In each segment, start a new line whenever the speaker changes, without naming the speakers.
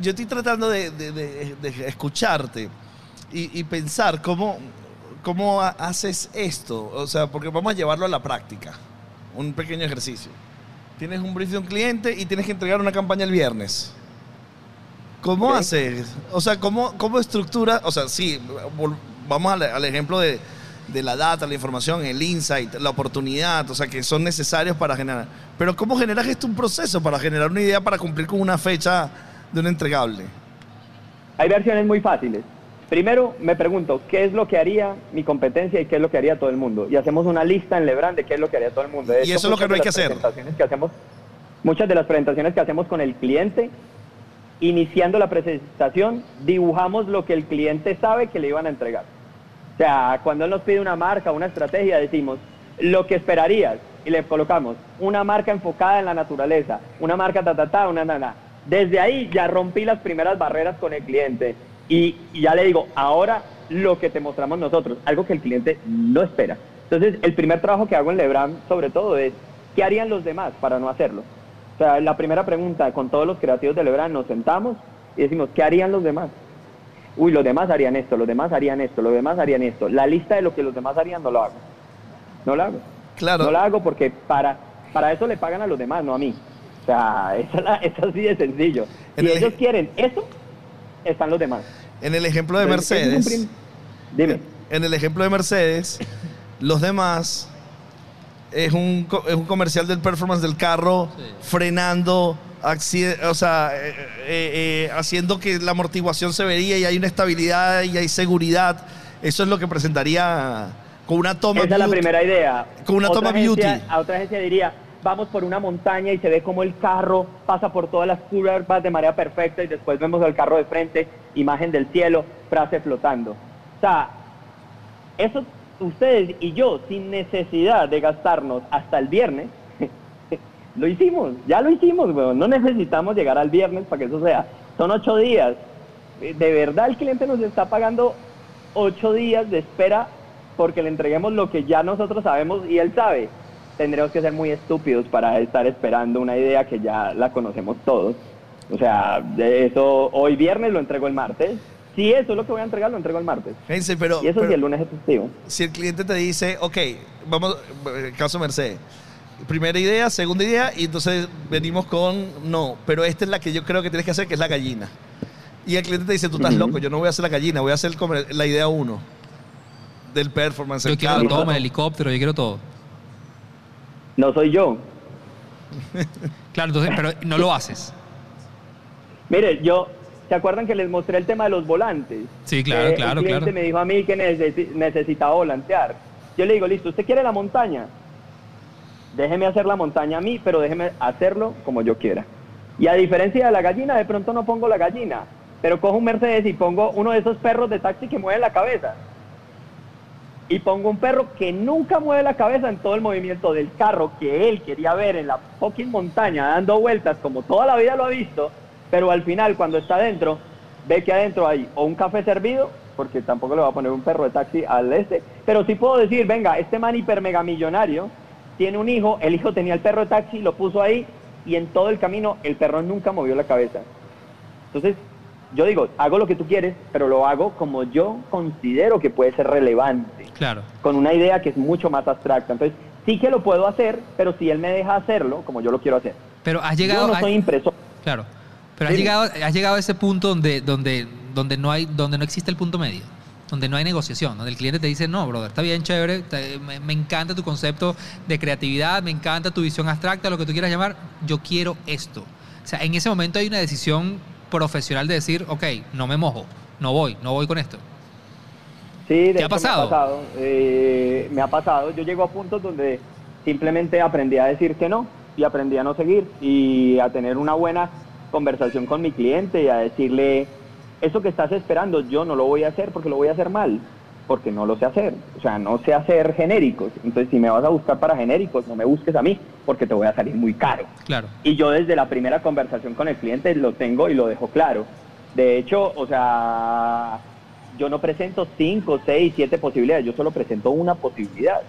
yo estoy tratando de, de- de- de escucharte y, y pensar cómo, cómo ha- haces esto. O sea, porque vamos a llevarlo a la práctica. Un pequeño ejercicio. Tienes un brief de un cliente y tienes que entregar una campaña el viernes. ¿Cómo
Ok.
haces? O sea, ¿cómo, cómo estructura? O sea, sí, vamos al, al ejemplo de, de la data, la información, el insight, la oportunidad, o sea, que son necesarios para generar. Pero ¿cómo generas esto un proceso para generar una idea para cumplir con una fecha de un entregable?
Hay versiones muy fáciles. Primero me pregunto, ¿qué es lo que haría mi competencia y qué es lo que haría todo el mundo? Y hacemos una lista en Lebran de qué es lo que haría todo el mundo. De
Y
hecho,
eso es lo que no hay que hacer.
presentaciones que hacemos, muchas de las presentaciones que hacemos con el cliente, iniciando la presentación, dibujamos lo que el cliente sabe que le iban a entregar. O sea, cuando él nos pide una marca, una estrategia, decimos lo que esperarías y le colocamos una marca enfocada en la naturaleza, una marca ta ta ta, una nana. Desde ahí ya rompí las primeras barreras con el cliente y, y ya le digo, ahora lo que te mostramos nosotros, algo que el cliente no espera. Entonces, el primer trabajo que hago en Lebran, sobre todo, es ¿qué harían los demás para no hacerlo? O sea, la primera pregunta con todos los creativos de Lebran, nos sentamos y decimos, ¿qué harían los demás? Uy, los demás harían esto, los demás harían esto, los demás harían esto. La lista de lo que los demás harían no lo hago. No lo hago.
Claro.
No la hago porque para, para eso le pagan a los demás, no a mí. O sea, eso es así de sencillo.
En
Si
el
ellos quieren eso, están los demás.
En el ejemplo de
es
Mercedes,
prim- Dime.
en el ejemplo de Mercedes, los demás es un, es un comercial del performance del carro
Sí.
frenando, o sea, eh, eh, eh, haciendo que la amortiguación se vería y hay una estabilidad y hay seguridad. Eso es lo que presentaría con una toma.
Esa es la primera idea.
Con una
Otra
toma
agencia-
beauty.
A otra agencia diría, vamos por una montaña y se ve como el carro pasa por todas las curvas de manera perfecta y después vemos el carro de frente, imagen del cielo, frase flotando. O sea, eso ustedes y yo, sin necesidad de gastarnos hasta el viernes, lo hicimos, ya lo hicimos, weón. No necesitamos llegar al viernes para que eso sea. Son ocho días. De verdad el cliente nos está pagando ocho días de espera porque le entreguemos lo que ya nosotros sabemos y él sabe. Tendremos que ser muy estúpidos para estar esperando una idea que ya la conocemos todos. O sea, de eso hoy viernes lo entrego el martes. Si eso es lo que voy a entregar, lo entrego el martes.
Fíjense, pero,
Y eso
pero
sí, el lunes es festivo.
si el cliente te dice, ok, vamos, eh, caso Mercedes, primera idea, segunda idea, y entonces venimos con, no, pero esta es la que yo creo que tienes que hacer, que es la gallina. Y el cliente te dice, tú estás
Ujú.
loco, yo no voy a hacer la gallina, voy a hacer el comer- la idea uno del performance.
Yo
el
quiero todo, el helicóptero, yo quiero todo.
No soy yo.
Claro, entonces, pero no lo haces.
Mire, yo, ¿se acuerdan que les mostré el tema de los volantes?
Sí, claro,
Eh,
claro,
El cliente
claro.
me dijo a mí que necesi- necesitaba volantear. Yo le digo, listo, ¿usted quiere la montaña? Déjeme hacer la montaña a mí, pero déjeme hacerlo como yo quiera. Y a diferencia de la gallina, de pronto no pongo la gallina, pero cojo un Mercedes y pongo uno de esos perros de taxi que mueven la cabeza. Y pongo un perro que nunca mueve la cabeza en todo el movimiento del carro que él quería ver en la fucking montaña dando vueltas como toda la vida lo ha visto, pero al final cuando está adentro, ve que adentro hay o un café servido, porque tampoco le va a poner un perro de taxi al este, pero sí puedo decir, venga, este man hiper mega millonario tiene un hijo, el hijo tenía el perro de taxi, lo puso ahí y en todo el camino el perro nunca movió la cabeza. Entonces, yo digo, hago lo que tú quieres, pero lo hago como yo considero que puede ser relevante
Claro.
con una idea que es mucho más abstracta. Entonces, sí que lo puedo hacer, pero si él me deja hacerlo, como yo lo quiero hacer.
Pero has llegado.
yo no soy impresor.
Claro. Pero has llegado, has llegado a ese punto donde, donde, donde, no hay, donde no existe el punto medio, donde no hay negociación, donde el cliente te dice, no, brother, está bien chévere, te- me, me encanta tu concepto de creatividad, me encanta tu visión abstracta, lo que tú quieras llamar, yo quiero esto. O sea, en ese momento hay una decisión profesional de decir, ok, no me mojo, no voy, no voy con esto.
Sí, de
¿Te ha
hecho,
pasado?
Me ha pasado. eh, me ha pasado. Yo llego a puntos donde simplemente aprendí a decir que no y aprendí a no seguir y a tener una buena conversación con mi cliente y a decirle, eso que estás esperando yo no lo voy a hacer porque lo voy a hacer mal, porque no lo sé hacer. O sea, no sé hacer genéricos. Entonces, si me vas a buscar para genéricos, no me busques a mí porque te voy a salir muy caro.
Claro.
Y yo desde la primera conversación con el cliente lo tengo y lo dejo claro. De hecho, o sea, yo no presento cinco, seis, siete posibilidades, yo solo presento una posibilidad.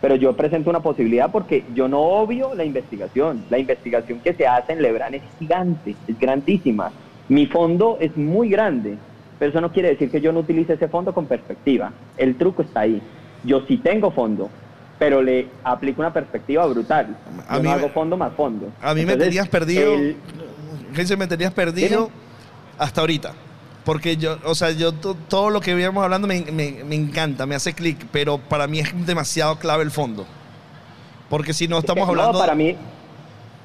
Pero yo presento una posibilidad porque yo no obvio la investigación. La investigación que se hace en Lebran es gigante, es grandísima. Mi fondo es muy grande, pero eso no quiere decir que yo no utilice ese fondo con perspectiva. El truco está ahí. Yo sí tengo fondo, pero le aplico una perspectiva brutal.
A
Yo
mí
no hago fondo más fondo.
A mí me tenías perdido.
el-
me tenías perdido hasta ahorita. Porque yo, o sea, yo to- todo lo que veníamos hablando me, me- me encanta, me hace clic, pero para mí es demasiado clave el fondo. Porque si no estamos
Es que,
hablando.
No, para mí,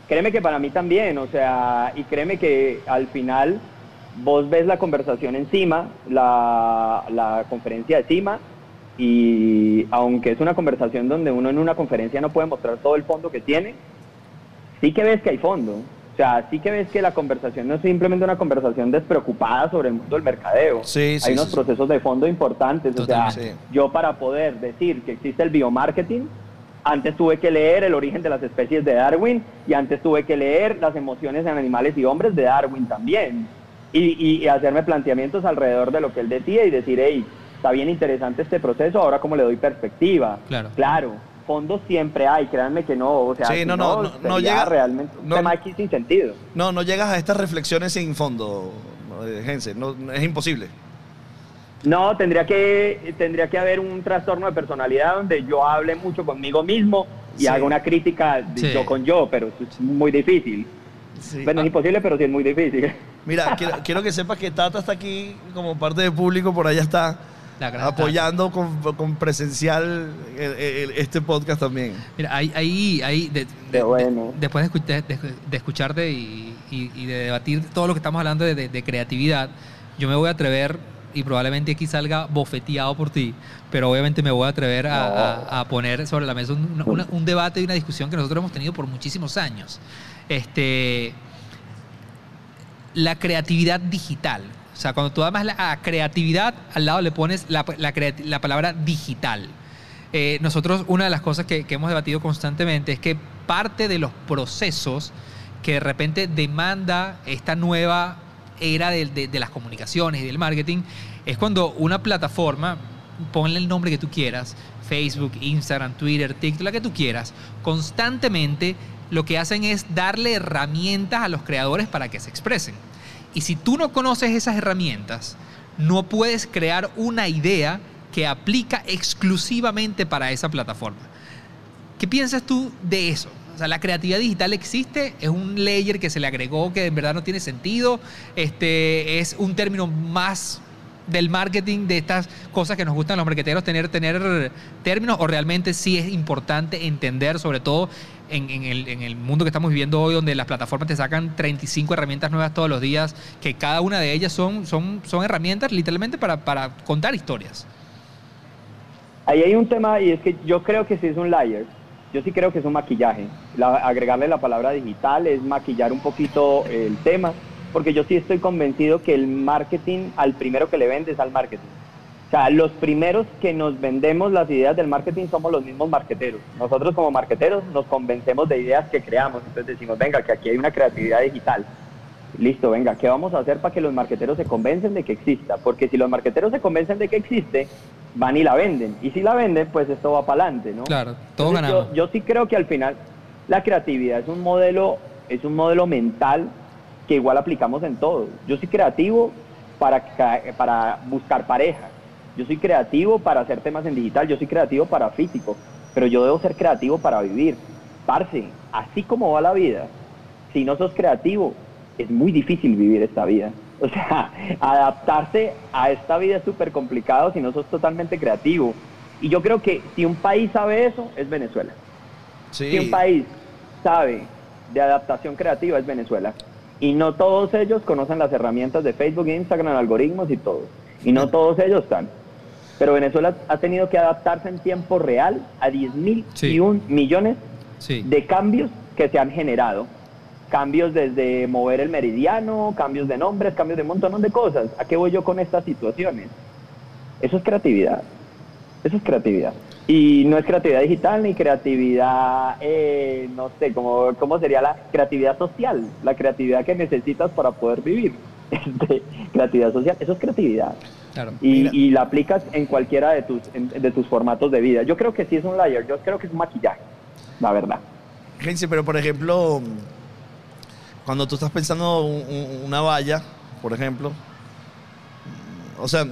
créeme que para mí también, o sea, y créeme que al final vos ves la conversación encima, la, la conferencia encima, y aunque es una conversación donde uno en una conferencia no puede mostrar todo el fondo que tiene, sí que ves que hay fondo. O sea, sí que ves que la conversación no es simplemente una conversación despreocupada sobre el mundo del mercadeo.
Sí, sí,
hay unos
sí,
procesos de fondo importantes. O sea, yo para poder decir que existe el biomarketing, antes tuve que leer el origen de las especies de Darwin y antes tuve que leer las emociones en animales y hombres de Darwin también. Y, y- y hacerme planteamientos alrededor de lo que él decía y decir, hey, está bien interesante este proceso, ahora cómo le doy perspectiva.
Claro.
Claro, fondos siempre hay, créanme que no, o sea,
Sí,
si
no, no, no, no
sería
llega-
realmente un
no-
tema aquí sin sentido.
No, no llegas a estas reflexiones sin fondo, Gense. No, es imposible.
No, tendría que, tendría que haber un trastorno de personalidad donde yo hable mucho conmigo mismo y
Sí.
haga una crítica de
Sí.
yo con yo, pero es muy difícil.
Sí.
Bueno, es imposible, pero sí es muy difícil.
Mira, quiero, quiero que sepas que Tata está aquí como parte del público, por allá está apoyando con, con presencial el- el- este podcast también.
Mira, ahí, ahí, ahí de- de-
bueno.
de- después de, escu- de- de- de escucharte y, y- y de debatir todo lo que estamos hablando de, de- de creatividad, yo me voy a atrever, y probablemente aquí salga bofeteado por ti, pero obviamente me voy a atrever a, a- a poner sobre la mesa un, una- un debate y una discusión que nosotros hemos tenido por muchísimos años. Este, la creatividad digital. O sea, cuando tú amas la creatividad, al lado le pones la, la la palabra digital. Eh, nosotros, una de las cosas que, hemos debatido constantemente es que parte de los procesos que de repente demanda esta nueva era de las comunicaciones y del marketing es cuando una plataforma, ponle el nombre que tú quieras, Facebook, Instagram, Twitter, TikTok, la que tú quieras, constantemente lo que hacen es darle herramientas a los creadores para que se expresen. Y si tú no conoces esas herramientas, no puedes crear una idea que aplica exclusivamente para esa plataforma. ¿Qué piensas tú de eso? O sea, la creatividad digital existe, es un layer que se le agregó que en verdad no tiene sentido, este, es un término más del marketing, de estas cosas que nos gustan los marqueteros, tener, tener términos, o realmente sí es importante entender, sobre todo en, en el, en el mundo que estamos viviendo hoy, donde las plataformas te sacan 35 herramientas nuevas todos los días, que cada una de ellas son, son, son herramientas literalmente para, para contar historias.
Ahí hay un tema y es que yo creo que sí es un layer. Yo sí creo que es un maquillaje. La- agregarle la palabra digital es maquillar un poquito el tema, porque yo sí estoy convencido que el marketing al primero que le vende es al marketing. O sea, los primeros que nos vendemos las ideas del marketing somos los mismos marqueteros. Nosotros como marqueteros nos convencemos de ideas que creamos. Entonces decimos, venga, que aquí hay una creatividad digital. Listo, venga, ¿qué vamos a hacer para que los marqueteros se convencen de que exista? Porque si los marqueteros se convencen de que existe, van y la venden. Y si la venden, pues esto va para adelante, ¿no?
Claro, todos
Entonces,
ganamos.
Yo, yo sí creo que al final la creatividad es un modelo, es un modelo mental que igual aplicamos en todo. Yo soy creativo para, para buscar pareja. Yo soy creativo para hacer temas en digital. Yo soy creativo para físico. Pero yo debo ser creativo para vivir. Parce, así como va la vida, si no sos creativo, es muy difícil vivir esta vida. O sea, adaptarse a esta vida es súper complicado si no sos totalmente creativo. Y yo creo que si un país sabe eso, es Venezuela.
Sí.
Si un país sabe de adaptación creativa, es Venezuela. Y no todos ellos conocen las herramientas de Facebook, Instagram, algoritmos y todo. Y no todos ellos están. Pero Venezuela ha tenido que adaptarse en tiempo real a 10 mil
Sí.
y un millones
Sí.
de cambios que se han generado. Cambios desde mover el meridiano, cambios de nombres, cambios de un montón de cosas. ¿A qué voy yo con estas situaciones? Eso es creatividad. Eso es creatividad. Y no es creatividad digital ni creatividad, eh, no sé, ¿cómo, ¿cómo sería la creatividad social? La creatividad que necesitas para poder vivir. Este, creatividad social, eso es creatividad.
Claro.
Y, la aplicas en cualquiera de tus, en- de tus formatos de vida. Yo creo que sí es un layer, yo creo que es un maquillaje, la verdad.
Gense, pero por ejemplo, cuando tú estás pensando un- un- una valla, por ejemplo. O sea,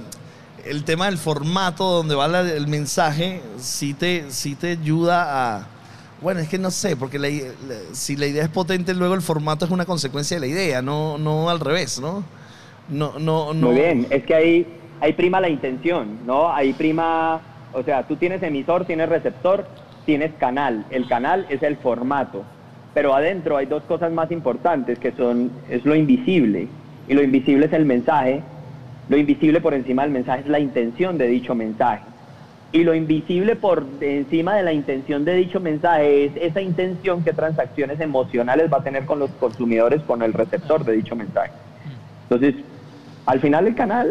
el tema del formato donde va la- el mensaje sí te, te ayuda a... Bueno, es que no sé, porque la- si la idea es potente, luego el formato es una consecuencia de la idea, no, no al revés, ¿no? No, no, no.
Muy bien, es que ahí, ahí prima la intención, ¿no? Ahí prima, o sea, tú tienes emisor, tienes receptor, tienes canal. El canal es el formato, pero adentro hay dos cosas más importantes que son, es lo invisible, y lo invisible es el mensaje, lo invisible por encima del mensaje es la intención de dicho mensaje. Y lo invisible por encima de la intención de dicho mensaje es esa intención que transacciones emocionales va a tener con los consumidores, con el receptor de dicho mensaje. Entonces, al final el canal,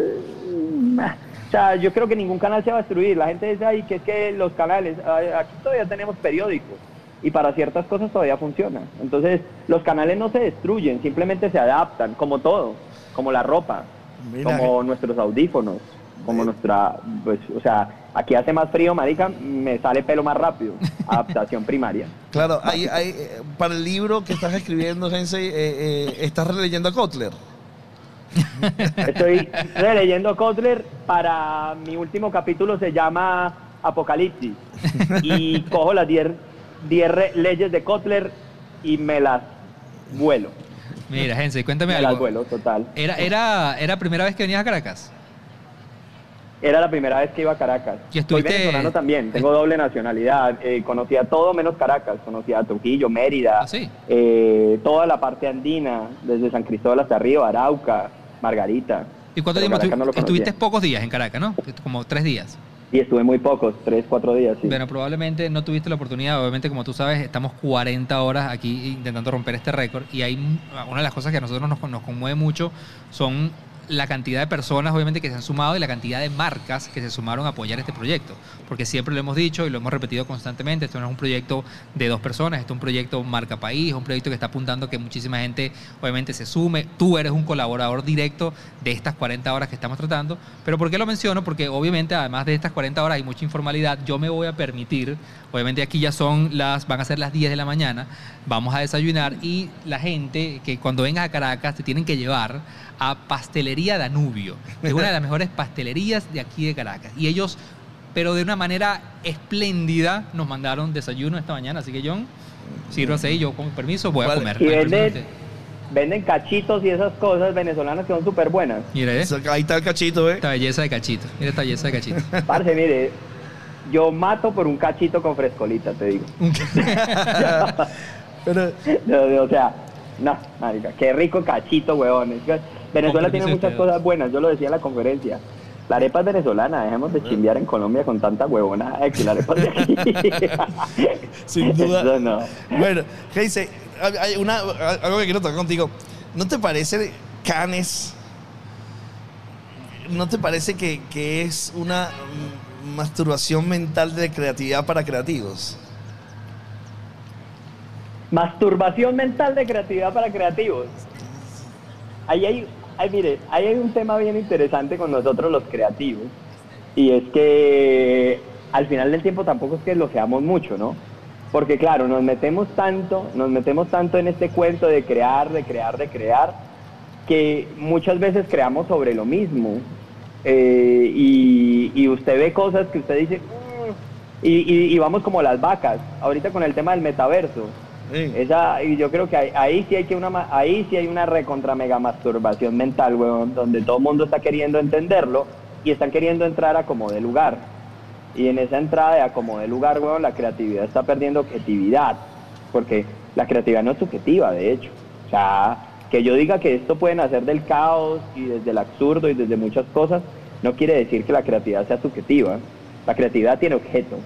mm, ah, o sea, yo creo que ningún canal se va a destruir. La gente dice, ay, que es que los canales, aquí todavía tenemos periódicos y para ciertas cosas todavía funciona. Entonces, los canales no se destruyen, simplemente se adaptan, como todo, como la ropa,
Mira,
como nuestros audífonos, como nuestra, pues, o sea, aquí hace más frío, marica, me sale pelo más rápido. Adaptación primaria.
Claro, hay, hay, eh, para el libro que estás escribiendo, Sensei, eh, eh, estás releyendo a Kotler.
Estoy releyendo Kotler para mi último capítulo se llama Apocalipsis y cojo las 10 10 leyes de Kotler y me las vuelo.
Mira, Gense, cuéntame algo.
vuelo, total.
¿Era, era, ¿Era primera vez que venías a Caracas?
Era la primera vez que iba a Caracas.
¿Y
Soy
estuviste-
venezolano también, tengo doble nacionalidad. Eh, conocía todo menos Caracas, conocía Trujillo, Mérida,
¿Ah, sí?
eh, toda la parte andina, desde San Cristóbal hasta arriba, Arauca, Margarita.
¿Y cuánto tiempo estu-
no
estuviste? Pocos días en Caracas, ¿no? Como tres días.
Y estuve muy pocos, tres, cuatro días, sí.
Bueno, probablemente no tuviste la oportunidad. Obviamente, como tú sabes, estamos 40 horas aquí intentando romper este récord. Y hay una de las cosas que a nosotros nos, nos conmueve mucho son la cantidad de personas, obviamente, que se han sumado y la cantidad de marcas que se sumaron a apoyar este proyecto. Porque siempre lo hemos dicho y lo hemos repetido constantemente, esto no es un proyecto de dos personas, esto es un proyecto marca país, un proyecto que está apuntando que muchísima gente, obviamente, se sume. Tú eres un colaborador directo de estas 40 horas que estamos tratando. Pero ¿por qué lo menciono? Porque obviamente, además de estas 40 horas, hay mucha informalidad. Yo me voy a permitir, obviamente aquí ya son las, van a ser las 10 de la mañana, vamos a desayunar y la gente que cuando vengas a Caracas te tienen que llevar a Pastelería Danubio, que es una de las mejores pastelerías de aquí de Caracas. Y ellos, pero de una manera espléndida, nos mandaron desayuno esta mañana. Así que John, sírvase y yo con permiso voy a
Vale.
comer.
Y venden, cachitos y esas cosas venezolanas que son súper buenas.
Mira, ¿eh?
Ahí está el cachito, ¿eh?
esta belleza de cachito. Mira esta belleza de cachito.
Parce, mire, yo mato por un cachito con frescolita, te digo.
Pero,
O sea, no, marica, qué rico cachito, huevón. Venezuela tiene muchas cosas buenas, yo lo decía en la conferencia. La arepa es venezolana, dejemos de chimbear en Colombia con tanta huevona que la arepa es de aquí.
Sin duda.
Eso no.
Bueno, Heise, hay una, algo que quiero tocar contigo. ¿No te parece, Canes, no te parece que, que es una masturbación mental de creatividad para creativos?
Masturbación mental de creatividad para creativos. Ahí hay, ay, mire, ahí hay un tema bien interesante con nosotros los creativos. Y es que al final del tiempo tampoco es que lo seamos mucho, ¿no? Porque claro, nos metemos tanto, nos metemos tanto en este cuento de crear, de crear, de crear, que muchas veces creamos sobre lo mismo. Eh, y, usted ve cosas que usted dice, "Mm", y vamos como las vacas, ahorita con el tema del metaverso. Esa, y yo creo que ahí, ahí sí hay que una ahí sí hay una recontra mega masturbación mental, weón, donde todo el mundo está queriendo entenderlo y están queriendo entrar a como de lugar. Y en esa entrada de a como de lugar, weón, la creatividad está perdiendo objetividad. Porque la creatividad no es subjetiva, de hecho. O sea, que yo diga que esto puede nacer del caos y desde el absurdo y desde muchas cosas, no quiere decir que la creatividad sea subjetiva. La creatividad tiene objeto.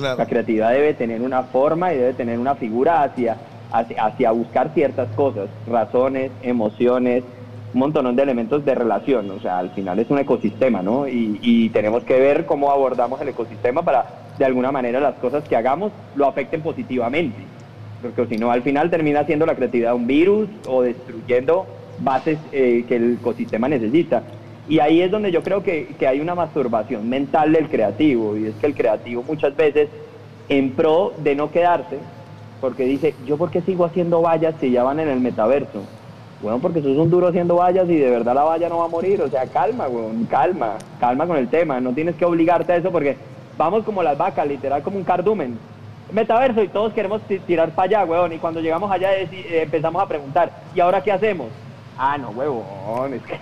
La creatividad debe tener una forma y debe tener una figura hacia, hacia, buscar ciertas cosas, razones, emociones, un montón de elementos de relación. O sea, al final es un ecosistema, ¿no? Y, y tenemos que ver cómo abordamos el ecosistema para, de alguna manera, las cosas que hagamos lo afecten positivamente. Porque si no, al final termina siendo la creatividad un virus o destruyendo bases eh, que el ecosistema necesita. Y ahí es donde yo creo que, que hay una masturbación mental del creativo, y es que el creativo muchas veces, en pro de no quedarse, porque dice, yo por qué sigo haciendo vallas si ya van en el metaverso, Bueno, porque sos un duro haciendo vallas y de verdad la valla no va a morir. O sea, calma, weón, calma, calma con el tema. No tienes que obligarte a eso porque vamos como las vacas, literal como un cardumen. Metaverso y todos queremos ti- tirar para allá, weón. Y cuando llegamos allá eh, empezamos a preguntar, ¿y ahora qué hacemos? Ah, no, huevón, es que...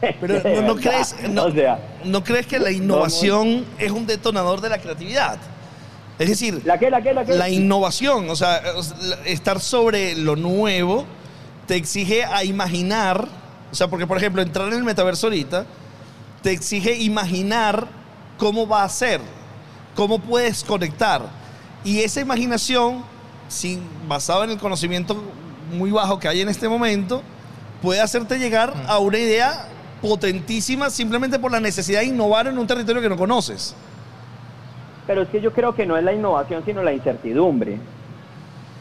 Pero no, crees, no,
o sea,
¿no crees que la innovación es un detonador de la creatividad? Es decir,
¿la qué, la qué, la qué?
la innovación, o sea, estar sobre lo nuevo te exige a imaginar, o sea, porque por ejemplo, entrar en el metaverso ahorita te exige imaginar cómo va a ser, cómo puedes conectar. Y esa imaginación, sin, basada en el conocimiento muy bajo que hay en este momento, puede hacerte llegar a una idea potentísima simplemente por la necesidad de innovar en un territorio que no conoces.
Pero es que yo creo que no es la innovación, sino la incertidumbre.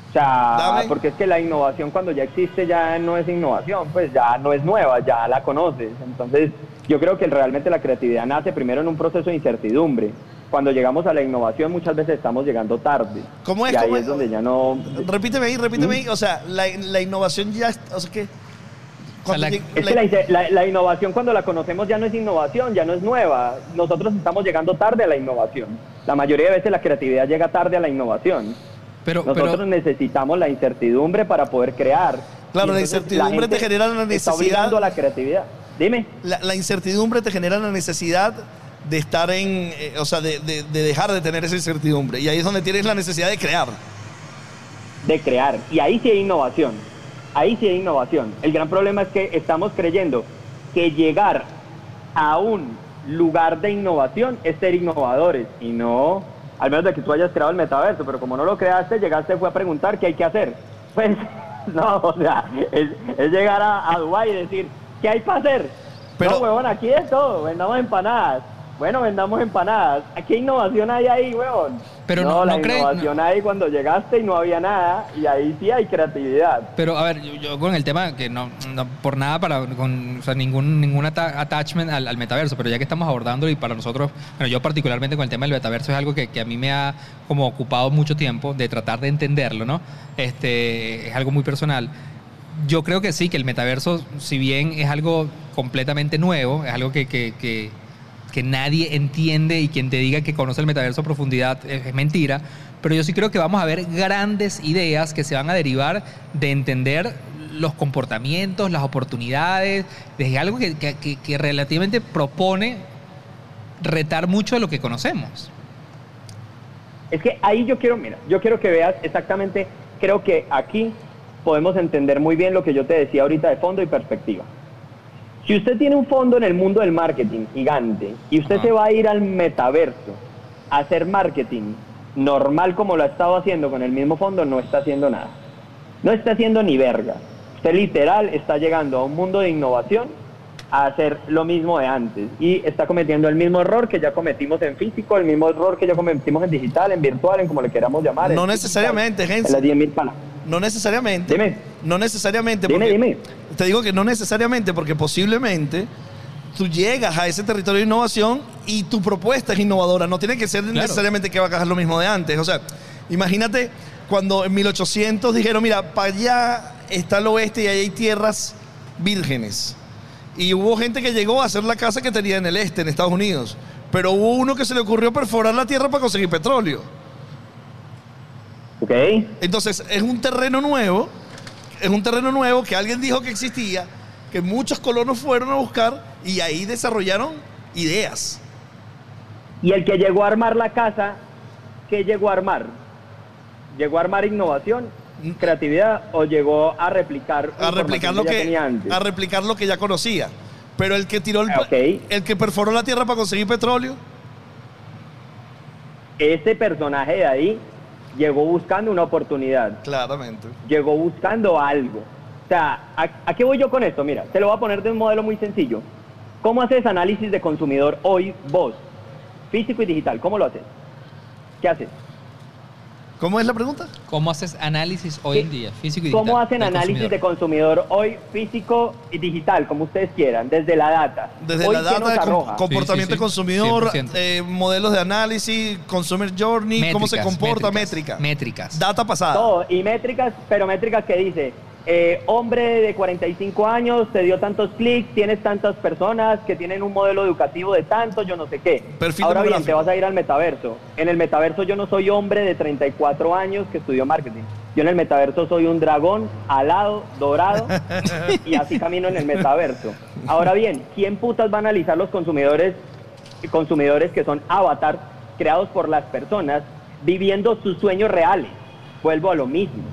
O sea,
Dame.
porque es que la innovación cuando ya existe ya no es innovación, pues ya no es nueva, ya la conoces. Entonces, yo creo que realmente la creatividad nace primero en un proceso de incertidumbre. Cuando llegamos a la innovación muchas veces estamos llegando tarde.
¿Cómo es?
Y ahí
¿Cómo
es
es?
donde ya no...
Repíteme ahí, repíteme
¿Mm?
ahí. O sea, la, la innovación ya. O sea, que.
La-
Es que la, la- la innovación cuando la conocemos ya no es innovación, ya no es nueva. Nosotros estamos llegando tarde a la innovación. La mayoría de veces la creatividad llega tarde a la innovación.
Pero,
Nosotros
pero
necesitamos la incertidumbre para poder crear.
Claro, la incertidumbre te genera la
Está
necesidad-
obligando a la creatividad. Dime.
la, la incertidumbre te genera la necesidad de estar en. eh, o sea, de, de- de dejar de tener esa incertidumbre. Y ahí es donde tienes la necesidad de crear.
de crear. Y ahí sí hay innovación. Ahí sí hay innovación. El gran problema es que estamos creyendo que llegar a un lugar de innovación es ser innovadores. Y no, al menos de que tú hayas creado el metaverso, pero como no lo creaste, llegaste fue a preguntar qué hay que hacer. Pues no, o sea, es, es llegar a, a Dubái y decir, ¿qué hay para hacer?
Pero-
no, huevón, aquí es todo, vendamos empanadas. Bueno, vendamos empanadas. ¿Qué innovación hay ahí, huevón?
Pero
no,
no-
la
no
innovación hay cuando llegaste y no había nada, y ahí sí hay creatividad.
Pero a ver, yo, yo con el tema que no, no por nada para con o sea, ningún ningún ata- attachment al, al metaverso, pero ya que estamos abordando y para nosotros, bueno, yo particularmente con el tema del metaverso es algo que, que a mí me ha como ocupado mucho tiempo de tratar de entenderlo, ¿no? Este es algo muy personal. Yo creo que sí, que el metaverso, si bien es algo completamente nuevo, es algo que, que, que, que nadie entiende y quien te diga que conoce el metaverso a profundidad es, es mentira, pero yo sí creo que vamos a ver grandes ideas que se van a derivar de entender los comportamientos, las oportunidades, desde algo que- que- que relativamente propone retar mucho de lo que conocemos.
Es que ahí yo quiero, mira, yo quiero que veas exactamente, creo que aquí podemos entender muy bien lo que yo te decía ahorita de fondo y perspectiva. Si usted tiene un fondo en el mundo del marketing gigante y usted
Ajá.
se va a ir al metaverso a hacer marketing normal como lo ha estado haciendo con el mismo fondo, no está haciendo nada. No está haciendo ni verga. Usted literal está llegando a un mundo de innovación a hacer lo mismo de antes y está cometiendo el mismo error que ya cometimos en físico, el mismo error que ya cometimos en digital, en virtual, en como le queramos llamar.
No
en
necesariamente,
digital,
Gens.
En las 10.000 palas.
No necesariamente.
Dime.
No necesariamente.
Dime, dime.
Te digo que no necesariamente, porque posiblemente tú llegas a ese territorio de innovación y tu propuesta es innovadora. No tiene que ser
Claro.
necesariamente que va a hacer lo mismo de antes. O sea, imagínate cuando en 1800 dijeron, mira, para allá está el oeste y ahí hay tierras vírgenes. Y hubo gente que llegó a hacer la casa que tenía en el este, en Estados Unidos. Pero hubo uno que se le ocurrió perforar la tierra para conseguir petróleo.
¿Ok?
Entonces, es un terreno nuevo, es un terreno nuevo que alguien dijo que existía, que muchos colonos fueron a buscar y ahí desarrollaron ideas.
Y el que llegó a armar la casa, ¿qué llegó a armar? ¿Llegó a armar innovación, creatividad o llegó a replicar
A replicar, lo que,
tenía antes?
a replicar lo que ya conocía. Pero el que tiró el,
Ah,
el que perforó la tierra para conseguir petróleo,
Ese personaje de ahí llegó buscando una oportunidad,
claramente.
llegó buscando algo. O sea, ¿a, a qué voy yo con esto? Mira, te lo voy a poner de un modelo muy sencillo. ¿Cómo haces análisis de consumidor hoy vos? Físico y digital, ¿cómo lo haces? ¿Qué haces?
¿Cómo es la pregunta?
¿Cómo haces análisis hoy en día, físico y digital?
¿Cómo hacen análisis de
consumidor?
hoy físico y digital, como ustedes quieran, desde la data?
Desde
Hoy,
la
¿qué
data com- comportamiento
Sí, sí, sí.
consumidor,
100%.
eh, modelos de análisis, consumer journey, cómo se
Métricas,
comporta,
métricas,
métrica.
métricas.
Data pasada.
Todo, y métricas, pero métricas que dice, eh, hombre de 45 años, te dio tantos clics, tienes tantas personas que tienen un modelo educativo de tanto, yo no sé qué.
Perfil
Ahora bien, te vas a ir al metaverso. En el metaverso yo no soy hombre de 34 años que estudió marketing. Yo en el metaverso soy un dragón alado, dorado, y así camino en el metaverso. Ahora bien, ¿quién putas va a analizar los consumidores, consumidores que son avatars creados por las personas viviendo sus sueños reales? Vuelvo a lo mismo.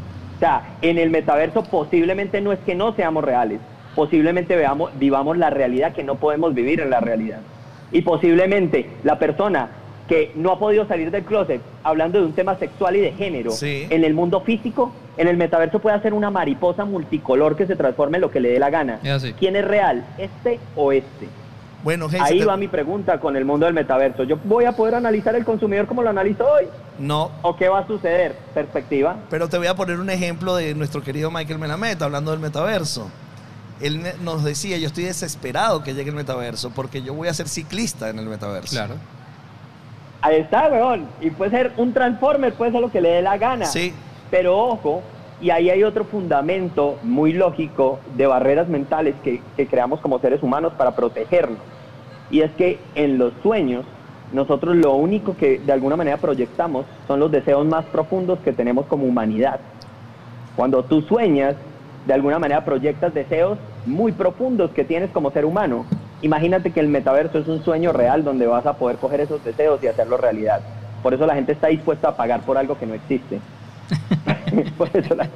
O sea, en el metaverso posiblemente no es que no seamos reales, posiblemente veamos, vivamos la realidad que no podemos vivir en la realidad. Y posiblemente la persona que no ha podido salir del closet, hablando de un tema sexual y de género,
Sí.
en el mundo físico, en el metaverso puede ser una mariposa multicolor que se transforme en lo que le dé la gana. ¿Quién es real? ¿Este o este?
Bueno, Hazel,
Ahí
te-
va mi pregunta con el mundo del metaverso. ¿Yo voy a poder analizar el consumidor como lo analizo hoy?
No,
¿O qué va a suceder? Perspectiva.
pero te voy a poner un ejemplo de nuestro querido Michael Melamed hablando del metaverso. Él nos decía, yo estoy desesperado que llegue el metaverso porque yo voy a ser ciclista en el metaverso.
Claro.
Ahí está, weón. Y puede ser un Transformer, puede ser lo que le dé la gana.
Sí,
Pero ojo, y ahí hay otro fundamento muy lógico de barreras mentales que, creamos como seres humanos para protegernos. Y es que en los sueños, nosotros lo único que de alguna manera proyectamos son los deseos más profundos que tenemos como humanidad. Cuando tú sueñas, de alguna manera proyectas deseos muy profundos que tienes como ser humano. Imagínate que el metaverso es un sueño real donde vas a poder coger esos deseos y hacerlos realidad. Por eso la gente está dispuesta a pagar por algo que no existe. por eso la-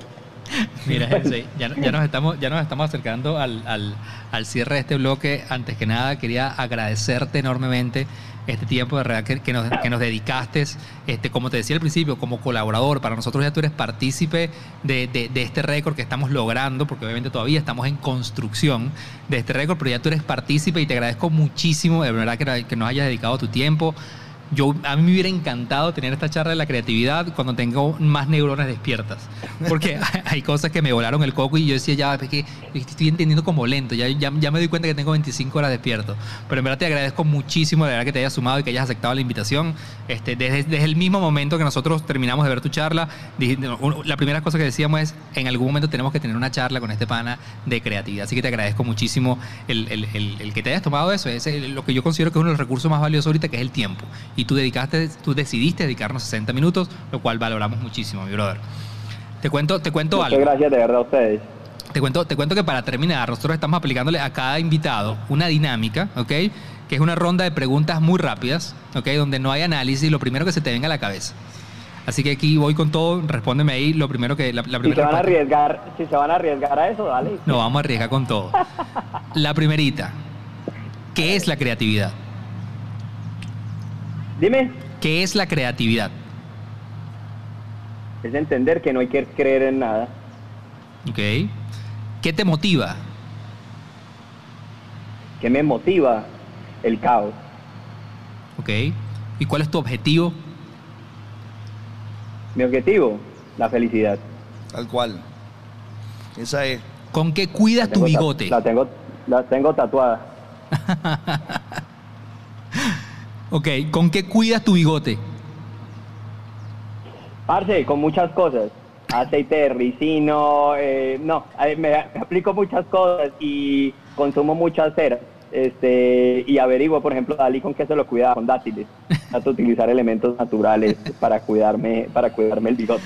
Mira, Jensei, ya, ya nos estamos, ya nos estamos acercando al, al- al cierre de este bloque. Antes que nada, quería agradecerte enormemente este tiempo de verdad que, que nos, que nos dedicaste. Este, como te decía al principio, como colaborador, para nosotros ya tú eres partícipe de, de- de este récord que estamos logrando, porque obviamente todavía estamos en construcción de este récord, pero ya tú eres partícipe y te agradezco muchísimo, de verdad, que, que nos hayas dedicado tu tiempo. Yo, a mí me hubiera encantado tener esta charla de la creatividad cuando tengo más neuronas despiertas. Porque hay cosas que me volaron el coco y yo decía, ya, es que estoy entendiendo como lento. Ya, ya, ya me doy cuenta que tengo 25 horas despierto. Pero en verdad te agradezco muchísimo, de verdad, que te hayas sumado y que hayas aceptado la invitación. Este, desde, desde el mismo momento que nosotros terminamos de ver tu charla, dije- la primera cosa que decíamos es, en algún momento tenemos que tener una charla con este pana de creatividad. Así que te agradezco muchísimo el, el- el- el que te hayas tomado eso. Es lo que yo considero que es uno de los recursos más valiosos ahorita, que es el tiempo. Y tú dedicaste, tú decidiste dedicarnos 60 minutos, lo cual valoramos muchísimo, mi brother. Te cuento, te cuento
Muchas
algo.
gracias de verdad a ustedes.
Te cuento, te cuento que para terminar, nosotros estamos aplicándole a cada invitado una dinámica, ¿ok? Que es una ronda de preguntas muy rápidas, ¿ok? Donde no hay análisis, lo primero que se te venga a la cabeza. Así que aquí voy con todo, respóndeme ahí lo primero que... La, la
Si se
primera
van a arriesgar, si se van a arriesgar a eso, dale.
No, vamos a arriesgar con todo. La primerita. ¿Qué es la creatividad?
Dime,
¿Qué es la creatividad?
es entender que no hay que creer en nada.
¿Ok? ¿Qué te motiva?
¿Qué me motiva? El caos.
¿Ok? ¿Y cuál es tu objetivo?
Mi objetivo, la felicidad.
tal cual. Esa es.
¿Con qué cuidas
La
tu bigote?
La tengo, la tengo tatuada.
Ok, ¿con qué cuidas tu bigote?
Parce, con muchas cosas. Aceite de ricino, eh, no, eh, me, me aplico muchas cosas y consumo muchas ceras. Este, y averiguo, por ejemplo, Dalí con qué se lo cuidaba, con dátiles. Trato de utilizar elementos naturales para cuidarme, para cuidarme el bigote.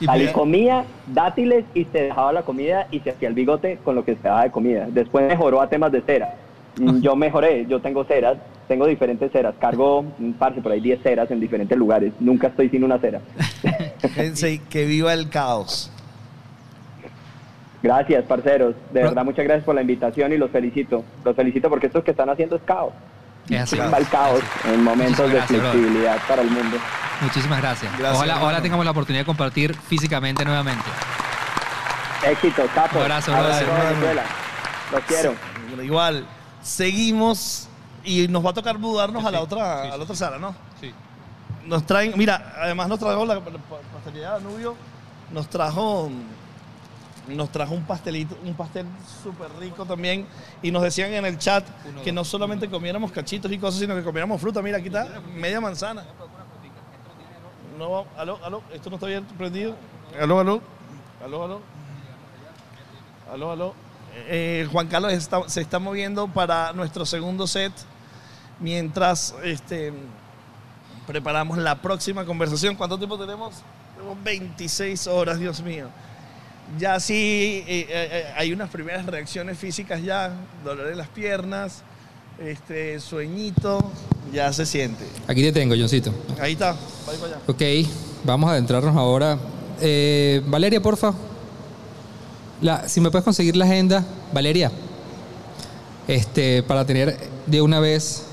Dalí comía dátiles y se dejaba la comida y se hacía el bigote con lo que se daba de comida. Después mejoró a temas de cera. Mm, Yo mejoré, yo tengo ceras, tengo diferentes ceras. Cargo, mm, parce, por ahí 10 ceras en diferentes lugares. Nunca estoy sin una cera.
Sensei, que viva el caos.
Gracias, parceros. De
Pero-
verdad, muchas gracias por la invitación y los felicito. Los felicito porque esto que están haciendo es caos.
Es así.
Chimba el caos en momentos
Muchísimas
de
gracias, brother.
flexibilidad para el mundo.
Muchísimas gracias.
Gracias,
ojalá, ojalá tengamos la oportunidad de compartir físicamente nuevamente.
Éxito, capo.
Un abrazo,
Abrazo. Venezuela. Los quiero.
Igual, seguimos y nos va a tocar mudarnos
Sí,
a la otra,
sí,
a la otra sala, ¿no?
Sí.
Nos traen, mira, además nos trajo la, la pastelería Danubio, nos trajo nos trajo un pastelito, un pastel súper rico también y nos decían en el chat
Uno,
que no solamente comiéramos cachitos y cosas, sino que comiéramos fruta. Mira, aquí está media manzana. No, aló, aló, esto no está bien prendido. Aló, aló, aló, aló. Aló, aló. Eh, Juan Carlos está- se está moviendo para nuestro segundo set mientras este, preparamos la próxima conversación. ¿Cuánto tiempo tenemos? Tenemos 26 horas, Dios mío. Ya sí eh, eh, hay unas primeras reacciones físicas ya, dolor en las piernas, este, sueñito, ya se siente.
Aquí te tengo, Johncito.
Ahí está, va para allá.
Ok, vamos a adentrarnos ahora. Valeria, porfa. Si me puedes conseguir la agenda, Valeria. Este, para tener de una vez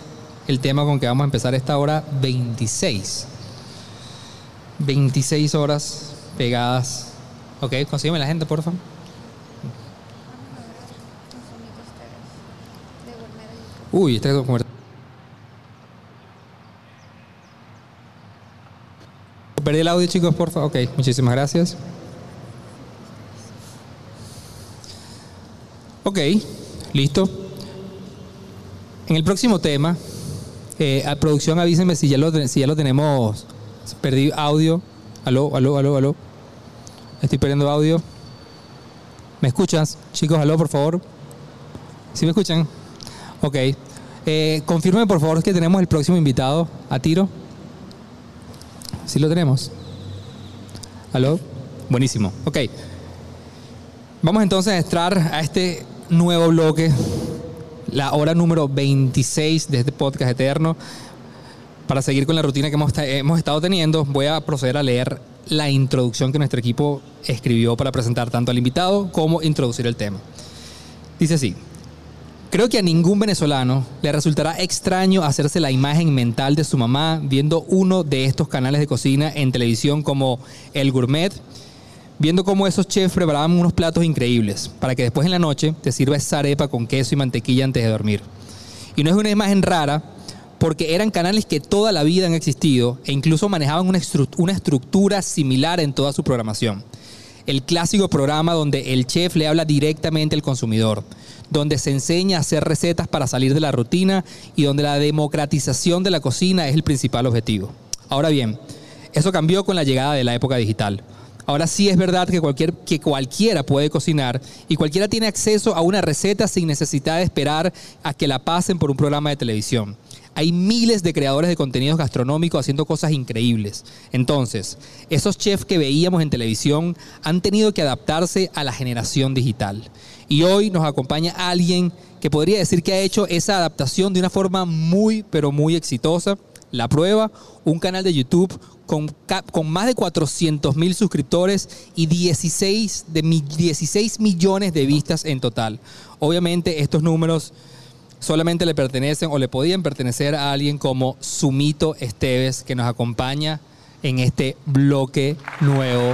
el tema con que vamos a empezar esta hora 26. 26 horas pegadas. Ok, consígueme la agenda, porfa. Uy, este comer- Perdí el audio, chicos, porfa. Ok, muchísimas gracias. Ok, listo. En el próximo tema, eh, a producción avísenme si ya lo, si ya lo tenemos. Perdí audio. Aló, aló, aló, aló. Estoy perdiendo audio. ¿Me escuchas? Chicos, aló, por favor. ¿Sí me escuchan? Ok. Eh, confirme, por favor, que tenemos el próximo invitado a tiro. ¿Sí lo tenemos? ¿Aló? Buenísimo. Ok. Vamos entonces a entrar a este nuevo bloque, la hora número 26 de este podcast eterno. Para seguir con la rutina que hemos, estado teniendo, voy a proceder a leer la introducción que nuestro equipo escribió para presentar tanto al invitado como introducir el tema. Dice así. Creo que a ningún venezolano le resultará extraño hacerse la imagen mental de su mamá viendo uno de estos canales de cocina en televisión como El Gourmet, viendo cómo esos chefs preparaban unos platos increíbles para que después en la noche te sirva esa arepa con queso y mantequilla antes de dormir. Y no es una imagen rara porque eran canales que toda la vida han existido e incluso manejaban una, una estructura similar en toda su programación. El clásico programa donde el chef le habla directamente al consumidor, donde se enseña a hacer recetas para salir de la rutina y donde la democratización de la cocina es el principal objetivo. Ahora bien, eso cambió con la llegada de la época digital. Ahora sí es verdad que, cualquier, que cualquiera puede cocinar y cualquiera tiene acceso a una receta sin necesidad de esperar a que la pasen por un programa de televisión. Hay miles de creadores de contenidos gastronómicos haciendo cosas increíbles. Entonces, esos chefs que veíamos en televisión han tenido que adaptarse a la generación digital. Y hoy nos acompaña alguien que podría decir que ha hecho esa adaptación de una forma muy, pero muy exitosa. La prueba, un canal de YouTube con, con más de 400 mil suscriptores y 16, de mi- 16 millones de vistas en total. Obviamente estos números solamente le pertenecen o le podían pertenecer a alguien como Sumito Esteves, que nos acompaña en este bloque nuevo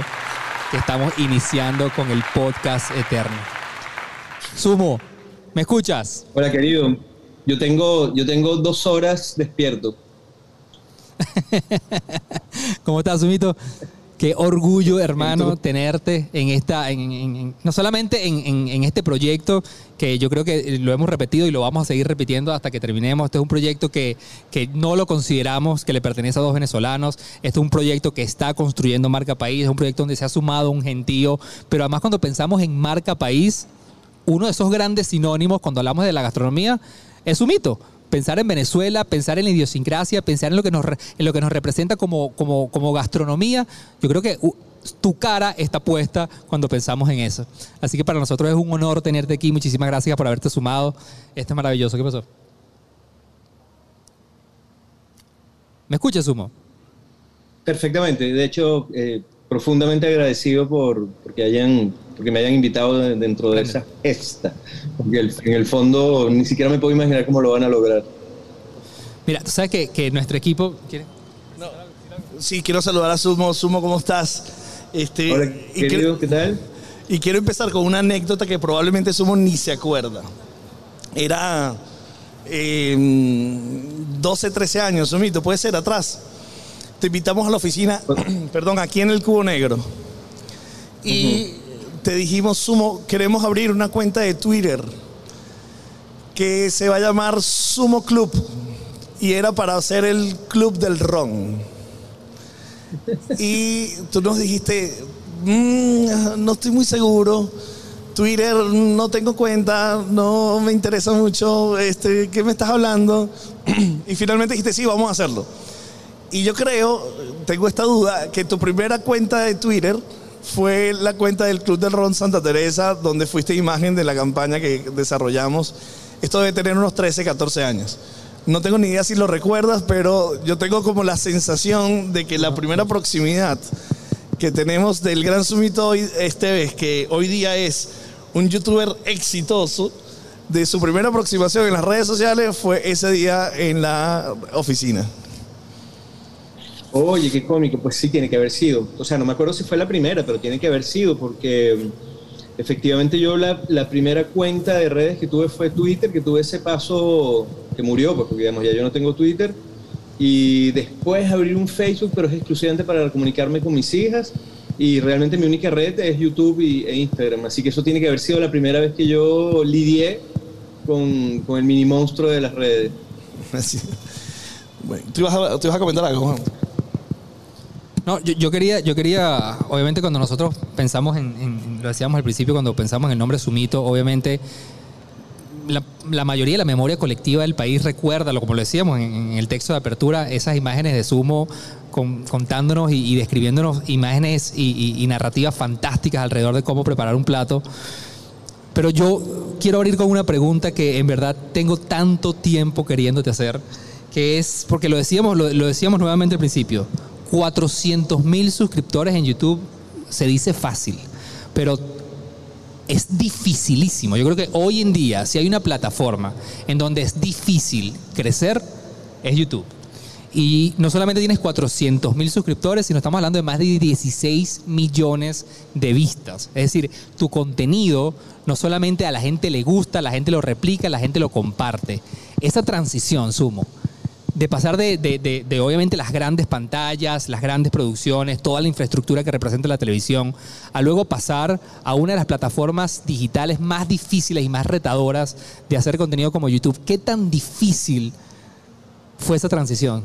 que estamos iniciando con el podcast eterno. Sumo, ¿me escuchas?
Hola, querido. Yo tengo, yo tengo dos horas despierto.
¿Cómo estás, Sumito? Qué orgullo, hermano, tenerte en esta, en- en- en- no solamente en, en- en este proyecto, que yo creo que lo hemos repetido y lo vamos a seguir repitiendo hasta que terminemos. Este es un proyecto que, que no lo consideramos que le pertenece a dos venezolanos. Este es un proyecto que está construyendo marca país, es un proyecto donde se ha sumado un gentío, pero además cuando pensamos en marca país, uno de esos grandes sinónimos cuando hablamos de la gastronomía es un mito. Pensar en Venezuela, pensar en la idiosincrasia, pensar en lo que nos, en lo que nos representa como, como, como gastronomía, yo creo que uh, tu cara está puesta cuando pensamos en eso. Así que para nosotros es un honor tenerte aquí. Muchísimas gracias por haberte sumado. Esto es maravilloso. ¿Qué pasó? ¿Me escuchas, Sumo?
Perfectamente. De hecho, eh, profundamente agradecido por porque hayan, porque me hayan invitado de- dentro de esa gesta. Porque el- en el fondo ni siquiera me puedo imaginar cómo lo van a lograr.
Mira, tú sabes que, que nuestro equipo... ¿Quiere?
Sí, quiero saludar a Sumo. Sumo, ¿cómo estás? Este,
Hola,
y
querido,
quiero-
¿qué tal?
Y quiero empezar con una anécdota que probablemente Sumo ni se acuerda. Era eh, 12, 13 años, Sumito, puede ser atrás. Te invitamos a la oficina, perdón, aquí en el Cubo Negro. Y te dijimos, Sumo, queremos abrir una cuenta de Twitter que se va a llamar Sumo Club. Y era para hacer el club del ron. Y tú nos dijiste, "Mm, no estoy muy seguro, Twitter no tengo cuenta, no me interesa mucho, este, ¿qué me estás hablando? y finalmente dijiste, sí, vamos a hacerlo. Y yo creo, tengo esta duda, que tu primera cuenta de Twitter fue la cuenta del Club del Ron Santa Teresa, donde fuiste imagen de la campaña que desarrollamos. Esto debe tener unos 13, 14 años. No tengo ni idea si lo recuerdas, pero yo tengo como la sensación de que la primera proximidad que tenemos del gran sumito hoy, este vez, que hoy día es un youtuber exitoso, de su primera aproximación en las redes sociales fue ese día en la oficina.
Oye, qué cómico, pues sí tiene que haber sido. O sea, no me acuerdo si fue la primera, pero tiene que haber sido, porque mm, efectivamente yo la, la primera cuenta de redes que tuve fue Twitter, que tuve ese paso que murió, pues, porque digamos, ya yo no tengo Twitter. Y después abrir un Facebook, pero es exclusivamente para comunicarme con mis hijas. Y realmente mi única red es YouTube y, e Instagram. Así que eso tiene que haber sido la primera vez que yo lidié con, con el mini monstruo de las redes.
Así. Bueno, ¿tú, ibas a, tú ibas a comentar algo, Juan?
No, yo, quería, yo quería, obviamente cuando nosotros pensamos en, en- lo decíamos al principio, cuando pensamos en el nombre Sumito, obviamente la, mayoría de la memoria colectiva del país recuerda, como lo decíamos en, el texto de apertura, esas imágenes de Sumo con- contándonos y, describiéndonos imágenes y, narrativas fantásticas alrededor de cómo preparar un plato. Pero yo quiero abrir con una pregunta que en verdad tengo tanto tiempo queriéndote hacer, que es, porque lo decíamos, lo decíamos nuevamente al principio, 400 mil suscriptores en YouTube se dice fácil, pero es dificilísimo. Yo creo que hoy en día, si hay una plataforma en donde es difícil crecer, es YouTube. Y no solamente tienes 400 mil suscriptores, sino estamos hablando de más de 16 millones de vistas. Es decir, tu contenido no solamente a la gente le gusta, la gente lo replica, la gente lo comparte. Esa transición, sumo, de pasar de, de- de- de, obviamente las grandes pantallas, las grandes producciones, toda la infraestructura que representa la televisión, a luego pasar a una de las plataformas digitales más difíciles y más retadoras de hacer contenido como YouTube. ¿Qué tan difícil fue esa transición?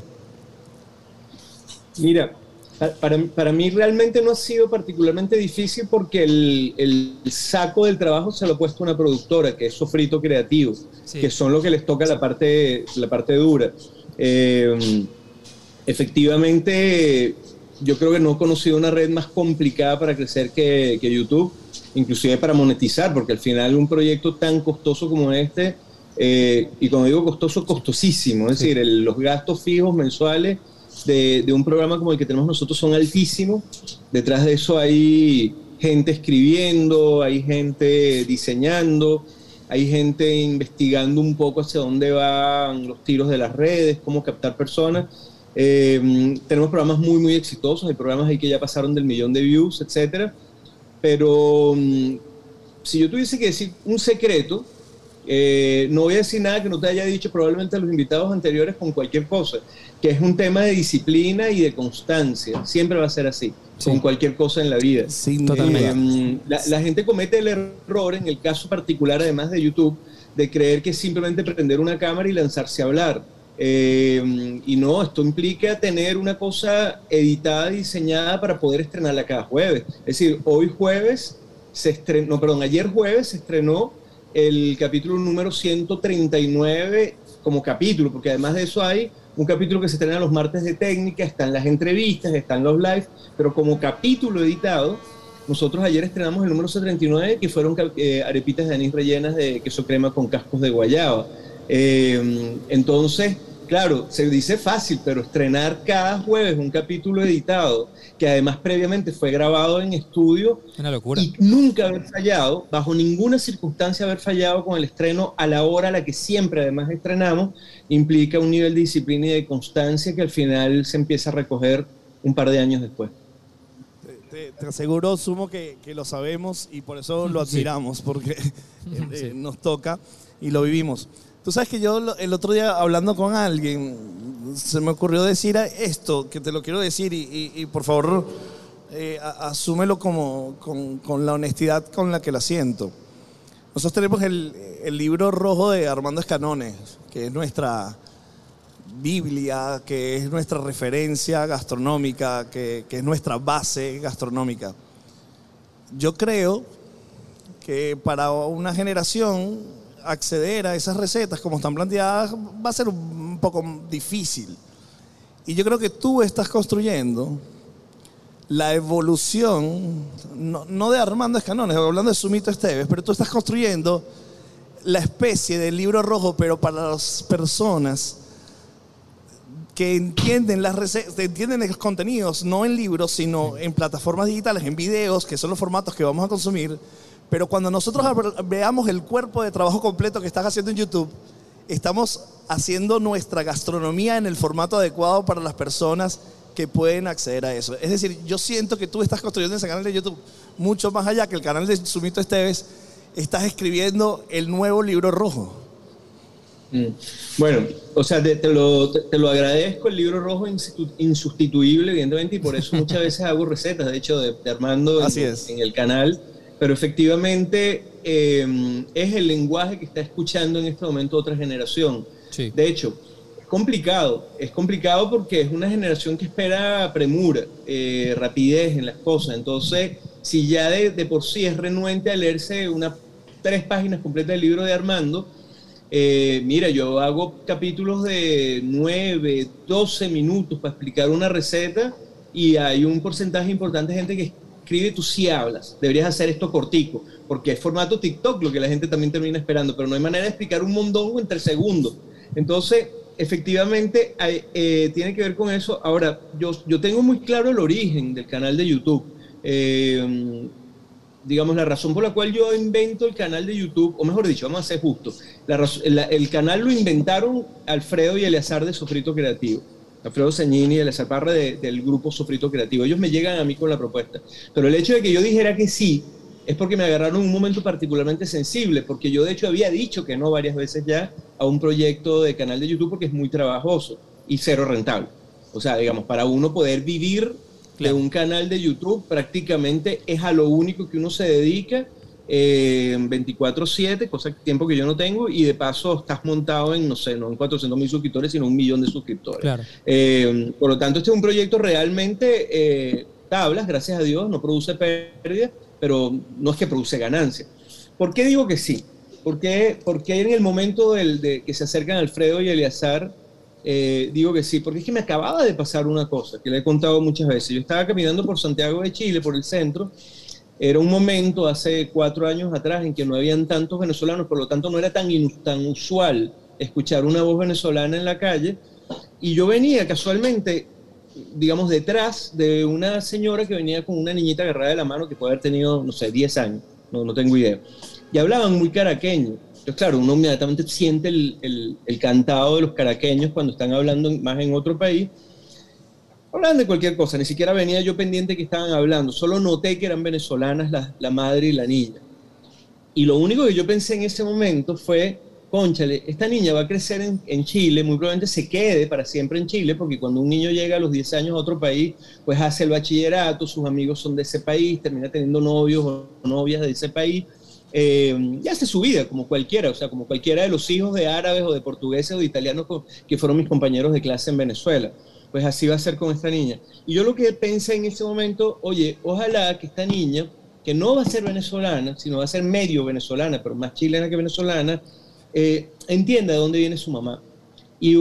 Mira, pa- para, para mí realmente no ha sido particularmente difícil porque el, el saco del trabajo se lo ha puesto una productora, que es Sofrito Creativo,
Sí.
que son los que les toca la parte, la parte dura. Eh, efectivamente, yo creo que no he conocido una red más complicada para crecer que, que YouTube, inclusive para monetizar, porque al final un proyecto tan costoso como este, eh, y cuando digo costoso, costosísimo, es decir, el- los gastos fijos mensuales de, de un programa como el que tenemos nosotros son altísimos. Detrás de eso hay gente escribiendo, hay gente diseñando, hay gente investigando un poco hacia dónde van los tiros de las redes, cómo captar personas. Eh, tenemos programas muy, muy exitosos, hay programas ahí que ya pasaron del millón de views, etcétera. Pero mm, si yo tuviese que decir un secreto, eh, no voy a decir nada que no te haya dicho probablemente a los invitados anteriores con cualquier cosa, que es un tema de disciplina y de constancia. Siempre va a ser así, con cualquier cosa en la vida.
Totalmente.
duda.
Eh, la, la gente comete el error, en el caso particular además de YouTube, de creer que es simplemente prender una cámara y lanzarse a hablar. Eh, y no, esto implica tener una cosa editada, diseñada para poder estrenarla cada jueves. Es decir, hoy jueves se estrenó, no, perdón, ayer jueves se estrenó el capítulo número 139 como capítulo, porque además de eso hay un capítulo que se estrena los martes de técnica, están las entrevistas, están los live, pero como capítulo editado, nosotros ayer estrenamos el número 139, que fueron eh, arepitas de anís rellenas de queso crema con cascos de guayaba. Eh, entonces, claro, se dice fácil, pero estrenar cada jueves un capítulo editado, que además previamente fue grabado en estudio,
Una locura.
y nunca haber fallado, bajo ninguna circunstancia haber fallado con el estreno a la hora a la que siempre además estrenamos, implica un nivel de disciplina y de constancia que al final se empieza a recoger un par de años después.
Te, te aseguro, Sumo, que, que lo sabemos y por eso lo
Sí.
admiramos, porque eh, eh, nos toca y lo vivimos. Tú sabes que yo el otro día hablando con alguien, se me ocurrió decir esto, que te lo quiero decir y, y- y por favor eh, asúmelo como, con, con la honestidad con la que lo siento. Nosotros tenemos el, el libro rojo de Armando Escanones, que es nuestra Biblia, que es nuestra referencia gastronómica, que, que es nuestra base gastronómica. Yo creo que para una generación acceder a esas recetas como están planteadas va a ser un poco difícil. Y yo creo que tú estás construyendo la evolución, no, no de Armando Escanones, hablando de Sumito Esteves, pero tú estás construyendo la especie del libro rojo, pero para las personas que entienden las entienden los contenidos, no en libros, sino en plataformas digitales, en videos, que son los formatos que vamos a consumir. Pero cuando nosotros veamos el cuerpo de trabajo completo que estás haciendo en YouTube, estamos haciendo nuestra gastronomía en el formato adecuado para las personas que pueden acceder a eso. Es decir, yo siento que tú estás construyendo ese canal de YouTube mucho más allá que el canal de Sumito Esteves, estás escribiendo el nuevo libro rojo.
Mm. Bueno, o sea, te, lo, te, lo, agradezco, el libro rojo insustituible, evidentemente, y por eso muchas veces hago recetas, de hecho, de, Armando
en,
en, el canal, pero efectivamente eh, es el lenguaje que está escuchando en este momento otra generación. De hecho, complicado. Es complicado porque es una generación que espera premura, eh, rapidez en las cosas. Entonces, si ya de, por sí es renuente a leerse unas tres páginas completas del libro de Armando, eh, mira, yo hago capítulos de 9, 12 minutos para explicar una receta y hay un porcentaje importante de gente que escribe, tú sí hablas, deberías hacer esto cortico, porque es formato TikTok lo que la gente también termina esperando, pero no hay manera de explicar un mondongo en tres segundos. Entonces, efectivamente eh, tiene que ver con eso. Ahora, yo, yo tengo muy claro el origen del canal de YouTube. Eh, digamos, la razón por la cual yo invento el canal de YouTube, o mejor dicho, vamos a ser justos, el canal lo inventaron Alfredo y Eleazar de Sofrito Creativo. Alfredo Señini y Eleazar Parra del grupo Sofrito Creativo. Ellos me llegan a mí con la propuesta. Pero el hecho de que yo dijera que sí, es porque me agarraron un momento particularmente sensible, porque yo de hecho había dicho que no varias veces ya a un proyecto de canal de YouTube porque es muy trabajoso y cero rentable. O sea, digamos, para uno poder vivir de un canal de YouTube prácticamente es a lo único que uno se dedica eh, 24/7, cosa tiempo que yo no tengo, y de paso estás montado en, no sé, no en 400 mil suscriptores, sino un millón de suscriptores. Eh, por lo tanto, este es un proyecto realmente eh, tablas, gracias a Dios, no produce pérdida pero no es que produce ganancia. ¿Por qué digo que sí? Porque, porque en el momento del, de que se acercan Alfredo y Eleazar, eh, digo que sí, porque es que me acababa de pasar una cosa que le he contado muchas veces. Yo estaba caminando por Santiago de Chile, por el centro. Era un momento hace cuatro años atrás en que no habían tantos venezolanos, por lo tanto no era tan, tan usual escuchar una voz venezolana en la calle. Y yo venía casualmente digamos, detrás de una señora que venía con una niñita agarrada de la mano que puede haber tenido, no sé, 10 años, no, no tengo idea. Y hablaban muy caraqueño. Entonces, claro, uno inmediatamente siente el, el, el, cantado de los caraqueños cuando están hablando más en otro país. Hablaban de cualquier cosa, ni siquiera venía yo pendiente que estaban hablando, solo noté que eran venezolanas la, madre y la niña. Y lo único que yo pensé en ese momento fue, conchale, esta niña va a crecer en, Chile, muy probablemente se quede para siempre en Chile, porque cuando un niño llega a los 10 años a otro país, pues hace el bachillerato, sus amigos son de ese país, termina teniendo novios o novias de ese país, eh, y hace su vida como cualquiera, o sea, como cualquiera de los hijos de árabes o de portugueses o de italianos que fueron mis compañeros de clase en Venezuela. Pues así va a ser con esta niña. Y yo lo que pensé en ese momento, oye, ojalá que esta niña, que no va a ser venezolana, sino va a ser medio venezolana, pero más chilena que venezolana, eh, entienda de dónde viene su mamá. Y,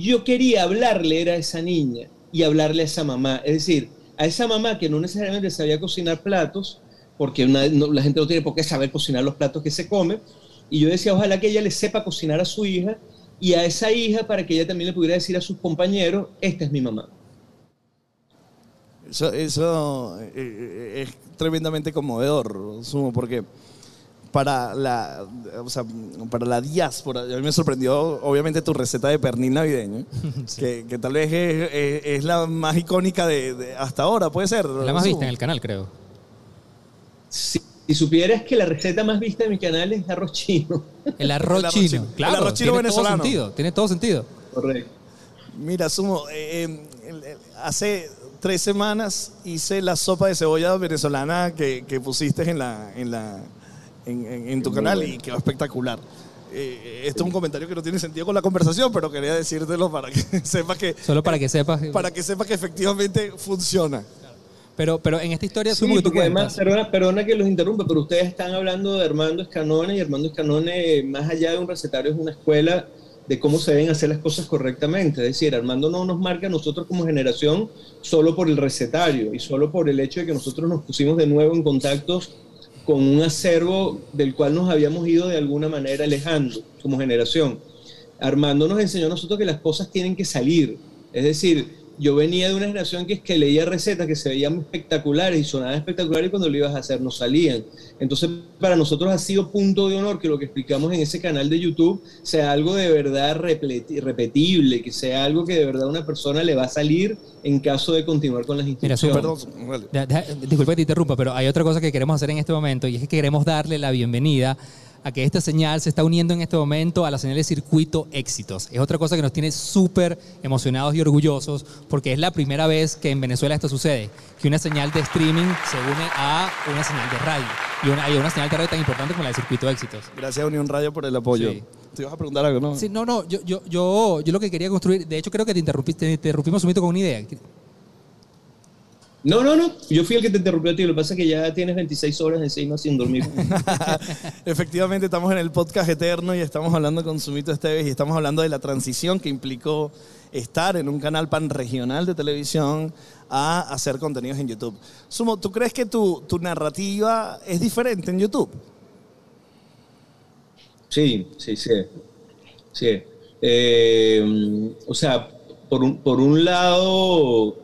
yo quería hablarle a esa niña y hablarle a esa mamá. Es decir, a esa mamá que no necesariamente sabía cocinar platos, porque la gente no tiene por qué saber cocinar los platos que se come. Y yo decía, ojalá que ella le sepa cocinar a su hija y a esa hija para que ella también le pudiera decir a sus compañeros, esta es mi mamá.
Eso, eso eh, eh, es tremendamente conmovedor, sumo, porque para la, o sea, para la diáspora. A mí me sorprendió, obviamente, tu receta de pernil navideño, que, que, tal vez es, es, la más icónica de, hasta ahora, puede ser.
La más vista en el canal, creo.
Si, si supieras que la receta más vista de mi canal es el arroz chino.
El arroz, chino, claro. El arroz chino tiene venezolano. Todo sentido, tiene todo sentido.
Correcto.
Mira, Sumo, eh, eh, hace tres semanas hice la sopa de cebolla venezolana que, que pusiste en la, en la en, tu canal y quedó espectacular. Eh, esto es un comentario que no tiene sentido con la conversación, pero quería decírtelo para que sepas que...
Solo para que sepas.
Para que sepas que efectivamente funciona.
Pero, pero en esta historia,
Sí,
que tú
además, perdona, perdona que los interrumpa, pero ustedes están hablando de Armando Escanone y Armando Escanone, más allá de un recetario, es una escuela de cómo se deben hacer las cosas correctamente. Es decir, Armando no nos marca a nosotros como generación solo por el recetario y solo por el hecho de que nosotros nos pusimos de nuevo en contacto con un acervo del cual nos habíamos ido de alguna manera alejando como generación. Armando nos enseñó a nosotros que las cosas tienen que salir. Es decir, yo venía de una generación que es que leía recetas que se veían espectaculares y sonaban espectaculares y cuando lo ibas a hacer no salían. Entonces, para nosotros ha sido punto de honor que lo que explicamos en ese canal de YouTube sea algo de verdad repetible, que sea algo que de verdad a una persona le va a salir en caso de continuar con las
Mira,
instrucciones.
da- Disculpa que te interrumpa, pero hay otra cosa que queremos hacer en este momento y es que queremos darle la bienvenida a que esta señal se está uniendo en este momento a la señal de circuito éxitos. Es otra cosa que nos tiene súper emocionados y orgullosos porque es la primera vez que en Venezuela esto sucede, que una señal de streaming se une a una señal de radio y una, y una señal de radio tan importante como la de circuito éxitos.
Gracias Unión Radio por el apoyo.
Sí.
Te ibas a preguntar algo, ¿no?
Sí, no, no, yo, yo, yo, yo lo que quería construir, de hecho creo que te, interrumpiste, te interrumpimos un momento con una idea.
No, no, no. Yo fui el que te interrumpió a ti. Lo que pasa es que ya tienes 26 horas encima sin dormir.
Efectivamente, estamos en el podcast eterno y estamos hablando con Sumito Esteves y estamos hablando de la transición que implicó estar en un canal pan regional de televisión a hacer contenidos en YouTube. Sumo, ¿tú crees que tu, tu narrativa es diferente en YouTube?
Sí, sí, sí. Sí. Eh, o sea, por un, por un lado,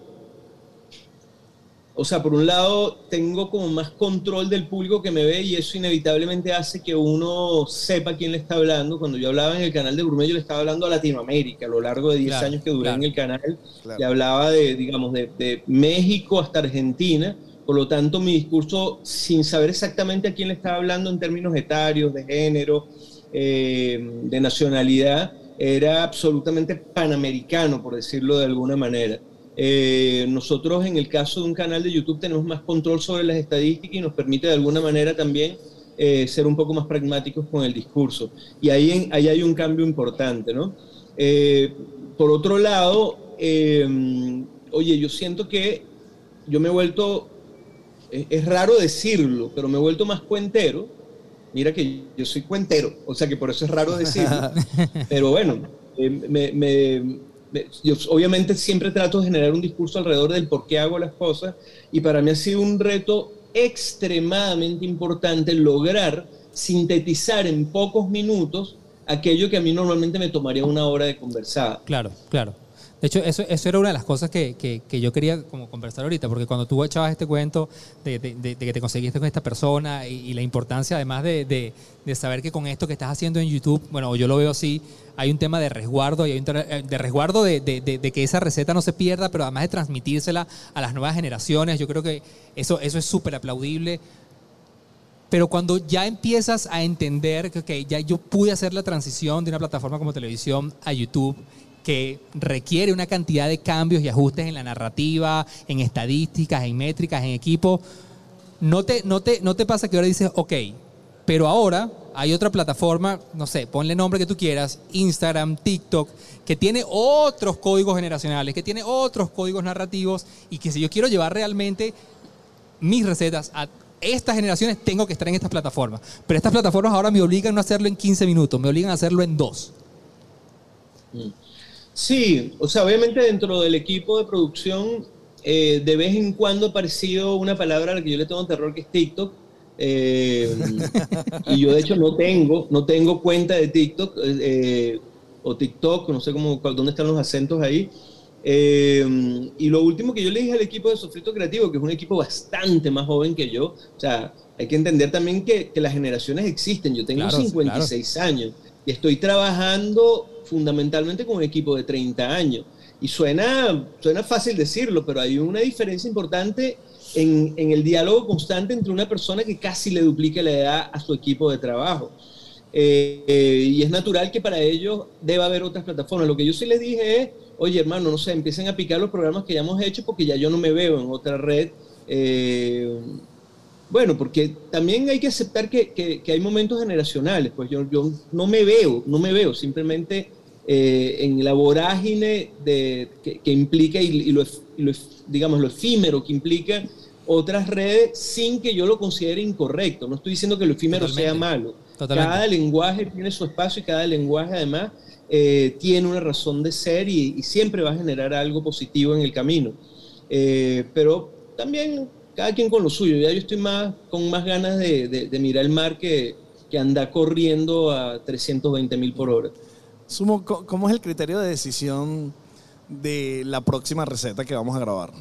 o sea, por un lado tengo como más control del público que me ve y eso inevitablemente hace que uno sepa quién le está hablando. Cuando yo hablaba en el canal de Bruno, yo le estaba hablando a Latinoamérica a lo largo de 10
Claro,
años que duré
claro.
en el canal.
Claro.
Y hablaba de, digamos, de, de México hasta Argentina. Por lo tanto, mi discurso, sin saber exactamente a quién le estaba hablando en términos etarios, de género, eh, de nacionalidad, era absolutamente panamericano, por decirlo de alguna manera. Eh, nosotros en el caso de un canal de YouTube tenemos más control sobre las estadísticas y nos permite de alguna manera también eh, ser un poco más pragmáticos con el discurso. Y ahí, en- ahí hay un cambio importante, ¿no? Eh, por otro lado, oye, yo siento que yo me he vuelto, es, es raro decirlo, pero me he vuelto más cuentero. Mira que yo soy cuentero, o sea que por eso es raro decirlo. pero bueno, me- yo obviamente siempre trato de generar un discurso alrededor del por qué hago las cosas y para mí ha sido un reto extremadamente importante lograr sintetizar en pocos minutos aquello que a mí normalmente me tomaría una hora de conversar.
Claro, claro. De hecho, eso, eso era una de las cosas que, que- que yo quería como conversar ahorita, porque cuando tú echabas este cuento de, de- que te conseguiste con esta persona y, y la importancia además de, saber que con esto que estás haciendo en YouTube, bueno, yo lo veo así, hay un tema de resguardo hay un tema de resguardo de, que esa receta no se pierda, pero además de transmitírsela a las nuevas generaciones, yo creo que eso, eso es súper aplaudible. Pero cuando ya empiezas a entender que ok, ya yo pude hacer la transición de una plataforma como televisión a YouTube, que requiere una cantidad de cambios y ajustes en la narrativa, en estadísticas, en métricas, en equipo, no te, no te, no te pasa que ahora dices, ok, pero ahora hay otra plataforma, no sé, ponle nombre que tú quieras, Instagram, TikTok, que tiene otros códigos generacionales, que tiene otros códigos narrativos y que si yo quiero llevar realmente mis recetas a estas generaciones tengo que estar en estas plataformas. Pero estas plataformas ahora me obligan no a hacerlo en 15 minutos, me obligan a hacerlo en dos.
Sí, o sea, obviamente dentro del equipo de producción, eh, de vez en cuando ha aparecido una palabra a la que yo le tengo terror, que es TikTok. Eh, y yo de hecho no tengo, no tengo cuenta de TikTok eh, o TikTok, no sé cómo, dónde están los acentos ahí. Eh, y lo último que yo le dije al equipo de Sofrito Creativo, que es un equipo bastante más joven que yo, o sea, hay que entender también que, que las generaciones existen. Yo tengo
Claro,
56 años y estoy trabajando fundamentalmente con un equipo de 30 años. Y suena, suena fácil decirlo, pero hay una diferencia importante en, en el diálogo constante entre una persona que casi le duplica la edad a su equipo de trabajo. Eh, eh, y es natural que para ellos deba haber otras plataformas. Lo que yo sí les dije es, oye hermano, no sé, empiecen a picar los programas que ya hemos hecho porque ya yo no me veo en otra red. Eh, bueno, porque también hay que aceptar que, que- que hay momentos generacionales, pues yo, yo no me veo, no me veo, simplemente eh, en la vorágine de, que, implica y, lo, digamos, lo efímero que implica otras redes sin que yo lo considere incorrecto. No estoy diciendo que lo efímero sea malo. Cada lenguaje tiene su espacio y cada lenguaje además eh, tiene una razón de ser y, siempre va a generar algo positivo en el camino. Eh, pero también cada quien con lo suyo. Ya yo estoy más con más ganas de, mirar el mar que, que anda corriendo a 320 mil por hora.
Sumo, ¿cómo es el criterio de decisión de la próxima receta que vamos a grabar?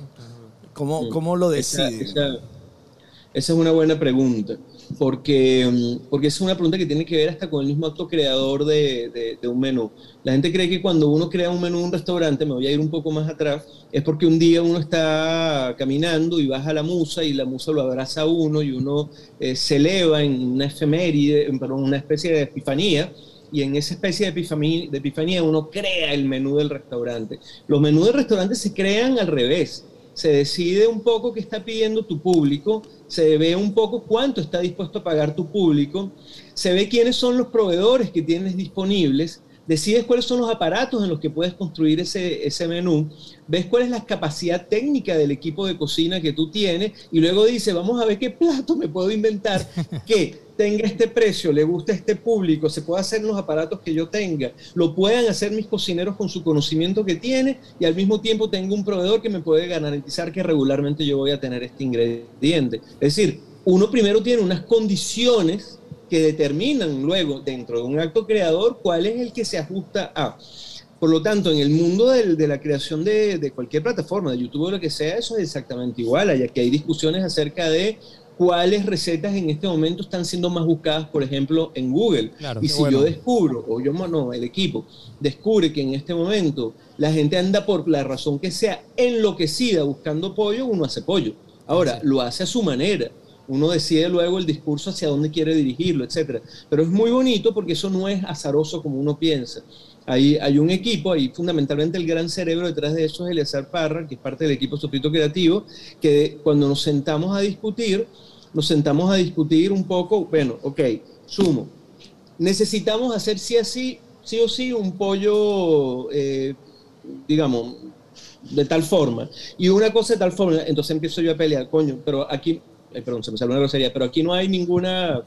¿Cómo, cómo lo decide?
Esa, es una buena pregunta, porque, mm, porque es una pregunta que tiene que ver hasta con el mismo acto creador de, de, un menú. La gente cree que cuando uno crea un menú en un restaurante, me voy a ir un poco más atrás, es porque un día uno está caminando y baja la musa y la musa lo abraza a uno y uno eh, se eleva en una efeméride, perdón, una especie de epifanía y en esa especie de epifanía, de epifanía uno crea el menú del restaurante. Los menús del restaurante se crean al revés. Se decide un poco qué está pidiendo tu público, se ve un poco cuánto está dispuesto a pagar tu público, se ve quiénes son los proveedores que tienes disponibles, decides cuáles son los aparatos en los que puedes construir ese, ese menú, ves cuál es la capacidad técnica del equipo de cocina que tú tienes y luego dices, vamos a ver qué plato me puedo inventar que tenga este precio, le gusta este público, se pueda hacer los aparatos que yo tenga, lo puedan hacer mis cocineros con su conocimiento que tiene y al mismo tiempo tengo un proveedor que me puede garantizar que regularmente yo voy a tener este ingrediente. Es decir, uno primero tiene unas condiciones que determinan luego dentro de un acto creador cuál es el que se ajusta a. Por lo tanto, en el mundo de la creación de, cualquier plataforma, de YouTube o lo que sea, eso es exactamente igual, ya que hay discusiones acerca de cuáles recetas en este momento están siendo más buscadas, por ejemplo, en Google. y si yo descubro, o yo no, el equipo, descubre que en este momento la gente anda por la razón que sea enloquecida buscando pollo, uno hace pollo. Ahora, lo hace a su manera uno decide luego el discurso hacia dónde quiere dirigirlo, etc. Pero es muy bonito porque eso no es azaroso como uno piensa. Hay, hay un equipo, y fundamentalmente el gran cerebro detrás de eso es Eleazar Parra, que es parte del equipo Sofrito Creativo, que cuando nos sentamos a discutir, nos sentamos a discutir un poco, bueno, ok, sumo, necesitamos hacer sí así, sí o sí un pollo, eh, digamos, de tal forma, y una cosa de tal forma, entonces empiezo yo a pelear, coño, pero aquí perdón, se me salió una grosería, pero aquí no hay ninguna,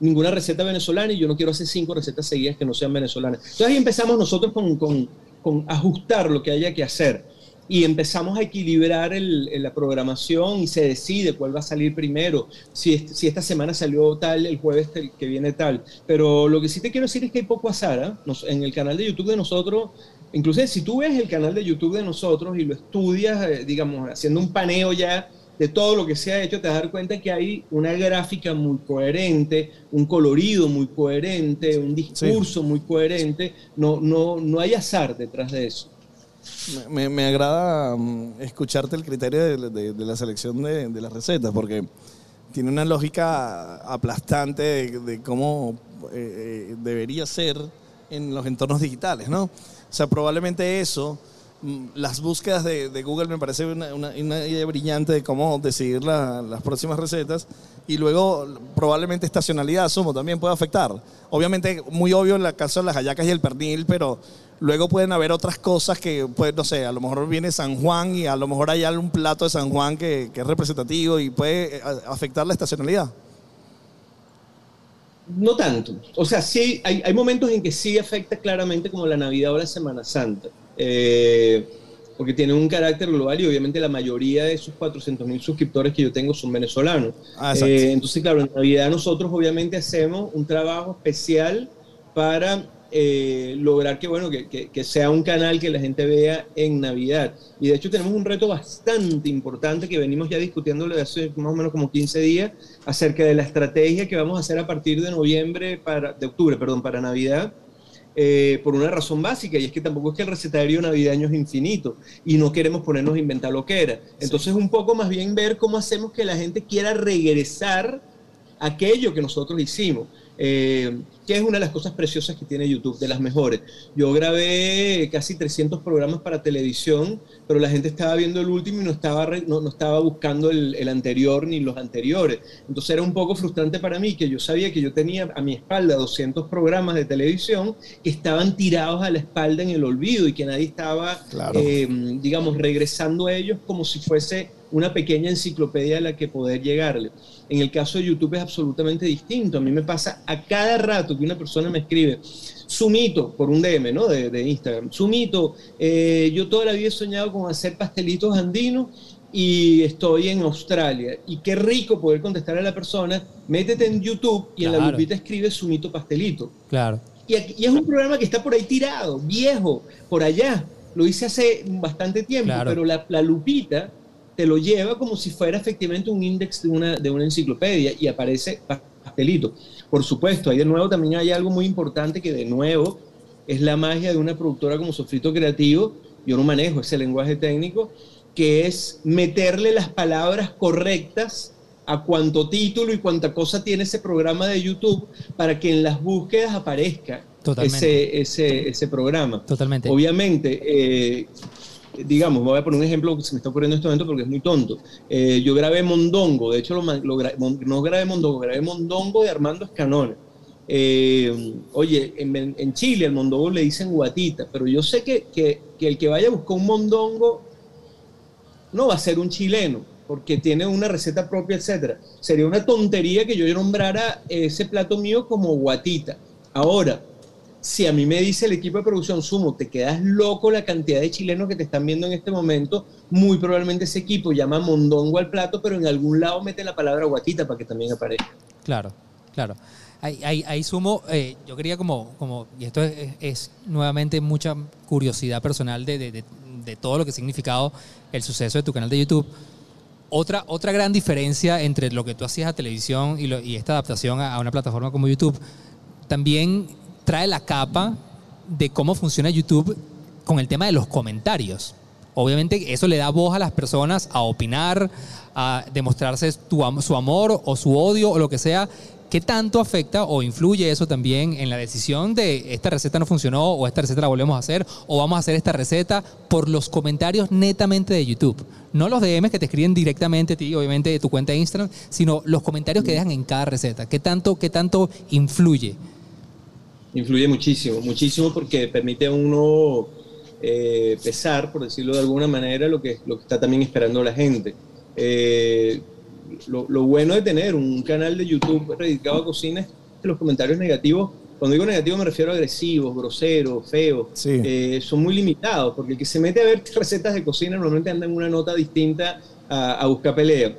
ninguna receta venezolana y yo no quiero hacer cinco recetas seguidas que no sean venezolanas. Entonces ahí empezamos nosotros con, con, con ajustar lo que haya que hacer y empezamos a equilibrar el, la programación y se decide cuál va a salir primero, si, si esta semana salió tal, el jueves que viene tal. Pero lo que sí te quiero decir es que hay poco azar. ¿eh? en el canal de YouTube de nosotros, incluso si tú ves el canal de YouTube de nosotros y lo estudias, eh, digamos, haciendo un paneo ya de todo lo que se ha hecho, te das cuenta que hay una gráfica muy coherente, un colorido muy coherente, un discurso muy coherente. No, no, no hay azar detrás de eso.
Me, me agrada mm, escucharte el criterio de, de, la selección de, de, las recetas, porque tiene una lógica aplastante de, cómo eh, eh, debería ser en los entornos digitales, ¿no? O sea, probablemente eso las búsquedas de, Google me parece una, idea brillante de cómo decidir las próximas recetas. Y luego, probablemente estacionalidad, sumo, también puede afectar. Obviamente, muy obvio en el caso de las hallacas y el pernil, pero luego pueden haber otras cosas que, pues, no sé, a lo mejor viene San Juan y a lo mejor hay algún plato de San Juan que, es representativo y puede eh, afectar la estacionalidad.
No tanto. O sea, sí, hay, hay momentos en que sí afecta claramente como la Navidad o la Semana Santa eh, porque tiene un carácter global y obviamente la mayoría de esos 400 mil suscriptores que yo tengo son venezolanos. Ah, eh, entonces, claro, en Navidad nosotros obviamente hacemos un trabajo especial para eh, lograr que, bueno, que, que, sea un canal que la gente vea en Navidad. Y de hecho tenemos un reto bastante importante que venimos ya discutiendo desde hace más o menos como 15 días acerca de la estrategia que vamos a hacer a partir de noviembre, para, de octubre, perdón, para Navidad eh, por una razón básica, y es que tampoco es que el recetario navideño es infinito y no queremos ponernos a inventar lo que era. Entonces, un poco más bien ver cómo hacemos que la gente quiera regresar aquello que nosotros hicimos. Eh, que es una de las cosas preciosas que tiene YouTube, de las mejores. Yo grabé casi 300 programas para televisión, pero la gente estaba viendo el último y no estaba, no, no estaba buscando el, el, anterior ni los anteriores. Entonces era un poco frustrante para mí que yo sabía que yo tenía a mi espalda 200 programas de televisión que estaban tirados a la espalda en el olvido y que nadie estaba,
Claro.
eh, digamos, regresando a ellos como si fuese una pequeña enciclopedia a la que poder llegarle. En el caso de YouTube es absolutamente distinto. A mí me pasa a cada rato que una persona me escribe, Sumito, por un DM, ¿no? De, de Instagram. Sumito, eh, yo toda la vida he soñado con hacer pastelitos andinos y estoy en Australia. Y qué rico poder contestar a la persona, métete en YouTube y en la
Claro.
lupita escribe Sumito Pastelito.
Claro.
Y, aquí- y es un programa que está por ahí tirado, viejo, por allá. Lo hice hace bastante tiempo,
Claro.
pero la, la lupita te lo lleva como si fuera efectivamente un índice de una, de una enciclopedia y aparece pastelito. Por supuesto, ahí de nuevo también hay algo muy importante que de nuevo es la magia de una productora como Sofrito Creativo. Yo no manejo ese lenguaje técnico, que es meterle las palabras correctas a cuánto título y cuánta cosa tiene ese programa de YouTube para que en las búsquedas aparezca ese, ese, ese programa.
Totalmente.
Obviamente, eh, digamos, voy a poner un ejemplo que se me está ocurriendo en este momento porque es muy tonto. Eh, yo grabé Mondongo, de hecho no grabé Mondongo, grabé Mondongo de Armando Escanone. Eh, oye, en, Chile al Mondongo le dicen guatita, pero yo sé que, que- que el que vaya a buscar un Mondongo no va a ser un chileno, porque tiene una receta propia, etcétera. Sería una tontería que yo nombrara ese plato mío como guatita. Ahora, si a mí me dice el equipo de producción, Sumo, te quedas loco la cantidad de chilenos que te están viendo en este momento, muy probablemente ese equipo llama mondongo al plato, pero en algún lado mete la palabra guatita para que también aparezca.
Claro, claro. Ahí, sumo, eh, yo quería como, como y esto es, nuevamente mucha curiosidad personal de, de- de- todo lo que ha significado el suceso de tu canal de YouTube. Otra, otra gran diferencia entre lo que tú hacías a televisión y, esta adaptación a una plataforma como YouTube, también trae la capa de cómo funciona YouTube con el tema de los comentarios. Obviamente eso le da voz a las personas a opinar, a demostrarse tu su amor o su odio o lo que sea. ¿Qué tanto afecta o influye eso también en la decisión de esta receta no funcionó o esta receta la volvemos a hacer o vamos a hacer esta receta por los comentarios netamente de YouTube? No los DMs que te escriben directamente a ti, obviamente de tu cuenta de Instagram, sino los comentarios que dejan en cada receta. ¿Qué tanto, qué tanto influye?
Influye muchísimo, muchísimo porque permite a uno eh, pesar, por decirlo de alguna manera, lo que, lo que está también esperando la gente. Eh, lo, lo bueno de tener un canal de YouTube dedicado a cocina es que los comentarios negativos, cuando digo negativos me refiero a agresivos, groseros, feos,
Sí.
eh, son muy limitados, porque el que se mete a ver recetas de cocina normalmente anda en una nota distinta a, a buscar pelea.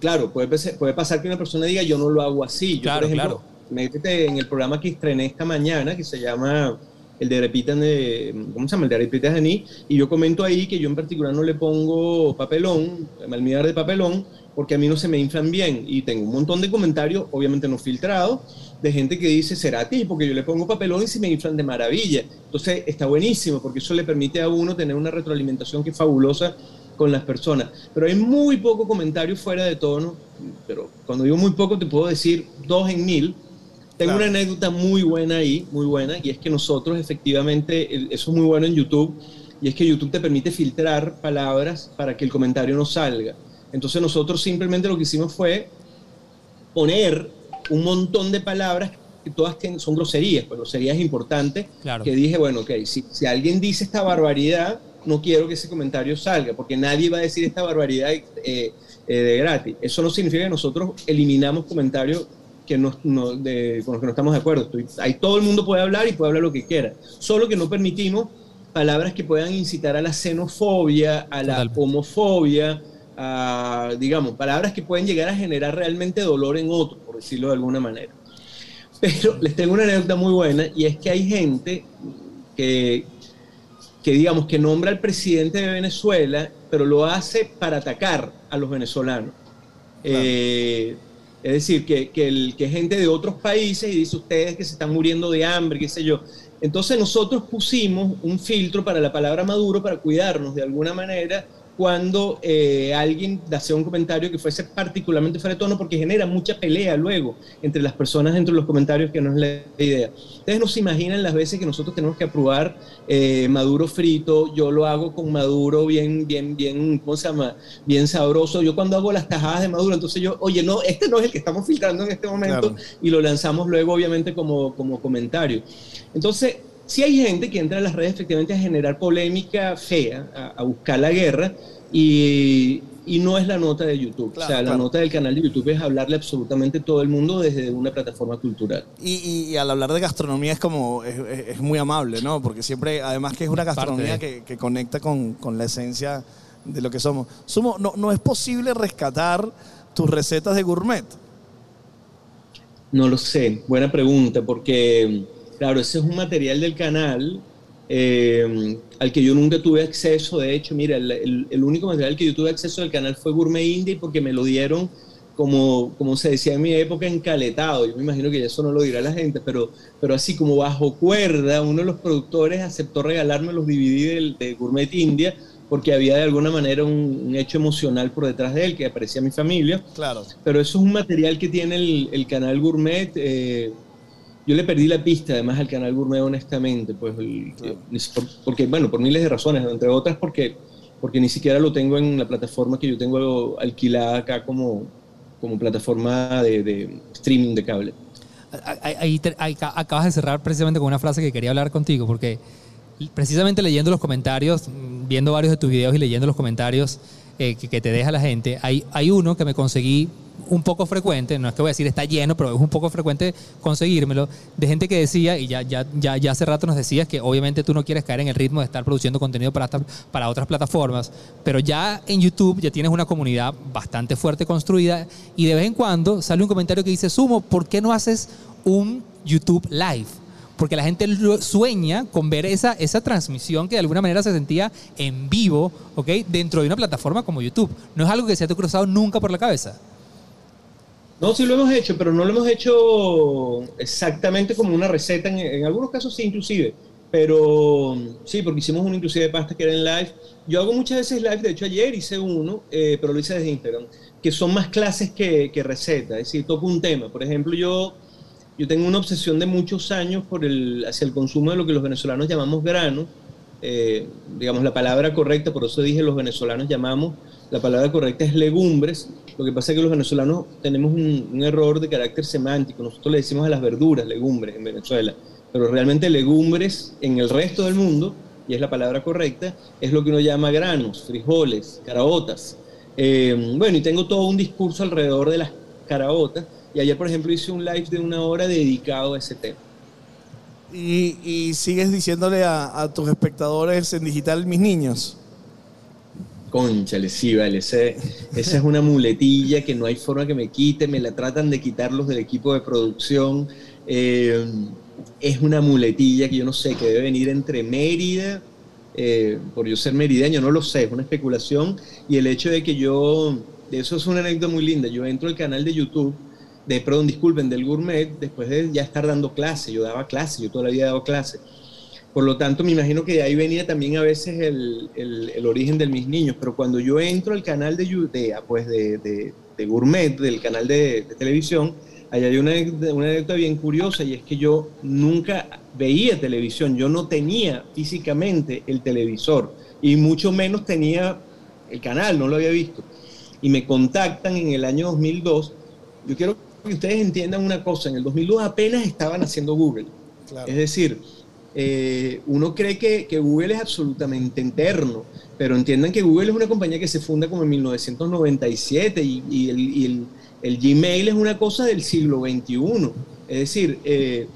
Claro, puede, puede pasar que una persona diga yo no lo hago así. Yo,
Claro,
por ejemplo,
claro.
Métete en el programa que estrené esta mañana, que se llama el de Repitan de, ¿cómo se llama? El de Repitas de Ní, y yo comento ahí que yo en particular no le pongo papelón, almíbar de papelón, porque a mí no se me inflan bien, y tengo un montón de comentarios, obviamente no filtrados, de gente que dice, será a ti, porque yo le pongo papelón y se me inflan de maravilla. Entonces está buenísimo, porque eso le permite a uno tener una retroalimentación que es fabulosa con las personas. Pero hay muy poco comentario fuera de tono, pero cuando digo muy poco te puedo decir dos en mil, tengo
Claro.
una anécdota muy buena ahí, muy buena, y es que nosotros efectivamente, eso es muy bueno en YouTube, y es que YouTube te permite filtrar palabras para que el comentario no salga. Entonces nosotros simplemente lo que hicimos fue poner un montón de palabras que todas son groserías, pues groserías importantes,
Claro.
que dije, bueno, ok, si, si alguien dice esta barbaridad, no quiero que ese comentario salga, porque nadie va a decir esta barbaridad eh, eh, de gratis. Eso no significa que nosotros eliminamos comentarios que no, no- de- con los que no estamos de acuerdo. Estoy- ahí todo el mundo puede hablar y puede hablar lo que quiera. Solo que no permitimos palabras que puedan incitar a la xenofobia, a la
Totalmente.
homofobia, a, digamos, palabras que pueden llegar a generar realmente dolor en otros, por decirlo de alguna manera. Pero les tengo una anécdota muy buena y es que hay gente que, que digamos, que nombra al presidente de Venezuela, pero lo hace para atacar a los venezolanos. Eh, es decir, que, que, el, que gente de otros países y dice ustedes que se están muriendo de hambre, qué sé yo. Entonces nosotros pusimos un filtro para la palabra Maduro para cuidarnos de alguna manera cuando eh, alguien hacía un comentario que fuese particularmente fuera de tono porque genera mucha pelea luego entre las personas dentro de los comentarios que no es la idea. Ustedes no se imaginan las veces que nosotros tenemos que aprobar eh, maduro frito, yo lo hago con maduro bien, bien, bien, ¿cómo se llama? Bien sabroso. Yo cuando hago las tajadas de maduro, entonces yo, oye, no, este no es el que estamos filtrando en este momento y lo lanzamos luego obviamente como, como comentario. Entonces, si hay gente que entra a las redes efectivamente a generar polémica fea, a, buscar la guerra, y, y, no es la nota de YouTube. o sea, la nota del canal de YouTube es hablarle absolutamente todo el mundo desde una plataforma cultural.
Y, y, al hablar de gastronomía es como, es, es, muy amable, ¿no? Porque siempre, además que es una gastronomía que, que, conecta con, con, la esencia de lo que somos. Sumo, no, no es posible rescatar tus recetas de gourmet.
No lo sé, buena pregunta, porque Claro, ese es un material del canal eh, al que yo nunca tuve acceso. De hecho, mira, el, único material que yo tuve acceso del canal fue Gourmet Indie porque me lo dieron, como, como se decía en mi época, encaletado. Yo me imagino que eso no lo dirá la gente, pero, pero así como bajo cuerda, uno de los productores aceptó regalarme los DVD de, Gourmet India porque había de alguna manera un, hecho emocional por detrás de él, que aparecía mi familia.
Claro.
Pero eso es un material que tiene el, canal Gourmet. Eh, yo le perdí la pista además al canal Gourmet honestamente, pues porque bueno, por miles de razones, entre otras porque porque ni siquiera lo tengo en la plataforma que yo tengo alquilada acá como, como plataforma de, streaming de cable.
Ahí, acabas de cerrar precisamente con una frase que quería hablar contigo, porque precisamente leyendo los comentarios, viendo varios de tus videos y leyendo los comentarios eh, que, que, te deja la gente, hay, hay uno que me conseguí un poco frecuente, no es que voy a decir está lleno, pero es un poco frecuente conseguírmelo, de gente que decía, y ya, ya, ya, ya hace rato nos decías que obviamente tú no quieres caer en el ritmo de estar produciendo contenido para, para otras plataformas, pero ya en YouTube ya tienes una comunidad bastante fuerte construida y de vez en cuando sale un comentario que dice, Sumo, ¿por qué no haces un YouTube Live? porque la gente sueña con ver esa, esa transmisión que de alguna manera se sentía en vivo, ¿ok? Dentro de una plataforma como YouTube. No es algo que se te ha cruzado nunca por la cabeza.
No, sí lo hemos hecho, pero no lo hemos hecho exactamente como una receta, en, algunos casos sí inclusive, pero sí, porque hicimos uno inclusive de pasta que era en live. Yo hago muchas veces live, de hecho ayer hice uno, eh, pero lo hice desde Instagram, que son más clases que, que recetas, es decir, toco un tema. Por ejemplo, yo, yo tengo una obsesión de muchos años por el, hacia el consumo de lo que los venezolanos llamamos grano, eh, digamos la palabra correcta, por eso dije los venezolanos llamamos, la palabra correcta es legumbres, lo que pasa es que los venezolanos tenemos un, error de carácter semántico. Nosotros le decimos a las verduras legumbres en Venezuela, pero realmente legumbres en el resto del mundo, y es la palabra correcta, es lo que uno llama granos, frijoles, caraotas. Eh, bueno, y tengo todo un discurso alrededor de las caraotas. Y ayer, por ejemplo, hice un live de una hora dedicado a ese tema.
Y, sigues diciéndole a, tus espectadores en digital, mis niños.
Conchale, sí, vale. esa es una muletilla que no hay forma que me quite, me la tratan de quitar los del equipo de producción. Eh, es una muletilla que yo no sé, que debe venir entre Mérida, eh, por yo ser merideño, no lo sé, es una especulación. Y el hecho de que yo, eso es una anécdota muy linda, yo entro al canal de YouTube, de, perdón, disculpen, del Gourmet, después de ya estar dando clase, yo daba clase, yo toda la vida dado clase por lo tanto, me imagino que de ahí venía también a veces el, el, origen de mis niños. Pero cuando yo entro al canal de, de, pues de, de, Gourmet, del canal de, televisión, ahí hay una, una anécdota bien curiosa y es que yo nunca veía televisión. Yo no tenía físicamente el televisor y mucho menos tenía el canal, no lo había visto. Y me contactan en el año 2002. Yo quiero que ustedes entiendan una cosa. En el 2002 apenas estaban haciendo Google. Es decir, eh, uno cree que, Google es absolutamente interno, pero entiendan que Google es una compañía que se funda como en 1997 y, el, Gmail es una cosa del siglo XXI. Es decir, eh,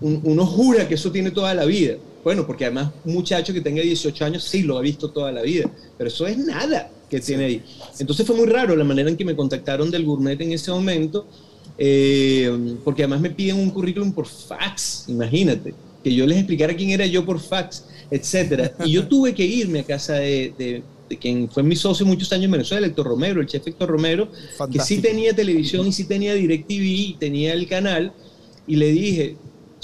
uno jura que eso tiene toda la vida. Bueno, porque además un muchacho que tenga 18 años sí lo ha visto toda la vida, pero eso es nada que tiene ahí. Entonces fue muy raro la manera en que me contactaron del Gourmet en ese momento, eh, porque además me piden un currículum por fax, imagínate que yo les explicara quién era yo por fax, etcétera. Y yo tuve que irme a casa de, quien fue mi socio muchos años en Venezuela, Héctor Romero, el chef Héctor Romero, que sí tenía televisión y sí tenía DirecTV y tenía el canal, y le dije,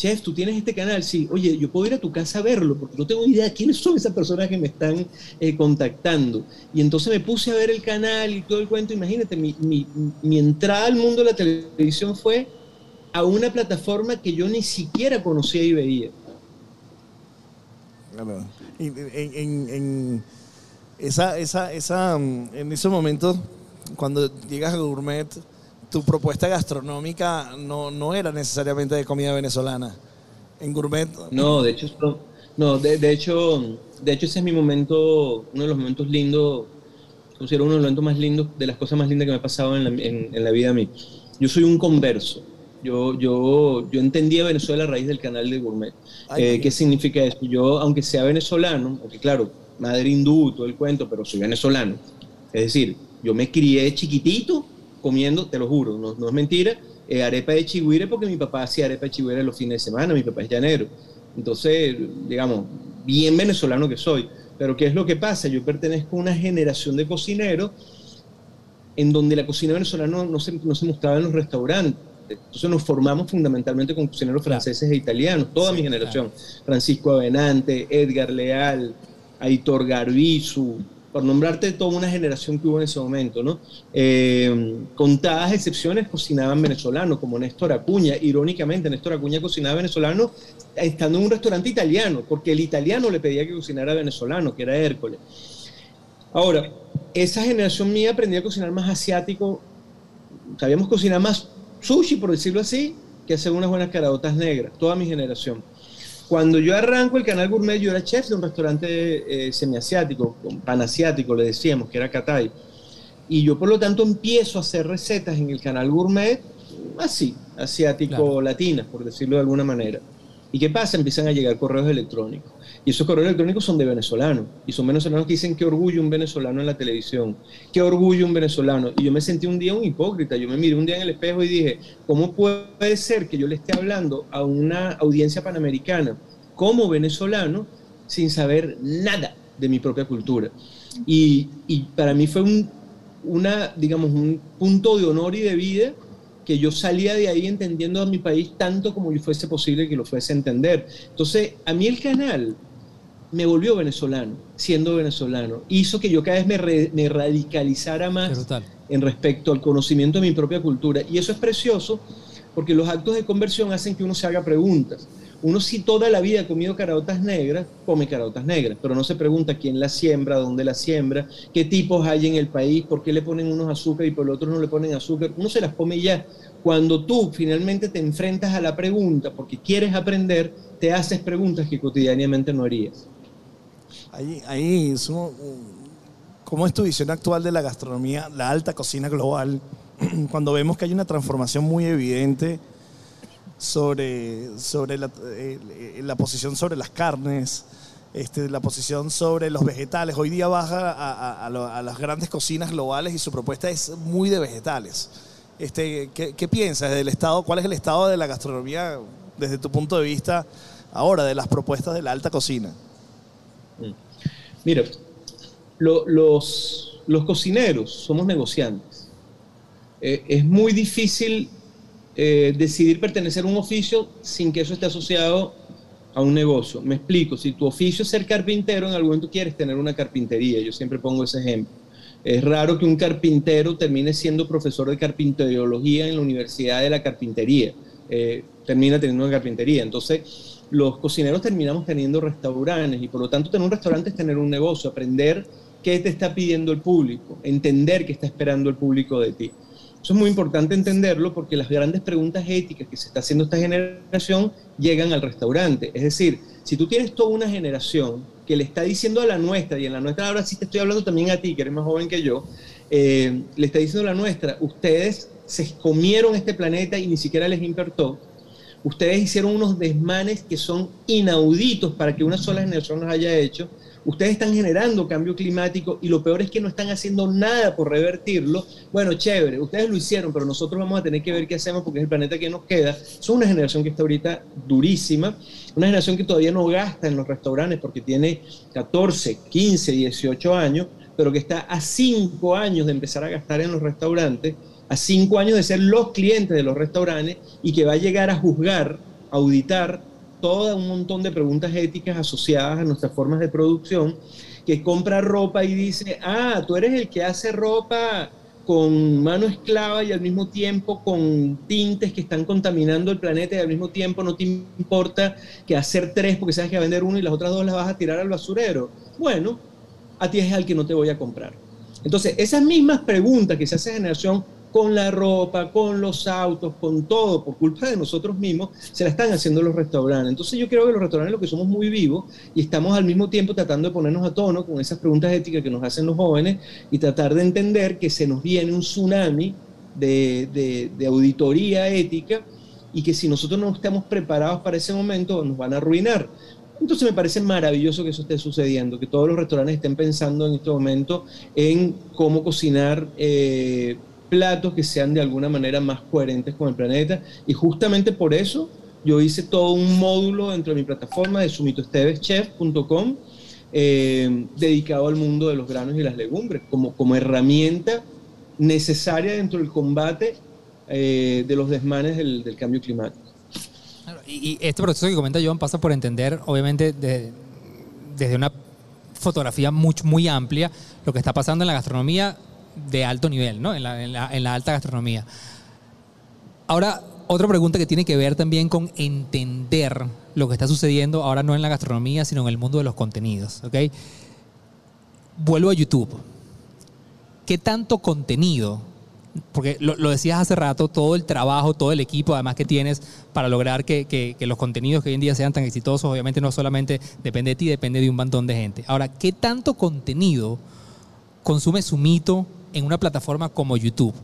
chef, tú tienes este canal, sí, oye, yo puedo ir a tu casa a verlo, porque no tengo idea de quiénes son esas personas que me están eh, contactando. Y entonces me puse a ver el canal y todo el cuento, imagínate, mi, mi, mi entrada al mundo de la televisión fue a una plataforma que yo ni siquiera conocía y veía.
Claro. Y en, en- en esa, esa, esa, mm, en esos momentos, cuando llegas a Gourmet, tu propuesta gastronómica no, no era necesariamente de comida venezolana. En Gourmet,
No, de hecho, no, de, de hecho, de hecho ese es mi momento, uno de los momentos lindos, considero uno de los momentos más lindos, de las cosas más lindas que me ha pasado en la, en- en la vida a mí. Yo soy un converso. Yo, yo, yo entendí a Venezuela a raíz del canal de Gourmet.
Ay,
Eh,
qué
¿Qué significa eso? Yo, aunque sea venezolano, aunque claro, madre hindú, todo el cuento, pero soy venezolano. Es decir, yo me crié chiquitito comiendo, te lo juro, no, no es mentira, eh, arepa de chigüire porque mi papá hacía arepa de chigüire los fines de semana, mi papá es llanero. Entonces, digamos, bien venezolano que soy. Pero ¿qué es lo que pasa? Yo pertenezco a una generación de cocineros en donde la cocina venezolana no se, no se mostraba en los restaurantes. Entonces nos formamos fundamentalmente con cocineros franceses e italianos, toda
Sí,
mi generación. Francisco Avenante, Edgar Leal, Aitor Garbizu, por nombrarte toda una generación que hubo en ese momento, ¿no? Eh, contadas excepciones cocinaban venezolanos, como Néstor Acuña. Irónicamente, Néstor Acuña cocinaba venezolano estando en un restaurante italiano, porque el italiano le pedía que cocinara venezolano, que era Hércules. Ahora, esa generación mía aprendía a cocinar más asiático, sabíamos cocinar más sushi, por decirlo así, que hacer unas buenas caraotas negras, toda mi generación. Cuando yo arranco el canal Gourmet, yo era chef de un restaurante eh, semiasiático, panasiático, le decíamos, que era Catay. Y yo, por lo tanto, empiezo a hacer recetas en el canal Gourmet así, asiático-latinas, por decirlo de alguna manera. ¿Y qué pasa? Empiezan a llegar correos electrónicos. Y esos correos electrónicos son de venezolanos. Y son venezolanos que dicen qué orgullo un venezolano en la televisión. Qué orgullo un venezolano. Y yo me sentí un día un hipócrita. Yo me miré un día en el espejo y dije, ¿cómo puede ser que yo le esté hablando a una audiencia panamericana como venezolano sin saber nada de mi propia cultura? Y, para mí fue un, una, digamos, un punto de honor y de vida que yo salía de ahí entendiendo a mi país tanto como fuese posible que lo fuese a entender. Entonces, a mí el canal me volvió venezolano, siendo venezolano. Hizo que yo cada vez me, re- me radicalizara más en respecto al conocimiento de mi propia cultura. Y eso es precioso porque los actos de conversión hacen que uno se haga preguntas. Uno si toda la vida ha comido caraotas negras, come caraotas negras, pero no se pregunta quién las siembra, dónde las siembra, qué tipos hay en el país, por qué le ponen unos azúcar y por los otros no le ponen azúcar. Uno se las come ya. Cuando tú finalmente te enfrentas a la pregunta porque quieres aprender, te haces preguntas que cotidianamente no harías.
ahí, ahí ¿cómo es tu visión actual de la gastronomía, la alta cocina global? Cuando vemos que hay una transformación muy evidente sobre, sobre la, eh, la posición sobre las carnes, este, la posición sobre los vegetales. Hoy día baja a, a- a lo- a las grandes cocinas globales y su propuesta es muy de vegetales. Este, ¿qué, qué piensas del estado? ¿Cuál es el estado de la gastronomía desde tu punto de vista ahora, de las propuestas de la alta cocina?
Mira, lo- los, los cocineros somos negociantes. Eh, es muy difícil eh, decidir pertenecer a un oficio sin que eso esté asociado a un negocio. Me explico, si tu oficio es ser carpintero, en algún momento quieres tener una carpintería. Yo siempre pongo ese ejemplo. Es raro que un carpintero termine siendo profesor de carpinteriología en la Universidad de la Carpintería. Eh, termina teniendo una carpintería. Entonces, los cocineros terminamos teniendo restaurantes y por lo tanto tener un restaurante es tener un negocio, aprender qué te está pidiendo el público, entender qué está esperando el público de ti. Eso es muy importante entenderlo porque las grandes preguntas éticas que se está haciendo esta generación llegan al restaurante. Es decir, si tú tienes toda una generación que le está diciendo a la nuestra, y en la nuestra ahora sí te estoy hablando también a ti, que eres más joven que yo, eh, le está diciendo a la nuestra, ustedes se comieron este planeta y ni siquiera les importó, ustedes hicieron unos desmanes que son inauditos para que una sola generación los haya hecho. Ustedes están generando cambio climático y lo peor es que no están haciendo nada por revertirlo. Bueno, chévere, ustedes lo hicieron, pero nosotros vamos a tener que ver qué hacemos porque es el planeta que nos queda. Son una generación que está ahorita durísima, una generación que todavía no gasta en los restaurantes porque tiene 14, 15, 18 años, pero que está a 5 años de empezar a gastar en los restaurantes, a 5 años de ser los clientes de los restaurantes y que va a llegar a juzgar auditar todo un montón de preguntas éticas asociadas a nuestras formas de producción, que compra ropa y dice, ah, tú eres el que hace ropa con mano esclava y al mismo tiempo con tintes que están contaminando el planeta y al mismo tiempo no te importa que hacer tres porque sabes que vender uno y las otras dos las vas a tirar al basurero. Bueno, a ti es al que no te voy a comprar. Entonces, esas mismas preguntas que se hace generación con la ropa, con los autos, con todo, por culpa de nosotros mismos, se la están haciendo los restaurantes. Entonces yo creo que los restaurantes lo que somos muy vivos y estamos al mismo tiempo tratando de ponernos a tono con esas preguntas éticas que nos hacen los jóvenes y tratar de entender que se nos viene un tsunami de, de auditoría ética y que si nosotros no estamos preparados para ese momento nos van a arruinar. Entonces me parece maravilloso que eso esté sucediendo, que todos los restaurantes estén pensando en este momento en cómo cocinar eh, platos que sean de alguna manera más coherentes con el planeta. Y justamente por eso yo hice todo un módulo dentro de mi plataforma de sumitoesteveschef.com eh, dedicado al mundo de los granos y las legumbres, como, como herramienta necesaria dentro del combate eh, de los desmanes del, cambio climático.
Y, este proceso que comenta John pasa por entender, obviamente, desde una fotografía muy, muy amplia, lo que está pasando en la gastronomía de alto nivel, ¿no? en, la, en, la, alta gastronomía. Ahora, otra pregunta que tiene que ver también con entender lo que está sucediendo ahora no en la gastronomía, sino en el mundo de los contenidos. ¿ok? Vuelvo a YouTube. ¿Qué tanto contenido? Porque lo, lo, decías hace rato, todo el trabajo, todo el equipo además que tienes para lograr que, que, que, los contenidos que hoy en día sean tan exitosos, obviamente no solamente depende de ti, depende de un montón de gente. Ahora, ¿qué tanto contenido consume su mito en una plataforma como YouTube.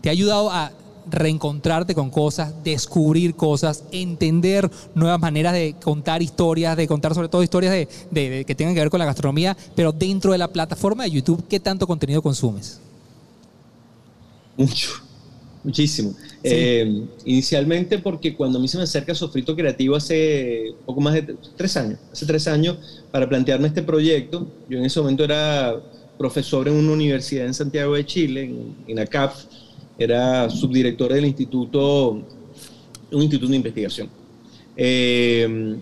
Te ha ayudado a reencontrarte con cosas, descubrir cosas, entender nuevas maneras de contar historias, de contar sobre todo historias de, que tengan que ver con la gastronomía, pero dentro de la plataforma de YouTube, ¿qué tanto contenido consumes?
Mucho, muchísimo. Eh, inicialmente porque cuando a mí se me acerca Sofrito Creativo hace poco más de tres años, hace tres años, para plantearme este proyecto, yo en ese momento era profesor en una universidad en Santiago de Chile, en, en ACAP, era subdirector del instituto, un instituto de investigación. Eh,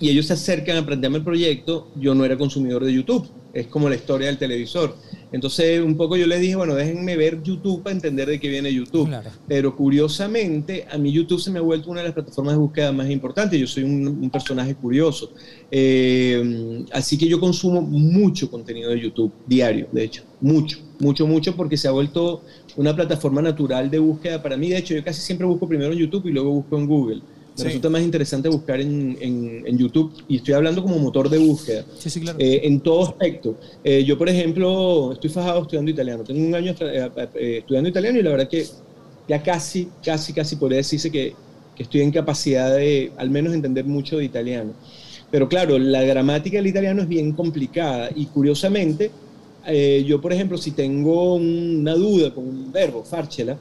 y ellos se acercan a plantearme el proyecto, yo no era consumidor de YouTube, es como la historia del televisor. Entonces, un poco yo les dije, bueno, déjenme ver YouTube para entender de qué viene YouTube. Pero curiosamente, a mí YouTube se me ha vuelto una de las plataformas de búsqueda más importantes. Yo soy un, personaje curioso. Eh, así que yo consumo mucho contenido de YouTube, diario, de hecho. Mucho, mucho, mucho, porque se ha vuelto una plataforma natural de búsqueda para mí. De hecho, yo casi siempre busco primero en YouTube y luego busco en Google. Me resulta más interesante buscar en, en, YouTube, y estoy hablando como motor de búsqueda,
sí, sí, claro.
eh, en todo aspecto. Eh, yo, por ejemplo, estoy fajado estudiando italiano. Tengo un año eh, estudiando italiano y la verdad que ya casi, casi, casi podría decirse que, que estoy en capacidad de al menos entender mucho de italiano. Pero claro, la gramática del italiano es bien complicada y curiosamente, eh, yo por ejemplo, si tengo una duda con un verbo, farchela,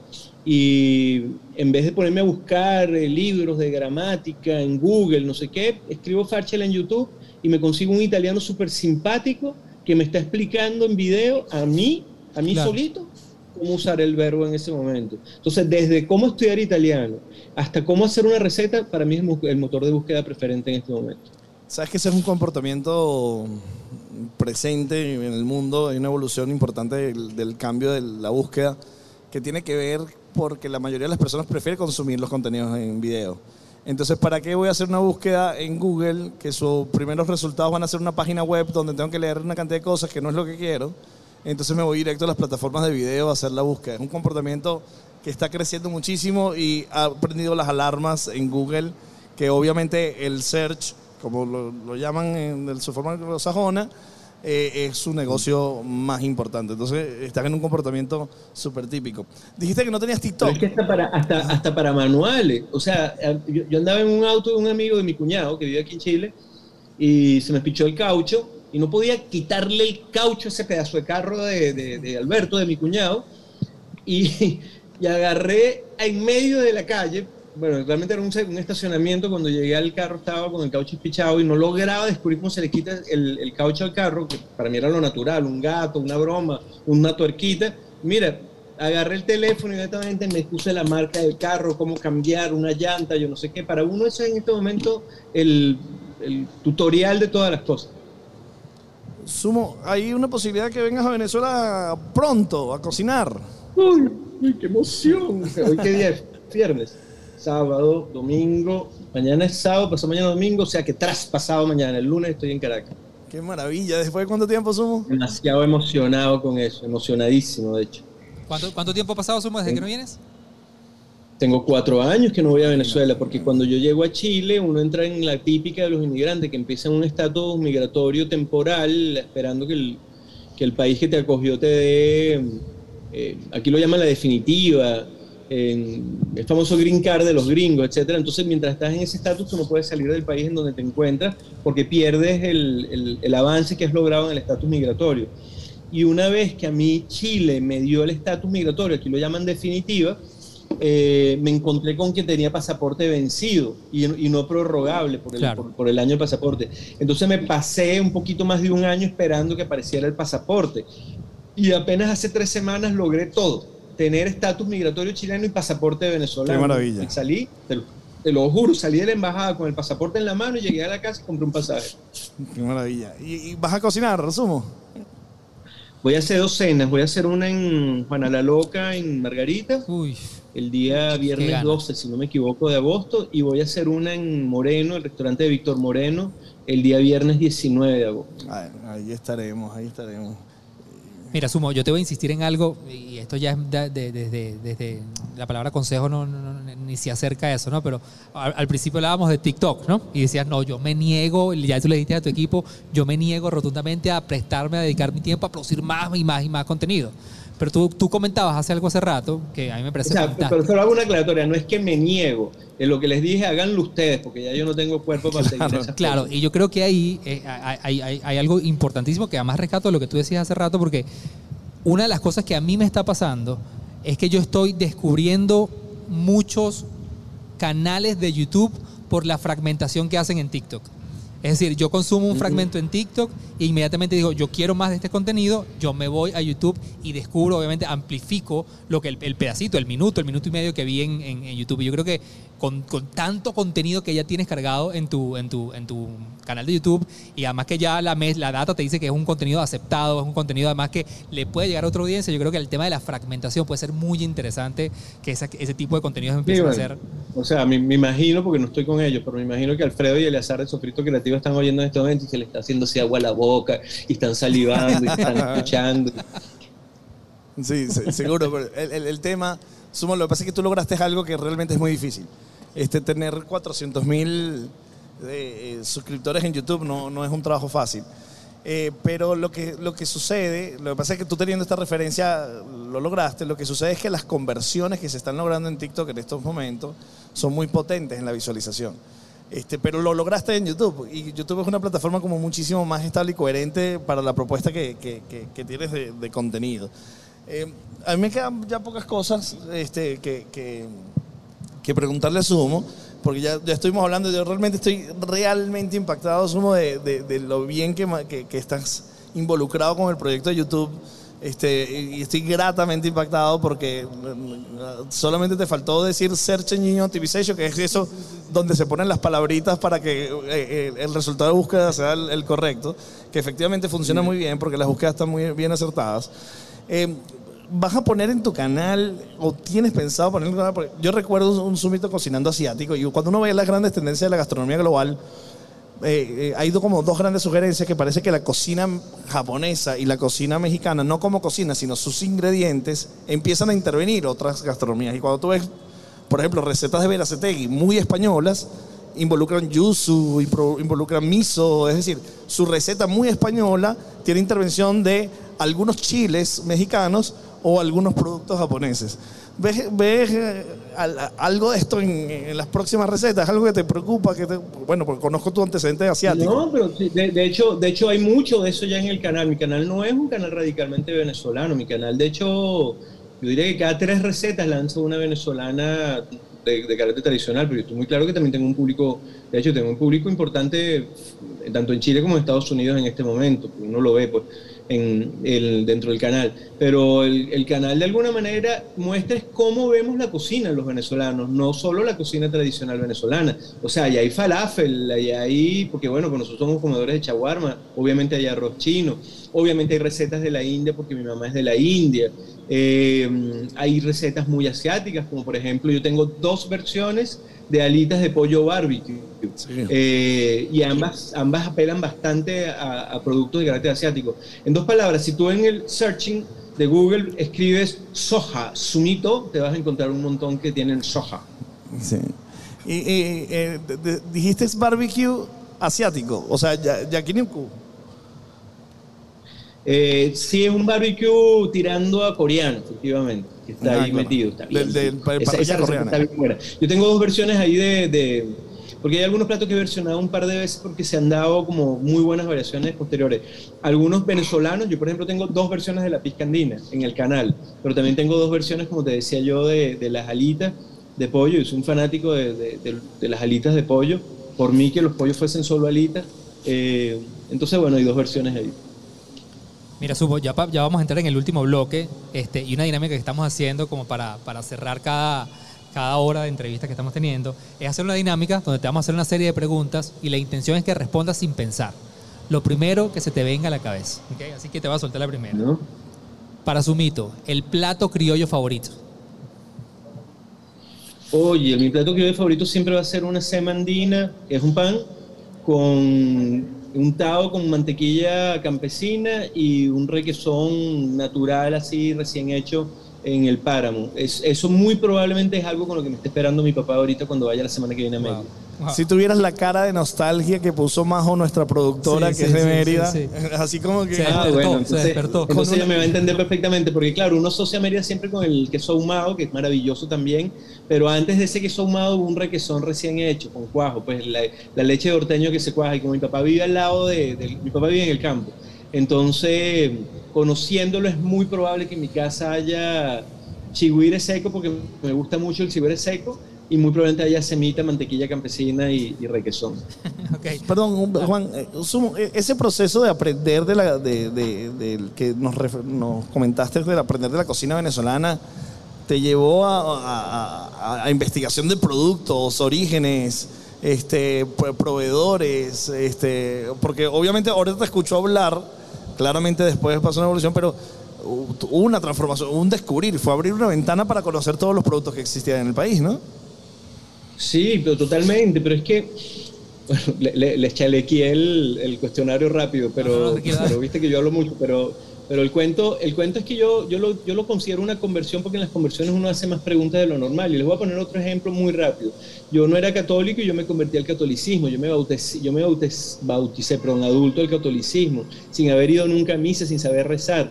y en vez de ponerme a buscar eh, libros de gramática en Google, no sé qué, escribo Farchel en YouTube y me consigo un italiano súper simpático que me está explicando en video a mí, a mí solito, cómo usar el verbo en ese momento. Entonces, desde cómo estudiar italiano hasta cómo hacer una receta, para mí es el motor de búsqueda preferente en este momento.
Sabes que ese es un comportamiento presente en el mundo, hay una evolución importante del, del cambio de la búsqueda que tiene que ver porque la mayoría de las personas prefieren consumir los contenidos en video. Entonces, ¿para qué voy a hacer una búsqueda en Google que sus primeros resultados van a ser una página web donde tengo que leer una cantidad de cosas que no es lo que quiero? Entonces me voy directo a las plataformas de video a hacer la búsqueda. Es un comportamiento que está creciendo muchísimo y ha prendido las alarmas en Google, que obviamente el search, como lo, llaman en su forma anglosajona, eh, es su negocio más importante. Entonces, están en un comportamiento súper típico. Dijiste que no tenías TikTok.
es que hasta para, hasta, hasta para manuales. O sea, yo, yo, andaba en un auto de un amigo de mi cuñado que vive aquí en Chile y se me pichó el caucho y no podía quitarle el caucho a ese pedazo de carro de, de, de Alberto, de mi cuñado. Y, y agarré en medio de la calle, bueno, realmente era un, un, estacionamiento, cuando llegué al carro estaba con el caucho espichado y no lograba descubrir cómo se le quita el, el, caucho al carro, que para mí era lo natural, un gato, una broma, una tuerquita. Mira, agarré el teléfono y inmediatamente me puse la marca del carro, cómo cambiar una llanta, yo no sé qué. Para uno eso es en este momento el, el tutorial de todas las cosas.
Sumo, hay una posibilidad que vengas a Venezuela pronto a cocinar.
Uy, uy, qué emoción. Hoy qué día es? Viernes, sábado, domingo. Mañana es sábado, pasado mañana domingo, o sea que tras pasado mañana, el lunes estoy en Caracas.
Qué maravilla. ¿Después de cuánto tiempo, Sumo?
Demasiado emocionado con eso, emocionadísimo de hecho.
¿Cuánto, cuánto tiempo ha pasado, Sumo, desde que no vienes?
Tengo cuatro años que no voy a Venezuela, porque cuando yo llego a Chile, uno entra en la típica de los inmigrantes, que empiezan un estatus migratorio temporal, esperando que el, que el país que te acogió te dé, eh, aquí lo llaman la definitiva, eh, el famoso green card de los gringos, etcétera. Entonces, mientras estás en ese estatus, tú no puedes salir del país en donde te encuentras, porque pierdes el, el, el avance que has logrado en el estatus migratorio. Y una vez que a mí Chile me dio el estatus migratorio, aquí lo llaman definitiva, eh, me encontré con que tenía pasaporte vencido y, y no prorrogable por el,
Claro.
por, por el año de pasaporte. Entonces me pasé un poquito más de un año esperando que apareciera el pasaporte. Y apenas hace tres semanas logré todo. Tener estatus migratorio chileno y pasaporte venezolano.
Qué maravilla.
Y salí, te lo, te lo juro, salí de la embajada con el pasaporte en la mano y llegué a la casa y compré un pasaje.
Qué maravilla. ¿Y, y vas a cocinar, Sumo?
Voy a hacer dos cenas. Voy a hacer una en Juana la Loca, en Margarita.
Uy,
el día viernes
ganas.
12, si no me equivoco, de agosto, y voy a hacer una en Moreno, el restaurante de Víctor Moreno, el día viernes 19 de agosto.
Ahí estaremos, ahí estaremos.
Mira, Sumo, yo te voy a insistir en algo, y esto ya es de- de- desde, desde la palabra consejo no, ni se acerca a eso, ¿no? Pero al, al principio hablábamos de TikTok, ¿no? Y decías, no, yo me niego, ya tú le dijiste a tu equipo, yo me niego rotundamente a prestarme, a dedicar mi tiempo a producir más y más y más contenido. Pero tú, tú comentabas hace algo hace rato, que a mí me
O
parece
sea,
fantástico.
pero solo hago una aclaratoria, no es que me niego, es lo que les dije, háganlo ustedes, porque ya yo no tengo cuerpo para seguir esas
Claro,
cosas.
y yo creo que ahí eh, hay, hay- hay- hay algo importantísimo que además rescato de lo que tú decías hace rato, porque una de las cosas que a mí me está pasando es que yo estoy descubriendo muchos canales de YouTube por la fragmentación que hacen en TikTok. Es decir, yo consumo un fragmento en TikTok e inmediatamente digo, yo quiero más de este contenido, yo me voy a YouTube y descubro, obviamente, amplifico lo que el, el pedacito, el minuto, el minuto y medio que vi en, en- en YouTube. Y yo creo que con, con tanto contenido que ya tienes cargado en tu, en tu, en tu canal de YouTube y además que ya la, mes- la data te dice que es un contenido aceptado, es un contenido además que le puede llegar a otra audiencia, yo creo que el tema de la fragmentación puede ser muy interesante que esa- ese tipo de contenidos
Sí,
empiecen
bueno,
a ser...
O sea, me, me imagino, porque no estoy con ellos, pero me imagino que Alfredo y Eleazar de Sofrito Creativo están oyendo en este momento y se le está haciendo así agua a la boca, y están salivando, y están escuchando.
Sí, se- seguro. pero el, el- el tema, Sumo, lo que pasa es que tú lograste algo que realmente es muy difícil. Este, tener 400 mil eh, suscriptores en YouTube no, no es un trabajo fácil. Eh, pero lo que, lo que sucede, lo que pasa es que tú teniendo esta referencia lo lograste, lo que sucede es que las conversiones que se están logrando en TikTok en estos momentos son muy potentes en la visualización. Este, pero lo lograste en YouTube y YouTube es una plataforma como muchísimo más estable y coherente para la propuesta que, que- que- que tienes de, de contenido. Eh, a mí me quedan ya pocas cosas este, que, que- que preguntarle a Sumo, porque ya, ya estuvimos hablando, yo realmente estoy realmente impactado, Sumo, de, de- de lo bien que, que- que estás involucrado con el proyecto de YouTube. Este, y estoy gratamente impactado porque mm, solamente te faltó decir Search Engine Optimization, que es eso donde se ponen las palabritas para que eh, eh, el resultado de búsqueda sea el, el correcto, que efectivamente funciona muy bien porque las búsquedas están muy bien acertadas. Eh, ¿Vas a poner en tu canal o tienes pensado poner en tu canal? Yo recuerdo un, sumito cocinando asiático y cuando uno ve las grandes tendencias de la gastronomía global, eh, eh, ha ido como dos grandes sugerencias que parece que la cocina japonesa y la cocina mexicana, no como cocina, sino sus ingredientes, empiezan a intervenir otras gastronomías. Y cuando tú ves, por ejemplo, recetas de Veracetegui muy españolas, involucran yuzu, involucran miso, es decir, su receta muy española tiene intervención de algunos chiles mexicanos o algunos productos japoneses. ¿Ves, ves, eh, algo de esto en, en las próximas recetas? ¿Algo que te preocupa? Que te- bueno, porque conozco tu antecedente asiático.
No, pero de, de hecho, de hecho hay mucho de eso ya en el canal. Mi canal no es un canal radicalmente venezolano. Mi canal, de hecho, yo diría que cada tres recetas lanzo una venezolana de, de carácter tradicional, pero estoy muy claro que también tengo un público, de hecho, tengo un público importante tanto en Chile como en Estados Unidos en este momento, uno lo ve, pues. En el, dentro del canal. Pero el, el, canal de alguna manera muestra cómo vemos la cocina los venezolanos, no solo la cocina tradicional venezolana. O sea, ahí hay falafel, hay ahí, porque bueno, nosotros somos comedores de chaguarma, obviamente hay arroz chino, obviamente hay recetas de la India porque mi mamá es de la India. Eh, hay recetas muy asiáticas, como por ejemplo yo tengo dos versiones de alitas de pollo barbecue. Eh, y ambas, ambas apelan bastante a, productos de carácter asiático. En dos palabras, si tú en el searching de Google escribes soja, sumito, te vas a encontrar un montón que tienen soja.
Sí. Y, eh, dijiste barbecue asiático, o sea, yakiniku.
Eh, sí, es un barbecue tirando a coreano, efectivamente, que está ahí metido. Está bien, Yo tengo dos versiones ahí de, Porque hay algunos platos que he versionado un par de veces porque se han dado como muy buenas variaciones posteriores. Algunos venezolanos, yo por ejemplo tengo dos versiones de la pizca andina en el canal, pero también tengo dos versiones, como te decía yo, de, las alitas de pollo. Yo soy un fanático de, las alitas de pollo. Por mí que los pollos fuesen solo alitas. Eh, entonces, bueno, hay dos versiones ahí.
Mira, Subo, ya, ya vamos a entrar en el último bloque este, y una dinámica que estamos haciendo como para, para cerrar cada, cada hora de entrevista que estamos teniendo es hacer una dinámica donde te vamos a hacer una serie de preguntas y la intención es que respondas sin pensar. Lo primero que se te venga a la cabeza. Así que te voy a soltar la primera. Para Sumito, el plato criollo favorito.
Oye, mi plato criollo favorito siempre va a ser una semandina, que es un pan con untado con mantequilla campesina y un requesón natural así recién hecho en el páramo. Es, eso muy probablemente es algo con lo que me está esperando mi papá ahorita cuando vaya la semana que viene a Mérida.
Si tuvieras la cara de nostalgia que puso Majo, nuestra productora, que es de Mérida, así como que...
ah, bueno, entonces, se despertó. Entonces ella me va a entender perfectamente, porque claro, uno asocia Mérida siempre con el queso ahumado, que es maravilloso también, pero antes de ese queso ahumado hubo un requesón recién hecho, con cuajo, pues la, leche de orteño que se cuaja, y como mi papá vive al lado de, mi papá vive en el campo, entonces conociéndolo es muy probable que en mi casa haya chigüire seco, porque me gusta mucho el chigüire seco, y muy probablemente haya semita, mantequilla campesina y, requesón.
Perdón, Juan, eh, eh, ese proceso de aprender de la de, que nos, nos, comentaste de aprender de la cocina venezolana te llevó a, a, investigación de productos, orígenes, este, proveedores, este, porque obviamente ahorita te escucho hablar, claramente después pasó una evolución, pero hubo una transformación, un descubrir, fue abrir una ventana para conocer todos los productos que existían en el país, ¿no?
Sí, pero totalmente, pero es que bueno, le, le, chalequé el, el, cuestionario rápido, pero, pero, viste que yo hablo mucho, pero, pero el, cuento, el cuento es que yo, yo, lo, yo lo considero una conversión porque en las conversiones uno hace más preguntas de lo normal. Y les voy a poner otro ejemplo muy rápido. Yo no era católico y yo me convertí al catolicismo. Yo me bauticé, yo me bauticé, bauticé pero un adulto del catolicismo, sin haber ido nunca a misa, sin saber rezar.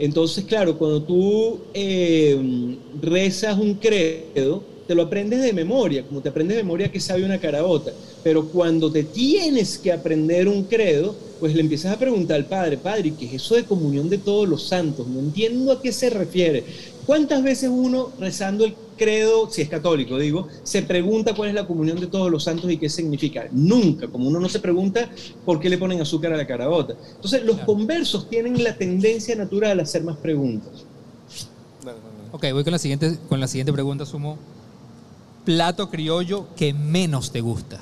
Entonces, claro, cuando tú eh, rezas un credo, te lo aprendes de memoria, como te aprendes de memoria que sabe una carabota. Pero cuando te tienes que aprender un credo, pues le empiezas a preguntar al Padre, Padre, ¿qué es eso de comunión de todos los santos? No entiendo a qué se refiere. ¿Cuántas veces uno rezando el credo, si es católico digo, se pregunta cuál es la comunión de todos los santos y qué significa? Nunca, como uno no se pregunta por qué le ponen azúcar a la carabota. Entonces los conversos tienen la tendencia natural a hacer más preguntas.
Ok, voy con la siguiente, con la siguiente pregunta, Sumo plato criollo que menos te gusta?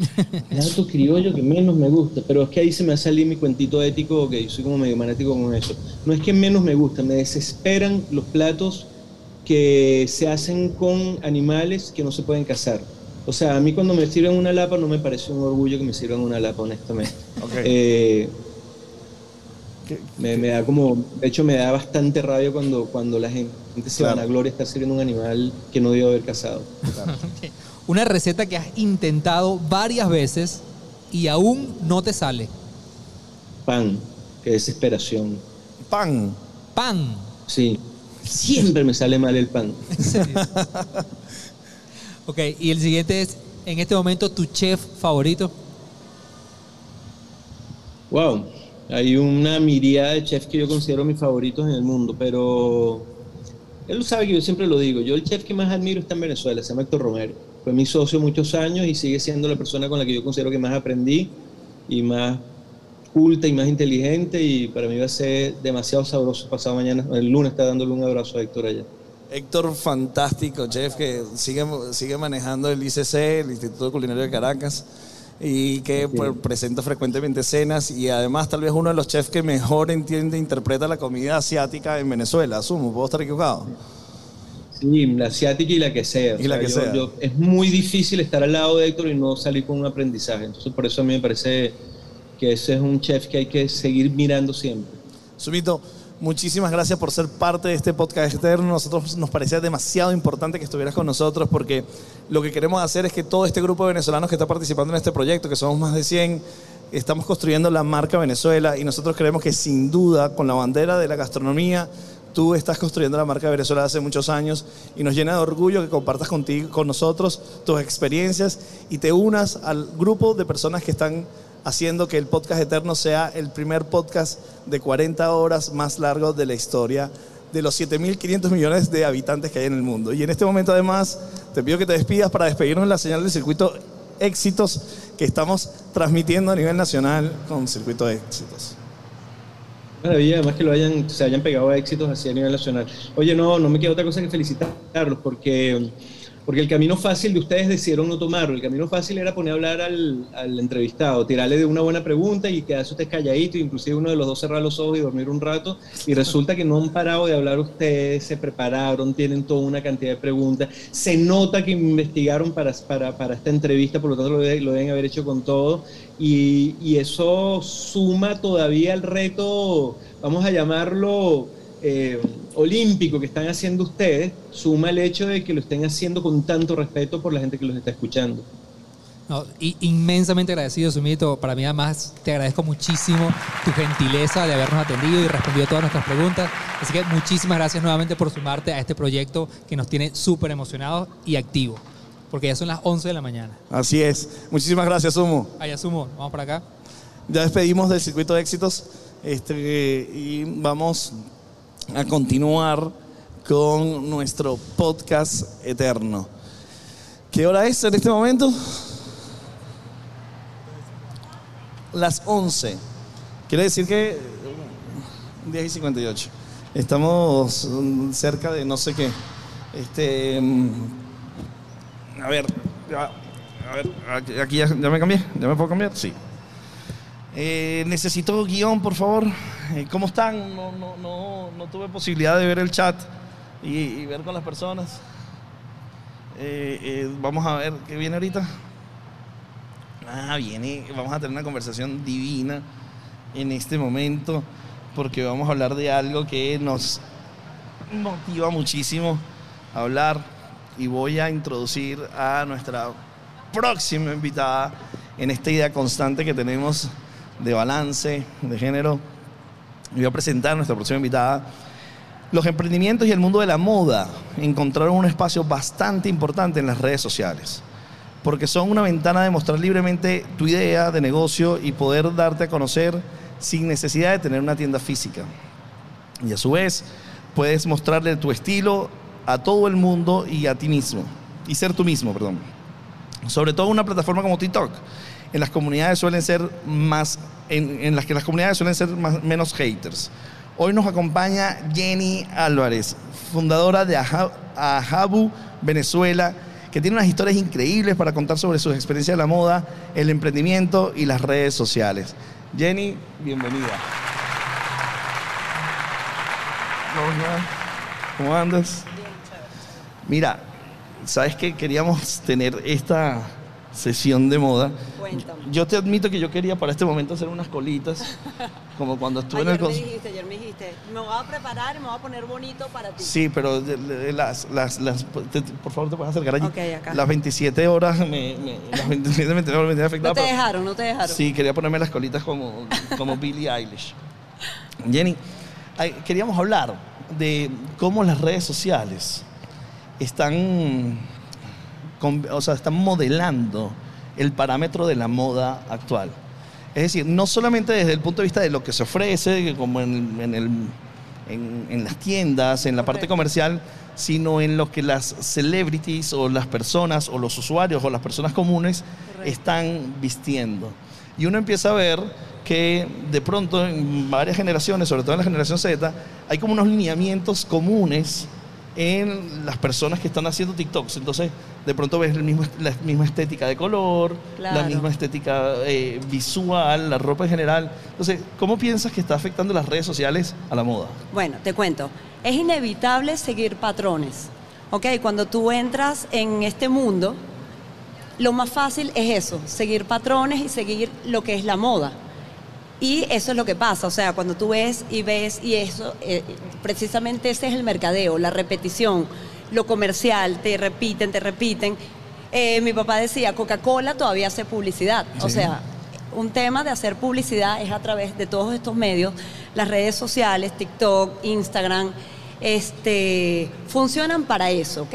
plato criollo que menos me gusta, pero es que ahí se me ha salido mi cuentito ético, que soy como medio manético con eso. No es que menos me gusta, me desesperan los platos que se hacen con animales que no se pueden cazar. O sea, a mí cuando me sirven una lapa no me parece un orgullo que me sirvan una lapa, honestamente. Eh, me, da como, de hecho me da bastante rabia cuando, cuando la gente se van a gloria estar sirviendo un animal que no debió haber cazado.
Una receta que has intentado varias veces y aún no te sale.
Pan, qué desesperación.
Pan.
Pan.
Sí, siempre me sale mal el pan.
ok, y el siguiente es, en este momento, tu chef favorito.
Wow, hay una miríada de chefs que yo considero mis favoritos en el mundo, pero él sabe que yo siempre lo digo. Yo el chef que más admiro está en Venezuela, se llama Héctor Romero. Fue mi socio muchos años y sigue siendo la persona con la que yo considero que más aprendí. y más culta y más inteligente y para mí va a ser demasiado sabroso pasado mañana. El lunes está dándole un abrazo a Héctor allá.
Héctor, fantástico chef que sigue, sigue manejando el ICC, el Instituto Culinario de Caracas, y que pues, presenta frecuentemente cenas y además tal vez uno de los chefs que mejor entiende e interpreta la comida asiática en Venezuela, asumo, ¿puedo estar equivocado?
Sí, la asiática y la que sea.
Y la que sea.
es muy difícil estar al lado de Héctor y no salir con un aprendizaje. Entonces, por eso a mí me parece que ese es un chef que hay que seguir mirando siempre.
Sumito, muchísimas gracias por ser parte de este podcast externo. Nosotros nos parecía demasiado importante que estuvieras con nosotros porque lo que queremos hacer es que todo este grupo de venezolanos que está participando en este proyecto, que somos más de 100, estamos construyendo la marca Venezuela y nosotros creemos que sin duda con la bandera de la gastronomía Tú estás construyendo la marca de Venezuela hace muchos años y nos llena de orgullo que compartas contigo, con nosotros tus experiencias y te unas al grupo de personas que están haciendo que el podcast eterno sea el primer podcast de 40 horas más largo de la historia de los 7.500 millones de habitantes que hay en el mundo. Y en este momento además te pido que te despidas para despedirnos en la señal del circuito éxitos que estamos transmitiendo a nivel nacional con circuito éxitos.
Maravilla, además que lo hayan, se hayan pegado a éxitos así a nivel nacional. Oye, no, no me queda otra cosa que felicitarlos porque porque el camino fácil de ustedes decidieron no tomarlo. El camino fácil era poner a hablar al, al entrevistado, tirarle de una buena pregunta y quedarse usted calladito, inclusive uno de los dos cerrar los ojos y dormir un rato. Y resulta que no han parado de hablar ustedes, se prepararon, tienen toda una cantidad de preguntas. Se nota que investigaron para, para, para esta entrevista, por lo tanto lo, lo deben haber hecho con todo. Y, y eso suma todavía el reto, vamos a llamarlo eh, olímpico que están haciendo ustedes, suma el hecho de que lo estén haciendo con tanto respeto por la gente que los está escuchando.
No, y inmensamente agradecido, Sumito. Para mí, además, te agradezco muchísimo tu gentileza de habernos atendido y respondido todas nuestras preguntas. Así que muchísimas gracias nuevamente por sumarte a este proyecto que nos tiene súper emocionados y activos. Porque ya son las 11 de la mañana.
Así es. Muchísimas gracias, Sumo.
Allá, Sumo. Vamos para acá.
Ya despedimos del circuito de éxitos este, y vamos a continuar con nuestro podcast eterno. ¿Qué hora es en este momento? Las 11. Quiere decir que 10 y 58. Estamos cerca de no sé qué. Este, a ver, a ver, aquí ya, ya me cambié, ya me puedo cambiar, sí. Eh, necesito guion, por favor. Eh, ¿Cómo están? No, no, no, no, tuve posibilidad de ver el chat y, y ver con las personas. Eh, vamos a ver qué viene ahorita. Ah, viene. Vamos a tener una conversación divina en este momento porque vamos a hablar de algo que nos motiva muchísimo a hablar y voy a introducir a nuestra próxima invitada en esta idea constante que tenemos de balance, de género. Voy a presentar a nuestra próxima invitada. Los emprendimientos y el mundo de la moda encontraron un espacio bastante importante en las redes sociales, porque son una ventana de mostrar libremente tu idea de negocio y poder darte a conocer sin necesidad de tener una tienda física. Y a su vez, puedes mostrarle tu estilo a todo el mundo y a ti mismo, y ser tú mismo, perdón. Sobre todo una plataforma como TikTok, en las comunidades suelen ser más, en, las que las comunidades suelen ser menos haters. Hoy nos acompaña Jenny Álvarez, fundadora de Ajabu Venezuela, que tiene unas historias increíbles para contar sobre sus experiencias de la moda, el emprendimiento y las redes sociales. Jenny, bienvenida. ¿Cómo andas? Mira, ¿sabes que queríamos tener esta sesión de moda.
Cuéntame.
Yo te admito que yo quería para este momento hacer unas colitas, como cuando estuve
ayer
en el...
me dijiste, ayer me dijiste, me voy a preparar y me voy a poner bonito para ti.
Sí, pero las, las, las- te- por favor te puedes acercar allí.
Ok, acá.
Las 27 horas me, me- las 27 me tenían afectado.
no te dejaron, no te dejaron.
Sí, quería ponerme las colitas como, como Billie Eilish. Jenny, queríamos hablar de cómo las redes sociales están, con- o sea, están modelando el parámetro de la moda actual. Es decir, no solamente desde el punto de vista de lo que se ofrece, como en, en el- en- en las tiendas, en la parte
Correcto.
comercial, sino en lo que las celebrities o las personas o los usuarios o las personas comunes
Correcto.
están vistiendo. Y uno empieza a ver que de pronto en varias generaciones, sobre todo en la generación Z, hay como unos lineamientos comunes en las personas que están haciendo TikToks. Entonces, de pronto ves el mismo, la misma estética de color, la misma estética eh, visual, la ropa en general. Entonces, ¿cómo piensas que está afectando las redes sociales a la moda?
Bueno, te cuento. Es inevitable seguir patrones. ¿Ok? Cuando tú entras en este mundo, lo más fácil es eso, seguir patrones y seguir lo que es la moda. Y eso es lo que pasa, o sea, cuando tú ves y ves y eso, eh, precisamente ese es el mercadeo, la repetición, lo comercial, te repiten, te repiten. Eh, mi papá decía, Coca-Cola todavía hace publicidad, o sea, un tema de hacer publicidad es a través de todos estos medios, las redes sociales, TikTok, Instagram, este, funcionan para eso, ¿ok?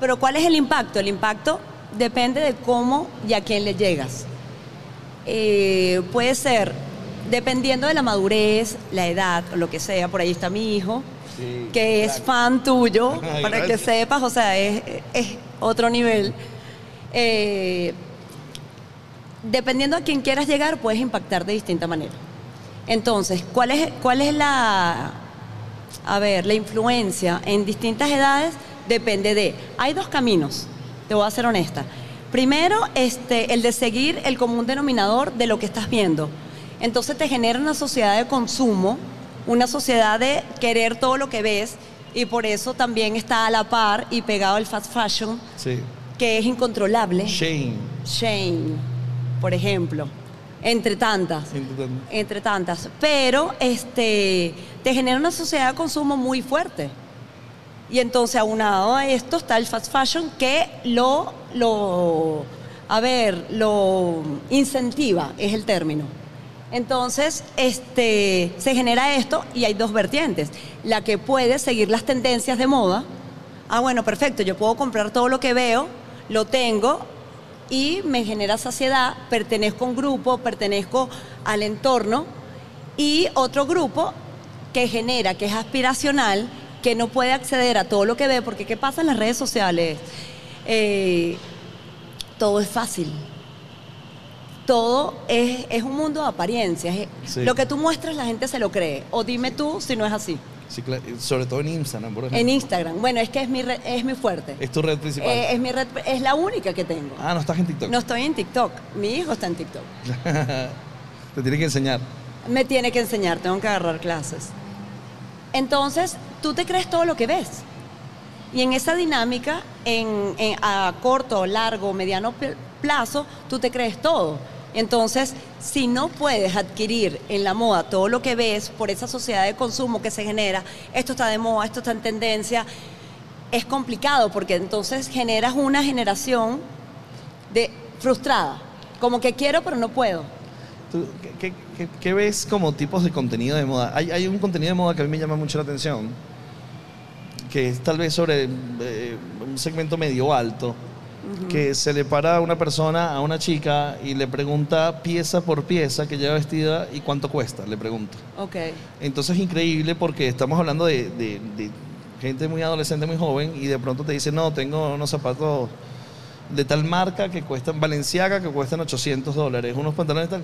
Pero ¿cuál es el impacto? El impacto depende de cómo y a quién le llegas. Eh, puede ser, dependiendo de la madurez, la edad o lo que sea, por ahí está mi hijo,
Sí,
que es fan tuyo,
Ay,
para que sepas, o sea, es, es otro nivel. Eh, dependiendo a quién quieras llegar, puedes impactar de distinta manera. Entonces, ¿cuál es, cuál es la, a ver, la influencia en distintas edades? Depende de, hay dos caminos, te voy a ser honesta. Primero, este, el de seguir el común denominador de lo que estás viendo. Entonces te genera una sociedad de consumo, una sociedad de querer todo lo que ves y por eso también está a la par y pegado al fast fashion,
Sí.
que es incontrolable.
Shane.
Shane, por ejemplo, entre tantas entre tantas. Pero este, te genera una sociedad de consumo muy fuerte. Y entonces, aunado a esto, está el fast fashion que lo, lo, a ver, lo incentiva, es el término. Entonces, este, se genera esto y hay dos vertientes. La que puede seguir las tendencias de moda. Ah, bueno, perfecto, yo puedo comprar todo lo que veo, lo tengo y me genera saciedad, pertenezco a un grupo, pertenezco al entorno y otro grupo que genera, que es aspiracional, que no puede acceder a todo lo que ve, porque ¿qué pasa en las redes sociales? Eh, todo es fácil. Todo es, es un mundo de apariencias.
Sí.
Lo que tú muestras la gente se lo cree. O dime tú si no es así.
Sí, claro. Sobre todo en Instagram, por ejemplo.
En Instagram. Bueno, es que es mi, red- es mi fuerte.
Es tu red principal.
Eh, es mi red, es la única que tengo.
ah, no estás en TikTok.
No estoy en TikTok. Mi hijo está en TikTok.
Te tiene que enseñar.
Me tiene que enseñar, tengo que agarrar clases. Entonces, tú te crees todo lo que ves. Y en esa dinámica, en, en- a corto, largo, mediano pl- plazo, tú te crees todo. Entonces, si no puedes adquirir en la moda todo lo que ves por esa sociedad de consumo que se genera, esto está de moda, esto está en tendencia, es complicado porque entonces generas una generación de frustrada, como que quiero pero no puedo.
¿Tú qué, ves como tipos de contenido de moda? Hay, hay un contenido de moda que a mí me llama mucho la atención, que es tal vez sobre eh, un segmento medio alto, que se le para a una persona, a una chica, y le pregunta pieza por pieza que lleva vestida y cuánto cuesta, le pregunta.
Ok.
Entonces es increíble porque estamos hablando de, de- de gente muy adolescente, muy joven, y de pronto te dice, no, tengo unos zapatos de tal marca que cuestan, Valenciaga, que cuestan 800 dólares, unos pantalones tal.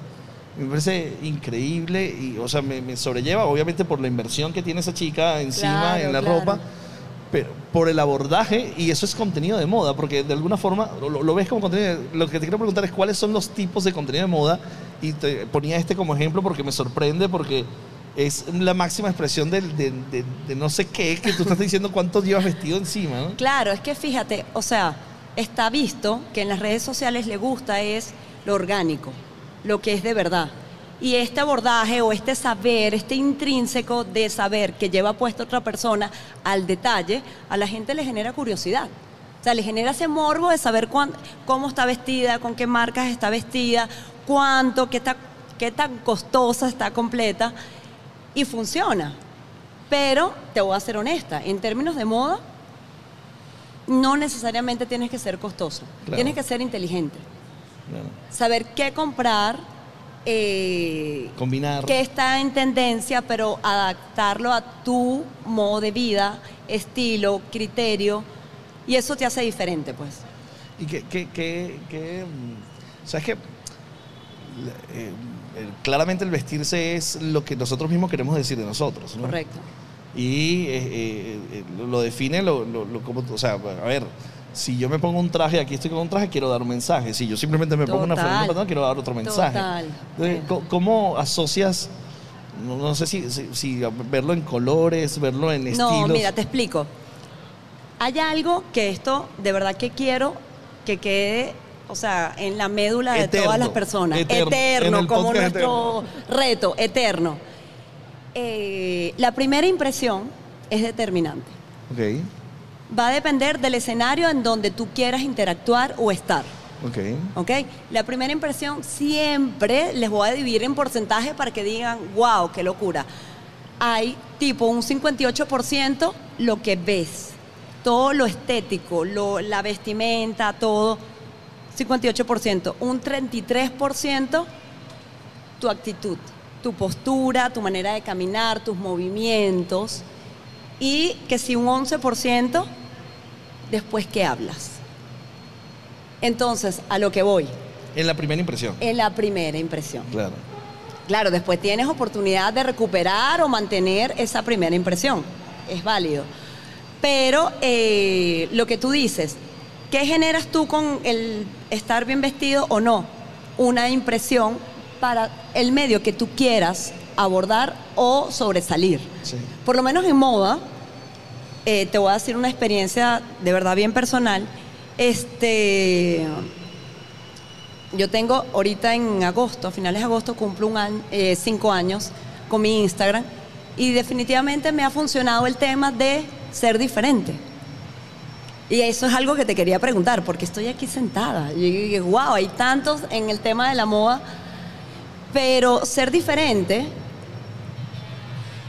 Me parece increíble y, o sea, me, me sobrelleva, obviamente, por la inversión que tiene esa chica encima
Claro,
en la
claro.
ropa, pero por el abordaje, y eso es contenido de moda, porque de alguna forma lo, ves como contenido. de- Lo que te quiero preguntar es cuáles son los tipos de contenido de moda, y te ponía este como ejemplo porque me sorprende, porque es la máxima expresión de no sé qué, que tú estás diciendo cuánto llevas vestido encima, ¿no?
Claro, es que fíjate, o sea, está visto que en las redes sociales le gusta es lo orgánico, lo que es de verdad. Y este abordaje o este saber, este intrínseco de saber que lleva puesto otra persona al detalle, a la gente le genera curiosidad. O sea, le genera ese morbo de saber cuán- cómo está vestida, con qué marcas está vestida, cuánto, qué, ta- qué tan costosa está completa. Y funciona. Pero te voy a ser honesta, en términos de moda, no necesariamente tienes que ser costoso.
Claro.
Tienes que ser inteligente.
Claro.
Saber qué comprar, eh,
Combinar.
qué está en tendencia, pero adaptarlo a tu modo de vida, estilo, criterio. Y eso te hace diferente, pues.
Y que, que, que, que, mm, ¿sabes qué? eh, claramente el vestirse es lo que nosotros mismos queremos decir de nosotros. ¿no?
Correcto.
Y eh, eh, eh, lo- lo define, lo, lo- lo- como, o sea, a ver, si yo me pongo un traje, aquí estoy con un traje, quiero dar un mensaje. Si yo simplemente me pongo una franela quiero dar otro mensaje.
Total.
Entonces, co- ¿Cómo asocias, no, no sé si, si- si verlo en colores, verlo en estilos?
No, mira, te explico. Hay algo que esto de verdad que quiero que quede, o sea, en la médula de todas las personas.
eterno,
como nuestro reto, eterno. Eh, la primera impresión es determinante.
Ok,
Va a depender del escenario en donde tú quieras interactuar o estar.
ok.
¿Ok? La primera impresión siempre les voy a dividir en porcentaje para que digan, wow, qué locura. Hay tipo un 58% lo que ves, todo lo estético, lo- la vestimenta, todo, 58%. Un 33% tu actitud, tu postura, tu manera de caminar, tus movimientos. Y que si un 11% después que hablas. Entonces, a lo que voy,
En la primera impresión.
en la primera impresión.
Claro.
Claro, después tienes oportunidad de recuperar o mantener esa primera impresión. Es válido. Pero eh, lo que tú dices, ¿qué generas tú con el estar bien vestido o no? Una impresión para el medio que tú quieras abordar o sobresalir.
Sí.
Por lo menos en moda, eh, te voy a decir una experiencia de verdad bien personal. Este, yo tengo ahorita en agosto, a finales de agosto, cumplo un eh, cinco años con mi Instagram y definitivamente me ha funcionado el tema de ser diferente. Y eso es algo que te quería preguntar, porque estoy aquí sentada. Y dije, wow, hay tantos en el tema de la moda, pero ser diferente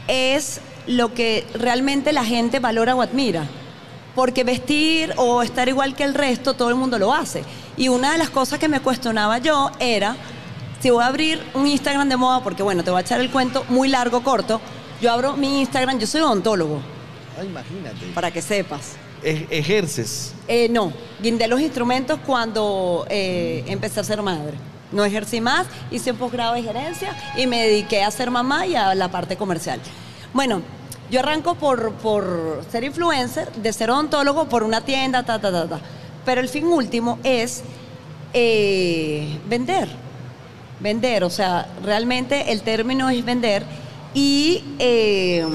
es lo que realmente la gente valora o admira. Porque vestir o estar igual que el resto, todo el mundo lo hace. Y una de las cosas que me cuestionaba yo era, si voy a abrir un Instagram de moda, porque bueno, te voy a echar el cuento muy largo, corto, yo abro mi Instagram, yo soy odontólogo,
Ah, imagínate.
para que sepas.
E- ejerces.
Eh, no, guindé los instrumentos cuando eh, empecé a ser madre. No ejercí más, hice un posgrado de gerencia y me dediqué a ser mamá y a la parte comercial. Bueno, yo arranco por, por ser influencer, de ser odontólogo por una tienda, ta, ta, ta, ta. Pero el fin último es eh, vender. Vender, o sea, realmente el término es vender. Y eh,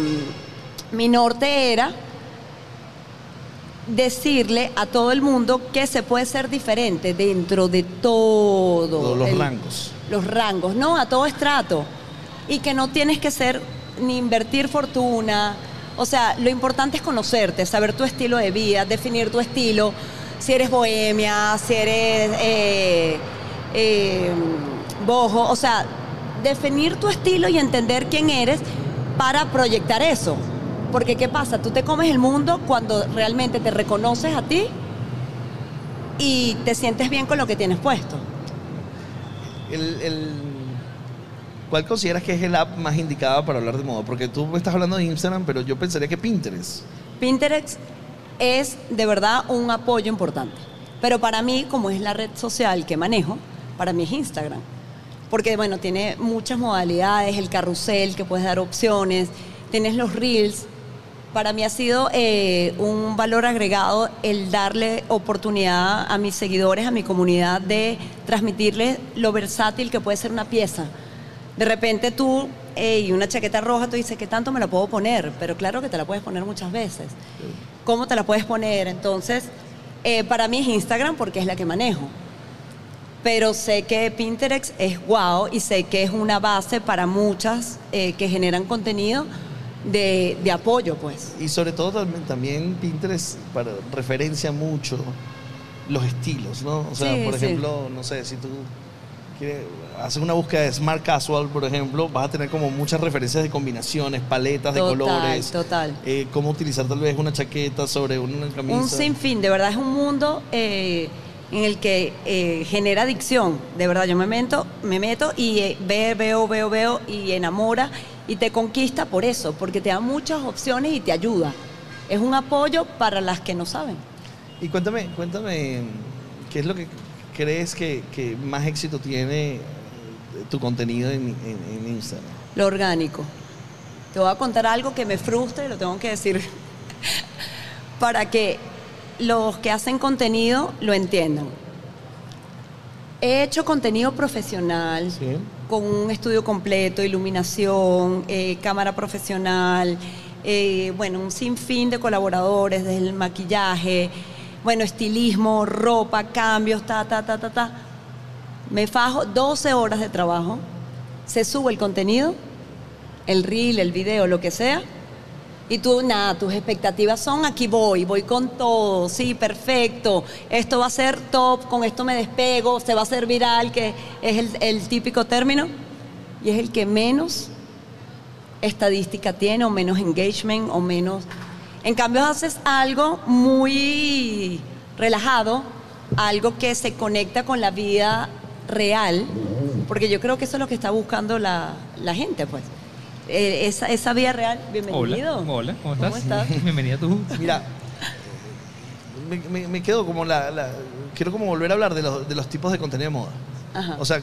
mi norte era decirle a todo el mundo que se puede ser diferente dentro de todo.
Todos los
el-
rangos.
Los rangos, no, a todo estrato. Y que no tienes que ser ni invertir fortuna. O sea, lo importante es conocerte, saber tu estilo de vida, definir tu estilo. Si eres bohemia, si eres eh, eh, bojo. O sea, definir tu estilo y entender quién eres para proyectar eso. Porque ¿qué pasa? Tú te comes el mundo cuando realmente te reconoces a ti y te sientes bien con lo que tienes puesto.
El, ¿Cuál consideras que es el app más indicada para hablar de moda? Porque tú estás hablando de Instagram, pero yo pensaría que Pinterest.
Pinterest es de verdad un apoyo importante. Pero para mí, como es la red social que manejo, para mí es Instagram. Porque, bueno, tiene muchas modalidades, el carrusel, que puedes dar opciones, tienes los reels. Para mí ha sido eh, un valor agregado el darle oportunidad a mis seguidores, a mi comunidad, de transmitirles lo versátil que puede ser una pieza. De repente tú, y una chaqueta roja, tú dices, ¿qué tanto me la puedo poner? Pero claro que te la puedes poner muchas veces. ¿Cómo te la puedes poner? Entonces, eh, para mí es Instagram porque es la que manejo. Pero sé que Pinterest es wow y sé que es una base para muchas eh, que generan contenido de, de apoyo, pues.
Y sobre todo también, también Pinterest para, referencia mucho los estilos, ¿no? O sea,
Sí,
por
sí.
ejemplo, no sé, si tú haces una búsqueda de Smart Casual, por ejemplo, vas a tener como muchas referencias de combinaciones, paletas de
Total,
colores.
total.
eh, cómo utilizar tal vez una chaqueta sobre una camisa.
Un sinfín, de verdad es un mundo eh, en el que eh, genera adicción. De verdad, yo me meto, me meto y eh, ve- veo, veo, veo y enamora y te conquista por eso, porque te da muchas opciones y te ayuda. Es un apoyo para las que no saben.
Y cuéntame, cuéntame, ¿qué es lo que crees que, que más éxito tiene tu contenido en, en- en Instagram?
Lo orgánico. Te voy a contar algo que me frustra y lo tengo que decir para que los que hacen contenido lo entiendan. He hecho contenido profesional
Sí.
con un estudio completo, iluminación, eh, cámara profesional, eh, bueno, un sinfín de colaboradores, desde el maquillaje, bueno, estilismo, ropa, cambios, ta, ta, ta, ta, ta. Me fajo 12 horas de trabajo, se sube el contenido, el reel, el video, lo que sea, y tú, nada, tus expectativas son aquí voy, voy con todo, sí, perfecto, esto va a ser top, con esto me despego, se va a hacer viral, que es el, el típico término, y es el que menos estadística tiene, o menos engagement, o menos... En cambio, haces algo muy relajado, algo que se conecta con la vida real, porque yo creo que eso es lo que está buscando la, la gente, pues. Eh, esa, esa vida real, bienvenido.
Hola, hola, ¿cómo estás?
¿Cómo estás?
Bienvenida tú.
Mira, me, me- me quedo como la, la- Quiero como volver a hablar de los, de los tipos de contenido de moda.
Ajá.
O sea,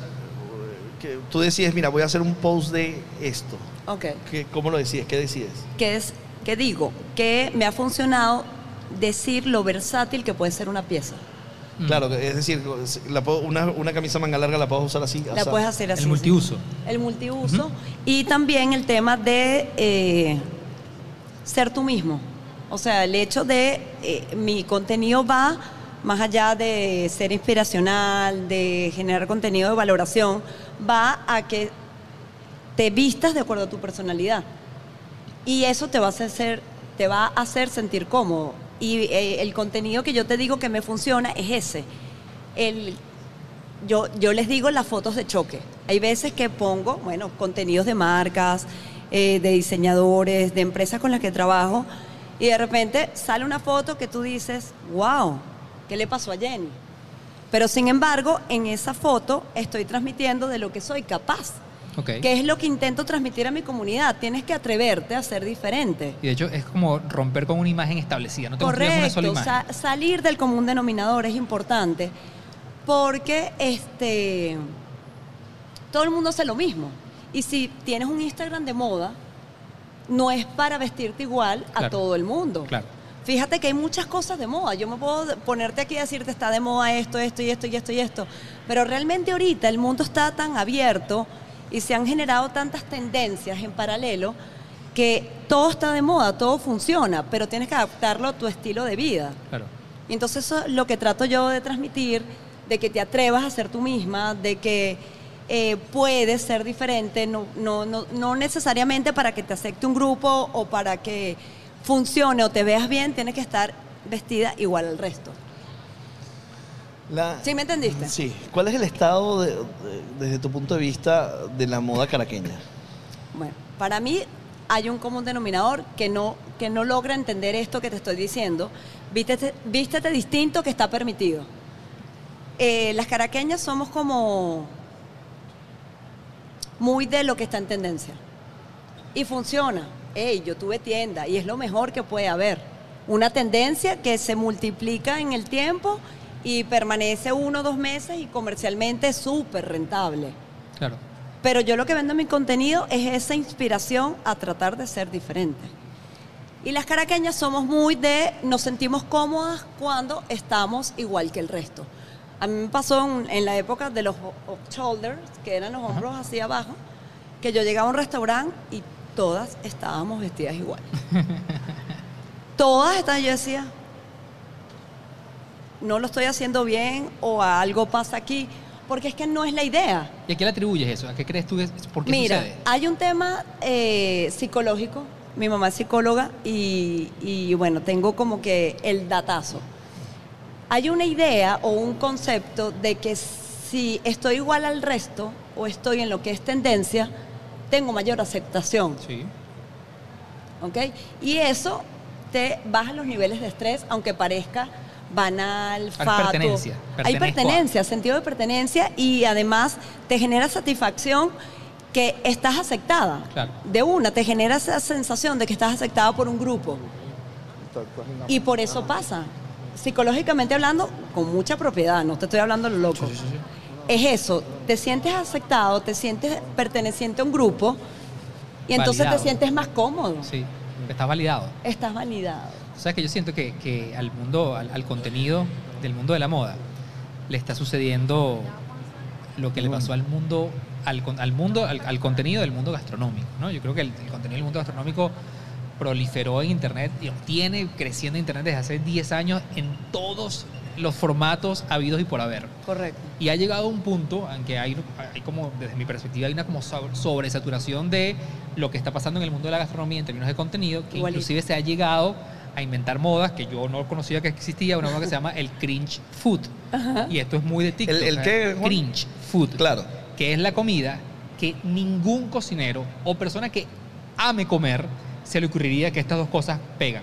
que tú decides, mira, voy a hacer un post de esto.
Ok.
¿Qué- ¿Cómo lo decides? ¿Qué decides?
¿Qué es, qué digo? Que me ha funcionado decir lo versátil que puede ser una pieza.
Mm.
Claro, es decir, la puedo- una, una camisa manga larga la puedo usar así.
La puedes hacer así.
El multiuso.
El multiuso. Y también el tema de eh, ser tú mismo. O sea, el hecho de eh, mi contenido va más allá de ser inspiracional, de generar contenido de valoración, va a que te vistas de acuerdo a tu personalidad. Y eso te va a hacer, te va a hacer sentir cómodo. Y eh, el contenido que yo te digo que me funciona es ese. El, yo, yo les digo las fotos de choque. Hay veces que pongo, bueno, contenidos de marcas, eh, de diseñadores, de empresas con las que trabajo, y de repente sale una foto que tú dices, wow, ¿qué le pasó a Jenny? Pero sin embargo, en esa foto estoy transmitiendo de lo que soy capaz.
Ok.
que es lo que intento transmitir a mi comunidad. Tienes que atreverte a ser diferente.
Y de hecho es como romper con una imagen establecida. No te construyes una sola
Correcto,
imagen.
sa- salir del común denominador es importante porque este todo el mundo hace lo mismo. Y si tienes un Instagram de moda, no es para vestirte igual a
Claro.
todo el mundo.
Claro.
Fíjate que hay muchas cosas de moda. Yo me puedo ponerte aquí y decirte está de moda esto, esto y esto y esto y esto. Pero realmente ahorita el mundo está tan abierto y se han generado tantas tendencias en paralelo que todo está de moda, todo funciona, pero tienes que adaptarlo a tu estilo de vida.
Claro.
Y entonces eso es lo que trato yo de transmitir, de que te atrevas a ser tú misma, de que eh, puedes ser diferente, no, no, no, no necesariamente para que te acepte un grupo o para que funcione o te veas bien, tienes que estar vestida igual al resto.
La-
¿Sí me entendiste?
Sí. ¿Cuál es el estado, de- de- desde tu punto de vista, de la moda caraqueña?
Bueno, para mí hay un común denominador que no, que no logra entender esto que te estoy diciendo. Vístete, vístete distinto que está permitido. Eh, las caraqueñas somos como muy de lo que está en tendencia. Y funciona. Ey, yo tuve tienda y es lo mejor que puede haber. Una tendencia que se multiplica en el tiempo y permanece uno o dos meses y comercialmente es súper rentable.
Claro.
Pero yo lo que vendo en mi contenido es esa inspiración a tratar de ser diferente. Y las caraqueñas somos muy de, nos sentimos cómodas cuando estamos igual que el resto. A mí me pasó en, en la época de los shoulders, que eran los hombros hacia abajo, que yo llegaba a un restaurante y todas estábamos vestidas igual. todas estaban, yo decía, no lo estoy haciendo bien o algo pasa aquí, porque es que no es la idea.
¿Y a qué le atribuyes eso? ¿A qué crees tú? ¿Por qué
Mira,
sucede?
hay un tema eh, psicológico. Mi mamá es psicóloga y, y, bueno, tengo como que el datazo. Hay una idea o un concepto de que si estoy igual al resto o estoy en lo que es tendencia, tengo mayor aceptación.
Sí.
¿ok? Y eso te baja los niveles de estrés, aunque parezca banal,
Hay
fato.
pertenencia,
Hay
pertenezco a.
pertenencia, sentido de pertenencia y además te genera satisfacción que estás aceptada.
Claro.
De una, te genera esa sensación de que estás aceptada por un grupo. Y por eso pasa. Psicológicamente hablando, con mucha propiedad, no te estoy hablando lo loco. es eso, te sientes aceptado, te sientes perteneciente a un grupo y entonces
Validado.
te sientes más cómodo.
Sí, estás validado.
Estás validado.
¿Sabes que yo siento que, que al mundo, al, al contenido del mundo de la moda, le está sucediendo lo que le pasó al mundo, al, al mundo, al, al contenido del mundo gastronómico, ¿no? Yo creo que el, el contenido del mundo gastronómico proliferó en internet y tiene creciendo internet desde hace 10 años en todos los formatos habidos y por haber.
Correcto.
Y ha llegado a un punto en que hay, hay como, desde mi perspectiva, hay una como sobre- sobresaturación de lo que está pasando en el mundo de la gastronomía en términos de contenido, que
Igualito.
inclusive se ha llegado a inventar modas que yo no conocía que existía, una moda que se llama el cringe food. Y esto es muy de TikTok.
¿El- el
¿eh?
qué?
Cringe food.
Claro.
Que es la comida que ningún cocinero o persona que ame comer se le ocurriría que estas dos cosas pegan.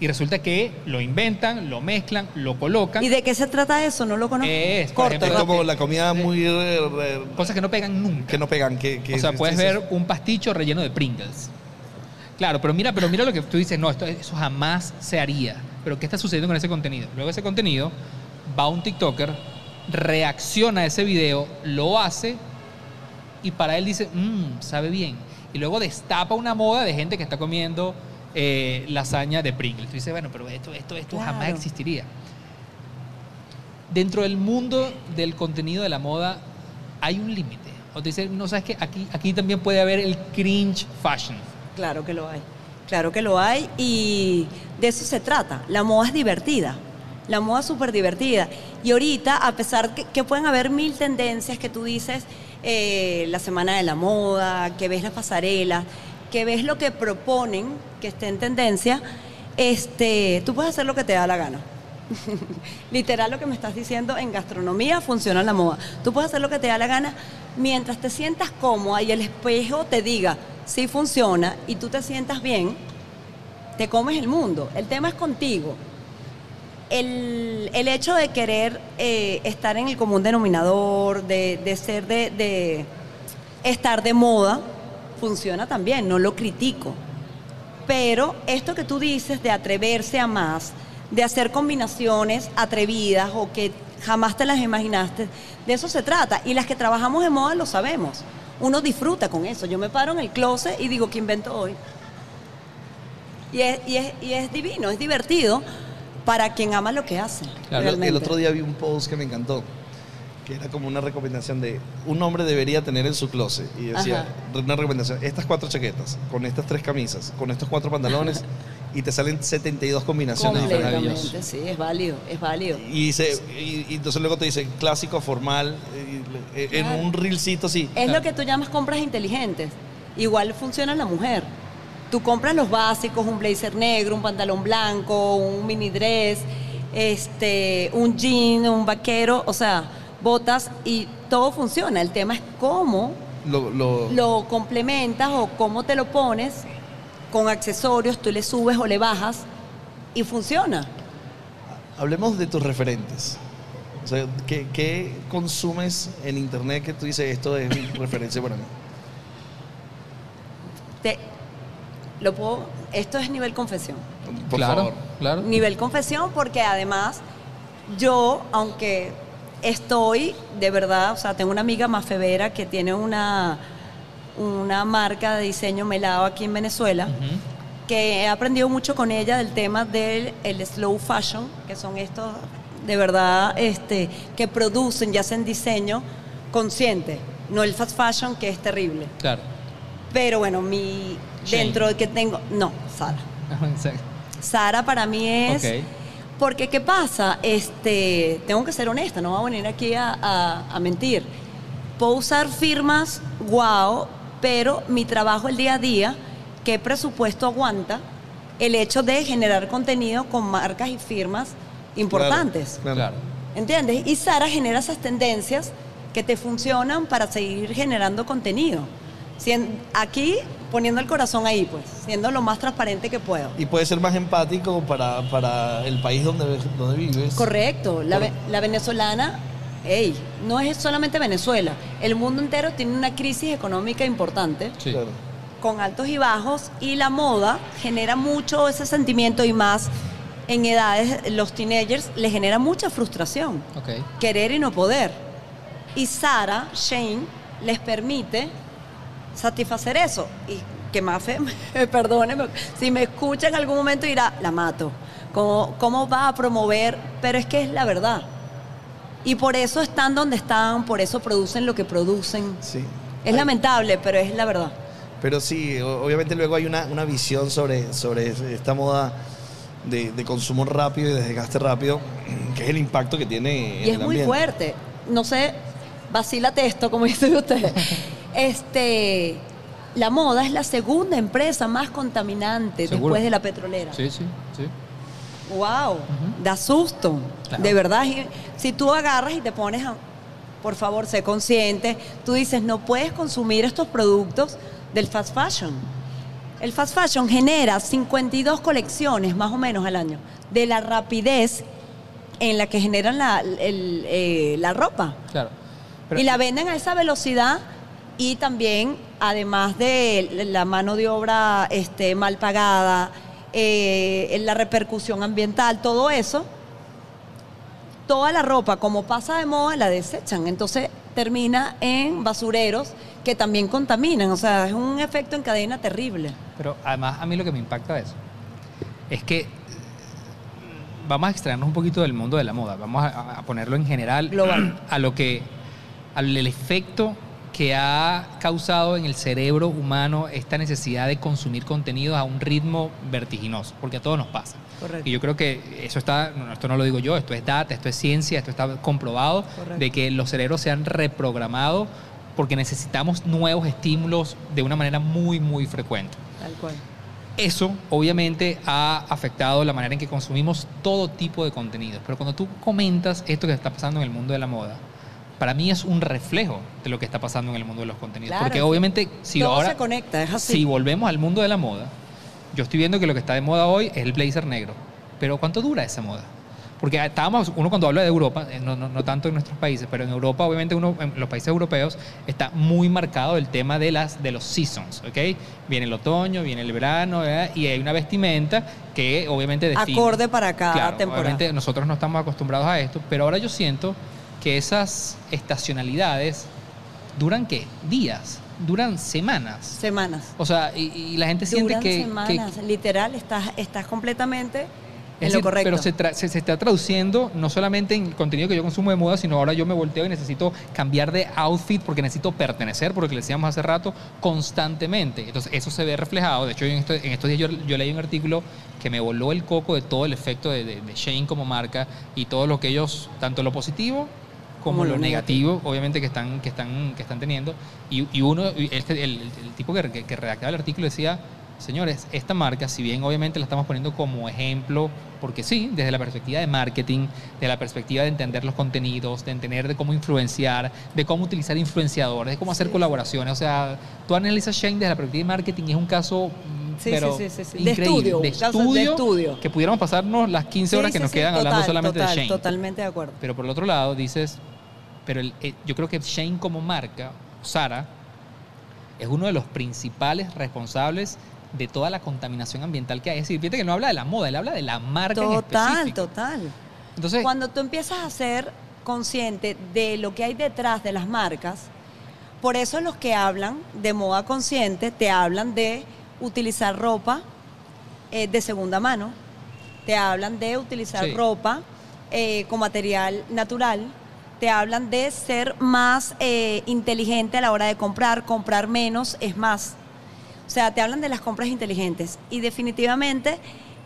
Y resulta que lo inventan, lo mezclan, lo colocan.
¿Y de qué se trata eso? No lo conozco.
Es,
Corto,
ejemplo,
Es como la comida muy... eh, eh,
Cosas que no pegan nunca.
que no pegan. Que, que-
o sea, puedes
sí, sí.
ver un pasticho relleno de Pringles. Claro, pero mira, pero mira lo que tú dices, no, esto, eso jamás se haría. Pero ¿qué está sucediendo con ese contenido? Luego ese contenido va un TikToker, reacciona a ese video, lo hace y para él dice, mmm, sabe bien. Y luego destapa una moda de gente que está comiendo eh, lasaña de Pringles. Tú dices, bueno, pero esto, esto, esto jamás existiría. Dentro del mundo del contenido de la moda hay un límite. O te dicen, no sabes que aquí, aquí también puede haber el cringe fashion.
Claro que lo hay. Claro que lo hay y de eso se trata. La moda es divertida. La moda es súper divertida. Y ahorita, a pesar que, que pueden haber mil tendencias que tú dices, eh, la semana de la moda, que ves las pasarelas, que ves lo que proponen que esté en tendencia, este, tú puedes hacer lo que te da la gana. Literal lo que me estás diciendo, en gastronomía funciona la moda. Tú puedes hacer lo que te da la gana mientras te sientas cómoda y el espejo te diga si funciona y tú te sientas bien, te comes el mundo. El tema es contigo. El, el hecho de querer eh, estar en el común denominador, de, de ser de, de estar de moda, funciona también, no lo critico. Pero esto que tú dices de atreverse a más, de hacer combinaciones atrevidas o que jamás te las imaginaste, de eso se trata. Y las que trabajamos en moda lo sabemos. Uno disfruta con eso. Yo me paro en el closet y digo, ¿qué invento hoy? Y es, y es, y es divino, es divertido para quien ama lo que hace.
Claro,
El- otro día vi un post que me encantó, que era como una recomendación de un hombre debería tener en su closet. Y decía,
Ajá.
una recomendación, estas cuatro chaquetas, con estas tres camisas, con estos cuatro pantalones, y te salen 72 combinaciones.
Completamente, sí, es válido, es válido.
Y, dice, y, y entonces luego te dice clásico, formal, y- y- en un reelcito así.
Es lo que tú llamas compras inteligentes. Igual funciona en la mujer. Tú compras los básicos, un blazer negro, un pantalón blanco, un mini dress, este, un jean, un vaquero, o sea, botas y todo funciona. El tema es cómo
Lo, lo-
lo complementas o cómo te lo pones con accesorios, tú le subes o le bajas y funciona.
Hablemos de tus referentes. O sea, ¿qué, qué consumes en internet que tú dices esto es referencia para mí?
Te, lo puedo, esto es nivel confesión.
Por
claro,
favor.
claro.
Nivel confesión porque además yo, aunque estoy de verdad, o sea, tengo una amiga más fevera que tiene una, una marca de diseño melado aquí en Venezuela, que he aprendido mucho con ella del tema del el slow fashion, que son estos de verdad este, que producen y hacen diseño consciente, no el fast fashion que es terrible.
Claro.
Pero bueno, mi
Shane.
dentro de que tengo, no, Sara.
Exacto.
Sara para mí es
Ok.
porque qué pasa, este, tengo que ser honesta, no voy a venir aquí a, a- a mentir. Puedo usar firmas, wow, pero mi trabajo el día a día, qué presupuesto aguanta el hecho de generar contenido con marcas y firmas importantes.
Claro.
Claro.
¿Entiendes? Y Sara genera esas tendencias que te funcionan para seguir generando contenido. Aquí poniendo el corazón ahí, pues, siendo lo más transparente que puedo.
Y puede ser más empático para, para el país donde, donde vives.
Correcto, la,
Por-
ve- la venezolana, hey, no es solamente Venezuela, el mundo entero tiene una crisis económica importante,
Sí.
Claro.
con altos y bajos, y la moda genera mucho ese sentimiento y más en edades, los teenagers, les genera mucha frustración,
Ok.
querer y no poder. Y Sara, Shane, les permite satisfacer eso. Y que Mafe, perdóneme, si me escucha en algún momento dirá, la mato. ¿Cómo, ¿Cómo va a promover? Pero es que es la verdad. Y por eso están donde están, por eso producen lo que producen.
Sí.
Es
Ay,
lamentable, pero es la verdad.
Pero sí, obviamente luego hay una, una visión sobre, sobre esta moda de, de consumo rápido y de desgaste rápido, que es el impacto que tiene en
Y es
el
muy
ambiente.
fuerte. No sé, vacílate esto, como dice usted. este, la moda es la segunda empresa más contaminante
Seguro.
después de la petrolera.
Sí, sí,
Wow, da susto.
Claro.
De verdad, si tú agarras y te pones a, por favor, sé consciente, tú dices, no puedes consumir estos productos del fast fashion. El fast fashion genera 52 colecciones más o menos al año de la rapidez en la que generan la, el- eh, la ropa.
Claro. Pero-
y la venden a esa velocidad y también, además de la mano de obra este, mal pagada, eh, la repercusión ambiental, todo eso, toda la ropa, como pasa de moda, la desechan. Entonces termina en basureros que también contaminan. O sea, es un efecto en cadena terrible.
Pero además a mí lo que me impacta de eso es que vamos a extraernos un poquito del mundo de la moda, vamos a, a ponerlo en general
Global.
a lo que al efecto que ha causado en el cerebro humano esta necesidad de consumir contenidos a un ritmo vertiginoso, porque a todos nos pasa.
Correcto.
Y yo creo que eso está, no, esto no lo digo yo, esto es data, esto es ciencia, esto está comprobado
Correcto.
de que los cerebros se han reprogramado porque necesitamos nuevos estímulos de una manera muy, muy frecuente.
Tal cual.
Eso obviamente ha afectado la manera en que consumimos todo tipo de contenidos. Pero cuando tú comentas esto que está pasando en el mundo de la moda, para mí es un reflejo de lo que está pasando en el mundo de los contenidos.
Claro,
Porque obviamente si
Todo
ahora
se conecta, es así.
si volvemos al mundo de la moda, yo estoy viendo que lo que está de moda hoy es el blazer negro. Pero ¿cuánto dura esa moda? Porque estábamos, uno cuando habla de Europa, eh, no, no- no tanto en nuestros países, pero en Europa, obviamente, uno, en los países europeos, está muy marcado el tema de, las, de los seasons, ¿ok? Viene el otoño, viene el verano, ¿verdad? y hay una vestimenta que obviamente define.
Acorde para cada
Claro,
temporada.
Obviamente nosotros no estamos acostumbrados a esto, pero ahora yo siento que esas estacionalidades duran, ¿qué? Días, duran semanas.
Semanas.
O sea, y, y la gente siente
Duran
que... que-
semanas, literal, estás, estás completamente en
es
lo correcto.
Pero se, tra- se- se está traduciendo no solamente en el contenido que yo consumo de moda, sino ahora yo me volteo y necesito cambiar de outfit porque necesito pertenecer, porque le decíamos hace rato, constantemente. Entonces eso se ve reflejado. De hecho, en, esto- en estos días yo, yo leí un artículo que me voló el coco de todo el efecto de, de, de Shane como marca y todo lo que ellos, tanto lo positivo como, lo negativo, obviamente, que están, que están, que están teniendo. Y, y uno, este, el, tipo que, que- que redactaba el artículo decía, señores, esta marca, si bien obviamente la estamos poniendo como ejemplo, porque sí, desde la perspectiva de marketing, de la perspectiva de entender los contenidos, de entender de cómo influenciar, de cómo utilizar influenciadores, de cómo hacer colaboraciones. O sea, tú analizas Shane desde la perspectiva de marketing y es un caso mm,
Sí,
pero
sí. De estudio,
de estudio, que pudiéramos pasarnos las 15 horas que nos quedan hablando solamente
total,
de Shane.
Totalmente de acuerdo.
Pero por el otro lado dices, pero el- eh, yo creo que Shane como marca, Sara, es uno de los principales responsables de toda la contaminación ambiental que hay. Es decir, fíjate que no habla de la moda, él habla de la marca en
Total,
específico.
total.
Entonces,
Cuando tú empiezas a ser consciente de lo que hay detrás de las marcas, por eso los que hablan de moda consciente te hablan de utilizar ropa eh, de segunda mano, te hablan de utilizar
Sí.
ropa eh, con material natural, te hablan de ser más eh, inteligente a la hora de comprar, comprar menos es más. O sea, te hablan de las compras inteligentes y definitivamente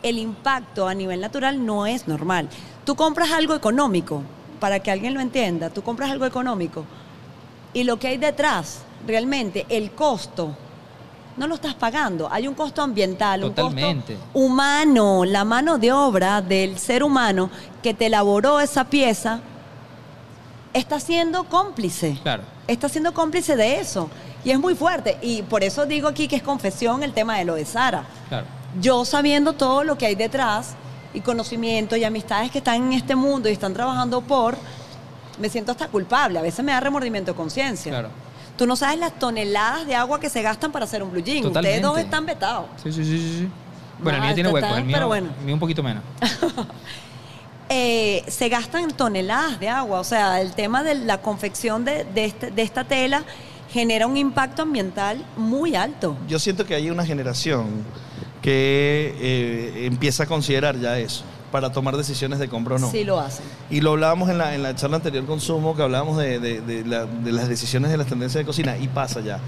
el impacto a nivel natural no es normal. Tú compras algo económico, para que alguien lo entienda, tú compras algo económico y lo que hay detrás, realmente el costo, no lo estás pagando. Hay un costo ambiental,
Totalmente.
un costo humano, la mano de obra del ser humano que te elaboró esa pieza, está siendo cómplice
claro.
está siendo cómplice de eso. Y es muy fuerte. Y por eso digo aquí que es confesión el tema de lo de Sara.
Claro.
Yo sabiendo todo lo que hay detrás y conocimiento y amistades que están en este mundo y están trabajando por, me siento hasta culpable. A veces me da remordimiento de conciencia.
Claro.
Tú no sabes las toneladas de agua que se gastan para hacer un blue jean. Ustedes dos están vetados.
Sí, sí, sí, sí, sí. Bueno, el mío tiene
está
huecos,
tan-
el mío,
pero bueno.
el mío un poquito menos.
eh, se gastan toneladas de agua. O sea, el tema de la confección de, de este- de esta tela genera un impacto ambiental muy alto.
Yo siento que hay una generación que eh, empieza a considerar ya eso para tomar decisiones de compra o no.
Sí lo hacen.
Y lo hablábamos en la, en la charla anterior con Sumo, que hablábamos de, de- de la- de las decisiones de las tendencias de cocina, y pasa ya.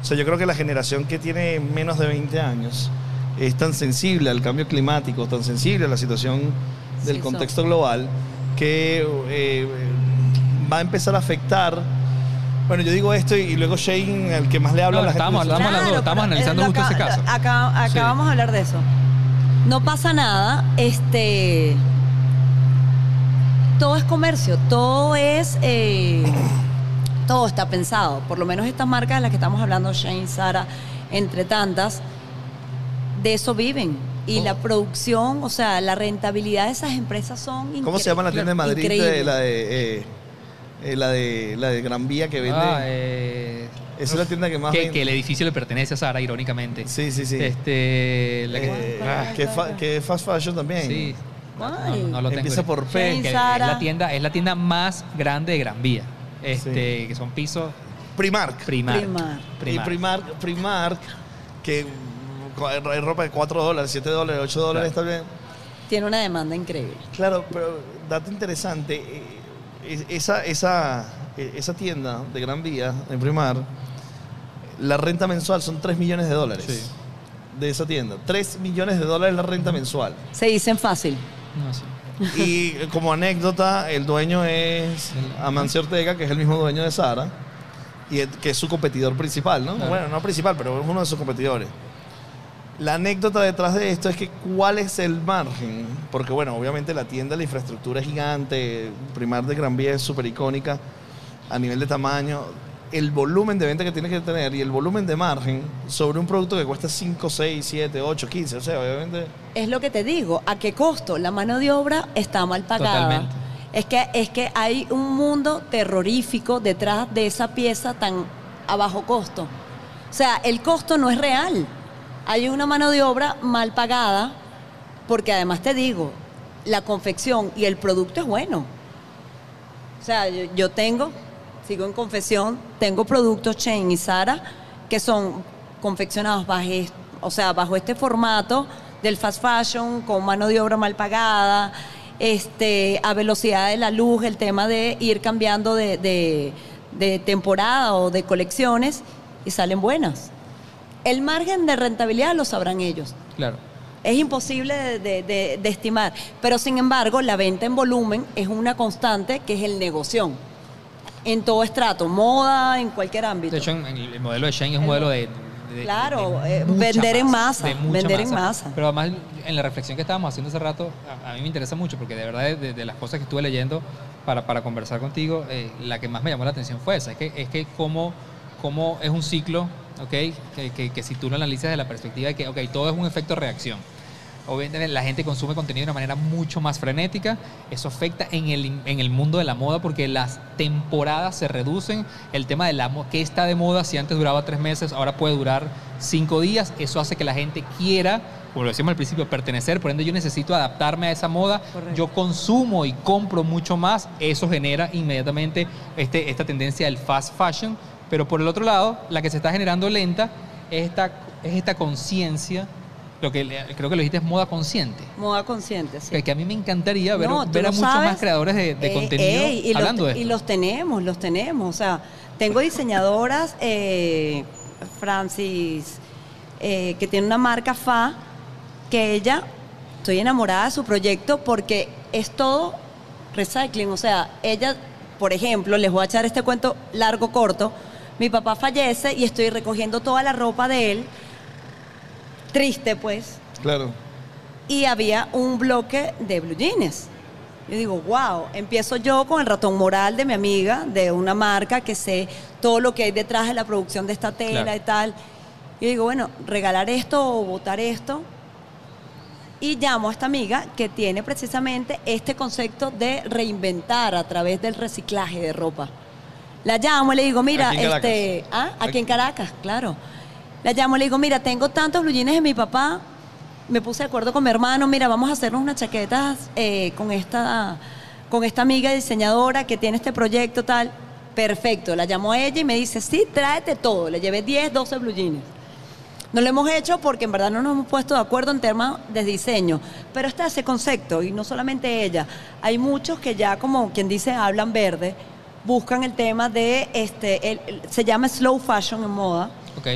O sea, yo creo que la generación que tiene menos de 20 años es tan sensible al cambio climático, tan sensible a la situación del
Sí,
contexto global, que eh, va a empezar a afectar. Bueno, yo digo esto y, y luego Shane, el que más le habla
No,
a la
estábamos
gente.
estamos analizando justo ese
acá-
caso.
acá-
Sí.
acabamos de hablar de eso. No pasa nada, este. Todo es comercio, todo es. eh, todo está pensado. Por lo menos estas marcas de las que estamos hablando, Shane, Sara, entre tantas, de eso viven. Y la producción, o sea, la rentabilidad de esas empresas son
¿Cómo se llama la tienda de Madrid? de-
Increíble.
la, de, eh, eh, la de la de Gran Vía que vende.
Ah, eh,
Esa es la tienda que más
que,
vende.
que el edificio le pertenece a Sara, irónicamente.
Sí, sí, sí.
Este, la que-
Eh,
ah,
que, fa- que es fast fashion también.
sí. No, lo tengo.
Empieza por P.
Shane,
Que es la tienda es la tienda más grande de Gran Vía. Este, que son pisos
Primark.
Primark.
Primark.
Y Primark, Primark, que hay ropa de 4 dólares, 7 dólares, 8 dólares, está bien.
Tiene una demanda increíble.
Claro, pero dato interesante, eh, es- esa, esa, eh, esa tienda de Gran Vía, en Primark, la renta mensual son 3 millones de dólares.
Sí.
De esa tienda. 3 millones de dólares la renta mensual.
Se dicen fácil.
No, sí.
Y eh, como anécdota, el dueño es Amancio Ortega, que es el mismo dueño de Sara, y que es su competidor principal, ¿no?
Claro.
Bueno, no principal, pero es uno de sus competidores. La anécdota detrás de esto es que cuál es el margen, porque bueno, obviamente la tienda, la infraestructura es gigante, Primar de Gran Vía es súper icónica a nivel de tamaño, el volumen de venta que tiene que tener y el volumen de margen sobre un producto que cuesta 5, 6, 7, 8, 15, o sea, obviamente...
Es lo que te digo, ¿a qué costo? La mano de obra está mal pagada.
Totalmente.
Es que, es que hay un mundo terrorífico detrás de esa pieza tan a bajo costo. O sea, el costo no es real. Hay una mano de obra mal pagada, porque además te digo, la confección y el producto es bueno. O sea, yo, yo tengo, sigo en confesión, tengo productos Chain y Sara que son confeccionados bajo, o sea, bajo este formato del fast fashion, con mano de obra mal pagada, este, a velocidad de la luz, el tema de ir cambiando de- de temporada o de colecciones y salen buenas. El margen de rentabilidad lo sabrán ellos.
Claro.
Es imposible de, de- de- de estimar, pero sin embargo la venta en volumen es una constante que es el negocio. En todo estrato, moda, en cualquier ámbito.
De hecho, en- en el, el modelo de Shane es un modelo de. de-
Claro,
de
eh, vender en masa, vender en masa.
Pero además, en la reflexión que estábamos haciendo hace rato, a, a mí me interesa mucho, porque de verdad, de, de las cosas que estuve leyendo para, para conversar contigo, eh, la que más me llamó la atención fue esa: es que, es que cómo, cómo es un ciclo, ¿ok? Que, que, que si tú lo analizas desde la perspectiva de que, ok, todo es un efecto reacción. Obviamente la gente consume contenido de una manera mucho más frenética. Eso afecta en el, en el mundo de la moda porque las temporadas se reducen. El tema de la que está de moda, si antes duraba tres meses, ahora puede durar cinco días. Eso hace que la gente quiera, como lo decíamos al principio, pertenecer. Por ende, yo necesito adaptarme a esa moda.
Correcto.
Yo consumo y compro mucho más. Eso genera inmediatamente este, esta tendencia del fast fashion. Pero por el otro lado, la que se está generando lenta es esta, es esta conciencia. Lo que creo que lo dijiste es moda consciente.
Moda consciente, sí.
Que, que a mí me encantaría ver,
No, tú
ver a muchos
sabes.
más creadores de, de
Eh,
contenido
ey, y
hablando
los,
de
Y
esto.
los tenemos, los tenemos. O sea, tengo diseñadoras, eh, Francis, eh, que tiene una marca FA, que ella, estoy enamorada de su proyecto porque es todo recycling. O sea, ella, por ejemplo, les voy a echar este cuento largo, corto. Mi papá fallece y estoy recogiendo toda la ropa de él, triste pues,
Claro.
y había un bloque de blue jeans. Yo digo, wow, empiezo yo con el ratón moral de mi amiga, de una marca que sé todo lo que hay detrás de la producción de esta tela
Claro.
y tal. Yo digo, bueno, regalar esto o botar esto. Y llamo a esta amiga que tiene precisamente este concepto de reinventar a través del reciclaje de ropa. La llamo y le digo, mira,
Aquí
este, ¿ah? aquí en Caracas, claro. La llamo y le digo, mira, tengo tantos blue jeans de mi papá, me puse de acuerdo con mi hermano, mira, vamos a hacernos unas chaquetas eh, con, esta, con esta amiga diseñadora que tiene este proyecto tal. Perfecto, la llamó a ella y me dice, sí, tráete todo. Le llevé 10, 12 blue jeans. No lo hemos hecho porque en verdad no nos hemos puesto de acuerdo en temas de diseño. Pero está ese concepto, y no solamente ella. Hay muchos que ya, como quien dice, hablan verde, buscan el tema de, este, el- el- se llama slow fashion en moda.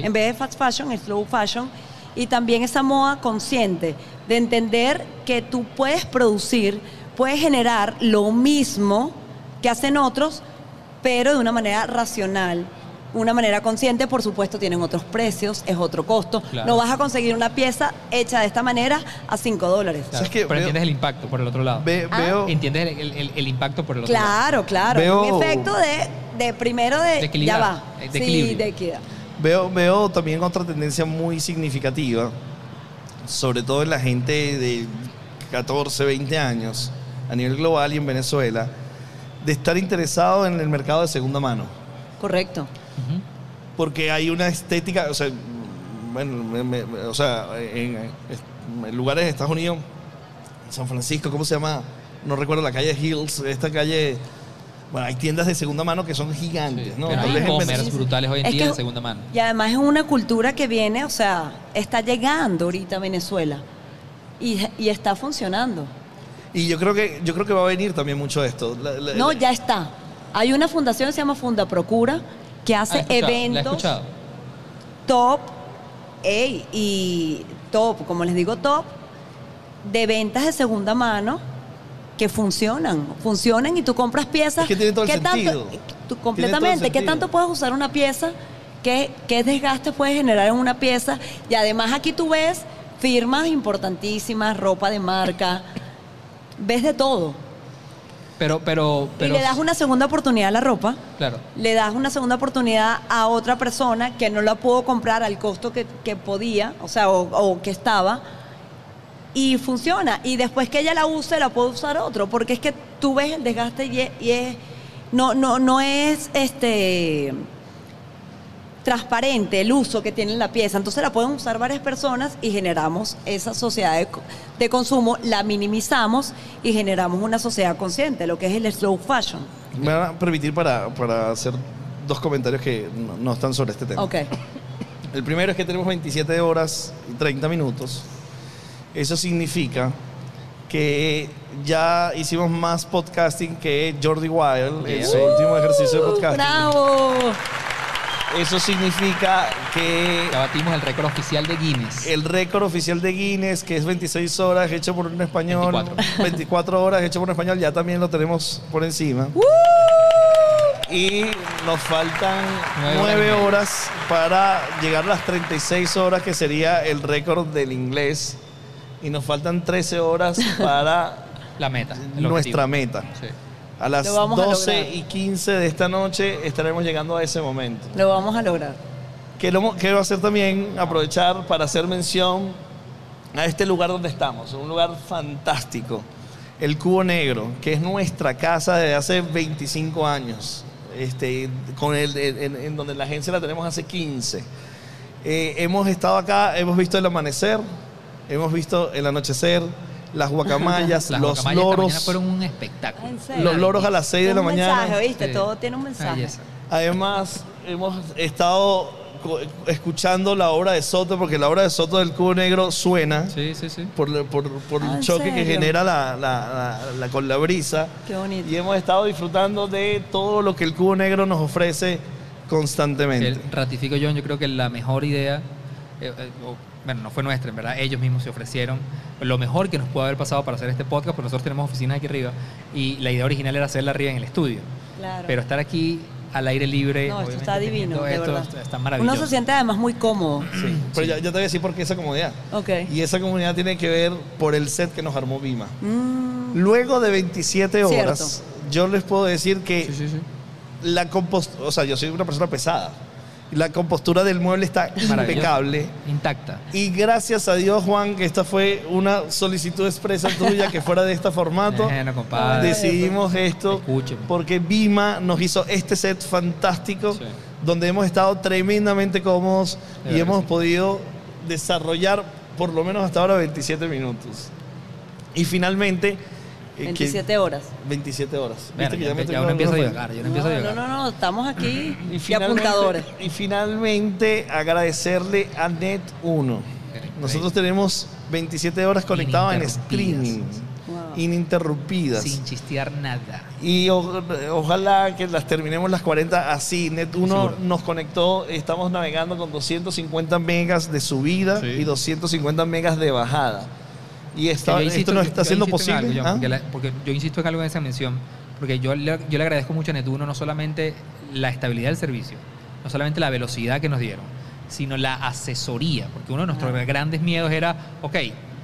En vez de fast fashion, es slow fashion. Y también esa moda consciente de entender que tú puedes producir, puedes generar lo mismo que hacen otros, pero de una manera racional, una manera consciente, por supuesto, tienen otros precios, es otro costo.
Claro.
No vas a conseguir una pieza hecha de esta manera a 5 dólares.
Pero
Veo-
entiendes el impacto por el otro lado.
Ve-
Ah.
veo,
Entiendes el, el- el impacto por el otro lado.
Claro, claro.
Veo-
Un efecto de, de primero de,
De
ya va.
de
sí,
equilibrio.
de equidad.
Veo, veo también otra tendencia muy significativa, sobre todo en la gente de 14, 20 años, a nivel global y en Venezuela, de estar interesado en el mercado de segunda mano.
Correcto.
Porque hay una estética, o sea, bueno, me- me- o sea, en, en lugares de Estados Unidos, San Francisco, ¿cómo se llama? No recuerdo la calle Hills, esta calle, bueno, hay tiendas de segunda mano que son gigantes,
Sí,
¿no?
hay
Venezuela-
brutales hoy en
Es
día
que-
de segunda mano.
Y además es una cultura que viene, o sea, está llegando ahorita a Venezuela y, y está funcionando.
Y yo creo que yo creo que va a venir también mucho esto. La- la-
No, ya está. Hay una fundación que se llama Funda Procura que hace
La
eventos top ey, y top, como les digo, top de ventas de segunda mano que funcionan, funcionan y tú compras piezas
Es que tiene todo el
¿qué tanto-
sentido.
tú-
todo el
completamente, ¿qué tanto puedes usar una pieza? ¿Qué, ¿Qué desgaste puedes generar en una pieza? Y además aquí tú ves firmas importantísimas, ropa de marca, ves de todo.
Pero, pero, pero.
y le das una segunda oportunidad a la ropa
Claro.
le das una segunda oportunidad a otra persona que no la pudo comprar al costo que, que podía, o sea, o, o que estaba, y funciona. Y después que ella la use, la puede usar otro, porque es que tú ves el desgaste y es, y es- no, no, no es este transparente el uso que tiene la pieza. Entonces la pueden usar varias personas y generamos esa sociedad de, co- de consumo, la minimizamos y generamos una sociedad consciente, lo que es el slow fashion.
Me van a permitir para, para hacer dos comentarios que no, no están sobre este tema.
Ok.
El primero es que tenemos 27 horas y 30 minutos. Eso significa que ya hicimos más podcasting que Jordi Wild en su último ejercicio de podcasting.
¡Bravo!
Eso significa que
Ya batimos el récord oficial de Guinness.
el récord oficial de Guinness, que es 26 horas hecho por un español,
24.
24 horas hecho por un español, ya también lo tenemos por encima. Y nos faltan
Nueve
9
horas
para llegar a las 36 horas, que sería el récord del inglés. Y nos faltan 13 horas para
La meta.
nuestra
objetivo.
meta.
Sí.
A las
Lo vamos a
12
lograr.
y 15 de esta noche estaremos llegando a ese momento.
Lo vamos a lograr.
Quiero, quiero hacer también, aprovechar para hacer mención a este lugar donde estamos, un lugar fantástico, el Cubo Negro, que es nuestra casa desde hace 25 años, este, con el, en, en donde la agencia la tenemos hace 15. Eh, hemos estado acá, hemos visto el amanecer, hemos visto el anochecer, las guacamayas,
Las
los
guacamayas esta mañana
loros,
fueron un espectáculo.
Los loros a las 6 de la
un
mañana.
mensaje, ¿viste?
Sí.
Todo tiene un mensaje.
Además, hemos estado escuchando la obra de Soto, porque la obra de Soto del Cubo Negro suena
Sí, sí, sí.
por, por- por
Ah,
el
¿en
choque que
serio?
genera la, la- la- la- con la brisa.
Qué bonito.
Y hemos estado disfrutando de todo lo que el Cubo Negro nos ofrece constantemente.
Que ratifico John, yo creo que la mejor idea, eh, eh, bueno, no fue nuestra, en verdad, ellos mismos se ofrecieron lo mejor que nos pudo haber pasado para hacer este podcast, porque nosotros tenemos oficinas aquí arriba y la idea original era hacerla arriba en el estudio.
Claro.
Pero estar aquí al aire libre,
no, esto está divino,
esto,
verdad.
está- está
Uno
maravilloso.
se siente además muy cómodo.
Sí, pero ya, ya te voy a decir por qué esa comodidad.
Ok.
Y esa comodidad tiene que ver por el set que nos armó Vima.
Mm,
Luego de 27 horas,
Cierto.
yo les puedo decir que
Sí, sí, sí.
la compostura, o sea, yo soy una persona pesada. La compostura del mueble está impecable.
Intacta.
Y gracias a Dios, Juan, que esta fue una solicitud expresa tuya que fuera de este formato.
Bueno, compadre.
Decidimos esto
Escúcheme.
porque Vima nos hizo este set fantástico
Sí.
donde hemos estado tremendamente cómodos
De
y hemos
sí.
podido desarrollar por lo menos hasta ahora 27 minutos. Y finalmente... eh, que-
27 horas.
27 horas.
Mira,
¿Viste que
ya,
ya me
ya uno empieza a llegar, yo no
No,
empiezo a
no,
llegar.
no, no, estamos aquí
Y
de apuntadores.
y finalmente agradecerle a Net1. Nosotros tenemos 27 horas conectados en streaming,
Wow.
ininterrumpidas.
Sin chistear nada.
Y o- ojalá que las terminemos las 40 así. Net1
Seguro.
nos conectó, estamos navegando con 250 megas de subida
Sí.
y 250 megas de bajada. Y esta-
yo
esto
insisto-
nos está
insisto en
posible.
algo, John,
¿ah?
porque, la- porque yo insisto en algo en esa mención, porque yo le, yo le agradezco mucho a Netuno no solamente la estabilidad del servicio, no solamente la velocidad que nos dieron, sino la asesoría, porque uno de nuestros grandes miedos era, ok,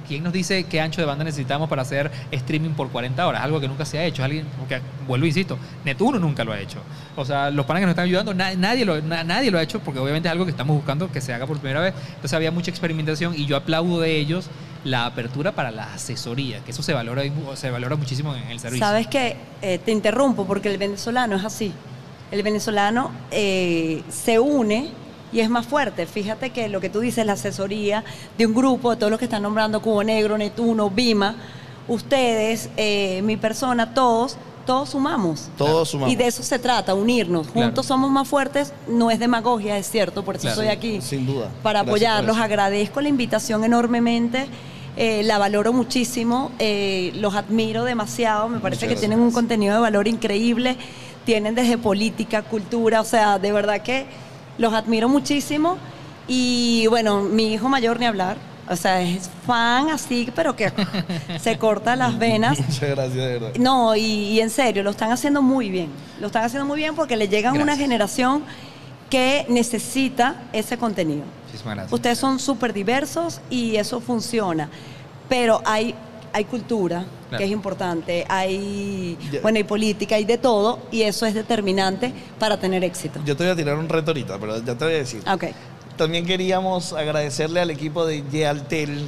¿quién nos dice qué ancho de banda necesitamos para hacer streaming por 40 horas? Algo que nunca se ha hecho, alguien, porque vuelvo e insisto, Netuno nunca lo ha hecho. O sea, los panas que nos están ayudando, na- nadie, lo, na- nadie lo ha hecho, porque obviamente es algo que estamos buscando que se haga por primera vez. Entonces había mucha experimentación y yo aplaudo de ellos la apertura para la asesoría, que eso se valora, se valora muchísimo en el servicio.
Sabes que te interrumpo porque el venezolano es así. El venezolano eh, se une y es más fuerte. Fíjate que lo que tú dices, la asesoría de un grupo, de todos los que están nombrando Cubo Negro, Netuno, Bima, ustedes, eh, mi persona, todos, todos sumamos.
Todos sumamos.
Y de eso se trata, unirnos.
Claro.
Juntos somos más fuertes, no es demagogia, es cierto, por eso
Claro.
estoy aquí.
Sin duda.
Para apoyarlos, agradezco la invitación enormemente. Eh, la valoro muchísimo, eh, los admiro demasiado, me parece
Muchas
que tienen un contenido de valor increíble, tienen desde política, cultura, o sea, de verdad que los admiro muchísimo y bueno, mi hijo mayor ni hablar, o sea, es fan así, pero que se corta las venas.
Muchas gracias, de verdad.
No, y, y en serio, lo están haciendo muy bien. Lo están haciendo muy bien porque le llegan a una generación que necesita ese contenido.
Muchísimas gracias.
Ustedes son súper diversos y eso funciona. Pero hay, hay cultura,
Claro.
que es importante, hay, bueno, hay política, hay de todo, y eso es determinante para tener éxito.
Yo te voy a tirar un reto ahorita, pero ya te voy a decir.
Ok.
También queríamos agradecerle al equipo de Yealtel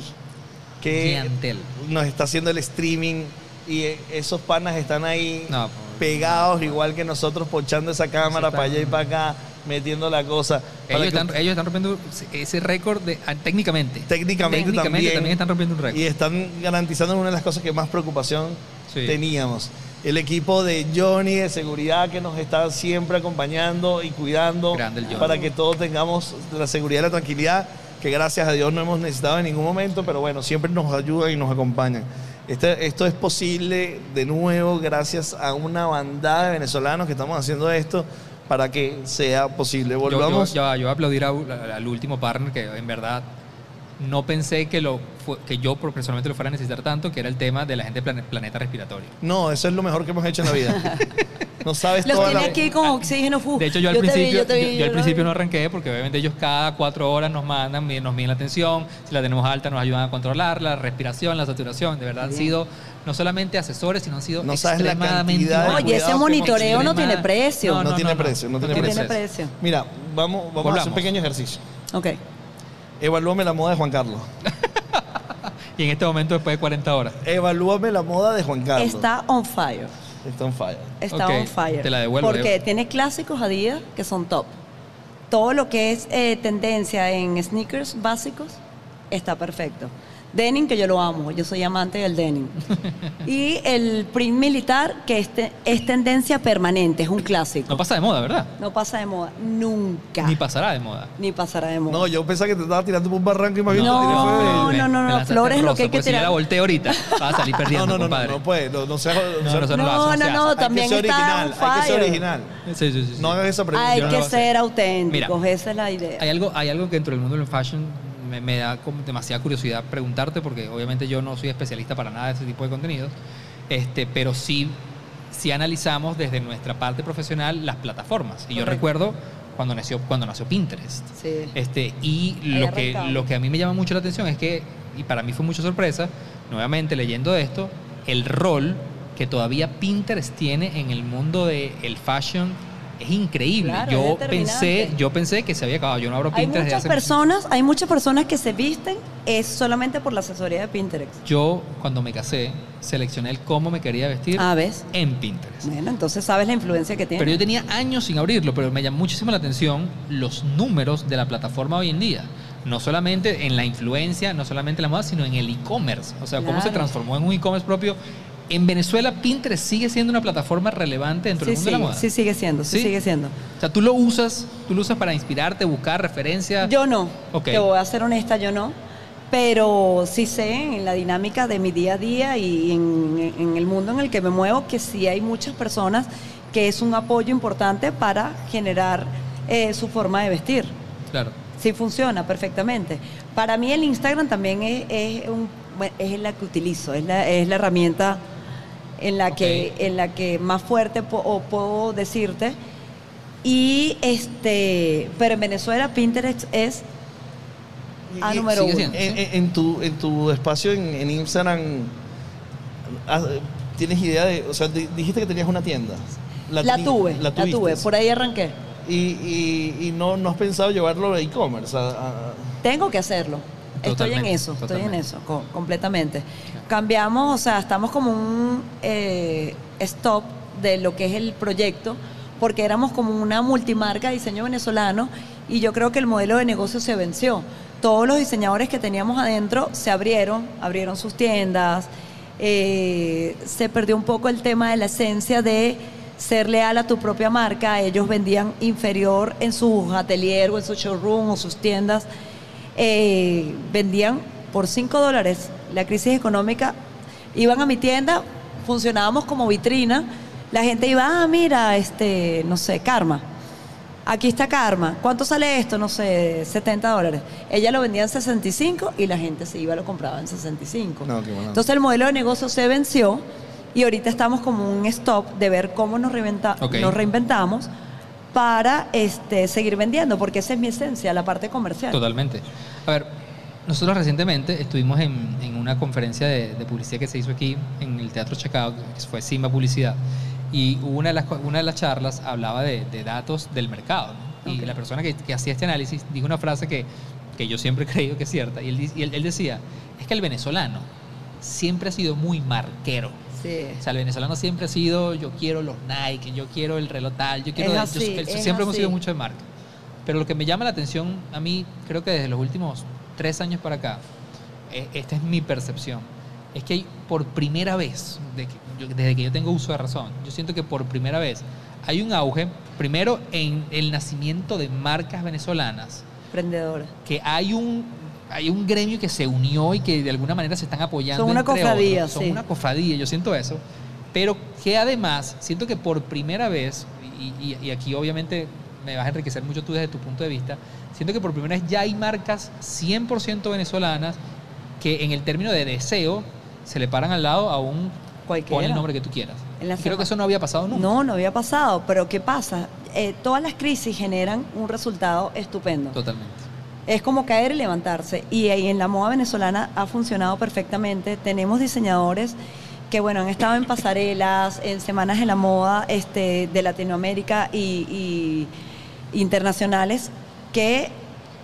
que
Giantel.
nos está haciendo el streaming y esos panas están ahí
No,
pegados igual que nosotros ponchando esa cámara para allá y para acá, metiendo la cosa.
ellos
que-
están, ellos están rompiendo ese récord de, ah, técnicamente.
técnicamente,
Técnicamente
también,
están rompiendo un récord.
y están garantizando una de las cosas que más preocupación
Sí.
teníamos. El equipo de Johnny de seguridad que nos está siempre acompañando y cuidando para que todos tengamos la seguridad y la tranquilidad que gracias a Dios no hemos necesitado en ningún momento, pero bueno, siempre nos ayudan y nos acompañan. Este- esto es posible de nuevo gracias a una bandada de venezolanos que estamos haciendo esto para que sea posible.
Yo,
Volvamos.
yo, ya- yo voy a aplaudir a- al al último partner que en verdad no pensé que, lo, que yo personalmente lo fuera a necesitar tanto, que era el tema de la gente de planeta respiratorio.
No, eso es lo mejor que hemos hecho en la vida. No sabes
Los tiene
la...
aquí con oxígeno. fu.
De hecho, yo al
vi,
principio,
yo vi,
yo- yo al principio no arranqué porque obviamente ellos cada cuatro horas nos mandan, nos miden la tensión, si la tenemos alta nos ayudan a controlar la respiración, la saturación. De verdad han sido no solamente asesores, sino han sido
No sabes la
extremadamente
cantidad de.
Oye, ese monitoreo no tiene precio.
No tiene precio, no tiene
No
precio.
tiene precio.
Mira, vamos, vamos a hacer un pequeño ejercicio.
Ok.
Evalúame la moda de Juan Carlos.
Y en este momento, después de 40 horas.
Evalúame la moda de Juan Carlos.
Está on fire.
Está on fire.
Está on fire.
te la devuelvo,
Porque tiene clásicos Adidas que son top. Todo lo que es eh, tendencia en sneakers básicos está perfecto. Denim, que yo lo amo, yo soy amante del denim. y el print militar, que es, te- es tendencia permanente, es un clásico.
No pasa de moda, ¿verdad?
No pasa de moda, nunca.
Ni pasará de moda.
Ni pasará de moda.
No, yo pensaba que te estaba tirando por un barranco y más bien
No, no, no,
me
no,
lanzaste
flores es lo que hay que
si yo
tirar.
la volteo ahorita, va a salir
No,
perdiendo,
no, no, no, no puede, no, no sea,
No,
sea-
no, no
no,
no
no, no,
hay que
también
ser original, hay que ser original.
Sí, sí, sí, sí.
No hagas esa pregunta.
Hay
no
que ser auténticos,
Mira,
esa es la idea.
Hay algo, hay algo que dentro del mundo del fashion me, me da como demasiada curiosidad preguntarte, porque obviamente yo no soy especialista para nada de ese tipo de contenidos, este, pero sí, sí analizamos desde nuestra parte profesional las plataformas. Y yo recuerdo cuando nació, cuando nació Pinterest.
Sí.
Este, y lo que, lo que a mí me llama mucho la atención es que, y para mí fue mucha sorpresa, nuevamente leyendo esto, el rol que todavía Pinterest tiene en el mundo del fashion es increíble.
Claro,
yo
es
pensé, yo pensé que se había acabado. Yo no abro
Hay
Pinterest desde
muchas
hace
personas, hay muchas personas que se visten es solamente por la asesoría de Pinterest.
Yo, cuando me casé, seleccioné el cómo me quería vestir
Ah, ¿ves?
en Pinterest.
Bueno, entonces sabes la influencia que tiene.
Pero yo tenía años sin abrirlo, pero me llamó muchísimo la atención los números de la plataforma hoy en día. no solamente en la influencia, no solamente en la moda, sino en el e-commerce. O sea, cómo se transformó en un e-commerce propio. En Venezuela, Pinterest sigue siendo una plataforma relevante dentro
Sí,
del mundo de la
sí,
moda.
sí sigue siendo, sí,
¿Sí?
sigue siendo.
O sea, tú lo usas, tú lo usas para inspirarte, buscar referencias.
Yo no,
Ok.
te voy a ser honesta, yo no. Pero sí sé en la dinámica de mi día a día y en, en el mundo en el que me muevo que sí hay muchas personas que es un apoyo importante para generar eh, su forma de vestir.
Claro.
Sí funciona perfectamente. Para mí el Instagram también es, es un- es la que utilizo, es la, es la herramienta en la, que, en la que más fuerte po- o puedo decirte. Y este, pero en Venezuela Pinterest es a número uno.
siendo.
En, en- en tu, en tu espacio en, en Instagram, ah, ¿tienes idea de, o sea, di- dijiste que tenías una tienda?
La, tuve, la, tuve, por ahí arranqué.
Y, y, y no, no has pensado llevarlo a e-commerce.
Tengo que hacerlo. Estoy en
Totalmente,
eso, estoy en eso, co- completamente. Cambiamos, o sea, estamos como un eh, stop de lo que es el proyecto, porque éramos como una multimarca de diseño venezolano y yo creo que el modelo de negocio se venció. Todos los diseñadores que teníamos adentro se abrieron, abrieron sus tiendas, eh, se perdió un poco el tema de la esencia de ser leal a tu propia marca. Ellos vendían inferior en sus atelier o en su showroom o sus tiendas. Eh, vendían por 5 dólares. La crisis económica, iban a mi tienda, funcionábamos como vitrina. La gente iba, ah, mira, este, no sé, Karma. Aquí está Karma. ¿Cuánto sale esto? No sé, 70 dólares. Ella lo vendía en 65 y la gente se iba lo compraba en 65.
No, qué bueno.
Entonces el modelo de negocio se venció y ahorita estamos como un stop de ver cómo nos, reinventa-
Ok.
nos reinventamos para este, seguir vendiendo, porque esa es mi esencia, la parte comercial.
Totalmente. A ver, nosotros recientemente estuvimos en, en una conferencia de, de publicidad que se hizo aquí en el Teatro Chacao, que fue Simba Publicidad, y una de las, una de las charlas hablaba de, de datos del mercado. ¿no? Y
Ok.
la persona que, que hacía este análisis dijo una frase que, que yo siempre he creído que es cierta, y, él, y él- él decía, es que el venezolano siempre ha sido muy marquero.
Sí.
O sea, el venezolano siempre ha sido, yo quiero los Nike, yo quiero el reloj tal, yo quiero... Yo- yo- siempre hemos sido mucho de marca. Pero lo que me llama la atención a mí, creo que desde los últimos tres años para acá, eh, esta es mi percepción, es que hay por primera vez, de que yo- desde que yo tengo uso de razón, yo siento que por primera vez hay un auge, primero en el nacimiento de marcas venezolanas,
Emprendedora.
que hay un hay un gremio que se unió y que de alguna manera se están apoyando.
Son una
entre
cofradía,
otros. Son
sí.
una cofradía, yo siento eso. Pero que además, siento que por primera vez, y, y- y aquí obviamente me vas a enriquecer mucho tú desde tu punto de vista, siento que por primera vez ya hay marcas 100% venezolanas que en el término de deseo se le paran al lado a un...
Cualquiera.
Pon el nombre que tú quieras.
En la
Y creo que eso no había pasado nunca.
No, no había pasado, pero ¿qué pasa? Eh, todas las crisis generan un resultado estupendo.
Totalmente.
Es como caer y levantarse. Y ahí en la moda venezolana ha funcionado perfectamente. Tenemos diseñadores que, bueno, han estado en pasarelas, en semanas de la moda este, de Latinoamérica y, y internacionales que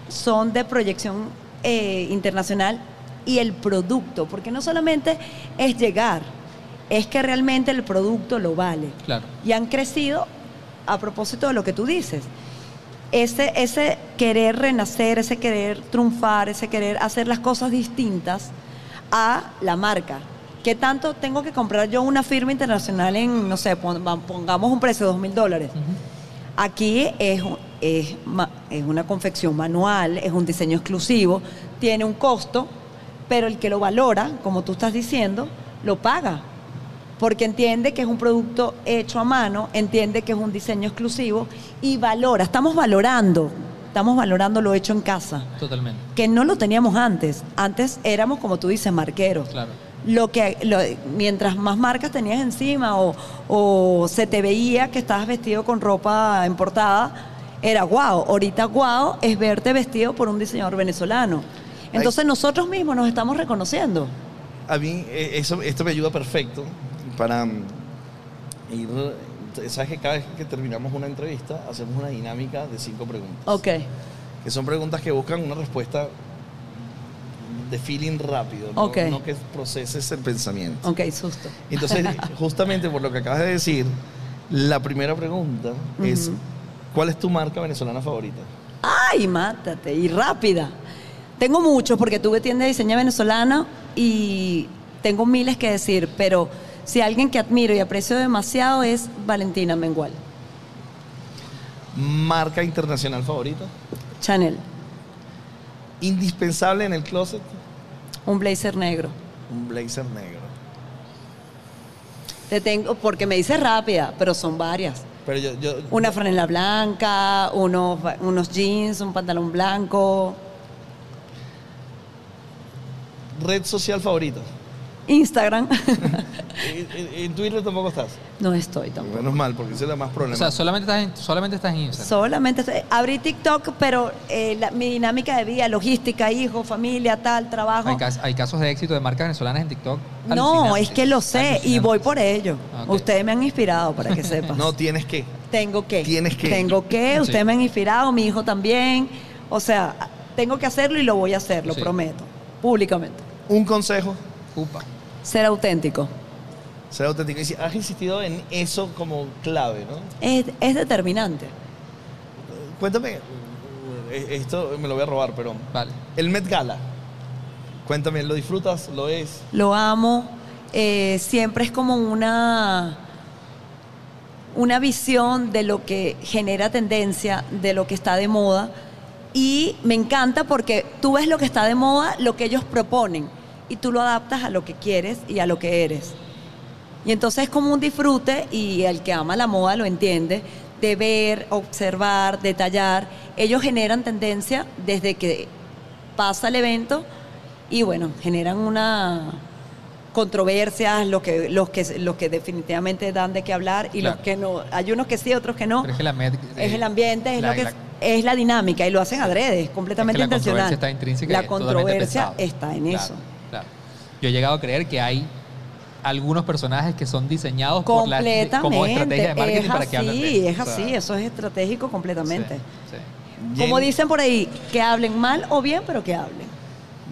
son de proyección eh, internacional y el producto, porque no solamente es llegar, es que realmente el producto lo vale
Claro.
y han crecido a propósito de lo que tú dices. Ese, ese querer renacer, ese querer triunfar, ese querer hacer las cosas distintas a la marca. ¿Qué tanto tengo que comprar yo una firma internacional en, no sé, pon- pongamos un precio de dos mil dólares? Aquí es, es, es una confección manual, es un diseño exclusivo, tiene un costo, pero el que lo valora, como tú estás diciendo, lo paga. Porque entiende que es un producto hecho a mano, entiende que es un diseño exclusivo y valora. Estamos valorando, estamos valorando lo hecho en casa,
Totalmente.
que no lo teníamos antes. Antes éramos, como tú dices, marqueros
Claro.
lo que lo- mientras más marcas tenías encima o, o se te veía que estabas vestido con ropa importada, era guau. Ahorita guau es verte vestido por un diseñador venezolano. Entonces nosotros mismos nos estamos reconociendo.
A mí eh, eso, esto me ayuda perfecto para mm, ir... Sabes que cada vez que terminamos una entrevista hacemos una dinámica de cinco preguntas.
Ok,
Que son preguntas que buscan una respuesta de feeling rápido, no,
Ok.
no que proceses el pensamiento.
ok, susto.
Entonces, justamente por lo que acabas de decir, la primera pregunta es,
Ujú.
¿cuál es tu marca venezolana favorita?
Ay, mátate. Y rápida. Tengo muchos porque tuve tienda de diseño venezolana y tengo miles que decir, pero si alguien que admiro y aprecio demasiado es Valentina Mengual,
Marca internacional favorita.
Chanel,
Indispensable en el closet.
un blazer negro.
Un blazer negro.
Te tengo, porque me dice rápida, pero son varias.
Pero yo, yo
Una franela blanca, unos, unos jeans, un pantalón blanco.
red social favorita.
Instagram.
¿En, en- en Twitter tampoco estás.
no estoy tampoco.
Menos mal, porque ese es la más
O
problema.
sea, solamente estás en, solamente estás en Instagram.
Solamente estoy- abrí TikTok, pero eh, la- mi dinámica de vida, logística, hijo, familia, tal, trabajo.
hay, cas- hay casos de éxito de marcas venezolanas en TikTok.
No, es que lo sé y voy por ello.
Ok.
Ustedes me han inspirado para que sepas.
no tienes que.
Tengo que.
Tienes que.
Tengo que.
Sí.
Ustedes me han inspirado, mi hijo también. O sea, tengo que hacerlo y lo voy a hacer, lo
Sí.
prometo. Públicamente.
Un consejo.
Upa.
Ser auténtico.
Ser auténtico. Y si has insistido en eso como clave, ¿no?
Es, es determinante.
Cuéntame. eh, Esto me lo voy a robar, pero.
Vale.
El Met Gala. Cuéntame, ¿lo disfrutas? ¿Lo es?
Lo amo. eh, siempre es como una, una visión de lo que genera tendencia, de lo que está de moda. Y me encanta porque tú ves lo que está de moda, lo que ellos proponen, y tú lo adaptas a lo que quieres y a lo que eres. Y entonces es como un disfrute y el que ama la moda lo entiende, de ver, observar, detallar. Ellos generan tendencia desde que pasa el evento y bueno, generan una controversias, los que, los que, los que definitivamente dan de qué hablar y
Claro.
los que no. Hay unos que sí, otros que no.
Pero es que la
Es
eh,
el ambiente, es,
la-
lo que
la-
es, es la dinámica y lo hacen adrede, es completamente
Es que la
intencional.
controversia está intrínseca
la controversia está en
Claro,
eso.
Yo he llegado a creer que hay algunos personajes que son diseñados por la,
Completamente.
como estrategia de marketing
es
para
así,
que hablen de
es
O sea,
así, eso es estratégico completamente.
sí, sí.
Como
Jenny-
dicen por ahí, que hablen mal o bien, pero que hablen.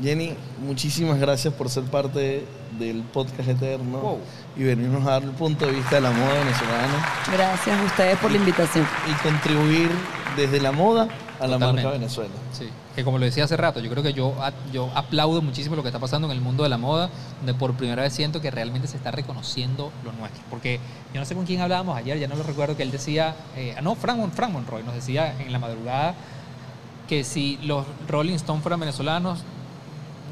Jenny, muchísimas gracias por ser parte del podcast Eterno
Wow.
y venirnos a dar el punto de vista de la moda venezolana
Gracias a ustedes por la invitación.
y contribuir desde la moda a la
Totalmente.
marca Venezuela.
Sí, que como lo decía hace rato, yo creo que yo, yo aplaudo muchísimo lo que está pasando en el mundo de la moda, donde por primera vez siento que realmente se está reconociendo lo nuestro. Porque yo no sé con quién hablábamos ayer, ya no lo recuerdo, que él decía, eh, ah, no, Frank, Frank Monroy nos decía en la madrugada que si los Rolling Stones fueran venezolanos,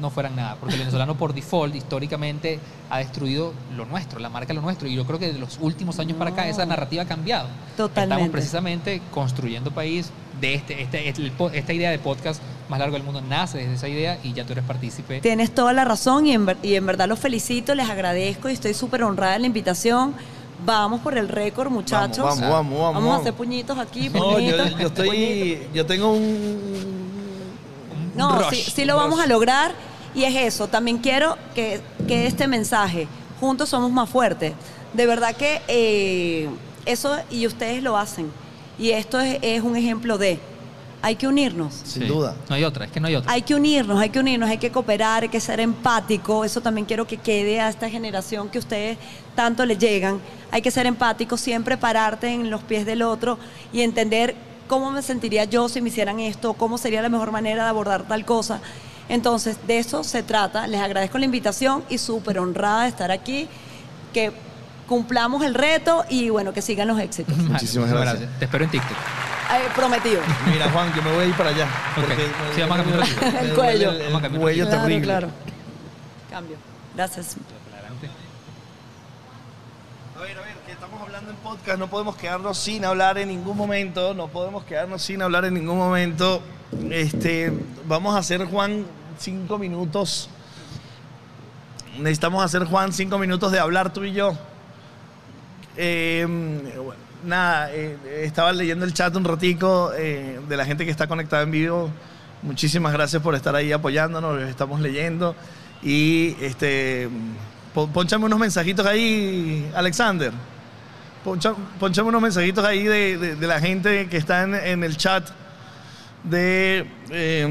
no fueran nada, porque el venezolano por default históricamente ha destruido lo nuestro, la marca lo nuestro, y yo creo que de los últimos años para acá esa narrativa ha cambiado.
Totalmente.
Estamos precisamente construyendo país de este, este, el po- esta idea de podcast más largo del mundo nace desde esa idea y ya tú eres partícipe.
Tienes toda la razón y en, ver- y en verdad los felicito, les agradezco y estoy súper honrada de la invitación. Vamos por el récord, muchachos.
Vamos, vamos, vamos, vamos.
Vamos a hacer puñitos aquí,
No, yo,
puñitos.
yo estoy. Yo tengo un.
No,
rush,
sí, sí lo vamos a lograr y es eso. También quiero que, que este mensaje, juntos somos más fuertes. De verdad que eh, eso y ustedes lo hacen. Y esto es, es un ejemplo de, hay que unirnos.
Sin
Sí.
duda.
No hay otra, es que no hay otra.
Hay que unirnos, hay que unirnos, hay que cooperar, hay que ser empático. Eso también quiero que quede a esta generación que ustedes tanto le llegan. Hay que ser empático, siempre pararte en los pies del otro y entender cómo me sentiría yo si me hicieran esto, cómo sería la mejor manera de abordar tal cosa. Entonces, de eso se trata. Les agradezco la invitación y súper honrada de estar aquí. Que cumplamos el reto y bueno, que sigan los éxitos.
Vale,
Muchísimas gracias.
Te espero en TikTok.
Eh, prometido.
Mira, Juan, yo me voy a ir para allá.
Sí, vamos a cambiar
El cuello.
El, cuello
Claro,
terrible.
claro. Cambio. Gracias.
A ver, a ver, que estamos hablando en podcast, no podemos quedarnos sin hablar en ningún momento, no podemos quedarnos sin hablar en ningún momento. Este, vamos a hacer, Juan, cinco minutos. Necesitamos hacer, Juan, cinco minutos de hablar tú y yo. Bueno, nada, eh, estaba leyendo el chat un ratico eh, de la gente que está conectada en vivo. Muchísimas gracias por estar ahí apoyándonos, los estamos leyendo. Y este, pon- ponchame unos mensajitos ahí, Alexander. Poncha- ponchame unos mensajitos ahí de, de- la gente que está en, en el chat de, eh,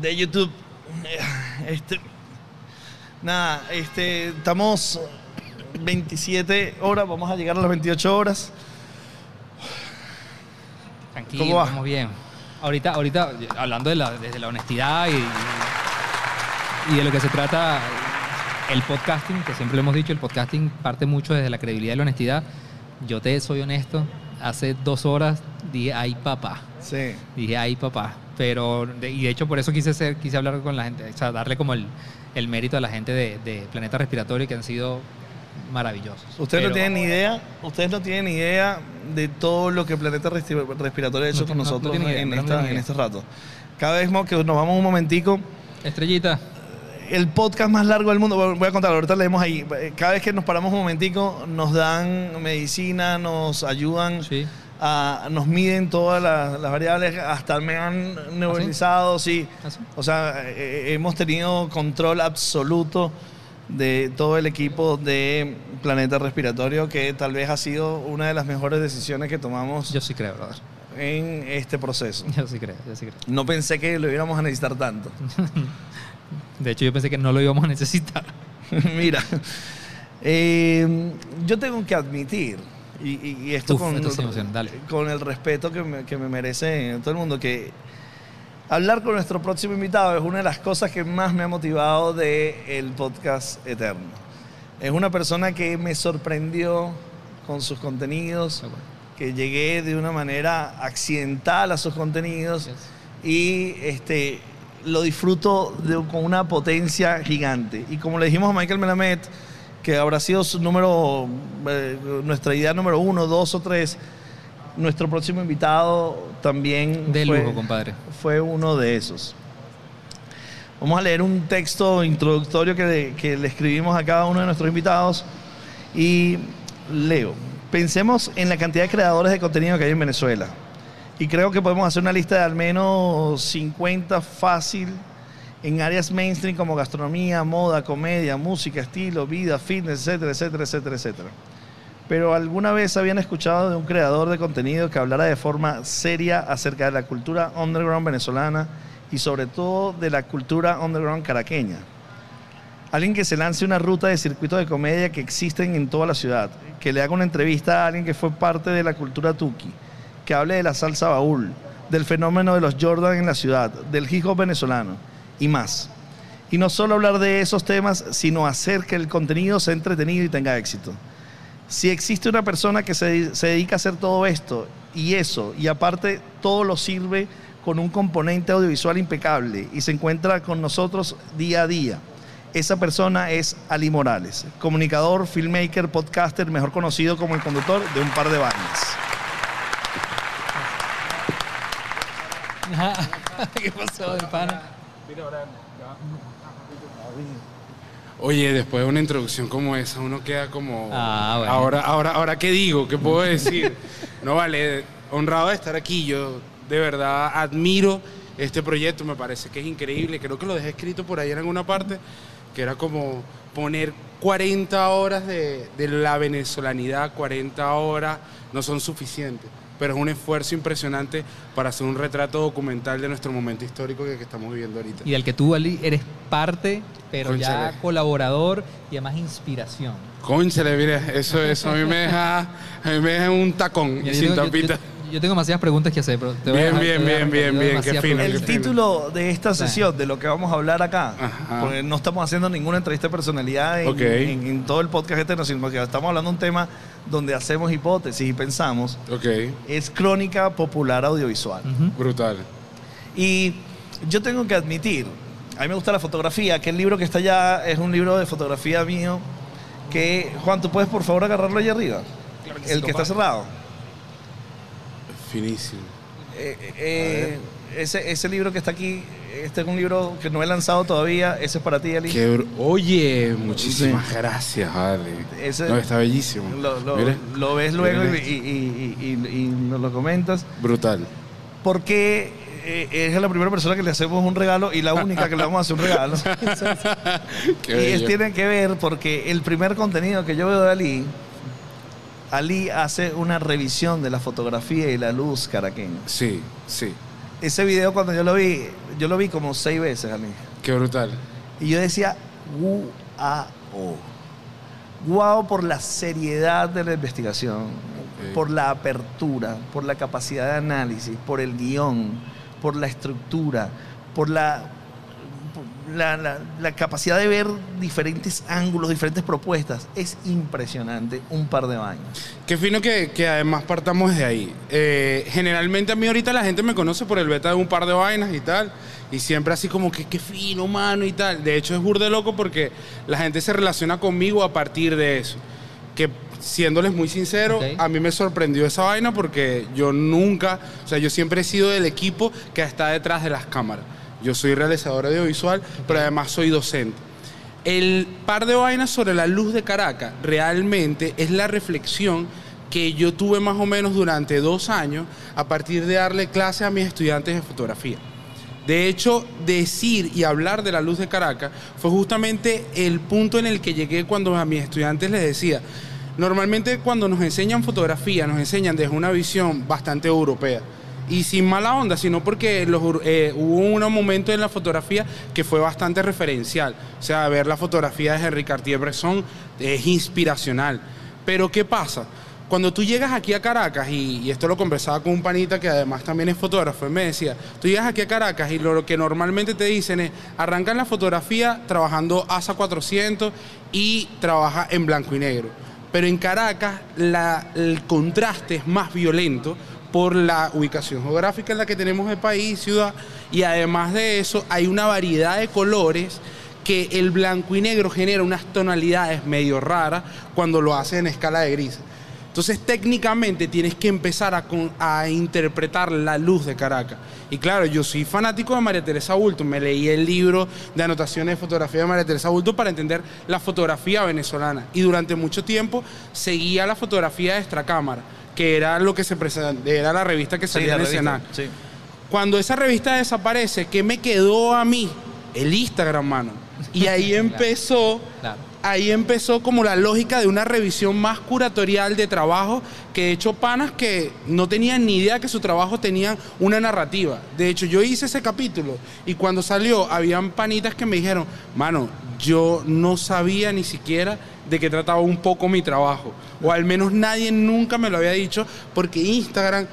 de YouTube. Este, nada, este, estamos 27 horas, vamos a llegar a las 28 horas.
Tranquilo,
¿Cómo va?
vamos bien. Ahorita, ahorita hablando de la, desde la honestidad y, y de lo que se trata el podcasting, que siempre lo hemos dicho, el podcasting parte mucho desde la credibilidad y la honestidad. Yo te soy honesto, hace dos horas dije, ay papá.
Sí.
Dije, ay papá. Pero, de- y de hecho por eso quise, ser, quise hablar con la gente, o sea, darle como el, el mérito a la gente de, de Planeta Respiratorio que han sido maravillosos.
Ustedes no tienen ni idea, ustedes no tienen ni idea de todo lo que Planeta Respiratorio ha hecho
No
con
no- no
nosotros
idea,
en,
no
esta- en este rato. Cada vez más que nos vamos un momentico,
Estrellita.
el podcast más largo del mundo, voy a contar, ahorita leemos ahí, cada vez que nos paramos un momentico, nos dan medicina, nos ayudan,
Sí.
a- nos miden todas las, las variables, hasta me han neuralizado, sí.
¿Ah, sí?
O sea, eh, hemos tenido control absoluto de todo el equipo de Planeta Respiratorio, que tal vez ha sido una de las mejores decisiones que tomamos
Yo sí creo, brother.
en este proceso.
Yo sí creo, yo sí creo.
No pensé que lo íbamos a necesitar tanto.
De hecho, yo pensé que no lo íbamos a necesitar.
Mira, eh, yo tengo que admitir, y, esto
Uf,
con el respeto que me, que me merece todo el mundo, que hablar con nuestro próximo invitado es una de las cosas que más me ha motivado del el podcast Eterno. Es una persona que me sorprendió con sus contenidos, que llegué de una manera accidental a sus contenidos y este, lo disfruto de- con una potencia gigante. Y como le dijimos a Michael Melamed, que habrá sido su número, eh, nuestra idea número uno, dos o tres, nuestro próximo invitado también
De
fue,
lujo, compadre.
fue uno de esos. Vamos a leer un texto introductorio que le, que le escribimos a cada uno de nuestros invitados y leo. Pensemos en la cantidad de creadores de contenido que hay en Venezuela. Y creo que podemos hacer una lista de al menos 50 fácil en áreas mainstream como gastronomía, moda, comedia, música, estilo, vida, fitness, etcétera, etcétera, etcétera, etcétera. Pero alguna vez habían escuchado de un creador de contenido que hablara de forma seria acerca de la cultura underground venezolana y sobre todo de la cultura underground caraqueña. Alguien que se lance una ruta de circuitos de comedia que existen en toda la ciudad, que le haga una entrevista a alguien que fue parte de la cultura tuki, que hable de la salsa baúl, del fenómeno de los Jordan en la ciudad, del hip venezolano y más. Y no solo hablar de esos temas, sino hacer que el contenido sea entretenido y tenga éxito. Si existe una persona que se, se dedica a hacer todo esto y eso, y aparte todo lo sirve con un componente audiovisual impecable y se encuentra con nosotros día a día, esa persona es Ali Morales, comunicador, filmmaker, podcaster, mejor conocido como el conductor de un par de bandas.
¿Qué pasó, de pana?
Oye, después de una introducción como esa, uno queda como.
Ah, bueno.
Ahora, ahora, ahora, ¿qué digo? ¿Qué puedo decir? no vale, honrado de estar aquí. Yo de verdad admiro este proyecto, me parece que es increíble. Creo que lo dejé escrito por ahí en alguna parte, que era como poner 40 horas de, de la venezolanidad, 40 horas no son suficientes. Pero es un esfuerzo impresionante para hacer un retrato documental de nuestro momento histórico que, que estamos viviendo ahorita.
Y del que tú, Ali, eres parte, pero ya colaborador y además inspiración.
Cónchale, mire, eso, eso a mí me deja, a mí me deja un tacón
Yo
sin
yo-
tapita.
yo- yo tengo demasiadas preguntas que hacer, pero te voy a
Bien,
dejar-
bien,
te voy a
bien,
dejar-
bien, bien, qué fino.
El
qué fino.
título de esta sesión, de lo que vamos a hablar acá,
Ajá.
porque no estamos haciendo ninguna entrevista de personalidad en,
Ok.
en- en todo el podcast este, sino que estamos hablando de un tema donde hacemos hipótesis y pensamos,
Ok,
es crónica popular audiovisual.
Brutal.
Y yo tengo que admitir, a mí me gusta la fotografía, que el libro que está allá es un libro de fotografía mío, que, Juan, ¿tú puedes por favor agarrarlo allá arriba? el que está cerrado.
Finísimo.
Eh, eh, ese, ese libro que está aquí, este es un libro que no he lanzado todavía, ese es para ti, Ali.
Qué Oye, muchísimas gracias.
Ese-
no, está bellísimo.
Lo, lo-
Mire,
lo ves luego y,
miren
y- y- y- nos lo comentas.
Brutal.
Porque eh, es la primera persona que le hacemos un regalo y la única que le vamos a hacer un regalo.
Qué
y es, tiene que ver porque el primer contenido que yo veo de Ali, Ali hace una revisión de la fotografía y la luz caraqueña.
Sí, sí.
Ese video cuando yo lo vi, yo lo vi como seis veces, Ali.
Qué brutal.
Y yo decía, guau. Guau por la seriedad de la investigación, por la apertura, por la capacidad de análisis, por el guion, por la estructura, por la, la, la- la capacidad de ver diferentes ángulos, diferentes propuestas. Es impresionante un par de años.
Qué fino que, que además partamos de ahí. Eh, generalmente a mí ahorita la gente me conoce por el beta de un par de vainas y tal. Y siempre así como que qué fino, mano y tal. De hecho es burde loco porque la gente se relaciona conmigo a partir de eso. Que siéndoles muy sincero,
Ok.
a mí me sorprendió esa vaina porque yo nunca, o sea, yo siempre he sido del equipo que está detrás de las cámaras. Yo soy realizador audiovisual, pero además soy docente. El par de vainas sobre la luz de Caracas realmente es la reflexión que yo tuve más o menos durante dos años a partir de darle clase a mis estudiantes de fotografía. De hecho, decir y hablar de la luz de Caracas fue justamente el punto en el que llegué cuando a mis estudiantes les decía, normalmente cuando nos enseñan fotografía, nos enseñan desde una visión bastante europea. Y sin mala onda, sino porque eh, hubo un momento en la fotografía que fue bastante referencial. O sea, ver la fotografía de Henri Cartier-Bresson es inspiracional. Pero ¿qué pasa? Cuando tú llegas aquí a Caracas, y, esto lo conversaba con un panita que además también es fotógrafo, me decía, tú llegas aquí a Caracas y lo que normalmente te dicen es, arrancan la fotografía trabajando ASA 400 y trabaja en blanco y negro. Pero en Caracas la- el contraste es más violento por la ubicación geográfica en la que tenemos el país, ciudad, y además de eso hay una variedad de colores que el blanco y negro genera unas tonalidades medio raras cuando lo hace en escala de grises. Entonces técnicamente tienes que empezar a, interpretar la luz de Caracas. Y claro, yo soy fanático de María Teresa Bulto, me leí el libro de anotaciones de fotografía de María Teresa Bulto para entender la fotografía venezolana. Y durante mucho tiempo seguía la fotografía de Extracámara, que era lo que se presen- era la revista que salía
la
en
sí.
Cuando esa revista desaparece, ¿qué me quedó a mí? El Instagram, mano. Y ahí empezó,
Claro.
ahí empezó como la lógica de una revisión más curatorial de trabajo, que de hecho panas que no tenían ni idea que su trabajo tenía una narrativa. De hecho, yo hice ese capítulo y cuando salió, habían panitas que me dijeron, mano, yo no sabía ni siquiera de qué trataba un poco mi trabajo. O al menos nadie nunca me lo había dicho, porque Instagram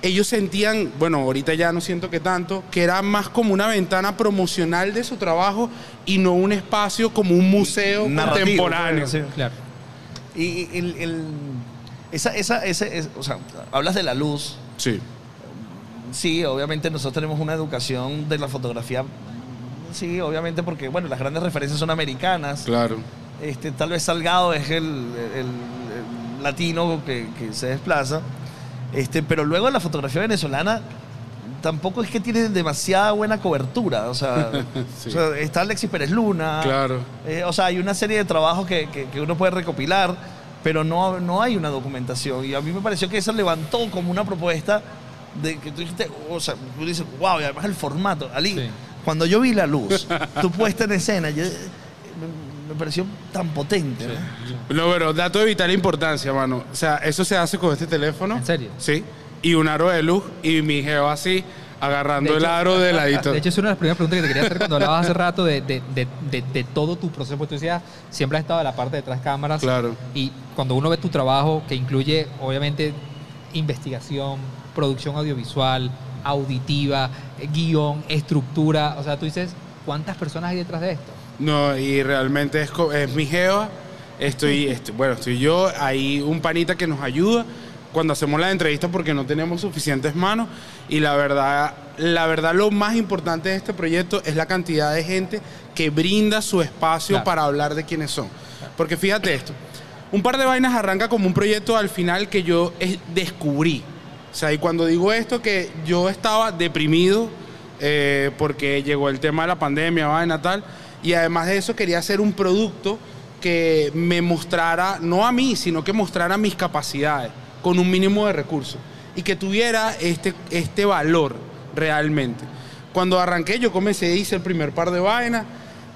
ellos sentían, bueno, ahorita ya no siento que tanto, que era más como una ventana promocional de su trabajo y no un espacio como un museo
Narrativo,
contemporáneo.
sí.
Claro.
Y y el, el- esa, esa, ese, es- o sea, hablas de la luz.
Sí.
Sí, obviamente nosotros tenemos una educación de la fotografía. Sí, obviamente porque, bueno, las grandes referencias son americanas.
Claro.
Este, tal vez Salgado es el, el- el latino que, que se desplaza. Este, pero luego la fotografía venezolana tampoco es que tiene demasiada buena cobertura. O sea,
Sí.
o sea, está Alexis Pérez Luna.
Claro.
Eh, o sea, hay una serie de trabajos que, que- que uno puede recopilar, pero no, no hay una documentación. Y a mí me pareció que eso levantó como una propuesta de que tú dijiste, o sea, tú dices, wow, y además el formato. Ali,
Sí.
cuando yo vi la luz, tu puesta en escena, yo- me, pareció tan potente. ¿no?
No, pero dato de vital importancia, mano. O sea, eso se hace con este teléfono.
¿En serio?
Sí. Y un aro de luz y mi geo así agarrando
De
el
hecho-
aro de ladito.
De hecho, es una de las primeras preguntas que te quería hacer cuando hablabas hace rato de, de- de- de- de todo tu proceso. Porque tú decías, siempre has estado en la parte de detrás cámaras.
Claro.
Y cuando uno ve tu trabajo, que incluye, obviamente, investigación, producción audiovisual, auditiva, eh, guion, estructura, o sea, tú dices, ¿cuántas personas hay detrás de esto?
No, y realmente es, es mi jeva. Estoy, estoy- bueno, estoy yo, hay un panita que nos ayuda cuando hacemos la entrevista porque no tenemos suficientes manos. Y la verdad, la verdad lo más importante de este proyecto es la cantidad de gente que brinda su espacio
Claro.
para hablar de quiénes son. Porque fíjate esto, un par de vainas arranca como un proyecto al final que yo descubrí. O sea, y cuando digo esto, que yo estaba deprimido eh, porque llegó el tema de la pandemia, vaina tal, y además de eso quería hacer un producto que me mostrara, no a mí, sino que mostrara mis capacidades con un mínimo de recursos y que tuviera este, este valor realmente. Cuando arranqué, yo comencé, hice el primer par de vainas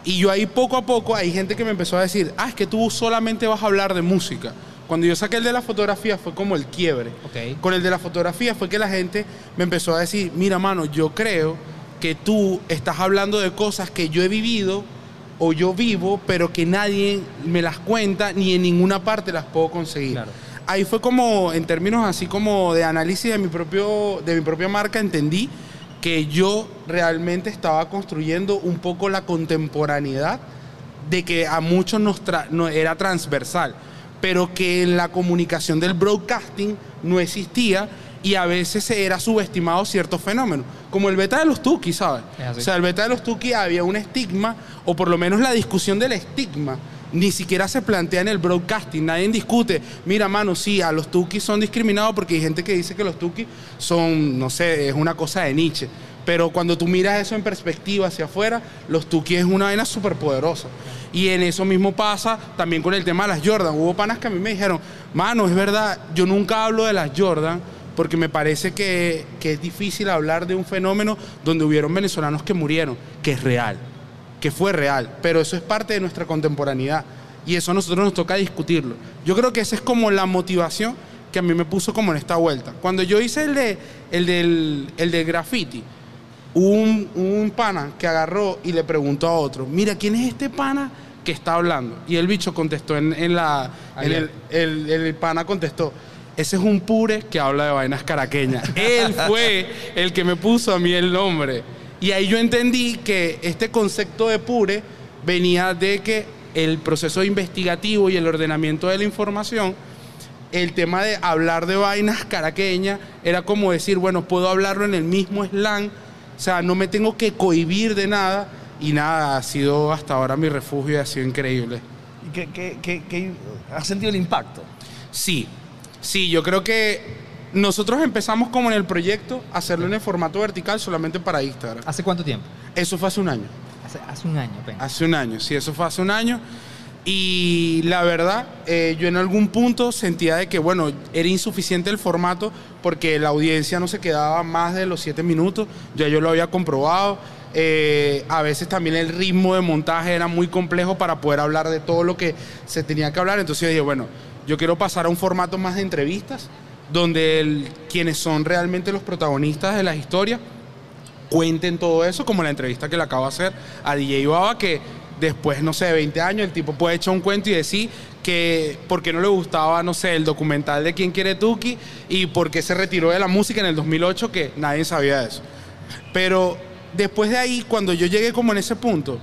y yo ahí poco a poco hay gente que me empezó a decir, ah, es que tú solamente vas a hablar de música. Cuando yo saqué el de la fotografía fue como el quiebre.
Ok.
Con el de la fotografía fue que la gente me empezó a decir, mira mano, yo creo que tú estás hablando de cosas que yo he vivido o yo vivo, pero que nadie me las cuenta ni en ninguna parte las puedo conseguir.
Claro.
Ahí fue como, en términos así como de análisis de mi, propio, de mi propia marca, entendí que yo realmente estaba construyendo un poco la contemporaneidad de que a muchos nos tra- no, era transversal, pero que en la comunicación del broadcasting no existía y a veces se era subestimado ciertos fenómenos, como el beta de los Tuki, ¿sabes? O sea, el beta de los Tuki había un estigma, o por lo menos la discusión del estigma, ni siquiera se plantea en el broadcasting, nadie discute, mira, mano, sí, a los Tuki son discriminados porque hay gente que dice que los Tuki son, no sé, es una cosa de Nietzsche. Pero cuando tú miras eso en perspectiva hacia afuera, los Tuki es una vaina súper poderosa. Y en eso mismo pasa también con el tema de las Jordan. Hubo panas que a mí me dijeron, mano, es verdad, yo nunca hablo de las Jordan porque me parece que, que es difícil hablar de un fenómeno donde hubieron venezolanos que murieron, que es real, que fue real, pero eso es parte de nuestra contemporaneidad y eso a nosotros nos toca discutirlo. Yo creo que esa es como la motivación que a mí me puso como en esta vuelta. Cuando yo hice el de el del el de graffiti, hubo un, un pana que agarró y le preguntó a otro, mira, ¿quién es este pana que está hablando? Y el bicho contestó en, en la... en el, el, el pana contestó, ese es un pure que habla de vainas caraqueñas. Él fue el que me puso a mí el nombre. Y ahí yo entendí que este concepto de pure venía de que el proceso investigativo y el ordenamiento de la información el tema de hablar de vainas caraqueñas era como decir, bueno, puedo hablarlo en el mismo slang, o sea, no me tengo que cohibir de nada y nada, ha sido hasta ahora mi refugio y ha sido increíble.
¿Y qué, qué- qué- qué- has sentido el impacto?
Sí, sí, yo creo que nosotros empezamos como en el proyecto a hacerlo en el formato vertical solamente para Instagram.
¿Hace cuánto tiempo?
Eso fue hace un año.
Hace, hace un año apenas.
Hace un año, sí, eso fue hace un año. Y la verdad, eh, yo en algún punto sentía de que, bueno, era insuficiente el formato porque la audiencia no se quedaba más de los siete minutos, ya yo lo había comprobado. Eh, a veces también el ritmo de montaje era muy complejo para poder hablar de todo lo que se tenía que hablar. Entonces yo dije, bueno, yo quiero pasar a un formato más de entrevistas, donde el- quienes son realmente los protagonistas de las historias cuenten todo eso, como la entrevista que le acabo de hacer a DJ Baba, que después, no sé, de 20 años, el tipo puede echar un cuento y decir que por qué no le gustaba, no sé, el documental de Quién quiere Tuki y por qué se retiró de la música en el 2008, que nadie sabía eso. Pero después de ahí, cuando yo llegué como en ese punto,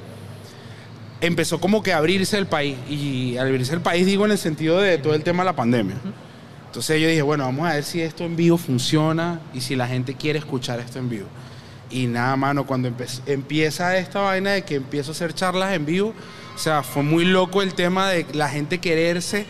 empezó como que a abrirse el país. Y al abrirse el país digo en el sentido de todo el tema de la pandemia. Entonces yo dije, bueno, vamos a ver si esto en vivo funciona y si la gente quiere escuchar esto en vivo. Y nada, mano, cuando empieza esta vaina de que empiezo a hacer charlas en vivo, o sea, fue muy loco el tema de la gente quererse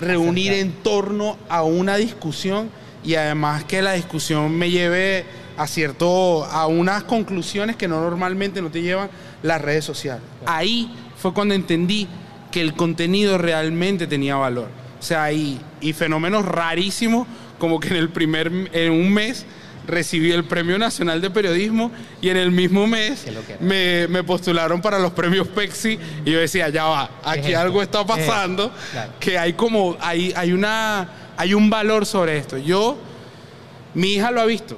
reunir en torno a una discusión y además que la discusión me lleve a cierto a unas conclusiones que no normalmente no te llevan las redes sociales. Ahí fue cuando entendí que el contenido realmente tenía valor. O sea, y, y fenómenos rarísimos como que en el primer en un mes recibí el Premio Nacional de Periodismo y en el mismo mes me, me postularon para los premios Pexi y yo decía, ya va, aquí
esto?
algo está
¿Qué es esto?
pasando
Claro.
que hay como, hay, hay, una, hay un valor sobre esto. Yo, mi hija lo ha visto.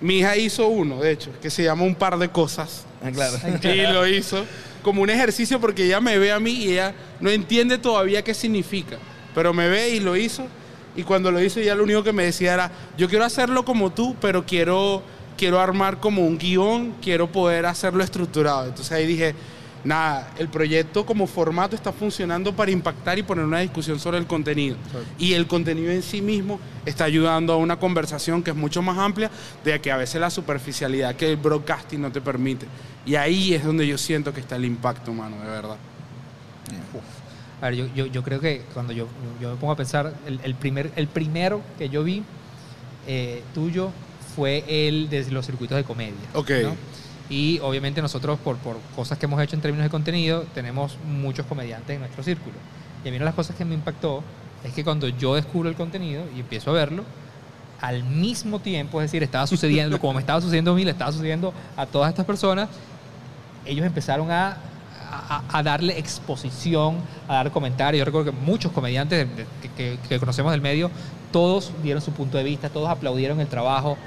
Mi hija hizo uno, de hecho, que se llama Un par de cosas.
Ah, claro.
Y lo hizo como un ejercicio porque ella me ve a mí y ella no entiende todavía qué significa. Pero me ve y lo hizo. Y cuando lo hizo, ella lo único que me decía era, yo quiero hacerlo como tú, pero quiero, quiero armar como un guion, quiero poder hacerlo estructurado. Entonces ahí dije, nada, el proyecto como formato está funcionando para impactar y poner una discusión sobre el contenido. Y el contenido en sí mismo está ayudando a una conversación que es mucho más amplia de que a veces la superficialidad que el broadcasting no te permite. Y ahí es donde yo siento que está el impacto, mano, de verdad.
A ver, yo, yo, yo creo que cuando yo, yo me pongo a pensar, el, el primer, el primero que yo vi eh, tuyo fue el de los circuitos de comedia.
Ok.
¿no? Y obviamente nosotros, por, por cosas que hemos hecho en términos de contenido, tenemos muchos comediantes en nuestro círculo. Y a mí una de las cosas que me impactó es que cuando yo descubro el contenido y empiezo a verlo, al mismo tiempo, es decir, estaba sucediendo, como me estaba sucediendo a mí, le estaba sucediendo a todas estas personas, ellos empezaron a, a- a darle exposición, a dar comentarios. Yo recuerdo que muchos comediantes que, que- que conocemos del medio, todos dieron su punto de vista, todos aplaudieron el trabajo.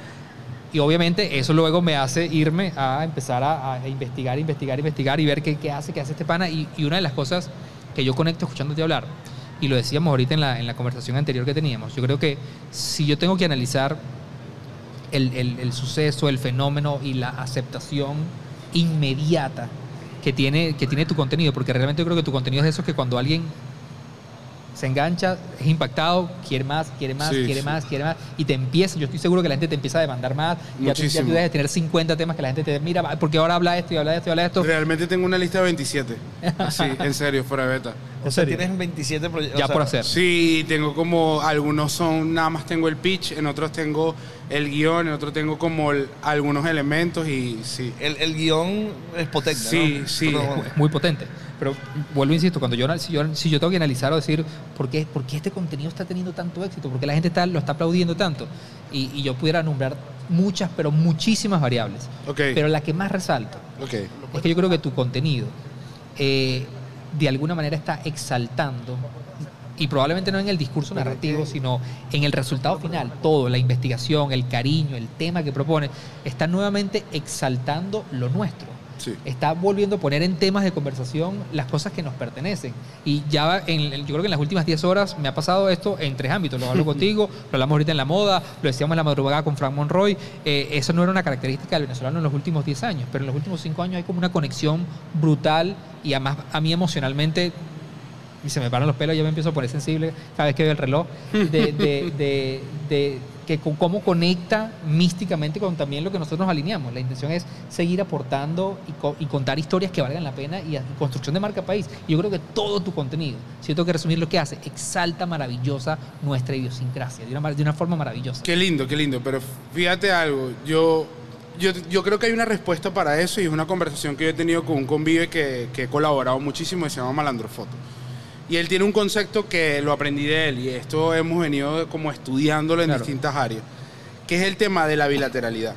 Y obviamente eso luego me hace irme a empezar a, investigar, investigar, investigar y ver qué, qué hace, qué hace este pana. Y, y una de las cosas que yo conecto escuchándote hablar, y lo decíamos ahorita en la, en la conversación anterior que teníamos, yo creo que si yo tengo que analizar el, el- el suceso, el fenómeno y la aceptación inmediata que tiene, que tiene tu contenido, porque realmente yo creo que tu contenido es de esos que cuando alguien se engancha, es impactado, quiere más, quiere más,
Sí,
quiere
sí.
más, quiere más, y te empieza, yo estoy seguro que la gente te empieza a demandar más, ya tú, ya tú
Muchísimo.
debes de tener 50 temas que la gente te mira, porque ahora habla esto y habla esto y habla esto.
Realmente tengo una lista de 27. Así, en serio, fuera de beta.
O sea,
serio?
tienes 27 proyectos.
Ya
o sea,
por hacer.
Sí, tengo como algunos son nada más tengo el pitch, en otros tengo el guion, en otros tengo como el- algunos elementos y sí.
El, el guion es potente,
Sí,
¿no?
sí.
Pero-
es muy potente. Pero vuelvo, insisto, cuando yo, si, yo, si yo tengo que analizar o decir por qué, por qué este contenido está teniendo tanto éxito, por qué la gente está, lo está aplaudiendo tanto, y, y yo pudiera nombrar muchas, pero muchísimas variables.
Ok.
Pero la que más resalto
Ok.
es que yo creo que tu contenido eh, de alguna manera está exaltando, y probablemente no en el discurso narrativo, sino en el resultado final, todo, la investigación, el cariño, el tema que propone, está nuevamente exaltando lo nuestro
Sí.
está volviendo a poner en temas de conversación las cosas que nos pertenecen. Y ya en, yo creo que en las últimas 10 horas me ha pasado esto en tres ámbitos. Lo hablo contigo, lo hablamos ahorita en la moda, lo decíamos en la madrugada con Frank Monroy. Eh, eso no era una característica del venezolano en los últimos 10 años, pero en los últimos 5 años hay como una conexión brutal y además a mí emocionalmente y se me paran los pelos, yo me empiezo a poner sensible cada vez que veo el reloj, de, de- de- que con cómo conecta místicamente con también lo que nosotros nos alineamos. La intención es seguir aportando y, co- y contar historias que valgan la pena y, construcción de marca país. Yo creo que todo tu contenido, si tengo que resumir lo que hace, exalta maravillosa nuestra idiosincrasia, de una, de una forma maravillosa.
Qué lindo, qué lindo. Pero fíjate algo, yo, yo, yo creo que hay una respuesta para eso y es una conversación que yo he tenido con un convive que, que he colaborado muchísimo y se llama Malandrofoto. Y él tiene un concepto que lo aprendí de él y esto hemos venido como estudiándolo en
Claro.
distintas áreas, que es el tema de la bilateralidad.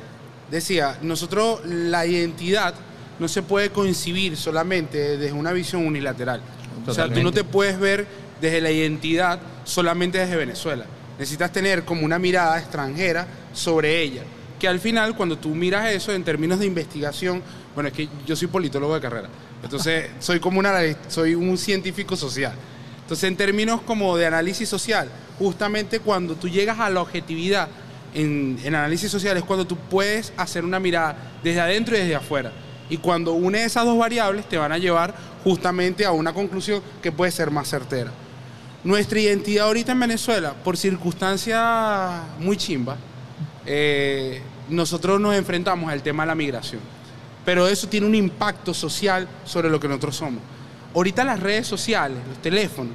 Decía, nosotros la identidad no se puede concebir solamente desde una visión unilateral. O sea, tú no te puedes ver desde la identidad solamente desde Venezuela. Necesitas tener como una mirada extranjera sobre ella. Que al final, cuando tú miras eso en términos de investigación, bueno, es que yo soy politólogo de carrera, entonces soy como una, soy un científico social. Entonces, en términos como de análisis social, justamente cuando tú llegas a la objetividad en, en análisis social es cuando tú puedes hacer una mirada desde adentro y desde afuera. Y cuando une esas dos variables te van a llevar justamente a una conclusión que puede ser más certera. Nuestra identidad ahorita en Venezuela, por circunstancias muy chimbas, eh, nosotros nos enfrentamos al tema de la migración. Pero eso tiene un impacto social sobre lo que nosotros somos. Ahorita las redes sociales, los teléfonos,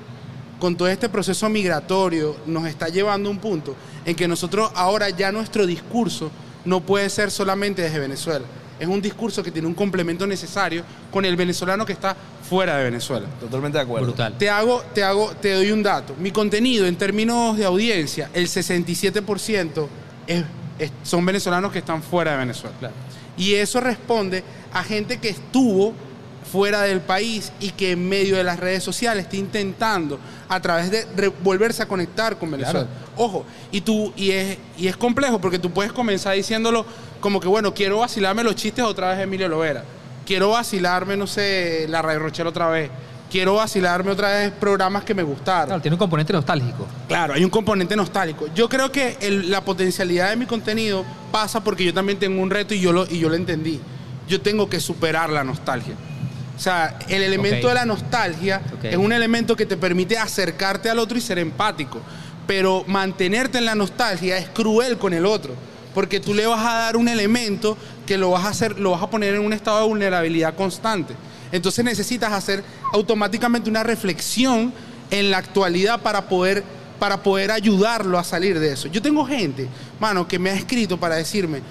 con todo este proceso migratorio, nos está llevando a un punto en que nosotros ahora ya nuestro discurso no puede ser solamente desde Venezuela. Es un discurso que tiene un complemento necesario con el venezolano que está fuera de Venezuela.
Totalmente de acuerdo.
Brutal.
Te hago, te hago, te doy un dato. Mi contenido en términos de audiencia, el 67% es- es- son venezolanos que están fuera de Venezuela.
Claro.
Y eso responde a gente que estuvo fuera del país y que en medio de las redes sociales está intentando a través de volverse a conectar con Venezuela. Ojo, y tú y es y es complejo porque tú puedes comenzar diciéndolo como que bueno, quiero vacilarme los chistes otra vez de Emilio Lovera. Quiero vacilarme, no sé, la Radio Rochelle otra vez. Quiero vacilarme otra vez programas que me gustaron.
Claro, tiene un componente nostálgico.
Claro, hay un componente nostálgico. Yo creo que el- la potencialidad de mi contenido pasa porque yo también tengo un reto y yo lo, y yo lo entendí. Yo tengo que superar la nostalgia. O sea, el elemento de la nostalgia es un elemento que te permite acercarte al otro y ser empático. Pero mantenerte en la nostalgia es cruel con el otro. Porque tú le vas a dar un elemento que lo vas a hacer, lo vas a poner en un estado de vulnerabilidad constante. Entonces necesitas hacer automáticamente una reflexión en la actualidad para poder, para poder ayudarlo a salir de eso. Yo tengo gente, mano, que me ha escrito para decirme,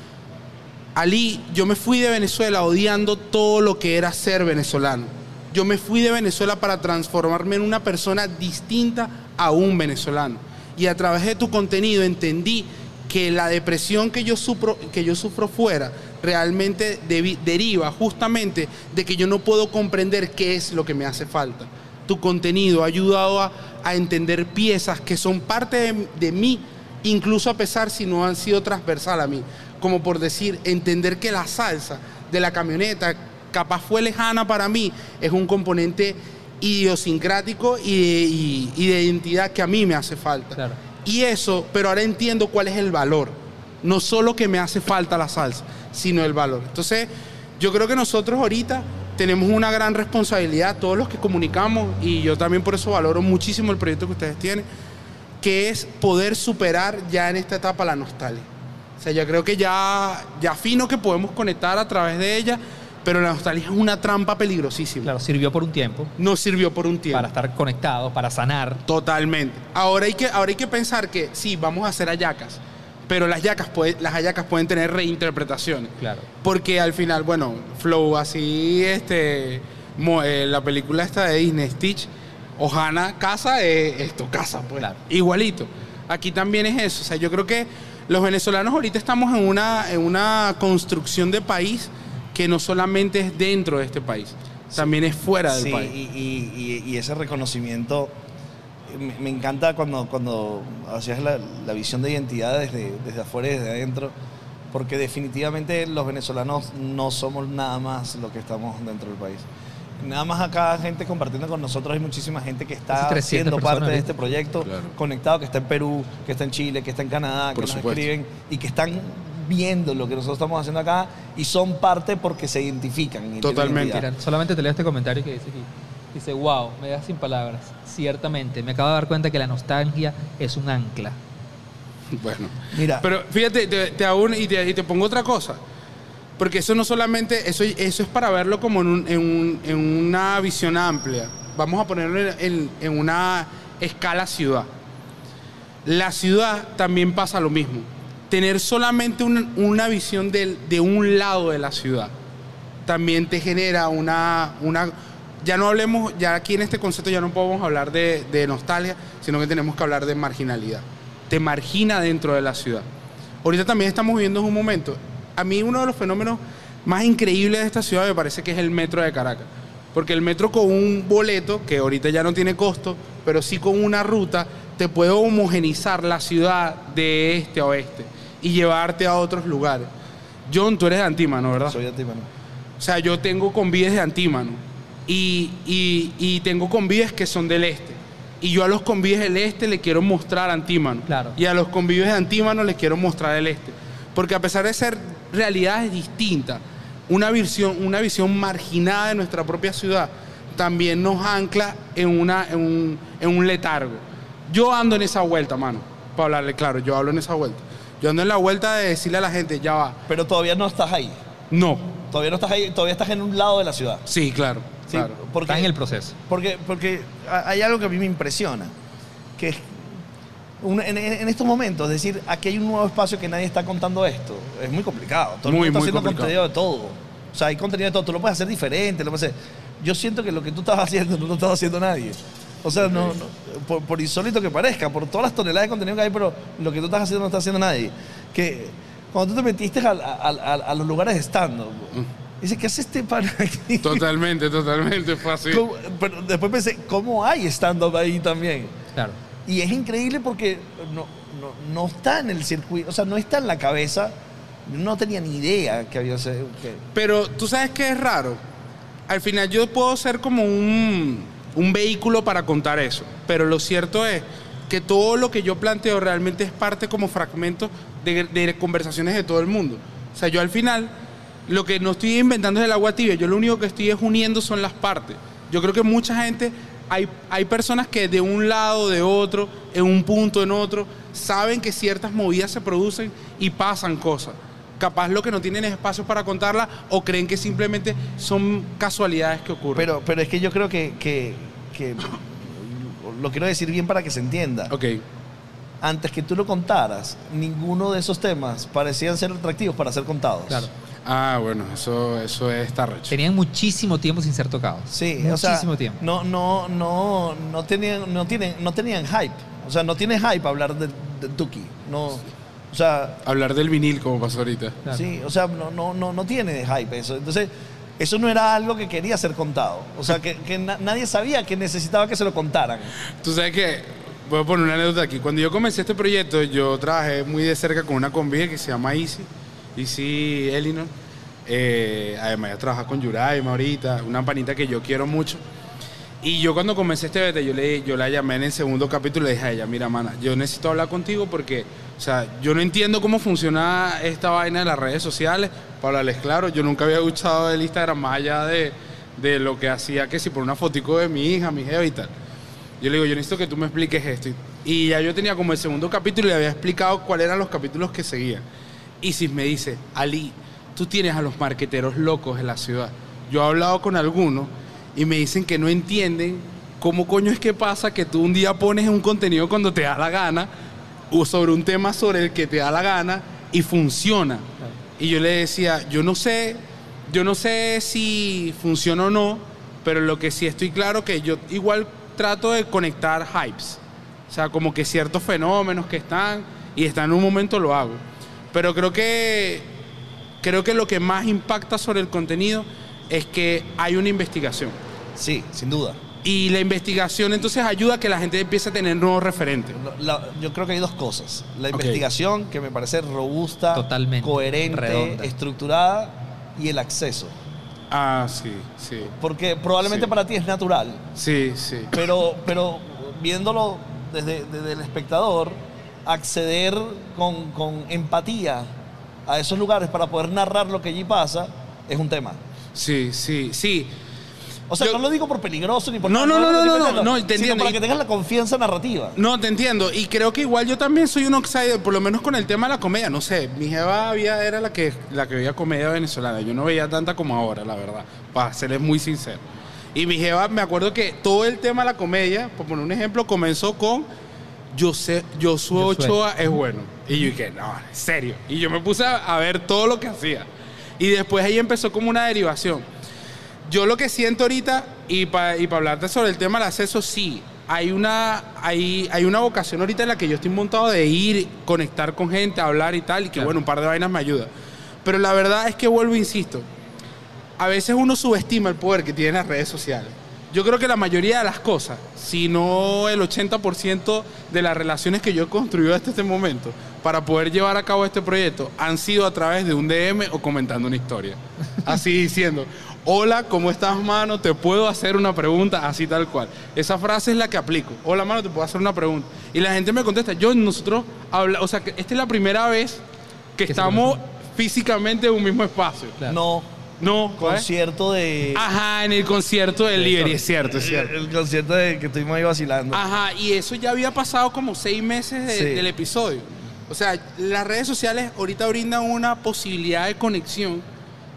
Ali, yo me fui de Venezuela odiando todo lo que era ser venezolano. Yo me fui de Venezuela para transformarme en una persona distinta a un venezolano. Y a través de tu contenido entendí que la depresión que yo sufro, que yo sufro fuera realmente deriva justamente de que yo no puedo comprender qué es lo que me hace falta. Tu contenido ha ayudado a, a entender piezas que son parte de, de mí, incluso a pesar si no han sido transversal a mí. Como por decir, entender que la salsa de la camioneta capaz fue lejana para mí, es un componente idiosincrático y de, y- y de identidad que a mí me hace falta.
Claro.
Y eso, pero ahora entiendo cuál es el valor. no solo que me hace falta la salsa, sino el valor. Entonces, yo creo que nosotros ahorita tenemos una gran responsabilidad, todos los que comunicamos, y yo también por eso valoro muchísimo el proyecto que ustedes tienen, que es poder superar ya en esta etapa la nostalgia. O sea, yo creo que ya, ya fino que podemos conectar a través de ella, pero la nostalgia es una trampa peligrosísima.
Claro, sirvió por un tiempo.
Nos sirvió por un tiempo.
Para estar conectados, para sanar.
Totalmente. Ahora hay que, ahora hay que pensar que sí, vamos a hacer ayacas, pero las ayacas, las ayacas pueden tener reinterpretaciones.
Claro.
Porque al final, bueno, Flow, así, este, eh, la película esta de Disney, Stitch, Ohana casa es esto, casa, pues. Igualito. Aquí también es eso. O sea, yo creo que los venezolanos ahorita estamos en una, en una construcción de país que no solamente es dentro de este país, también es fuera del país.
Y, y, ese reconocimiento, me, encanta cuando, cuando hacías la, visión de identidad desde, desde afuera y desde adentro, porque definitivamente los venezolanos no somos nada más lo que estamos dentro del país. Nada más acá gente compartiendo con nosotros, hay muchísima gente que está siendo parte de este proyecto, conectado, que está en Perú, que está en Chile, que está en Canadá, que nos escriben y que están viendo lo que nosotros estamos haciendo acá y son parte porque se identifican.
Totalmente.
solamente te leo este comentario que dice aquí. Dice, wow, me da sin palabras. Ciertamente, me acabo de dar cuenta que la nostalgia es un ancla.
Bueno, mira. Pero fíjate, te, y, te, pongo otra cosa. Porque eso no solamente, eso, eso es para verlo como en, una visión amplia. Vamos a ponerlo en, una escala ciudad. La ciudad también pasa lo mismo. Tener solamente una, visión de, un lado de la ciudad también te genera una, una... Ya no hablemos, ya aquí en este concepto ya no podemos hablar de, de nostalgia, sino que tenemos que hablar de marginalidad. Te margina dentro de la ciudad. Ahorita también estamos viviendo un momento a mí uno de los fenómenos más increíbles de esta ciudad me parece que es el metro de Caracas. Porque el metro con un boleto, que ahorita ya no tiene costo, pero sí con una ruta, te puede homogenizar la ciudad de este a oeste y llevarte a otros lugares. John, tú eres de Antímano, ¿verdad?
Soy de Antímano.
O sea, yo tengo convives de Antímano y, y, tengo convives que son del este. Y yo a los convives del este le quiero mostrar Antímano.
Claro.
Y a los convives de Antímano les quiero mostrar el este. Porque a pesar de ser realidades distintas, una visión, una visión marginada de nuestra propia ciudad también nos ancla en, una, en, un, letargo. Yo ando en esa vuelta, mano, para hablarle claro, yo hablo en esa vuelta. Yo ando en la vuelta de decirle a la gente, ya va.
Pero todavía no estás ahí.
No.
Todavía no estás ahí, todavía estás en un lado de la ciudad.
Sí, claro.
Sí,
Porque, estás en el proceso.
Porque, porque hay algo que a mí me impresiona, que es en, estos momentos, es decir, aquí hay un nuevo espacio que nadie está contando esto. Es muy complicado. Todo el mundo está haciendo contenido de todo. O sea, hay contenido de todo. Tú lo puedes hacer diferente. Lo puedes hacer. Yo siento que lo que tú estás haciendo no lo está haciendo nadie. O sea, no, por, insólito que parezca, por todas las toneladas de contenido que hay, pero lo que tú estás haciendo no está haciendo nadie. Que cuando tú te metiste a, los lugares de stand mm. Dice, ¿qué hace este pana aquí?
Totalmente, totalmente fácil.
Pero después pensé, ¿cómo hay stand-up ahí también?
Claro.
Y es increíble porque no, no, está en el circuito, o sea, no está en la cabeza. No tenía ni idea que había... Que...
Pero tú sabes que es raro. Al final yo puedo ser como un, un vehículo para contar eso. Pero lo cierto es que todo lo que yo planteo realmente es parte como fragmento de, de, conversaciones de todo el mundo. O sea, yo al final lo que no estoy inventando es el agua tibia, yo lo único que estoy es uniendo son las partes. Yo creo que mucha gente hay, personas que de un lado, de otro, en un punto, en otro, saben que ciertas movidas se producen y pasan cosas. Capaz lo que no tienen es espacio para contarla o creen que simplemente son casualidades que ocurren.
Pero, pero es que yo creo que, que, lo quiero decir bien para que se entienda.
Ok.
Antes que tú lo contaras, ninguno de esos temas parecían ser atractivos para ser contados.
Claro.
Ah, bueno, eso, eso es recho.
Tenían muchísimo tiempo sin ser tocados.
Sí,
muchísimo tiempo.
No, no, no, no tenían, no tienen, no tenían hype. O sea, no tiene hype hablar de, Tuki. No, o sea,
hablar del vinil como pasó ahorita.
Sí, o sea, no, no, no, no tiene hype eso. Entonces, eso no era algo que quería ser contado. O sea, que, nadie sabía que necesitaba que se lo contaran.
Tú sabes que, voy a poner una anécdota aquí. Cuando yo comencé este proyecto, yo trabajé muy de cerca con una convige que se llama Easy y sí, Elinor. Eh, además, ya trabaja con Yuraima ahorita, una panita que yo quiero mucho. Y yo cuando comencé este beta, yo, yo la llamé en el segundo capítulo y le dije a ella, mira, mana, yo necesito hablar contigo porque, o sea, yo no entiendo cómo funciona esta vaina de las redes sociales. Para hablarles claro, yo nunca había escuchado el Instagram más allá de, de lo que hacía, que si por una fotico de mi hija, mi jefa y tal. Yo le digo, yo necesito que tú me expliques esto. Y ya yo tenía como el segundo capítulo y le había explicado cuáles eran los capítulos que seguían. Y si me dice, Ali, tú tienes a los marqueteros locos en la ciudad. Yo he hablado con algunos y me dicen que no entienden cómo coño es que pasa que tú un día pones un contenido cuando te da la gana o sobre un tema sobre el que te da la gana y funciona. Y yo le decía, yo no sé, yo no sé si funciona o no, pero lo que sí estoy claro que yo igual trato de conectar hypes. O sea, como que ciertos fenómenos que están y están en un momento lo hago. Pero creo que creo que lo que más impacta sobre el contenido es que hay una investigación.
Sí, sin duda.
Y la investigación entonces ayuda a que la gente empiece a tener nuevos referentes.
La- yo creo que hay dos cosas. La investigación, que me parece robusta,
Totalmente,
coherente,
redonda.
estructurada, y el acceso.
Ah, sí, sí.
Porque probablemente
Sí.
para ti es natural,
Sí, sí.
pero, pero viéndolo desde, desde el espectador, acceder con, con empatía a esos lugares para poder narrar lo que allí pasa es un tema.
Sí, sí, sí.
O sea,
Yo-
no lo digo por peligroso ni por
No,
nada,
no, no, no, no, no, te
sino
entiendo.
para que tengas la confianza narrativa.
No, te entiendo. Y creo que igual yo también soy un outsider, por lo menos con el tema de la comedia. No sé, mi jeva había, era la que, la que veía comedia venezolana. Yo no veía tanta como ahora, la verdad, para serles muy sincero. Y mi jeva, me acuerdo que todo el tema de la comedia, por poner un ejemplo, comenzó con yo sé, Josué
Josué.
Ochoa es bueno. Y yo dije, no, en serio. Y yo me puse a, a ver todo lo que hacía. Y después ella empezó como una derivación. Yo lo que siento ahorita, y para y pa hablarte sobre el tema del acceso, sí, hay una, hay, hay una vocación ahorita en la que yo estoy montado de ir, conectar con gente, hablar y tal, y que
Claro.
bueno, un par de vainas me ayuda. Pero la verdad es que vuelvo, insisto, a veces uno subestima el poder que tienen las redes sociales. Yo creo que la mayoría de las cosas, si no el 80% de las relaciones que yo he construido hasta este momento para poder llevar a cabo este proyecto han sido a través de un DM o comentando una historia. Así diciendo, hola, ¿cómo estás, mano? ¿Te puedo hacer una pregunta? Así tal cual. Esa frase es la que aplico. Hola, mano, ¿te puedo hacer una pregunta? Y la gente me contesta, yo, nosotros, habla, o sea, que esta es la primera vez que estamos físicamente en un mismo espacio.
Claro.
No,
No,
concierto de...
Ajá, en el concierto del Liberty, es cierto, es
el,
cierto.
el concierto de que estuvimos ahí vacilando.
Ajá, y eso ya había pasado como seis meses de-
Sí.
del episodio. O sea, las redes sociales ahorita brindan una posibilidad de conexión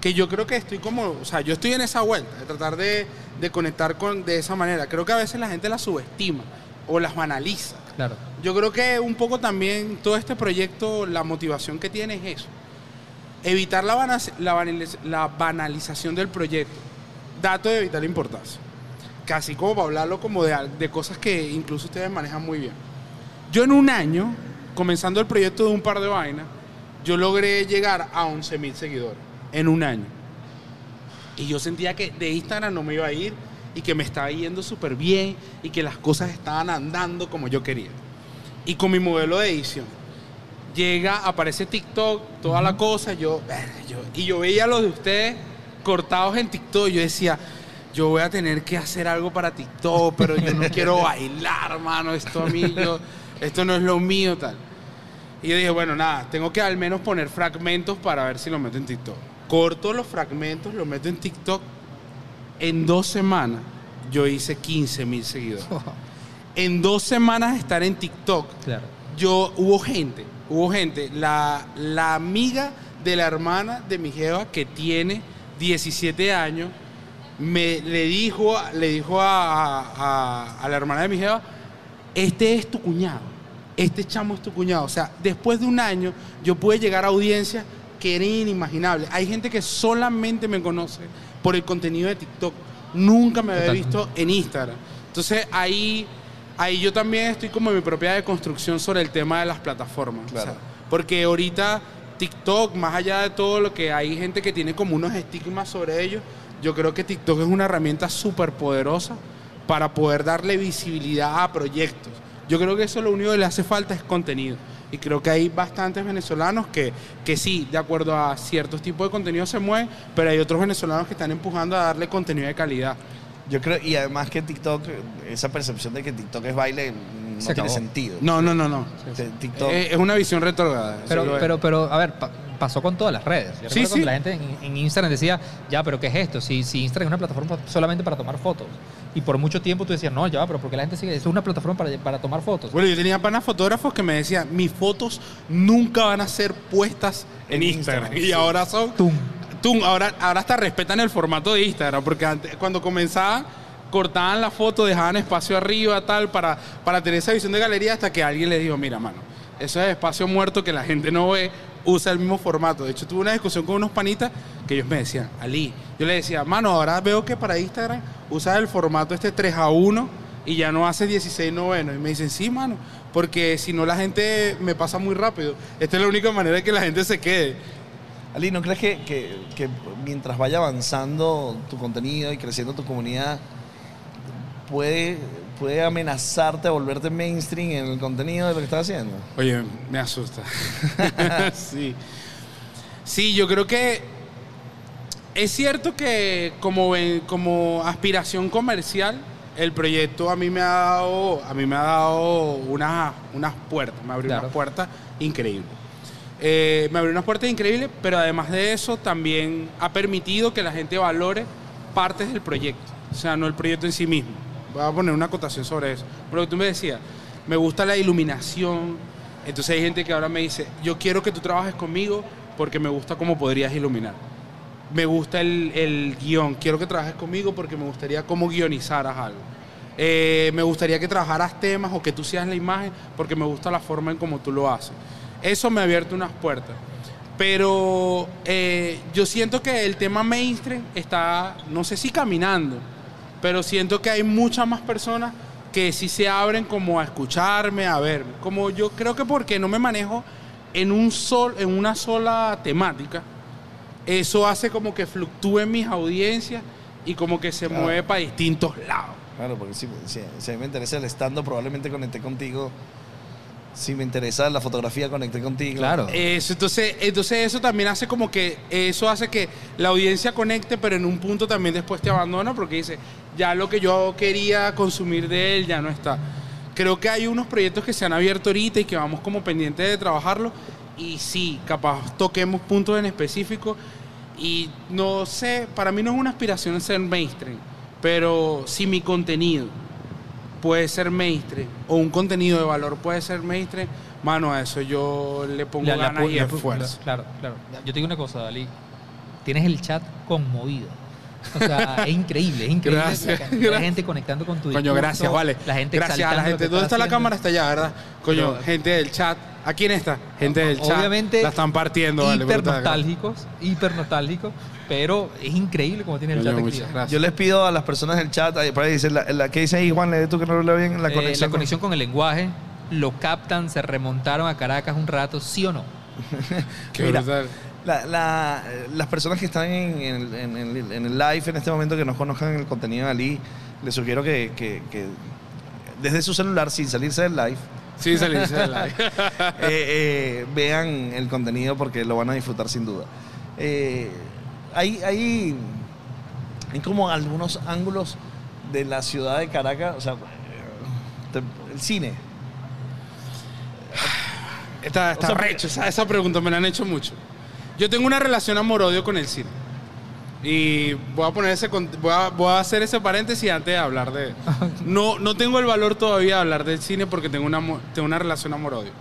que yo creo que estoy como, o sea, yo estoy en esa vuelta, de tratar de, de conectar con, de esa manera. Creo que a veces la gente las subestima o las banaliza.
Claro.
Yo creo que un poco también todo este proyecto, la motivación que tiene es eso. Evitar la, bana- la banaliz- la banalización del proyecto. Dato de vital importancia. Casi como para hablarlo como de, de cosas que incluso ustedes manejan muy bien. Yo en un año, comenzando el proyecto de un par de vainas, yo logré llegar a 11 mil seguidores en un año. Y yo sentía que de Instagram no me iba a ir y que me estaba yendo súper bien y que las cosas estaban andando como yo quería. Y con mi modelo de edición. Llega, aparece TikTok, toda la cosa, yo, y yo veía los de ustedes cortados en TikTok, yo decía, yo voy a tener que hacer algo para TikTok, pero yo no quiero bailar, hermano, esto a mí, yo, esto no es lo mío, tal. Y yo dije, bueno, nada, tengo que al menos poner fragmentos para ver si lo meto en TikTok. Corto los fragmentos, lo meto en TikTok. En dos semanas yo hice 15 mil seguidores. En dos semanas de estar en TikTok,
Claro.
yo hubo gente, hubo gente, la, la amiga de la hermana de mi jeva que tiene 17 años, me le dijo, le dijo a, a- a la hermana de mi jeva, este es tu cuñado, este chamo es tu cuñado. O sea, después de un año yo pude llegar a audiencias que eran inimaginables. Hay gente que solamente me conoce por el contenido de TikTok. Nunca me había visto en Instagram. Entonces ahí, ahí yo también estoy como en mi propia deconstrucción sobre el tema de las plataformas. o
Claro.
sea, porque ahorita TikTok, más allá de todo lo que hay gente que tiene como unos estigmas sobre ellos, yo creo que TikTok es una herramienta súper poderosa para poder darle visibilidad a proyectos. Yo creo que eso lo único que le hace falta es contenido. Y creo que hay bastantes venezolanos que, que sí, de acuerdo a ciertos tipos de contenido se mueven, pero hay otros venezolanos que están empujando a darle contenido de calidad.
Yo creo, y además que TikTok, esa percepción de que TikTok es baile no
Se
tiene
acabó.
sentido.
No, no, no, no.
TikTok.
Eh, Es una visión retrógrada.
Pero,
Eso lo es.
pero, pero, a ver, pa- pasó con todas las redes. Yo
Sí,
recuerdo cuando
sí.
la gente en, en Instagram decía, ya, pero ¿qué es esto? Si, si Instagram es una plataforma solamente para tomar fotos. Y por mucho tiempo tú decías, no, ya, pero porque la gente sigue, eso es una plataforma para, para tomar fotos.
Bueno, yo tenía panas fotógrafos que me decían, mis fotos nunca van a ser puestas en,
En
Instagram.
Instagram,
Y
sí.
ahora son...
Tum.
Tum, ahora, ahora hasta respetan el formato de Instagram, porque antes, cuando comenzaban, cortaban la foto, dejaban espacio arriba, tal, para, para tener esa visión de galería, hasta que alguien les dijo, mira, mano, eso es espacio muerto que la gente no ve, usa el mismo formato. De hecho, tuve una discusión con unos panitas que ellos me decían, Ali, yo le decía, mano, ahora veo que para Instagram usas el formato este 3 a 1 y ya no hace 16 novenos. Y me dicen, sí, mano, porque si no la gente me pasa muy rápido. Esta es la única manera de que la gente se quede.
Ali, ¿no crees que, que- que mientras vaya avanzando tu contenido y creciendo tu comunidad, puede, puede amenazarte a volverte mainstream en el contenido de lo que estás haciendo?
Oye, me asusta. sí. Sí, yo creo que es cierto que como, como aspiración comercial, el proyecto a mí me ha dado, a mí me ha dado unas, unas puertas, me abrió
Claro.
unas puertas increíbles. Eh, me abrió unas puertas increíbles, pero además de eso también ha permitido que la gente valore partes del proyecto, o sea, no el proyecto en sí mismo. Voy a poner una acotación sobre eso. Pero tú me decías, me gusta la iluminación, entonces hay gente que ahora me dice, yo quiero que tú trabajes conmigo porque me gusta cómo podrías iluminar. Me gusta el, el guion, quiero que trabajes conmigo porque me gustaría cómo guionizaras algo. Eh, me gustaría que trabajaras temas o que tú seas la imagen porque me gusta la forma en cómo tú lo haces. Eso me ha abierto unas puertas. Pero eh, yo siento que el tema mainstream está, no sé si caminando, pero siento que hay muchas más personas que sí se abren como a escucharme, a verme. Como yo creo que porque no me manejo en, un sol, en una sola temática, eso hace como que fluctúen mis audiencias y como que se
Claro.
mueve para distintos lados.
Claro, porque si, si- si a mí me interesa el stand probablemente conecté contigo. Si me interesa la fotografía, conecté contigo.
Claro.
Eso, entonces, entonces eso también hace como que, eso hace que la audiencia conecte, pero en un punto también después te abandona porque dice, ya lo que yo quería consumir de él ya no está. Creo que hay unos proyectos que se han abierto ahorita y que vamos como pendientes de trabajarlo. Y sí, capaz toquemos puntos en específico. Y no sé, para mí no es una aspiración ser mainstream, pero si mi contenido puede ser mainstream o un contenido de valor puede ser mainstream, mano, a eso yo le pongo
La- la
ganas y
la
esfuerzo.
Claro, claro. Yo te digo una cosa, Dalí. Tienes el chat conmovido. O sea, es increíble, es increíble.
Gracias,
la gente conectando con tu
Coño,
discurso,
gracias, vale.
La gente
gracias a la gente. ¿Dónde está la cámara? Está allá, ¿verdad? Coño,
Pero-
gente del chat. ¿A quién está? Gente del chat.
Obviamente,
La están partiendo, vale.
hiper nostálgicos, hiper nostálgicos, pero es increíble como tiene el chat activo.
gracias.
Yo les pido a las personas del chat, ahí dice, la, la que dice ahí, Juan, lee tú que no lo leo bien, la
Eh,
conexión.
la conexión con el lenguaje, lo captan, se remontaron a Caracas un rato, ¿sí o no?
Qué
Mira,
brutal.
La- la- las personas que están en, en- en el, en el live en este momento que no conozcan el contenido de Ali, les sugiero que, que- que desde su celular, sin salirse del live,
Sí, salirse del live.
eh, eh, vean el contenido porque lo van a disfrutar sin duda. Eh, hay, hay, hay como algunos ángulos de la ciudad de Caracas, o sea, eh, te- el cine.
Está, está
O sea,
recho. Esa, esa pregunta me la han hecho mucho. Yo tengo una relación amor-odio con el cine. Y voy a poner ese voy a, voy a hacer ese paréntesis antes de hablar de. No, no tengo el valor todavía de hablar del cine porque tengo una, tengo una relación amor-odio.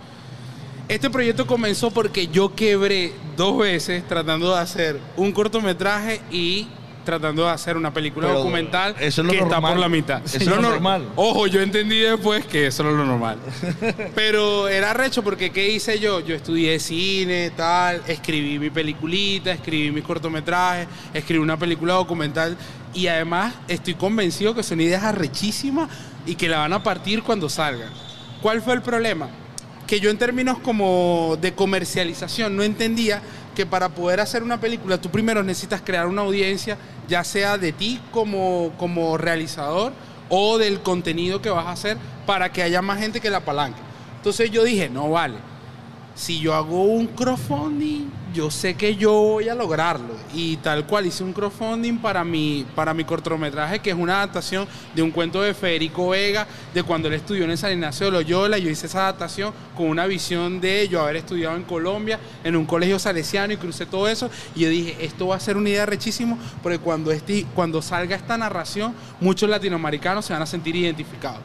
Este proyecto comenzó porque yo quebré dos veces tratando de hacer un cortometraje y tratando de hacer una película
Pero
documental
eso es lo
que está
normal.
por la mitad.
Eso es lo
nor-
normal.
Ojo, yo entendí después que eso era lo normal. Pero era recho porque ¿qué hice yo? Yo estudié cine, tal, escribí mi peliculita, escribí mis cortometrajes, escribí una película documental y además estoy convencido que son ideas arrechísimas y que la van a partir cuando salgan. ¿Cuál fue el problema? Que yo en términos como de comercialización no entendía que para poder hacer una película tú primero necesitas crear una audiencia, ya sea de ti como, como realizador o del contenido que vas a hacer para que haya más gente que la apalanque. Entonces yo dije, no vale. si yo hago un crowdfunding, yo sé que yo voy a lograrlo. Y tal cual hice un crowdfunding para mi, para mi cortometraje, que es una adaptación de un cuento de Federico Vega, de cuando él estudió en San Ignacio de Loyola. Yo hice esa adaptación con una visión de yo haber estudiado en Colombia, en un colegio salesiano y crucé todo eso. Y yo dije, esto va a ser una idea rechísimo, porque cuando, este, cuando salga esta narración, muchos latinoamericanos se van a sentir identificados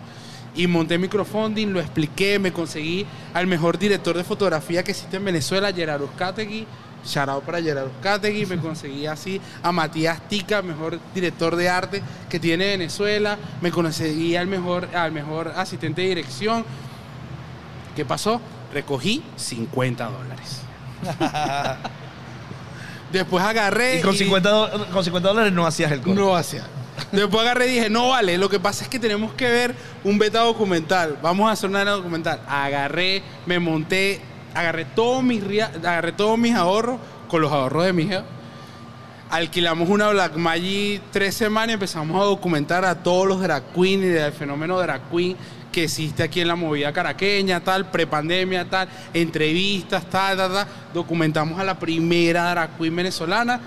y monté microfunding, lo expliqué, me conseguí al mejor director de fotografía que existe en Venezuela, Gerard Uzcategui. Shout para Gerard Uzcategui, me conseguí así a Matías Tica, mejor director de arte que tiene Venezuela, me conseguí al mejor, al mejor asistente de dirección. ¿Qué pasó? Recogí 50 dólares. Después agarré.
Y con 50, do- con 50 dólares no hacías el corto.
No hacía. Después agarré y dije, no vale, lo que pasa es que tenemos que ver un beta documental. Vamos a hacer una documental. Agarré, me monté, agarré todos mis, agarré todos mis ahorros con los ahorros de mi hija. Alquilamos una Black Magic tres semanas y empezamos a documentar a todos los drag queen y del fenómeno drag queen que existe aquí en la movida caraqueña, tal, prepandemia, tal, entrevistas, tal, tal, tal. Documentamos a la primera drag queen venezolana.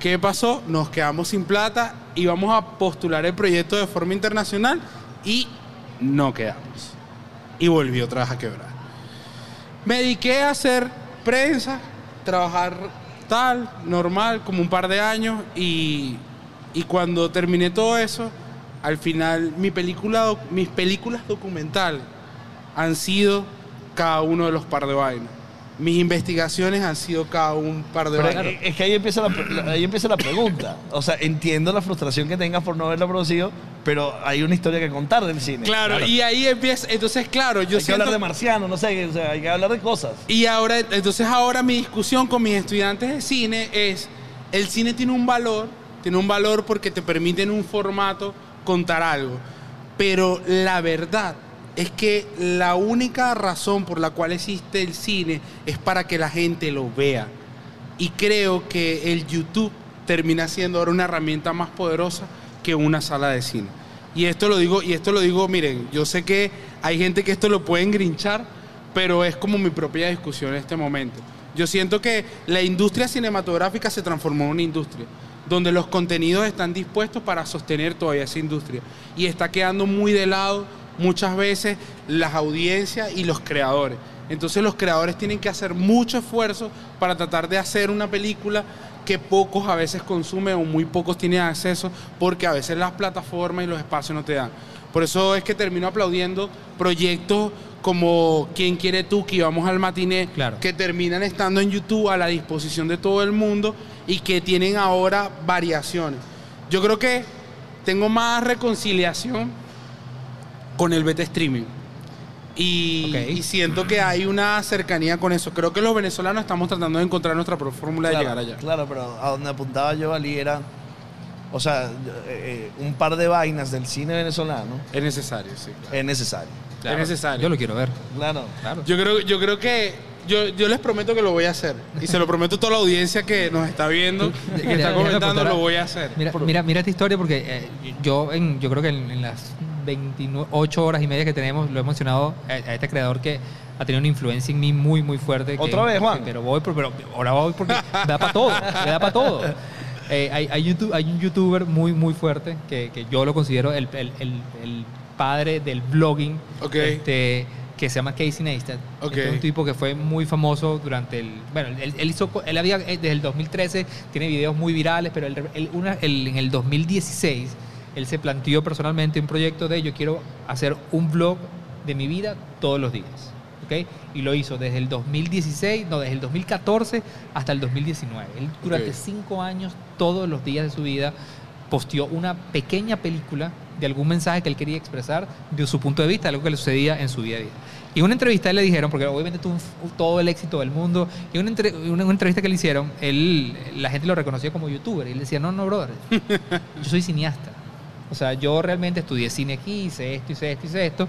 ¿Qué pasó? Nos quedamos sin plata, íbamos a postular el proyecto de forma internacional y no quedamos. Y volví otra vez a quebrar. Me dediqué a hacer prensa, trabajar tal, normal, como un par de años y, y cuando terminé todo eso, al final mis películas documentales han sido cada uno de los par de vainas. Mis investigaciones han sido cada un par de vainas.
es- que ahí empieza, la, ahí empieza la pregunta. O sea, entiendo la frustración que tengas por no haberlo producido, pero hay una historia que contar del cine.
Claro, y ahí empieza, entonces claro, yo
hay que
siento...
hablar de marciano, no sé, o sea, hay que hablar de cosas.
Y ahora, entonces ahora mi discusión con mis estudiantes de cine es, el cine tiene un valor, tiene un valor porque te permite en un formato contar algo, pero la verdad es que la única razón por la cual existe el cine es para que la gente lo vea. Y creo que el YouTube termina siendo ahora una herramienta más poderosa que una sala de cine. Y esto lo digo, y esto lo digo, miren, yo sé que hay gente que esto lo puede engrinchar, pero es como mi propia discusión en este momento. Yo siento que la industria cinematográfica se transformó en una industria donde los contenidos están dispuestos para sostener todavía esa industria y está quedando muy de lado muchas veces las audiencias y los creadores. Entonces los creadores tienen que hacer mucho esfuerzo para tratar de hacer una película que pocos a veces consumen o muy pocos tienen acceso porque a veces las plataformas y los espacios no te dan. Por eso es que termino aplaudiendo proyectos como Quién quiere tú, que vamos al matiné,
Claro.
que terminan estando en YouTube a la disposición de todo el mundo y que tienen ahora variaciones. Yo creo que tengo más reconciliación con el beta streaming. Y, y siento que hay una cercanía con eso. Creo que los venezolanos estamos tratando de encontrar nuestra propia fórmula de llegar allá.
Claro, pero a donde apuntaba yo, Ali, era, o sea, eh, eh, un par de vainas del cine venezolano
Es necesario, sí. claro.
es necesario.
Claro,
Es necesario.
Yo lo quiero ver.
Claro.
Claro.
Yo creo, yo creo que yo, yo les prometo que lo voy a hacer. Y se lo prometo a toda la audiencia que nos está viendo, que
Mira,
está comentando, lo voy a hacer.
Mira, mira, mira esta historia porque eh, yo, en, yo creo que en, en las 28 horas y media que tenemos, lo he mencionado a, a este creador que ha tenido una influencia en mí muy, muy fuerte. que-
¿Otra vez, Juan?
que- pero voy, por- pero ahora voy porque me da para todo, me da para todo. Eh, hay, hay, YouTube, hay un youtuber muy, muy fuerte que, que yo lo considero el, el- el- el padre del blogging,
Ok.
este, que se llama Casey Neistat.
Ok.
Este es un tipo que fue muy famoso durante el... Bueno, él, él hizo, él había, eh, desde el 2013 tiene videos muy virales, pero él- él- una- en el 2016 él se planteó personalmente un proyecto de yo quiero hacer un blog de mi vida todos los días. ¿ok? Y lo hizo desde el 2016, no, desde el 2014 hasta el 2019. Él durante
Ok.
cinco años, todos los días de su vida, posteó una pequeña película de algún mensaje que él quería expresar de su punto de vista, algo que le sucedía en su día a día. Y en una entrevista le dijeron, porque obviamente tuvo todo el éxito del mundo, y en una, entre- una- una entrevista que le hicieron, él, la gente lo reconocía como youtuber, y él decía, no, no, brother, yo soy cineasta. O sea, yo realmente estudié cine aquí, hice esto, hice esto, hice esto,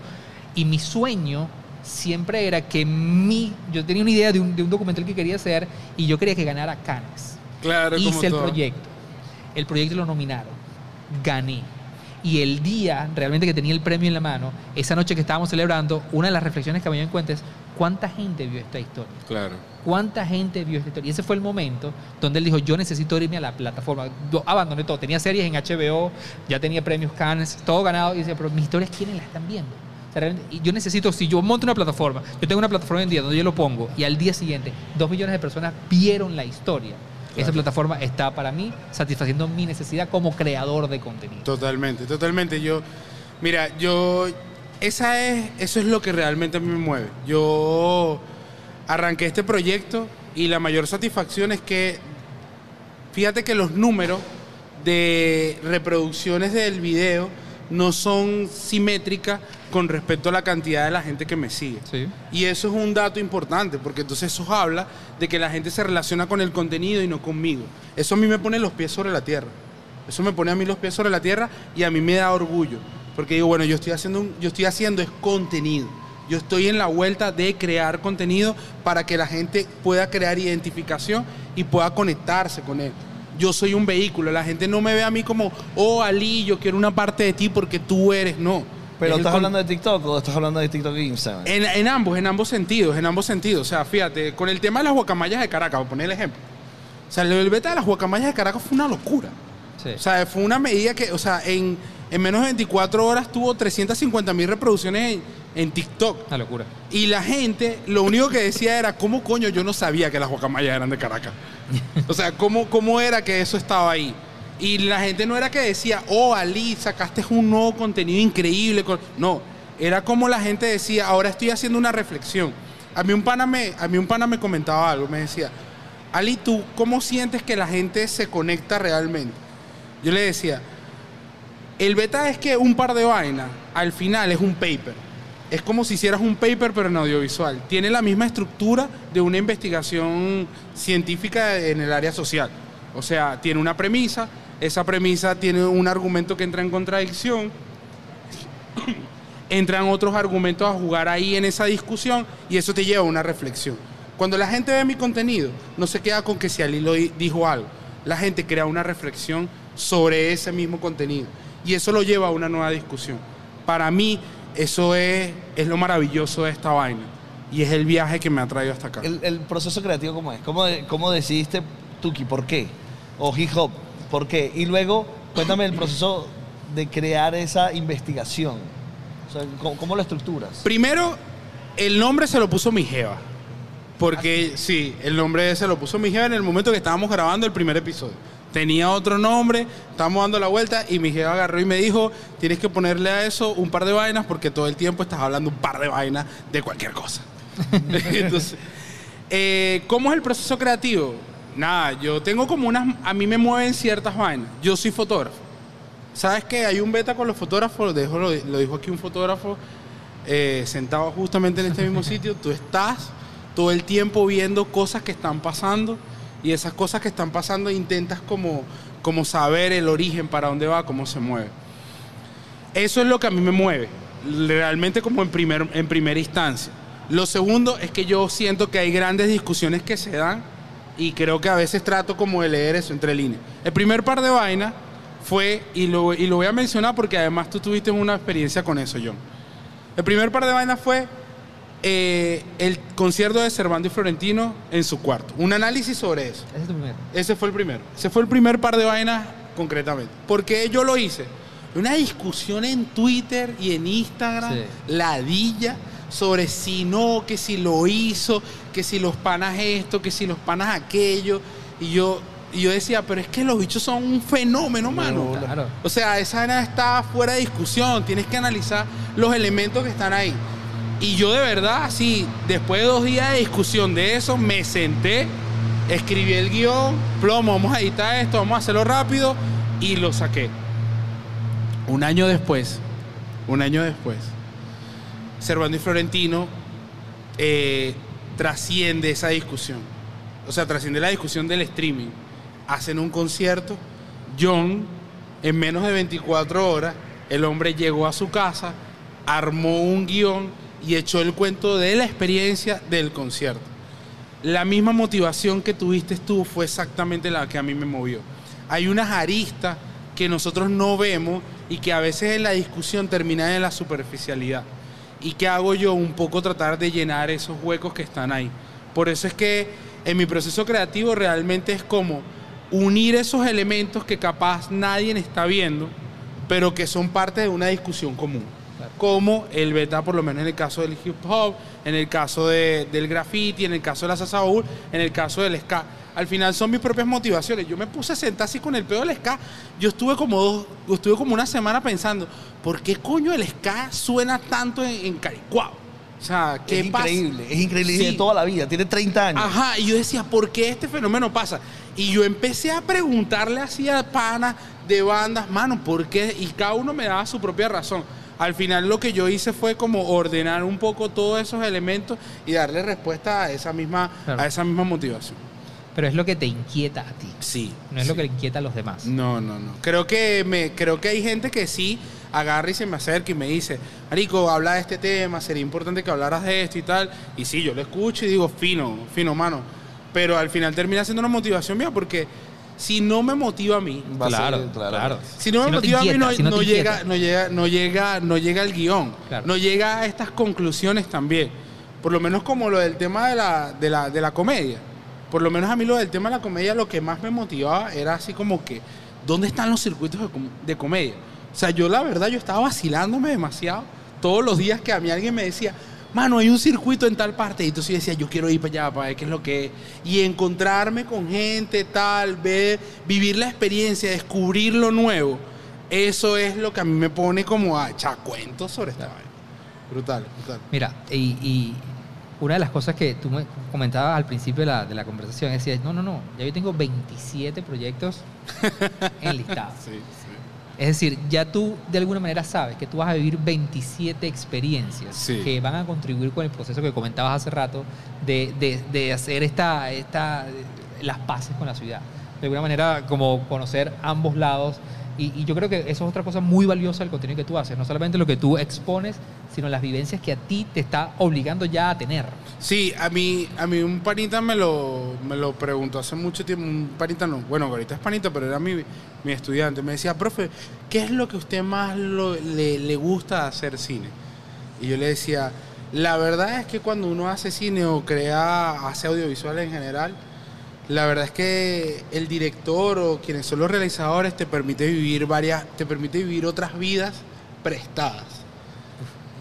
y mi sueño siempre era que mi, yo tenía una idea de un, de un documental que quería hacer, y yo quería que ganara Cannes.
Claro, como
Hice el
todo.
proyecto. El proyecto lo nominaron. Gané. Y el día realmente que tenía el premio en la mano, esa noche que estábamos celebrando, una de las reflexiones que me dio en cuenta es cuánta gente vio esta historia.
Claro.
¿Cuánta gente vio esta historia? Y ese fue el momento donde él dijo, yo necesito irme a la plataforma. Yo abandoné todo. Tenía series en HBO, ya tenía premios Cannes, todo ganado. Y decía, pero mis historias, ¿quiénes las están viendo? O sea, realmente- y yo necesito, si yo monto una plataforma, yo tengo una plataforma en día donde yo lo pongo y al día siguiente dos millones de personas vieron la historia. Esa plataforma está para mí satisfaciendo mi necesidad como creador de contenido.
Totalmente, totalmente. Yo, mira, yo, esa es, eso es lo que realmente me mueve. Yo arranqué este proyecto y la mayor satisfacción es que, fíjate que los números de reproducciones del video no son simétricas con respecto a la cantidad de la gente que me sigue.
Sí.
Y eso es un dato importante, porque entonces eso habla de que la gente se relaciona con el contenido y no conmigo. Eso a mí me pone los pies sobre la tierra. Eso me pone a mí los pies sobre la tierra y a mí me da orgullo. Porque digo, bueno, yo estoy haciendo, un- yo estoy haciendo es contenido. Yo estoy en la vuelta de crear contenido para que la gente pueda crear identificación y pueda conectarse con él. Yo soy un vehículo, la gente no me ve a mí como, oh Ali, yo quiero una parte de ti porque tú eres, no.
Pero
Es
estás hablando de TikTok o estás hablando de TikTok e Instagram.
en, en ambos, en ambos sentidos, en ambos sentidos. O sea, fíjate, con el tema de las guacamayas de Caracas, voy a poner el ejemplo. O sea, el beta de las guacamayas de Caracas fue una locura.
Sí.
O sea, fue una medida que, o sea, en, en menos de 24 horas tuvo 350 mil reproducciones en, en TikTok.
Una locura.
Y la gente, lo único que decía era, ¿cómo coño yo no sabía que las guacamayas eran de Caracas? O sea, ¿cómo, cómo era que eso estaba ahí? Y la gente no era que decía, oh, Ali, sacaste un nuevo contenido increíble. con-". No, era como la gente decía, ahora estoy haciendo una reflexión. A mí un pana me, a mí un pana me comentaba algo, me decía, Ali, ¿tú cómo sientes que la gente se conecta realmente? Yo le decía, el beta es que un par de vainas, al final es un paper. Es como si hicieras un paper pero en audiovisual. Tiene la misma estructura de una investigación científica en el área social. O sea, tiene una premisa, esa premisa tiene un argumento que entra en contradicción, entran otros argumentos a jugar ahí en esa discusión y eso te lleva a una reflexión. Cuando la gente ve mi contenido, no se queda con que si Ali dijo algo. La gente crea una reflexión sobre ese mismo contenido y eso lo lleva a una nueva discusión. Para mí, eso es, es lo maravilloso de esta vaina y es el viaje que me ha traído hasta acá.
El, el proceso creativo, ¿cómo es? ¿Cómo, cómo decidiste Tuki? ¿Por qué? O hip hop, ¿por qué? Y luego, cuéntame el proceso de crear esa investigación. O sea, ¿cómo, cómo lo estructuras?
Primero, el nombre se lo puso mi jeva. Porque sí, el nombre se lo puso mi jeva en el momento que estábamos grabando el primer episodio. Tenía otro nombre, estábamos dando la vuelta y mi jeva agarró y me dijo, tienes que ponerle a eso un par de vainas porque todo el tiempo estás hablando un par de vainas de cualquier cosa. Entonces, eh, ¿cómo es el proceso creativo? Nada, yo tengo como unas, a mí me mueven ciertas vainas. Yo soy fotógrafo. ¿Sabes qué? Hay un beta con los fotógrafos, lo dijo, lo, lo dijo aquí un fotógrafo eh, sentado justamente en este mismo sitio. Tú estás todo el tiempo viendo cosas que están pasando y esas cosas que están pasando intentas como, como saber el origen, para dónde va, cómo se mueve. Eso es lo que a mí me mueve, realmente como en, primer, en primera instancia. Lo segundo es que yo siento que hay grandes discusiones que se dan y creo que a veces trato como de leer eso entre líneas. El primer par de vainas fue, y lo, y lo voy a mencionar porque además tú tuviste una experiencia con eso, John. El primer par de vainas fue eh, el concierto de Cervantes y Florentino en su cuarto. Un análisis sobre eso.
Ese es tu primero.
Ese fue el primero. Ese fue el primer par de vainas concretamente. Porque yo lo hice. Una discusión en Twitter y en Instagram,
Sí.
ladilla, sobre si no, que si lo hizo, que si los panas esto, que si los panas aquello. Y yo, y yo decía, pero es que los bichos son un fenómeno, mano.
Claro.
O sea, esa vaina está fuera de discusión. Tienes que analizar los elementos que están ahí. Y yo de verdad, así, después de dos días de discusión de eso, me senté, escribí el guion, plomo, vamos a editar esto, vamos a hacerlo rápido, y lo saqué. Un año después, un año después, Servando y Florentino eh, trasciende esa discusión. O sea, trasciende la discusión del streaming. Hacen un concierto. John, en menos de 24 horas, el hombre llegó a su casa, armó un guion y echó el cuento de la experiencia del concierto. La misma motivación que tuviste tú fue exactamente la que a mí me movió. Hay unas aristas que nosotros no vemos y que a veces en la discusión termina en la superficialidad. ¿Y qué hago yo? Un poco tratar de llenar esos huecos que están ahí. Por eso es que en mi proceso creativo realmente es como unir esos elementos que capaz nadie está viendo, pero que son parte de una discusión común. Como el beta, por lo menos en el caso del hip hop, en el caso de- del graffiti, en el caso de la salsa baúl, en el caso del ska. Al final son mis propias motivaciones. Yo me puse a sentar así con el pedo del ska. Yo estuve como dos, estuve como una semana pensando, ¿por qué coño el ska suena tanto en, en Caricuao? O sea, ¿qué
es
pasa?
increíble, es increíble.
Sí.
Tiene toda la vida, tiene 30 años.
Ajá, y yo decía, ¿por qué este fenómeno pasa? Y yo empecé a preguntarle así a panas de bandas, mano, ¿por qué? Y cada uno me daba su propia razón. Al final lo que yo hice fue como ordenar un poco todos esos elementos y darle respuesta a esa misma,
Claro.
a esa misma motivación.
Pero es lo que te inquieta a ti.
Sí.
No es lo que le inquieta a los demás.
No, no, no. Creo que me, creo que hay gente que sí agarra y se me acerca y me dice, Marico, habla de este tema, sería importante que hablaras de esto y tal. Y sí, yo lo escucho y digo, fino, fino, mano. Pero al final termina siendo una motivación mía porque si no me motiva a mí,
Va a ser-
Claro,
claro.
claro.
si no me
Si no te
motiva a mí, no,
si no te
no llega, no, llega, no, llega, no llega el guion,
Claro.
no llega a estas conclusiones también. Por lo menos como lo del tema de la, de, la, de la comedia. Por lo menos a mí lo del tema de la comedia lo que más me motivaba era así como que, ¿dónde están los circuitos de, com- de comedia? O sea, yo la verdad, yo estaba vacilándome demasiado todos los días que a mí alguien me decía, mano, hay un circuito en tal parte. Y entonces yo decía, yo quiero ir para allá para ver qué es lo que es. Y encontrarme con gente, tal, ver, vivir la experiencia, descubrir lo nuevo. Eso es lo que a mí me pone como a echar cuentos sobre esta vaina. Brutal, brutal.
Mira, y, y una de las cosas que tú me comentabas al principio de la, de la conversación, decías, no, no, no, ya yo tengo 27 proyectos enlistados.
Sí, sí.
Es decir, ya tú de alguna manera sabes que tú vas a vivir 27 experiencias
Sí.
que van a contribuir con el proceso que comentabas hace rato de, de- de hacer esta, esta, las paces con la ciudad. De alguna manera, como conocer ambos lados. Y, y yo creo que eso es otra cosa muy valiosa del contenido que tú haces. No solamente lo que tú expones, sino las vivencias que a ti te está obligando ya a tener.
Sí, a mí, a mí un panita me lo, me lo preguntó hace mucho tiempo. Un panita no, bueno, ahorita es panita, pero era mi, mi estudiante. Me decía, profe, ¿qué es lo que a usted más lo- le, le gusta hacer cine? Y yo le decía, la verdad es que cuando uno hace cine o crea, hace audiovisual en general, la verdad es que el director o quienes son los realizadores te permite vivir varias, te permite vivir otras vidas prestadas.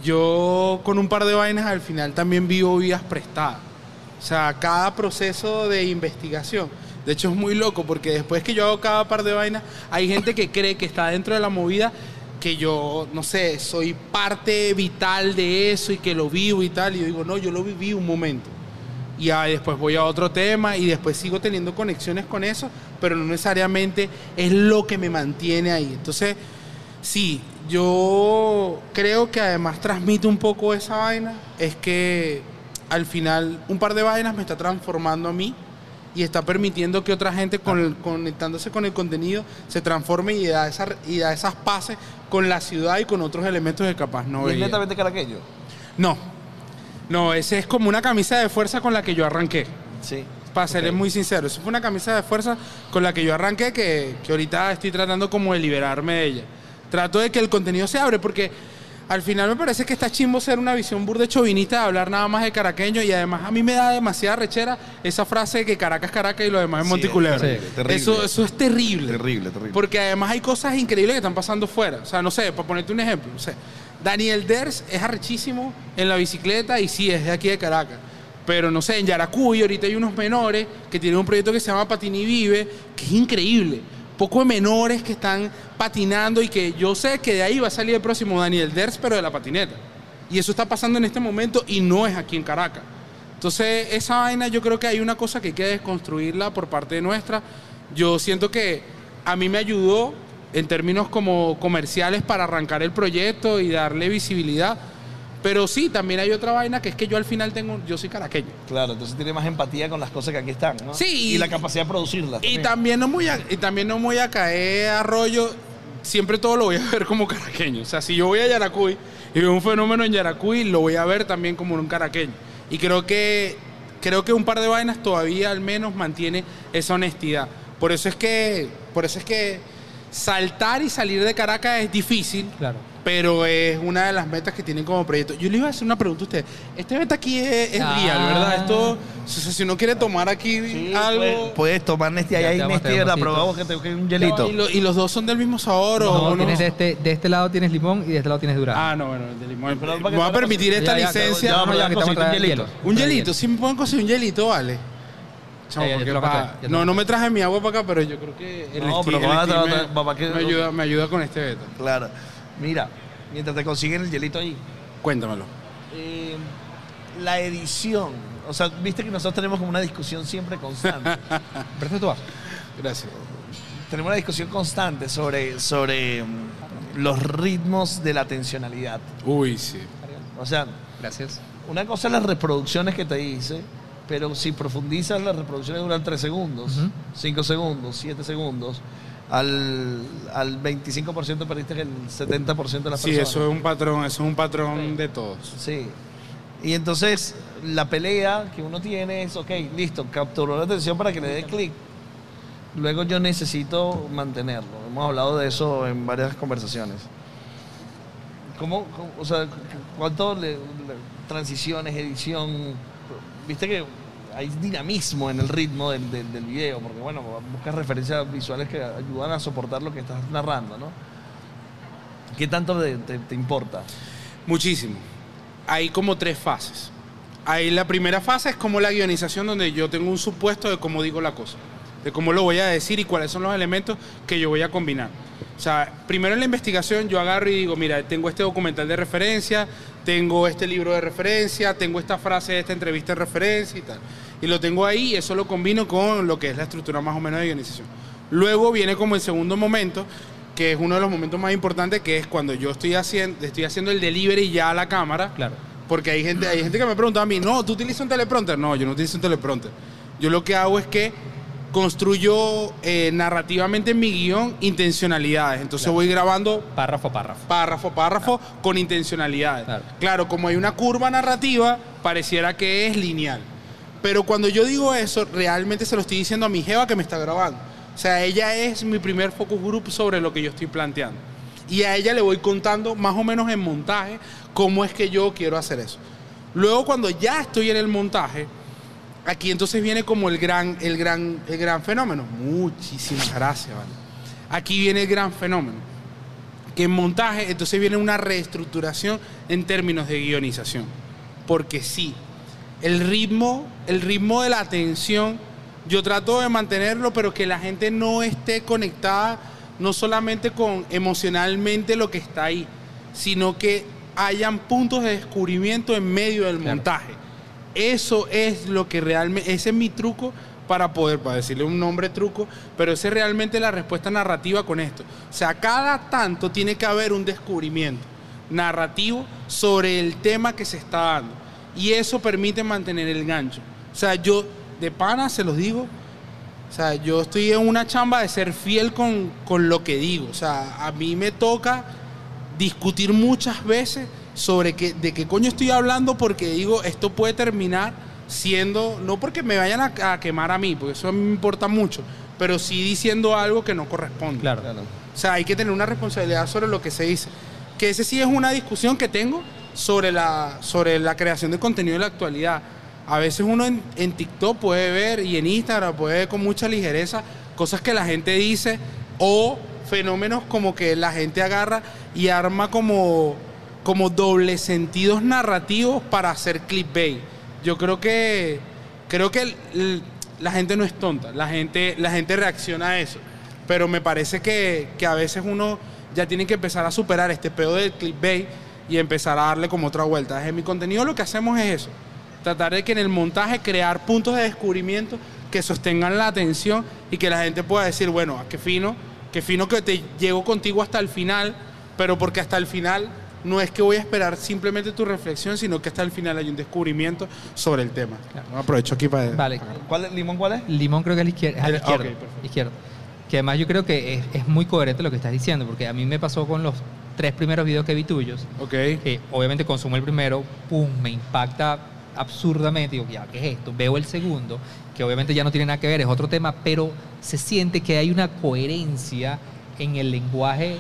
Yo con un par de vainas al final también vivo vidas prestadas. O sea, cada proceso de investigación. De hecho es muy loco porque después que yo hago cada par de vainas, hay gente que cree que está dentro de la movida, que yo, no sé, soy parte vital de eso y que lo vivo y tal. Y yo digo, no, yo lo viví un momento. Y ah, después voy a otro tema y después sigo teniendo conexiones con eso, pero no necesariamente es lo que me mantiene ahí. Entonces, sí, yo creo que además transmite un poco esa vaina, es que al final un par de vainas me está transformando a mí y está permitiendo que otra gente con el- conectándose con el contenido se transforme y da, esa, y da esas pases con la ciudad y con otros elementos que capaz no
Y es
veía.
netamente caraqueño.
No, no, ese es como una camisa de fuerza con la que yo arranqué.
Sí.
Para serles muy sincero, eso fue una camisa de fuerza con la que yo arranqué que, que ahorita estoy tratando como de liberarme de ella. Trato de que el contenido se abre porque al final me parece que está chimbo ser una visión burde chovinista de hablar nada más de caraqueño y además a mí me da demasiada rechera esa frase de que Caracas, Caracas y lo demás es Monticulebra.
sí, terrible.
Eso, eso es terrible.
Terrible, terrible.
Porque además hay cosas increíbles que están pasando fuera. O sea, no sé, para ponerte un ejemplo, no sé. Daniel Ders es arrechísimo en la bicicleta y sí, es de aquí de Caracas. Pero no sé, en Yaracuy ahorita hay unos menores que tienen un proyecto que se llama Patini Vive, que es increíble. Poco de menores que están patinando y que yo sé que de ahí va a salir el próximo Daniel Ders, pero de la patineta. Y eso está pasando en este momento y no es aquí en Caracas. Entonces, esa vaina yo creo que hay una cosa que hay que desconstruirla por parte nuestra. Yo siento que a mí me ayudó en términos como comerciales para arrancar el proyecto y darle visibilidad. Pero sí, también hay otra vaina que es que yo al final tengo, yo soy caraqueño.
Claro, entonces tiene más empatía con las cosas que aquí están, ¿no?
Sí,
Y,
y-
la capacidad de producirlas.
Y
también.
también, no voy a, y también no voy a caer a rollo, siempre todo lo voy a ver como caraqueño. O sea, si yo voy a Yaracuy y veo un fenómeno en Yaracuy, lo voy a ver también como un caraqueño. Y creo que, creo que un par de vainas todavía al menos mantiene esa honestidad. Por eso es que, por eso es que saltar y salir de Caracas es difícil,
Claro.
pero es una de las metas que tienen como proyecto. Yo le iba a hacer una pregunta a usted. Este beta aquí es, es
Ah.
real, ¿verdad? Esto, o sea, si uno quiere tomar aquí
Sí,
algo...
puedes, puedes tomar Nesti
Ya
allá y la
un
probamos que te que un hielito.
¿Y, lo- y los dos son del mismo sabor o
No,
no?
tienes de este, de este lado tienes limón y de este lado tienes durazno.
Ah, no, bueno, el de limón.
Pero
voy a permitir esta
Ya,
licencia.
ya,
No,
ya,
un hielito.
Un hielito, sí me pueden conseguir un hielito, vale. Porque pa- no, no me traje mi agua para acá, pero yo creo que el
No, pero
el me,
papá, que-
me ayuda, me ayuda con este beta.
Claro. Mira, mientras te consiguen el hielito ahí.
Cuéntamelo.
eh, la edición. O sea, viste que nosotros tenemos como una discusión siempre constante.
Vaso.
Gracias.
tenemos una discusión constante sobre, sobre mm, los ritmos de la tensionalidad.
Uy, sí.
O sea,
Gracias.
una cosa es las reproducciones que te dice, pero si profundizas, las reproducciones duran 3 segundos,
Ujú.
5 segundos, 7 segundos. Al, al 25% perdiste el 70% de las
Sí,
personas.
eso es un patrón, eso es un patrón de todos.
Sí. Y entonces la pelea que uno tiene es, ok, listo, capturó la atención para que le dé clic. Luego yo necesito mantenerlo. Hemos hablado de eso en varias conversaciones. ¿Cómo, cómo- o sea, cuánto le- le- transiciones, edición? Viste que hay dinamismo en el ritmo del, del, del video, porque bueno, buscas referencias visuales que ayudan a soportar lo que estás narrando, ¿no? ¿Qué tanto te- te- te importa?
Muchísimo. Hay como tres fases. Ahí la primera fase es como la guionización donde yo tengo un supuesto de cómo digo la cosa, de cómo lo voy a decir y cuáles son los elementos que yo voy a combinar. O sea, primero en la investigación yo agarro y digo, mira, tengo este documental de referencia, tengo este libro de referencia, tengo esta frase de esta entrevista de referencia y tal. Y lo tengo ahí y eso lo combino con lo que es la estructura más o menos de guionización. Luego viene como el segundo momento, que es uno de los momentos más importantes, que es cuando yo estoy haciendo, estoy haciendo el delivery ya a la cámara.
Claro.
Porque hay gente, hay gente que me pregunta a mí, no, ¿tú utilizas un teleprompter? No, yo no utilizo un teleprompter. Yo lo que hago es que construyo eh, narrativamente en mi guion intencionalidades. Entonces
Claro.
voy grabando
Párrafo, párrafo.
párrafo, párrafo con intencionalidades.
Claro.
Claro. como hay una curva narrativa, pareciera que es lineal. Pero cuando yo digo eso, realmente se lo estoy diciendo a mi jeva que me está grabando. O sea, ella es mi primer focus group sobre lo que yo estoy planteando. Y a ella le voy contando más o menos en montaje cómo es que yo quiero hacer eso. Luego cuando ya estoy en el montaje, aquí entonces viene como el gran, el gran, el gran fenómeno. Muchísimas gracias, vale. Aquí viene el gran fenómeno que en montaje entonces viene una reestructuración en términos de guionización. Porque sí, el ritmo, el ritmo de la atención, yo trato de mantenerlo, pero que la gente no esté conectada no solamente con emocionalmente lo que está ahí, sino que hayan puntos de descubrimiento en medio del
Claro.
montaje. Eso es lo que realmente, ese es mi truco para poder, para decirle un nombre truco, pero esa es realmente la respuesta narrativa con esto. O sea, cada tanto tiene que haber un descubrimiento narrativo sobre el tema que se está dando. Y eso permite mantener el gancho. O sea, yo de pana se los digo, o sea, yo estoy en una chamba de ser fiel con, con lo que digo. O sea, a mí me toca discutir muchas veces sobre qué, de qué coño estoy hablando porque digo, esto puede terminar siendo, no porque me vayan a, a quemar a mí, porque eso a mí me importa mucho, pero sí diciendo algo que no corresponde.
Claro.
O sea, hay que tener una responsabilidad sobre lo que se dice. Que ese sí es una discusión que tengo sobre la, sobre la creación de contenido en la actualidad. A veces uno en, en TikTok puede ver y en Instagram puede ver con mucha ligereza cosas que la gente dice o fenómenos como que la gente agarra y arma como, como doble sentidos narrativos para hacer clickbait. Yo creo que, creo que la gente no es tonta, la gente, la gente reacciona a eso pero me parece que, que a veces uno ya tiene que empezar a superar este pedo del clickbait y empezar a darle como otra vuelta. En mi contenido lo que hacemos es eso, tratar de que en el montaje crear puntos de descubrimiento que sostengan la atención y que la gente pueda decir, bueno, qué fino, qué fino que te llego contigo hasta el final, pero porque hasta el final no es que voy a esperar simplemente tu reflexión, sino que hasta el final hay un descubrimiento sobre el tema. Aprovecho aquí para...
Vale.
¿Cuál es, ¿Limón cuál es?
Limón creo que es la izquierda. es a la
El-
izquierda.
ok, perfecto.
izquierda. Que además yo creo que es, es muy coherente lo que estás diciendo, porque a mí me pasó con los tres primeros videos que vi tuyos,
Ok.
que obviamente consumo el primero, pum, me impacta absurdamente, digo, ya, ¿qué es esto? Veo el segundo, que obviamente ya no tiene nada que ver, es otro tema, pero se siente que hay una coherencia en el lenguaje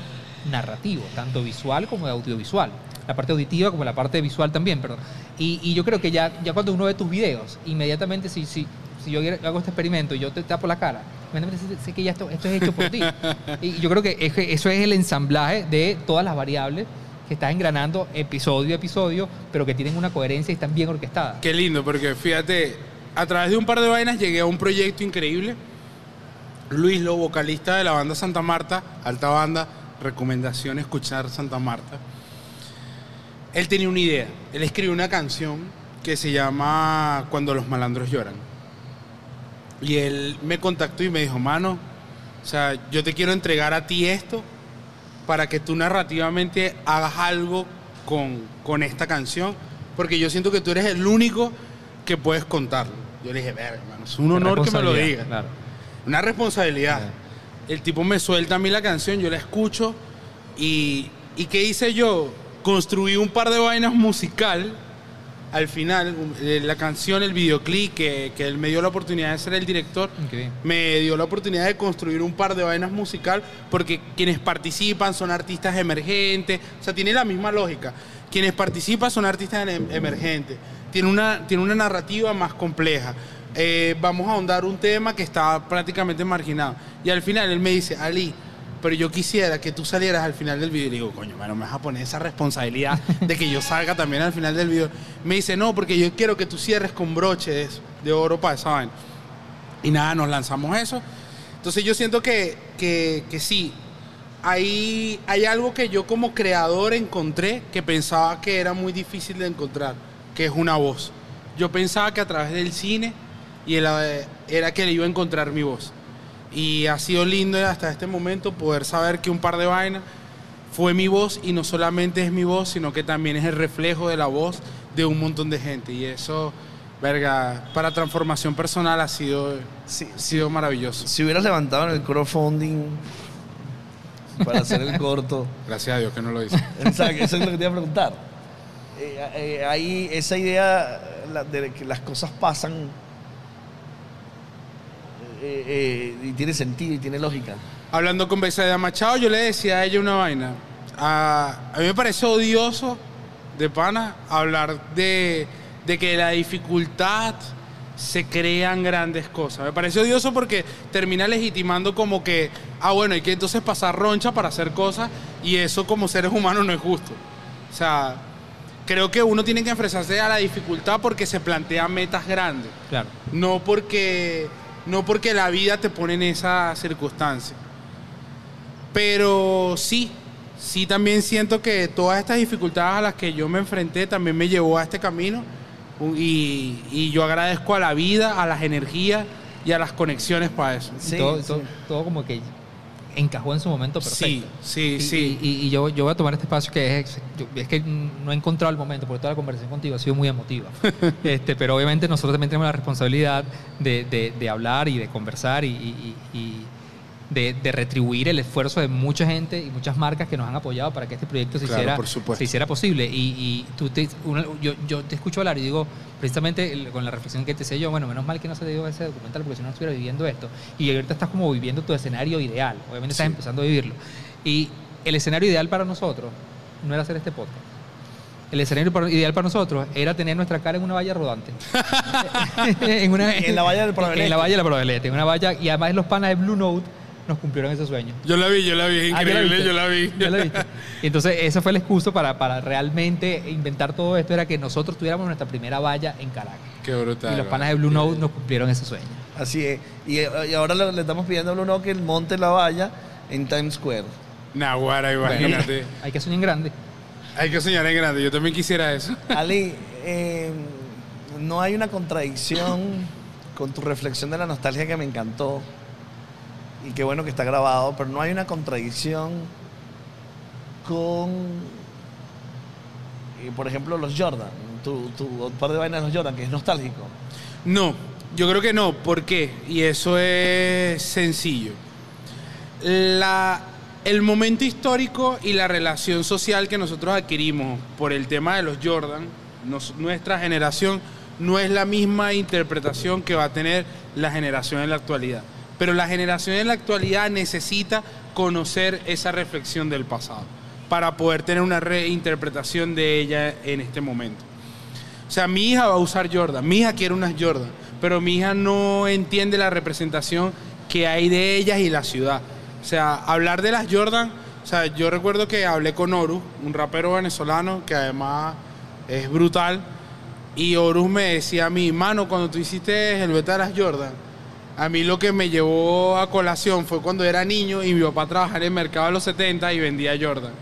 narrativo, tanto visual como audiovisual. La parte auditiva como la parte visual también, perdón. Y, y yo creo que ya, ya cuando uno ve tus videos, inmediatamente si, si, si yo hago este experimento y yo te tapo la cara, inmediatamente sé, que ya esto, esto es hecho por ti. Y yo creo que eso es el ensamblaje de todas las variables que estás engranando episodio a episodio, pero que tienen una coherencia y están bien orquestadas.
Qué lindo, porque fíjate, a través de un par de vainas llegué a un proyecto increíble. Luis Lo, vocalista de la banda Santa Marta, alta banda, recomendación escuchar Santa Marta. Él tenía una idea. Él escribió una canción que se llama Cuando los malandros lloran. Y él me contactó y me dijo, mano, o sea, yo te quiero entregar a ti esto para que tú narrativamente hagas algo con, con esta canción, porque yo siento que tú eres el único que puedes contarlo. Yo le dije, verga, hermano, es un honor que me lo digas.
claro.
Una responsabilidad. El tipo me suelta a mí la canción, yo la escucho y, ¿y qué hice yo? Construí un par de vainas musical. Al final, eh, la canción, el videoclip, que, que él me dio la oportunidad de ser el director, me dio la oportunidad de construir un par de vainas musical porque quienes participan son artistas emergentes, o sea, tiene la misma lógica. Quienes participan son artistas em- emergentes, tiene una, tiene una narrativa más compleja. Eh, vamos a ahondar un tema que está prácticamente marginado. Y al final él me dice, Ali, pero yo quisiera que tú salieras al final del video. Y le digo, coño, mano, me vas a poner esa responsabilidad de que yo salga también al final del video. Me dice, no, porque yo quiero que tú cierres con broches de oro para esa vaina. Y nada, nos lanzamos eso. Entonces yo siento que, que, que sí, hay, hay algo que yo como creador encontré que pensaba que era muy difícil de encontrar, que es una voz. Yo pensaba que a través del cine y el, eh, era que le iba a encontrar mi voz. Y ha sido lindo hasta este momento poder saber que un par de vainas fue mi voz y no solamente es mi voz, sino que también es el reflejo de la voz de un montón de gente. Y eso, verga, para transformación personal ha sido,
Sí,
ha sido maravilloso.
Si hubieras levantado en el crowdfunding para hacer el corto.
Gracias a Dios que no lo hice.
Exacto, eso es lo que te iba a preguntar. Eh, eh, ahí esa idea la- de que las cosas pasan eh, eh, y tiene sentido y tiene lógica.
Hablando con Besaida Machado, yo le decía a ella una vaina. A, a mí me parece odioso, de pana, hablar de, de que la dificultad se crean grandes cosas. Me parece odioso porque termina legitimando como que, ah, bueno, hay que entonces pasar roncha para hacer cosas y eso como seres humanos no es justo. O sea, creo que uno tiene que enfrentarse a la dificultad porque se plantean metas grandes
Claro.
no porque no porque la vida te pone en esa circunstancia. Pero sí, sí también siento que todas estas dificultades a las que yo me enfrenté también me llevó a este camino y, y yo agradezco a la vida, a las energías y a las conexiones para eso.
Y
Sí,
todo,
sí.
todo- todo como que encajó en su momento perfecto.
Sí, sí,
Y-
sí.
Y, y yo, yo voy a tomar este espacio que es, yo- es que no he encontrado el momento, porque toda la conversación contigo ha sido muy emotiva. este, pero obviamente nosotros también tenemos la responsabilidad de, de- de hablar y de conversar y, y- y- y de, de retribuir el esfuerzo de mucha gente y muchas marcas que nos han apoyado para que este proyecto se,
Claro,
hiciera, se posible. Y, y tú te- yo, yo te escucho hablar y digo, precisamente con la reflexión que te sé yo, bueno, menos mal que no se te dio ese documental porque si no estuviera viviendo esto. Y ahorita estás como viviendo tu escenario ideal. Obviamente estás
Sí.
empezando a vivirlo. Y el escenario ideal para nosotros no era hacer este podcast. El escenario ideal para nosotros era tener nuestra cara en una valla rodante. en, una-
En la valla del Provelete.
En la valla del Provelete, en una valla. Y además los panas de Blue Note nos cumplieron ese sueño.
Yo la vi, yo la vi, es
Ah, ¿ya la
increíble, yo la vi.
¿Ya la viste? Y entonces, ese fue el excuso para, para realmente inventar todo esto, era que nosotros tuviéramos nuestra primera valla en Caracas.
Qué brutal.
Y los panas de Blue Note nos cumplieron ese sueño.
Así es. Y, y ahora le, le estamos pidiendo a Bruno que él monte la valla en Times Square.
Naguara, imagínate.
Hay que soñar en grande.
Hay que soñar en grande, yo también quisiera eso.
Ali, eh, no hay una contradicción con tu reflexión de la nostalgia que me encantó. Y qué bueno que está grabado, pero no hay una contradicción con, eh, por ejemplo, los Jordan. Tu, tu par de vainas de los Jordan, que es nostálgico.
No, yo creo que no. ¿Por qué? Y eso es sencillo. La, el momento histórico y la relación social que nosotros adquirimos por el tema de los Jordan, nuestra generación, no es la misma interpretación que va a tener la generación en la actualidad. Pero la generación en la actualidad necesita conocer esa reflexión del pasado, para poder tener una reinterpretación de ella en este momento. O sea, mi hija va a usar Jordan, mi hija quiere unas Jordan, pero mi hija no entiende la representación que hay de ellas y la ciudad. O sea, hablar de las Jordan, o sea, yo recuerdo que hablé con Horus, un rapero venezolano que además es brutal, y Horus me decía a mí, mano, cuando tú hiciste el beta de las Jordan, a mí lo que me llevó a colación fue cuando era niño y mi papá trabajaba en el mercado de los 70 y vendía Jordan.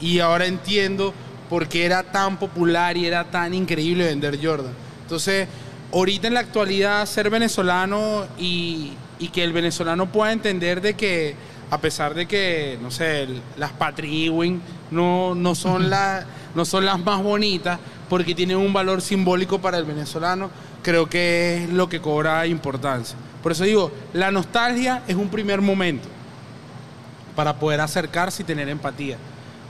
Y ahora entiendo por qué era tan popular y era tan increíble vender Jordan. Entonces, ahorita en la actualidad ser venezolano y, y que el venezolano pueda entender de que a pesar de que, no sé, las Patriwin no, no, son la, no son las más bonitas, porque tienen un valor simbólico para el venezolano, creo que es lo que cobra importancia. Por eso digo, la nostalgia es un primer momento para poder acercarse y tener empatía.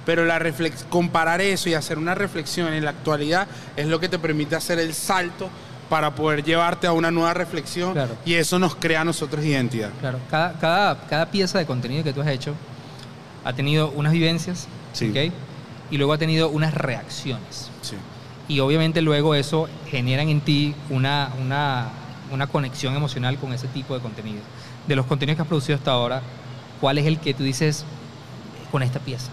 Pero la comparar eso y hacer una reflexión en la actualidad es lo que te permite hacer el salto para poder llevarte a una nueva reflexión y eso nos crea a nosotros identidad.
Claro, cada, cada, cada, pieza de contenido que tú has hecho ha tenido unas vivencias, y luego ha tenido unas reacciones. Y obviamente luego eso generan en ti una, una, una conexión emocional con ese tipo de contenido. De los contenidos que has producido hasta ahora, ¿cuál es el que tú dices con esta pieza?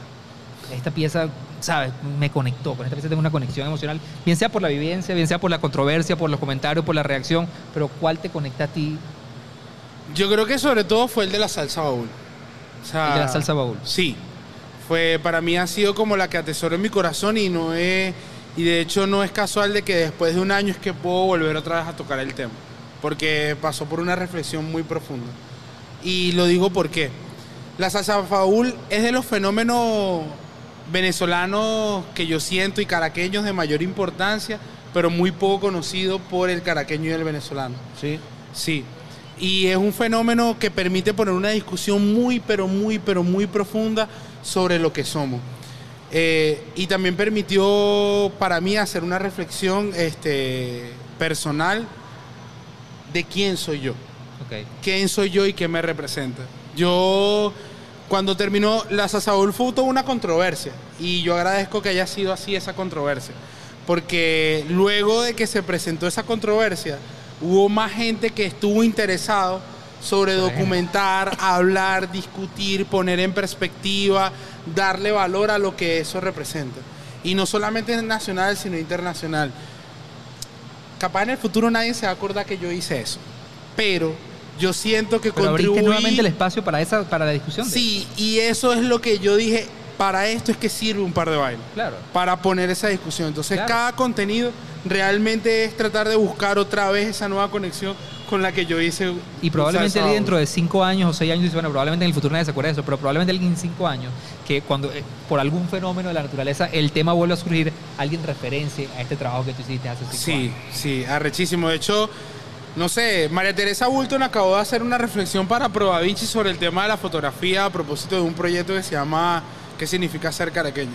Esta pieza, ¿sabes? Me conectó, con esta pieza tengo una conexión emocional, bien sea por la vivencia, bien sea por la controversia, por los comentarios, por la reacción, pero ¿cuál te conecta a ti?
Yo creo que sobre todo fue el de la salsa baúl.
el de la salsa baúl.
Sí. Fue, para mí ha sido como la que atesoro en mi corazón y no es, y de hecho no es casual de que después de un año es que puedo volver otra vez a tocar el tema porque pasó por una reflexión muy profunda. Y lo digo porque la salsa faúl es de los fenómenos venezolanos que yo siento y caraqueños de mayor importancia, pero muy poco conocido por el caraqueño y el venezolano.
Sí.
Sí. Y es un fenómeno que permite poner una discusión muy, pero muy, pero muy profunda sobre lo que somos. Eh, y también permitió para mí hacer una reflexión este, personal de quién soy yo. ¿Quién soy yo y qué me representa? Yo, cuando terminó, la Sasaúl fue toda una controversia y yo agradezco que haya sido así esa controversia, porque luego de que se presentó esa controversia, hubo más gente que estuvo interesado sobre documentar, hablar, discutir, poner en perspectiva, darle valor a lo que eso representa. Y no solamente nacional, sino internacional capaz en el futuro nadie se va a acordar que yo hice eso. Pero yo siento que
Pero contribuí... nuevamente el espacio para, esa, para la discusión.
Sí, y eso es lo que yo dije, para esto es que sirve un par de bailes.
Claro.
Para poner esa discusión. Entonces cada contenido realmente es tratar de buscar otra vez esa nueva conexión con la que yo hice.
Y probablemente dentro de cinco años o seis años dice, bueno, probablemente en el futuro nadie se acuerda de eso, pero probablemente alguien en cinco años, que cuando eh, por algún fenómeno de la naturaleza el tema vuelve a surgir, alguien referencia a este trabajo que tú hiciste hace cinco
sí,
años.
Sí, sí, arrechísimo. De hecho, no sé, María Teresa Bulton acabó de hacer una reflexión para Probavinci sobre el tema de la fotografía a propósito de un proyecto que se llama ¿Qué significa ser caraqueño?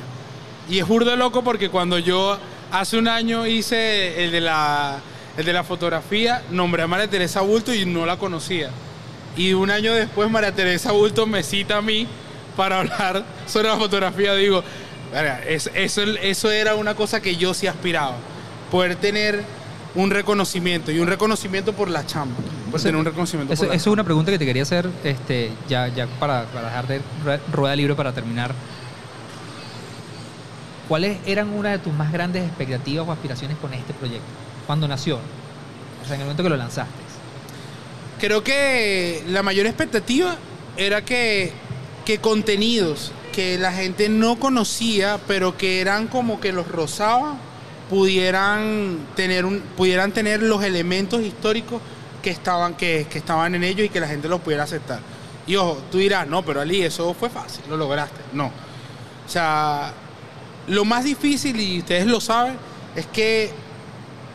Y es burdo loco porque cuando yo hace un año hice el de la el de la fotografía, nombré a María Teresa Bulto y no la conocía. Y un año después María Teresa Bulto me cita a mí para hablar sobre la fotografía. Digo, eso, eso era una cosa que yo sí aspiraba, poder tener un reconocimiento y un reconocimiento por la chamba. Por tener un reconocimiento
eso, es una pregunta que te quería hacer este, ya, ya para, para dejar de rueda libre para terminar. ¿Cuáles eran una de tus más grandes expectativas o aspiraciones con este proyecto? cuando nació? O sea, en el momento que lo lanzaste.
Creo que la mayor expectativa era que, que contenidos que la gente no conocía, pero que eran como que los rozaba, pudieran tener, un, pudieran tener los elementos históricos que estaban, que, que estaban en ellos y que la gente los pudiera aceptar. Y ojo, tú dirás, no, pero Ali, eso fue fácil, lo lograste. No. O sea, lo más difícil, y ustedes lo saben, es que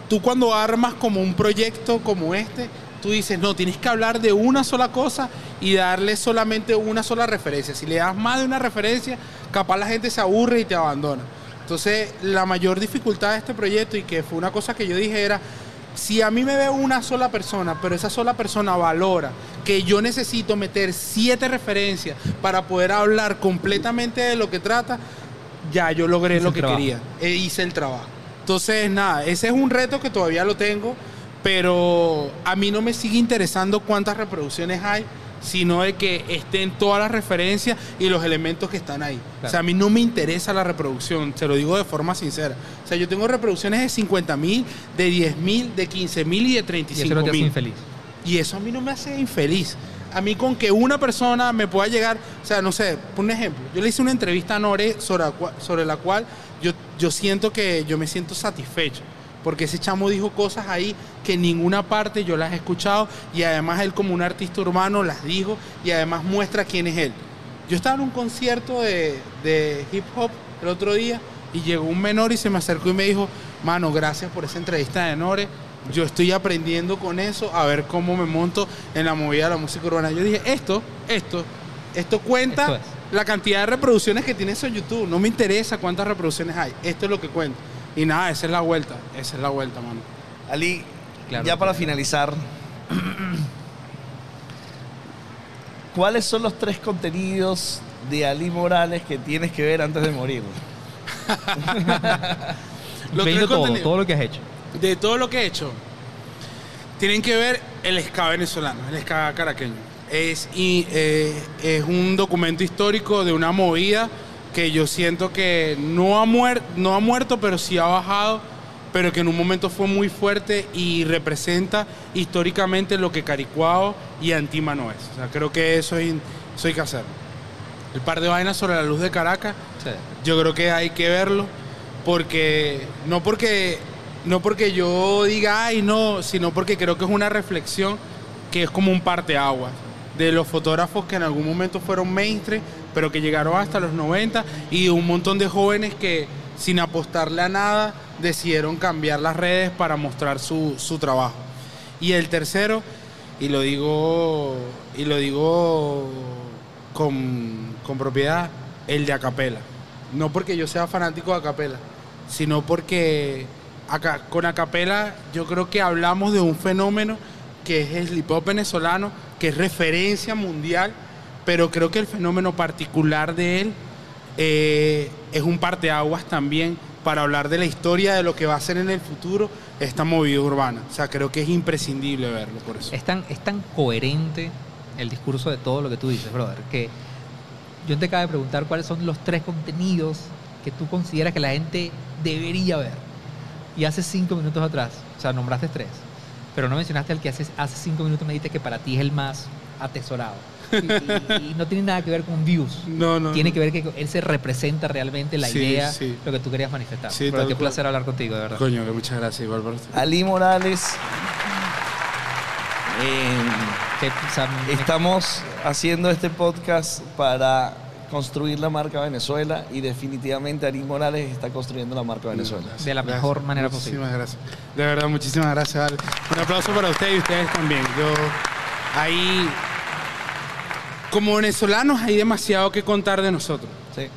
tú cuando armas como un proyecto como este, tú dices, no, tienes que hablar de una sola cosa y darle solamente una sola referencia. Si le das más de una referencia, capaz la gente se aburre y te abandona. Entonces, la mayor dificultad de este proyecto, y que fue una cosa que yo dije, era si a mí me ve una sola persona, pero esa sola persona valora que yo necesito meter siete referencias para poder hablar completamente de lo que trata, ya yo logré
Hice
lo que quería. E hice el trabajo. Entonces, nada, ese es un reto que todavía lo tengo, pero a mí no me sigue interesando cuántas reproducciones hay, sino de que estén todas las referencias y los elementos que están ahí. O sea, a mí no me interesa la reproducción, se lo digo de forma sincera. O sea, yo tengo reproducciones de 50 mil, de 10 mil, de 15 mil y de
Y
35
eso no te hace
mil.
infeliz.
Y eso a mí no me hace infeliz. A mí con que una persona me pueda llegar, o sea, no sé, por un ejemplo, yo le hice una entrevista a Nore sobre la cual, yo siento que yo me siento satisfecho. Porque ese chamo dijo cosas ahí que en ninguna parte yo las he escuchado y además él como un artista urbano las dijo y además muestra quién es él. Yo estaba en un concierto de, de hip hop el otro día y llegó un menor y se me acercó y me dijo, mano, gracias por esa entrevista de Nore. Yo estoy aprendiendo con eso a ver cómo me monto en la movida de la música urbana. Yo dije, esto, esto, esto cuenta
Esto es.
la cantidad de reproducciones que tiene eso en YouTube. No me interesa cuántas reproducciones hay. Esto es lo que cuenta. Y nada, esa es la vuelta. Esa es la vuelta, mano.
Ali,
Claro.
ya para finalizar, ¿cuáles son los tres contenidos de Ali Morales que tienes que ver antes de morir?
Tres
todo, todo lo que has hecho.
De todo lo que he hecho, tienen que ver el ska venezolano, el ska caraqueño. Es, y, eh, es un documento histórico de una movida que yo siento que no ha, muer- no ha muerto, pero sí ha bajado, pero que en un momento fue muy fuerte y representa históricamente lo que Caricuao y Antima no es. O sea, creo que eso, es, in- eso hay que hacerlo. El par de vainas sobre la luz de Caracas, yo creo que hay que verlo porque no porque no porque yo diga ay no sino porque creo que es una reflexión que es como un parteaguas de los fotógrafos que en algún momento fueron mainstream pero que llegaron hasta los 90 y un montón de jóvenes que sin apostarle a nada decidieron cambiar las redes para mostrar su, su trabajo. Y el tercero y lo digo y lo digo con, con propiedad el de Acapela no porque yo sea fanático de Acapela, sino porque acá, con Acapela yo creo que hablamos de un fenómeno que es el hip hop venezolano, que es referencia mundial, pero creo que el fenómeno particular de él eh, es un parteaguas también para hablar de la historia de lo que va a ser en el futuro esta movida urbana. O sea, creo que es imprescindible verlo por eso.
Es tan, es tan coherente el discurso de todo lo que tú dices, brother, que yo te acabo de preguntar cuáles son los tres contenidos que tú consideras que la gente debería ver. Y hace cinco minutos atrás, o sea, nombraste tres, pero no mencionaste el que hace, hace cinco minutos me dijiste que para ti es el más atesorado. Y, y- y no tiene nada que ver con views.
No, no.
Tiene
no.
que ver que él se representa realmente la
Sí,
idea,
sí.
lo que tú querías manifestar.
Sí,
Pero qué
cual.
placer hablar contigo, de verdad.
Coño, que muchas gracias, usted.
Ali Morales. eh,
Que, o sea, me-
estamos haciendo este podcast para construir la marca Venezuela y definitivamente Ali Morales está construyendo la marca Venezuela.
de la mejor manera posible.
Muchísimas gracias. De verdad, muchísimas gracias, Ale. Un aplauso para usted y ustedes también. Yo, ahí, como venezolanos, hay demasiado que contar de nosotros.
Sí.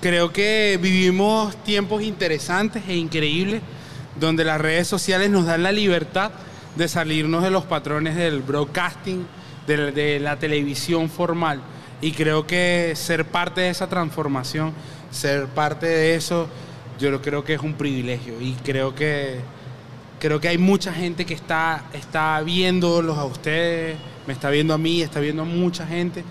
Creo que vivimos tiempos interesantes e increíbles donde las redes sociales nos dan la libertad de salirnos de los patrones del broadcasting, de la televisión formal. Y creo que ser parte de esa transformación, ser parte de eso, yo lo creo que es un privilegio. Y creo que, creo que hay mucha gente que está, está viéndolos a ustedes, me está viendo a mí, está viendo a mucha gente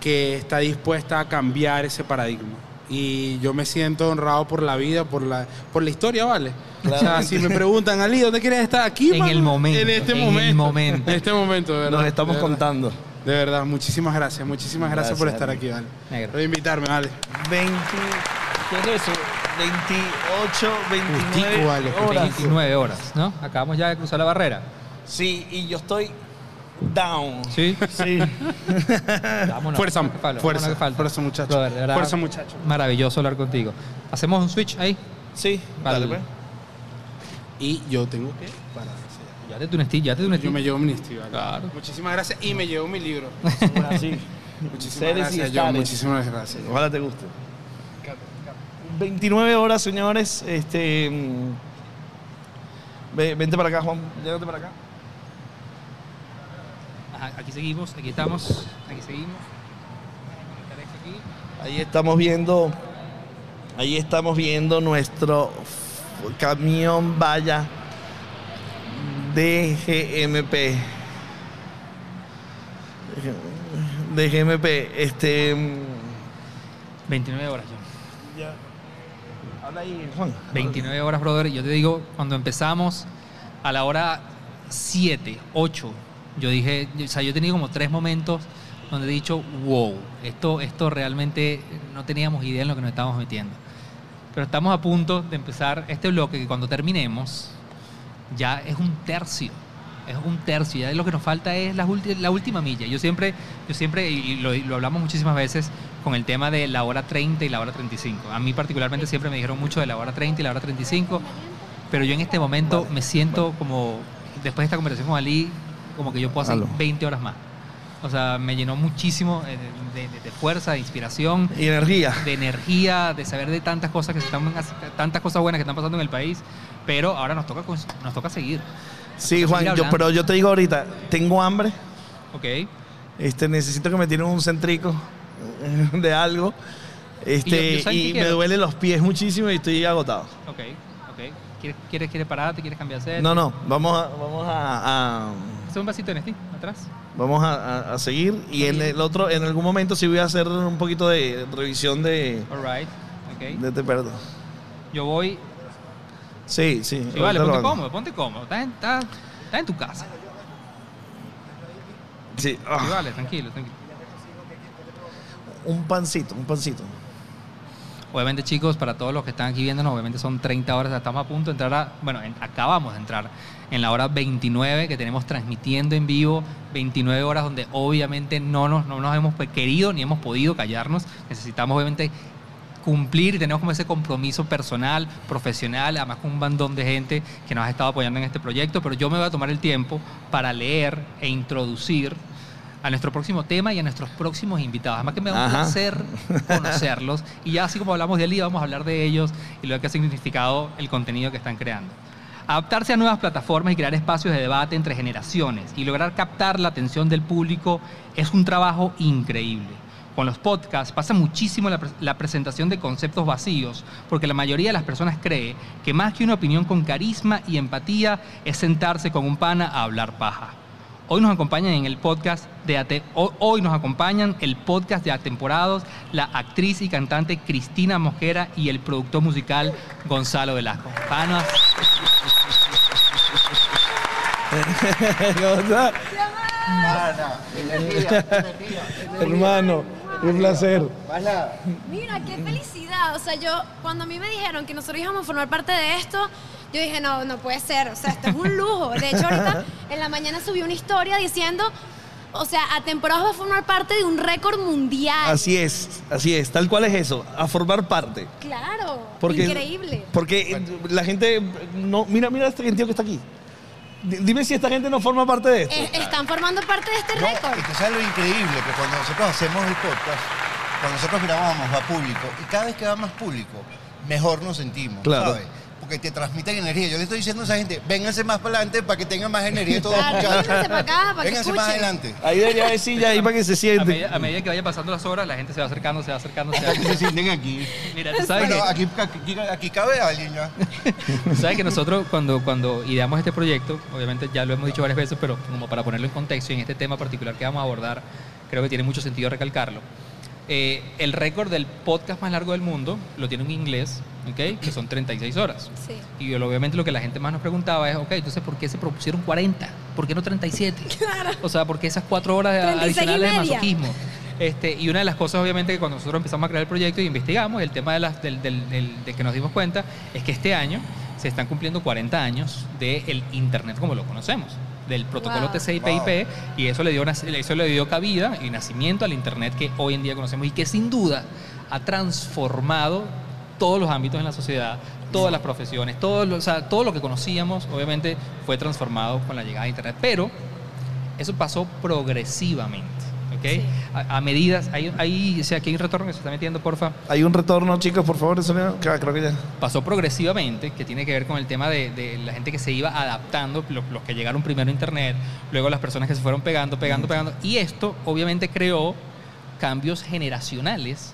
que está dispuesta a cambiar ese paradigma. Y yo me siento honrado por la vida, por la, por la historia, ¿vale? O sea, si me preguntan, Ali, ¿dónde quieres estar? Aquí,
En
mano.
el momento,
En este
en el
momento. En este momento, verdad.
Nos estamos
verdad.
contando.
De verdad, muchísimas gracias. Muchísimas gracias, por estar aquí, ¿vale?
Negro.
Por invitarme, ¿vale?
20, ¿qué es eso? 28, 29
Justico, vale,
horas.
29 horas, ¿no? Acabamos ya de cruzar la barrera.
Sí, y yo estoy down.
Sí.
Sí.
Vámonos.
Fuerza,
que falta,
fuerza,
que falta.
fuerza, muchacho.
Brother, de verdad,
Fuerza, muchacho.
Maravilloso hablar contigo. ¿Hacemos un switch ahí?
Sí,
Vale.
dale pues.
Y yo tengo que parar.
Ya te tu Nestí, ya te tu
Yo
Nestí.
me llevo mi Nestí, ¿vale?
Claro.
Muchísimas gracias y me llevo mi libro.
Así.
Muchísimas
Seres
gracias, yo.
estares.
Muchísimas gracias.
Ojalá te guste. 29 horas, señores. Este, mm, Ve- Vente para acá, Juan. Llégate para acá.
Ajá, aquí seguimos, aquí estamos, aquí seguimos.
Ahí estamos viendo. Ahí estamos viendo nuestro camión vaya de GMP. De GMP. Este. mm,
29 horas, John.
Habla ahí, Juan.
29 horas, brother. Yo te digo, cuando empezamos a la hora 7, 8, yo dije, o sea, yo he tenido como tres momentos donde he dicho, wow, esto, esto realmente no teníamos idea en lo que nos estábamos metiendo. Pero estamos a punto de empezar este bloque que cuando terminemos ya es un tercio. Es un tercio. Ya lo que nos falta es la, última milla. Yo siempre, yo siempre, y lo, lo hablamos muchísimas veces con el tema de la hora 30 y la hora 35. A mí particularmente siempre me dijeron mucho de la hora 30 y la hora 35, pero yo en este momento me siento como, después de esta conversación con Ali, como que yo puedo hacer
Aló.
20 horas más. O sea, me llenó muchísimo eh, de, de- de fuerza, de inspiración
Y energía.
de energía, de saber de tantas cosas que están tantas cosas buenas que están pasando en el país, pero ahora nos toca nos toca seguir.
Sí, Juan, yo, pero yo te digo ahorita, tengo hambre.
¿Ok?
Este, necesito que me tiren un centrico eh, de algo. Este,
Y yo- yo ¿sabes qué
y me
quiero?
duelen los pies muchísimo y estoy agotado.
Ok, ok. ¿Quieres, quieres, quieres pararte? ¿Quieres cambiar set?
No, no, vamos a, vamos a, a-
un vasito en este, atrás.
Vamos a, a- a seguir y en el otro, en algún momento sí voy a hacer un poquito de revisión de,
All right. Ok.
de este perdo.
Yo voy.
Sí, sí.
Sí, vale, ponte cómodo, ponte cómodo. Estás en, estás- estás en tu casa.
Sí, ah,
Sí, vale, tranquilo, tranquilo.
un pancito, un pancito.
Obviamente, chicos, para todos los que están aquí viéndonos, obviamente son 30 horas, estamos a punto de entrar a, bueno, en- acabamos de entrar en la hora 29 que tenemos transmitiendo en vivo, 29 horas donde obviamente no nos, no nos hemos querido ni hemos podido callarnos, necesitamos obviamente cumplir y tenemos como ese compromiso personal, profesional, además con un bandón de gente que nos ha estado apoyando en este proyecto, pero yo me voy a tomar el tiempo para leer e introducir a nuestro próximo tema y a nuestros próximos invitados. Además que me da un
Ajá.
placer conocerlos y ya así como hablamos de Ali, vamos a hablar de ellos y lo que ha significado el contenido que están creando. Adaptarse a nuevas plataformas y crear espacios de debate entre generaciones y lograr captar la atención del público es un trabajo increíble. Con los podcasts pasa muchísimo la, pre- la presentación de conceptos vacíos, porque la mayoría de las personas cree que más que una opinión con carisma y empatía es sentarse con un pana a hablar paja. Hoy nos acompañan en el podcast de hoy nos acompañan el podcast de Atemporados, la actriz y cantante Cristina Mosquera y el productor musical Gonzalo Velasco.
¿Cómo está? Hermano, un placer.
Mira, qué felicidad. O sea, yo, cuando a mí me dijeron que nosotros íbamos a formar parte de esto, yo dije, no, no puede ser. O sea, esto es un lujo. De hecho, ahorita en la mañana subí una historia diciendo, o sea, a temporadas va a formar parte de un récord mundial.
Así es, así es, tal cual es eso, a formar parte.
Claro.
Porque,
Increíble.
Porque eh, la gente, no, mira, mira este gentío que está aquí. Dime si esta gente no forma parte de esto.
Eh, están formando parte de este
No,
récord.
y tú sabes lo increíble que cuando nosotros hacemos el podcast, cuando nosotros grabamos va público y cada vez que va más público, mejor nos sentimos,
Claro.
¿sabes? Porque te transmiten energía. Yo le estoy diciendo a esa gente, vénganse más para adelante para que tengan más energía y todo.
Claro, vénganse para acá, para que
Vénganse más adelante.
Ahí debería haber silla ahí para que se
a
siente.
medida, a medida que vayan pasando las horas, la gente se va acercando, se va acercando, se va
que se sienten aquí.
Mira, tú sabes
Bueno,
que-
aquí, aquí, aquí cabe alguien ya.
Sabes que nosotros cuando, cuando ideamos este proyecto, obviamente ya lo hemos dicho varias veces, pero como para ponerlo en contexto y en este tema particular que vamos a abordar, creo que tiene mucho sentido recalcarlo. Eh, el récord del podcast más largo del mundo lo tiene en inglés, ¿ok? Que son 36 horas.
Sí.
Y obviamente lo que la gente más nos preguntaba es, ok, entonces ¿por qué se propusieron 40? ¿Por qué no 37?
Claro.
O sea, ¿por qué esas cuatro horas
36 y
adicionales de masoquismo? Este, y una de las cosas, obviamente, que cuando nosotros empezamos a crear el proyecto y investigamos, el tema de, las, del, del- del- de que nos dimos cuenta, es que este año se están cumpliendo 40 años del Internet como lo conocemos, del protocolo
Wow.
TCP/IP, y eso le, dio, eso le dio cabida y nacimiento al Internet que hoy en día conocemos y que sin duda ha transformado todos los ámbitos en la sociedad, todas las profesiones, todo lo, o sea, todo lo que conocíamos, obviamente, fue transformado con la llegada de Internet. Pero eso pasó progresivamente. ¿Ok?
Sí.
A, a medidas, hay, hay, o sea, aquí hay un retorno que se está metiendo, porfa.
Hay un retorno, chicos, por favor, eso no- creo que ya.
pasó progresivamente, que tiene que ver con el tema de, de la gente que se iba adaptando, los, los que llegaron primero a Internet, luego las personas que se fueron pegando, pegando, pegando. Y esto obviamente creó cambios generacionales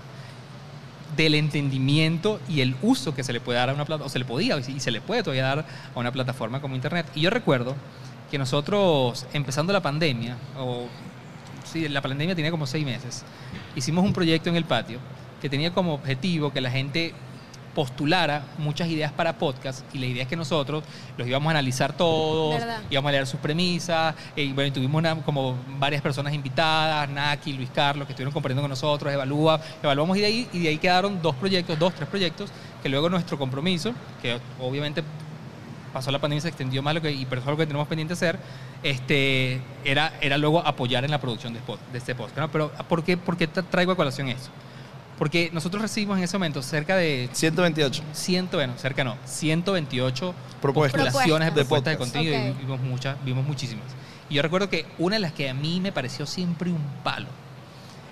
del entendimiento y el uso que se le puede dar a una plataforma, o se le podía y se le puede todavía dar a una plataforma como Internet. Y yo recuerdo que nosotros, empezando la pandemia, o sí, la pandemia tenía como seis meses, hicimos un proyecto en el patio que tenía como objetivo que la gente postulara muchas ideas para podcast y la idea es que nosotros los íbamos a analizar todos,
Verdad.
íbamos a leer sus premisas, eh, y bueno, y tuvimos una- como varias personas invitadas, Naki, Luis Carlos, que estuvieron compartiendo con nosotros, evalúa, evaluamos y de ahí, y de ahí quedaron dos proyectos, dos, tres proyectos, que luego nuestro compromiso, que obviamente pasó la pandemia, se extendió más lo que, y pero eso es lo que tenemos pendiente hacer, este, era, era luego apoyar en la producción de, spot- de este podcast. ¿no? Pero ¿por qué, por qué tra- traigo a colación eso? Porque nosotros recibimos en ese momento cerca de
128.
100, bueno, cerca no, 128
Propuestas.
postulaciones de
De
propuestas de
podcast.
contenido
Ok.
y vimos muchas, vimos muchísimas. Y yo recuerdo que una de las que a mí me pareció siempre un palo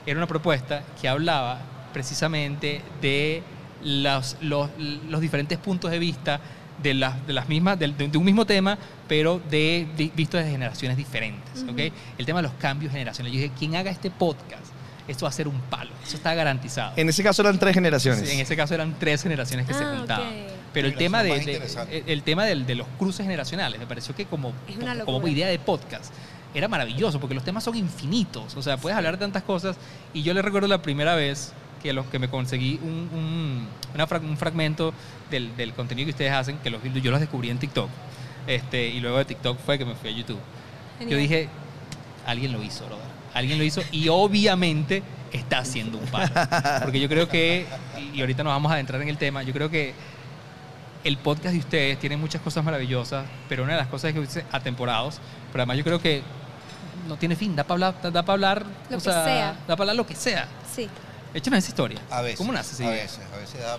era una propuesta que hablaba precisamente de los, los, los diferentes puntos de vista de las, de las mismas, del- de, de un mismo tema, pero de, de- visto desde generaciones diferentes. ¿ok? El tema de los cambios generacionales. Yo dije, quien haga este podcast, esto va a ser un palo. Eso está garantizado.
En ese caso eran tres generaciones.
Sí, en ese caso eran tres generaciones que se
Ah,
juntaban. Pero el tema, de, el, tema del- de los cruces generacionales me pareció que como, como idea de podcast era maravilloso porque los temas son infinitos. O sea, puedes hablar de tantas cosas. Y yo le recuerdo la primera vez que, los, que me conseguí un, un, una un fragmento del, del contenido que ustedes hacen, que los, yo los descubrí en TikTok. Este, y luego de TikTok fue que me fui a YouTube. Yo
Genial.
dije, alguien lo hizo, brother. Alguien lo hizo y obviamente está haciendo un palo. Porque yo creo que, y ahorita nos vamos a adentrar en el tema, yo creo que el podcast de ustedes tiene muchas cosas maravillosas, pero una de las cosas es que dice atemporados, pero además yo creo que no tiene fin, da para hablar, da, para hablar,
Lo
o
que
sea,
sea.
da para hablar lo que sea.
Sí.
Échanos esa historia.
A veces.
¿Cómo nace esa
A
idea?
veces, a veces da.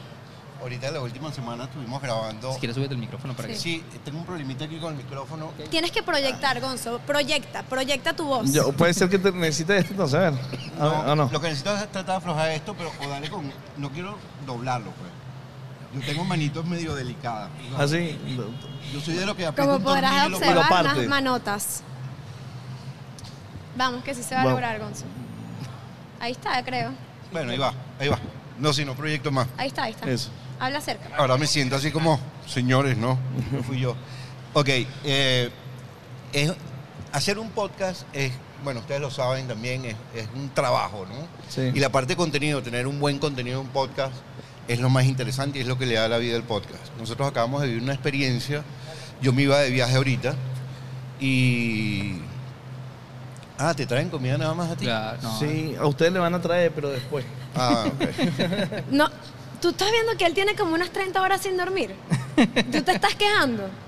Ahorita en la última semana estuvimos grabando.
Si quieres subirte el micrófono para que...
Sí, tengo un problemita aquí con el micrófono.
Tienes que proyectar, Gonzo. Proyecta, proyecta tu voz.
Yo- puede ser que te necesites esto, entonces, a ver. A ver, ¿o no?
Lo que necesito es tratar de aflojar esto, pero o darle con. No quiero doblarlo, pues. Yo tengo manitos medio delicadas. ¿no?
Así.
Yo soy de lo que aprieta
Como
un
podrás observar,
parte.
las manotas. Vamos, que sí se va a lograr, Gonzo. Ahí está, creo.
Bueno, ahí va, ahí va. No, si no proyecto más.
Ahí está, ahí está.
Eso.
Habla cerca.
Ahora me siento así como, señores, ¿no? No fui yo. Ok, eh, es- hacer un podcast es, bueno, ustedes lo saben también, es, es un trabajo, ¿no?
Sí.
Y la parte de contenido, tener un buen contenido en un podcast es lo más interesante y es lo que le da la vida al podcast. Nosotros acabamos de vivir una experiencia, yo me iba de viaje ahorita y... Ah, ¿te traen comida nada más a ti?
Claro, no.
Sí, a ustedes le van a traer, pero después.
Ah, ok.
No, tú estás viendo que él tiene como unas 30 horas sin dormir. Tú te estás quejando.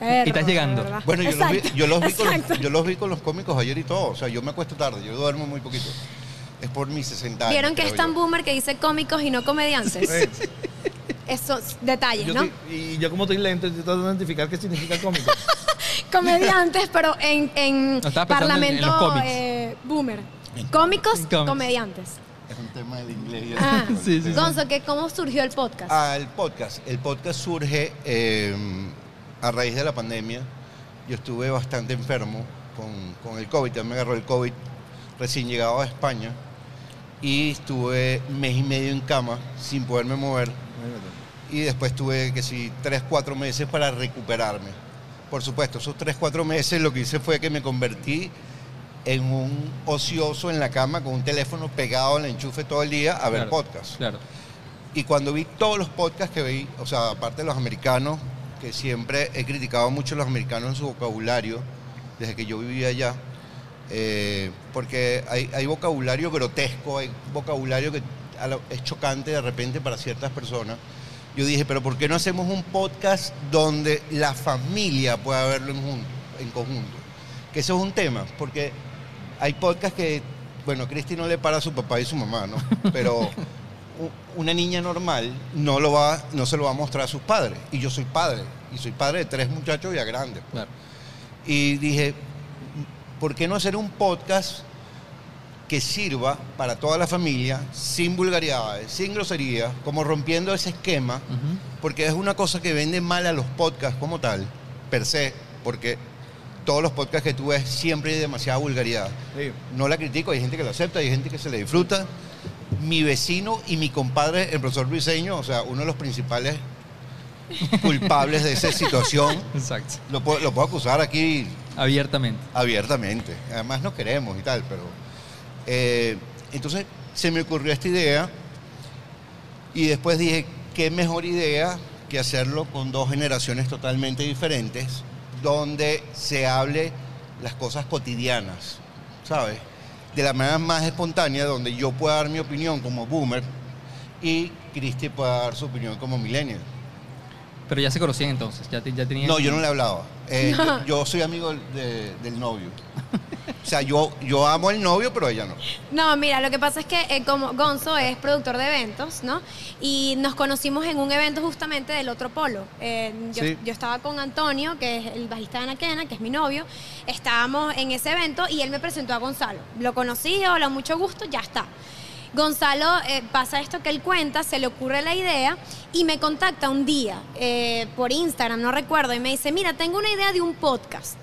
Y estás llegando.
Bueno, yo los, vi,
Exacto,
yo, los vi con los, yo los vi con los cómicos ayer y todo. O sea, yo me acuesto tarde, yo duermo muy poquito. Es por mis 60 años.
Vieron que es tan
yo.
boomer que dice cómicos y no comediantes.
Eh,
Esos detalles,
yo
¿no?
estoy- y yo como estoy lento, estoy tratando de identificar qué significa cómico.
Comediantes, pero en, en
No, pensando en- en
parlamento eh, boomer. Cómicos,
Cómics.
comediantes.
Es un tema del inglés. y
Ah.
Sí, sí.
Gonzo, que ¿cómo surgió el podcast?
Ah, el podcast. El podcast surge eh, a raíz de la pandemia. Yo estuve bastante enfermo con, con el COVID. También me agarró el COVID recién llegado a España. Y estuve mes y medio en cama sin poderme mover. Y después tuve que sí, tres, cuatro meses para recuperarme. Por supuesto, esos tres, cuatro meses lo que hice fue que me convertí en un ocioso en la cama con un teléfono pegado al enchufe todo el día a ver
Claro,
podcasts.
Claro.
Y cuando vi todos los podcasts que vi, o sea, aparte de los americanos, que siempre he criticado mucho a los americanos en su vocabulario, desde que yo vivía allá, eh, porque hay, hay vocabulario grotesco, hay vocabulario que es chocante de repente para ciertas personas. Yo dije, pero ¿por qué no hacemos un podcast donde la familia pueda verlo en, jun- en conjunto? Que eso es un tema, porque hay podcasts que, bueno, Cristi no le para a su papá y su mamá, ¿no? Pero una niña normal no, lo va, no se lo va a mostrar a sus padres. Y yo soy padre, y soy padre de tres muchachos ya grandes.
Claro.
Y dije, ¿por qué no hacer un podcast que sirva para toda la familia, sin vulgaridades, sin groserías, como rompiendo ese esquema, porque es una cosa que vende mal a los podcasts como tal, per se, porque todos los podcasts que tú ves siempre hay demasiada vulgaridad.
Sí.
No la critico, hay gente que lo acepta, hay gente que se le disfruta. Mi vecino y mi compadre, el profesor Briseño, o sea, uno de los principales culpables de esa situación,
Exacto.
lo puedo, lo puedo acusar aquí
Abiertamente.
abiertamente. Además nos queremos y tal, pero... eh, entonces se me ocurrió esta idea y después dije, qué mejor idea que hacerlo con dos generaciones totalmente diferentes, donde se hable las cosas cotidianas, ¿sabes? De la manera más espontánea, donde yo pueda dar mi opinión como boomer y Cristi pueda dar su opinión como millennial.
Pero ya se conocían entonces, ya, te- ya tenían...
No, yo no le hablaba. Eh, yo, yo soy amigo de- del novio. O sea, yo, yo amo al novio, pero ella no.
No, mira, lo que pasa es que eh, como Gonzo es productor de eventos, ¿no? Y nos conocimos en un evento justamente del otro polo. Eh, yo,
Sí.
yo estaba con Antonio, que es el bajista de Anaquena, que es mi novio. Estábamos en ese evento y él me presentó a Gonzalo. Lo conocí, hola, mucho gusto, ya está. Gonzalo eh, pasa esto que él cuenta, se le ocurre la idea y me contacta un día eh, por Instagram, no recuerdo, y me dice, mira, tengo una idea de un podcast.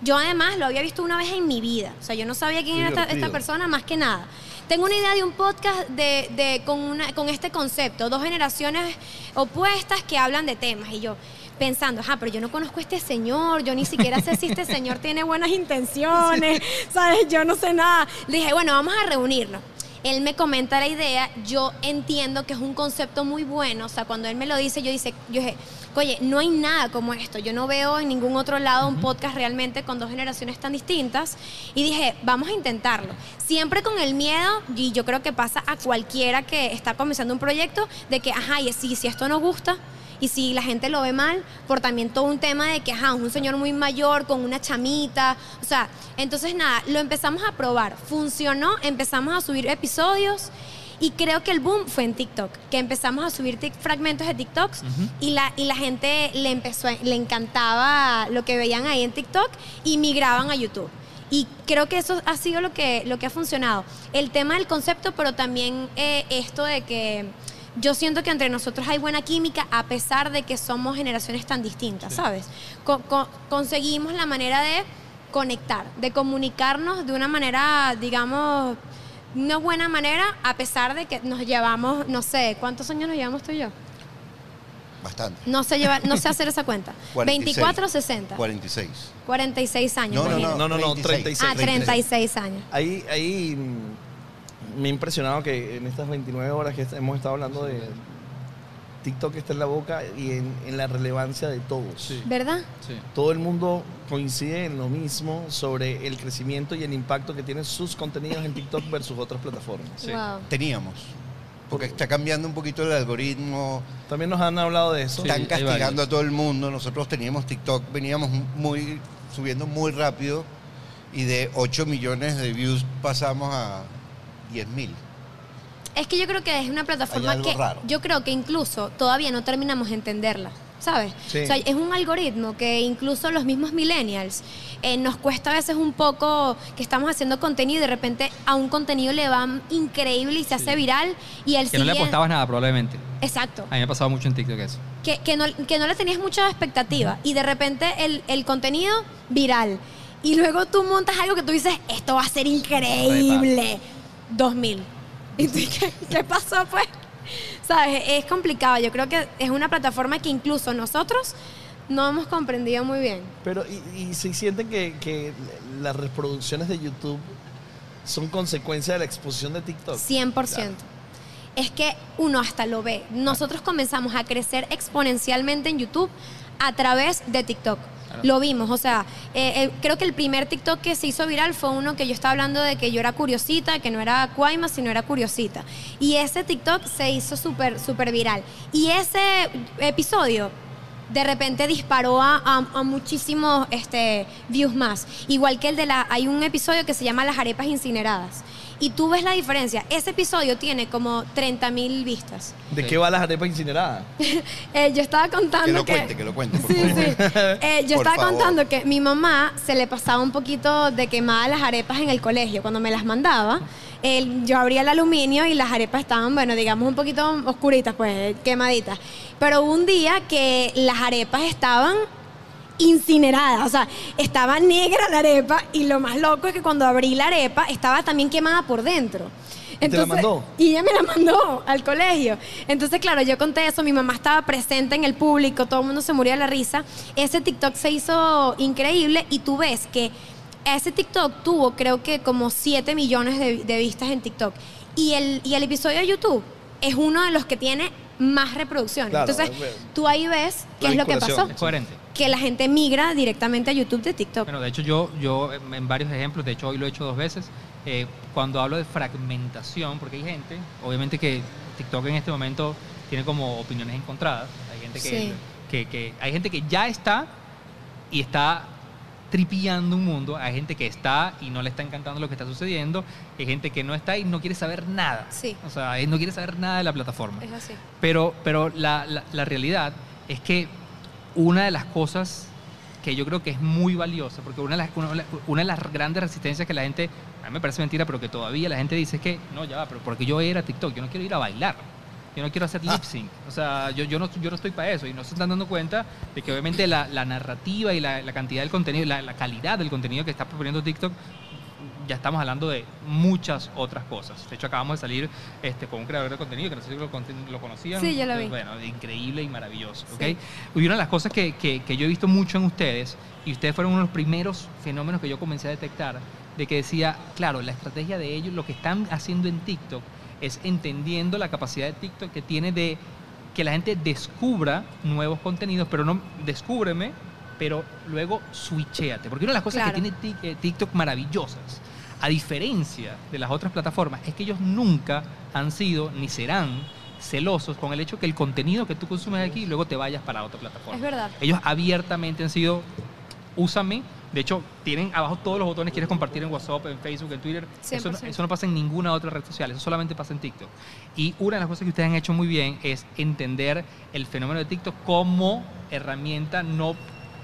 Yo además lo había visto una vez en mi vida, o sea, yo no sabía quién era esta, persona más que nada. Tengo una idea de un podcast de, de- con, una, con este concepto, dos generaciones opuestas que hablan de temas. Y yo pensando, ajá, pero yo no conozco a este señor, yo ni siquiera sé si este señor tiene buenas intenciones, ¿sabes? Yo no sé nada. Le dije, bueno, vamos a reunirnos. Él me comenta la idea, yo entiendo que es un concepto muy bueno, o sea, cuando él me lo dice, yo, dice, yo dije, oye, no hay nada como esto, yo no veo en ningún otro lado un podcast realmente con dos generaciones tan distintas, y dije, vamos a intentarlo, siempre con el miedo, y yo creo que pasa a cualquiera que está comenzando un proyecto, de que, ajá, y si, si esto no gusta, y si la gente lo ve mal, por también todo un tema de que, ajá, es un señor muy mayor con una chamita. O sea, entonces nada, lo empezamos a probar. Funcionó, empezamos a subir episodios. Y creo que el boom fue en TikTok, que empezamos a subir fragmentos de TikToks y, la, y la gente le empezó, le encantaba lo que veían ahí en TikTok y migraban a YouTube. Y creo que eso ha sido lo que, lo que ha funcionado. El tema del concepto, pero también eh, esto de que yo siento que entre nosotros hay buena química a pesar de que somos generaciones tan distintas, ¿sabes? Co- co- conseguimos la manera de conectar, de comunicarnos de una manera, digamos, una buena manera, a pesar de que nos llevamos, no sé, ¿cuántos años nos llevamos tú y yo?
Bastante.
No sé, llevar, no sé hacer esa cuenta.
46.
24 o 60.
46.
46 años.
No, no.
No, no, no, 36.
Ah, 36 años.
Ahí, ahí mm, me ha impresionado que en estas 29 horas que hemos estado hablando de TikTok está en la boca y en, en la relevancia de todos.
¿Verdad?
Sí.
Todo el mundo coincide en lo mismo sobre el crecimiento y el impacto que tienen sus contenidos en TikTok versus otras plataformas.
Sí.
Wow.
Teníamos. Porque está cambiando un poquito el algoritmo,
También nos han hablado de eso.
Están castigando a todo el mundo. Nosotros teníamos TikTok, veníamos muy subiendo muy rápido y de 8 millones de views pasamos a 10 mil.
Es que yo creo que es una plataforma que
raro.
yo creo que incluso todavía no terminamos de entenderla, ¿sabes?
Sí.
O sea, es un algoritmo que incluso los mismos millennials eh, nos cuesta a veces un poco que estamos haciendo contenido y de repente a un contenido le va increíble y se hace viral y el
Que no le apostabas nada, probablemente.
Exacto.
A mí me ha pasado mucho en TikTok eso.
que, que no, que no le tenías mucha expectativa y de repente el, el contenido viral. Y luego tú montas algo que tú dices, esto va a ser increíble. 2000. ¿Y ¿qué, qué pasó pues? ¿Sabes? Es complicado. Yo creo que es una plataforma que incluso nosotros no hemos comprendido muy bien.
Pero, y, y si sienten que, que las reproducciones de YouTube son consecuencia de la exposición de TikTok.
100%. Es que uno hasta lo ve. Nosotros comenzamos a crecer exponencialmente en YouTube a través de TikTok. Lo vimos, o sea, eh, eh, creo que el primer TikTok que se hizo viral fue uno que yo estaba hablando de que yo era curiosita, que no era Cuaima, sino era curiosita. Y ese TikTok se hizo súper, súper viral. Y ese episodio de repente disparó a, a- a muchísimos este, views más. Igual que el de la... Hay un episodio que se llama Las arepas incineradas. Y tú ves la diferencia. Ese episodio tiene como 30 mil vistas.
¿De qué va las arepas incineradas?
Eh, yo estaba contando
Que lo cuente, que lo cuente, por
Sí,
favor.
sí. Eh, yo
Por
estaba
favor.
contando que mi mamá se le pasaba un poquito de quemada las arepas en el colegio cuando me las mandaba. yo abría el aluminio y las arepas estaban, bueno, digamos un poquito oscuritas, pues quemaditas. Pero hubo un día que las arepas estaban incinerada, o sea, estaba negra la arepa y lo más loco es que cuando abrí la arepa estaba también quemada por dentro.
te la mandó?
Y ella me la mandó al colegio. Entonces, claro, yo conté eso, mi mamá estaba presente en el público, todo el mundo se murió de la risa. Ese TikTok se hizo increíble y tú ves que ese TikTok tuvo creo que como 7 millones de, de vistas en TikTok. Y el, y el episodio de YouTube es uno de los que tiene más reproducciones.
Claro,
Entonces, tú ahí ves qué es lo que pasó
Es coherente.
que la gente migra directamente a YouTube de TikTok.
Bueno, de hecho yo, yo en en varios ejemplos, de hecho hoy lo he hecho dos veces, eh, cuando hablo de fragmentación, porque hay gente, obviamente que TikTok en este momento tiene como opiniones encontradas, hay gente que,
Sí.
que, que- hay gente que ya está y está tripillando un mundo, hay gente que está y no le está encantando lo que está sucediendo, hay gente que no está y no quiere saber nada.
Sí.
O sea, no quiere saber nada de la plataforma.
Es así.
Pero, pero la, la- la realidad es que una de las cosas que yo creo que es muy valiosa, porque una de, las, una, una de las grandes resistencias que la gente, a mí me parece mentira, pero que todavía la gente dice es que, no, ya va, pero porque yo era TikTok, yo no quiero ir a bailar, yo no quiero hacer lip sync, o sea, yo, yo, no, yo no estoy para eso, y no se están dando cuenta de que obviamente la, la narrativa y la, la cantidad del contenido, la, la calidad del contenido que está proponiendo TikTok ya estamos hablando de muchas otras cosas. De hecho, acabamos de salir este, con un creador de contenido que no sé si lo, lo conocían.
Sí, yo lo vi.
Bueno, increíble y maravilloso.
Sí.
Y una de las cosas que, que- que yo he visto mucho en ustedes, y ustedes fueron uno de los primeros fenómenos que yo comencé a detectar, de que decía, claro, la estrategia de ellos, lo que están haciendo en TikTok, es entendiendo la capacidad de TikTok que tiene de que la gente descubra nuevos contenidos, pero no descúbreme, pero luego switchéate. Porque una de las cosas
Claro.
que tiene eh, TikTok maravillosas, a diferencia de las otras plataformas, es que ellos nunca han sido ni serán celosos con el hecho que el contenido que tú consumes aquí luego te vayas para otra plataforma.
Es verdad.
Ellos abiertamente han sido, úsame. De hecho, tienen abajo todos los botones, quieres compartir en WhatsApp, en Facebook, en Twitter. Eso, no-
100%.
eso no pasa en ninguna otra red social, eso solamente pasa en TikTok. Y una de las cosas que ustedes han hecho muy bien es entender el fenómeno de TikTok como herramienta. No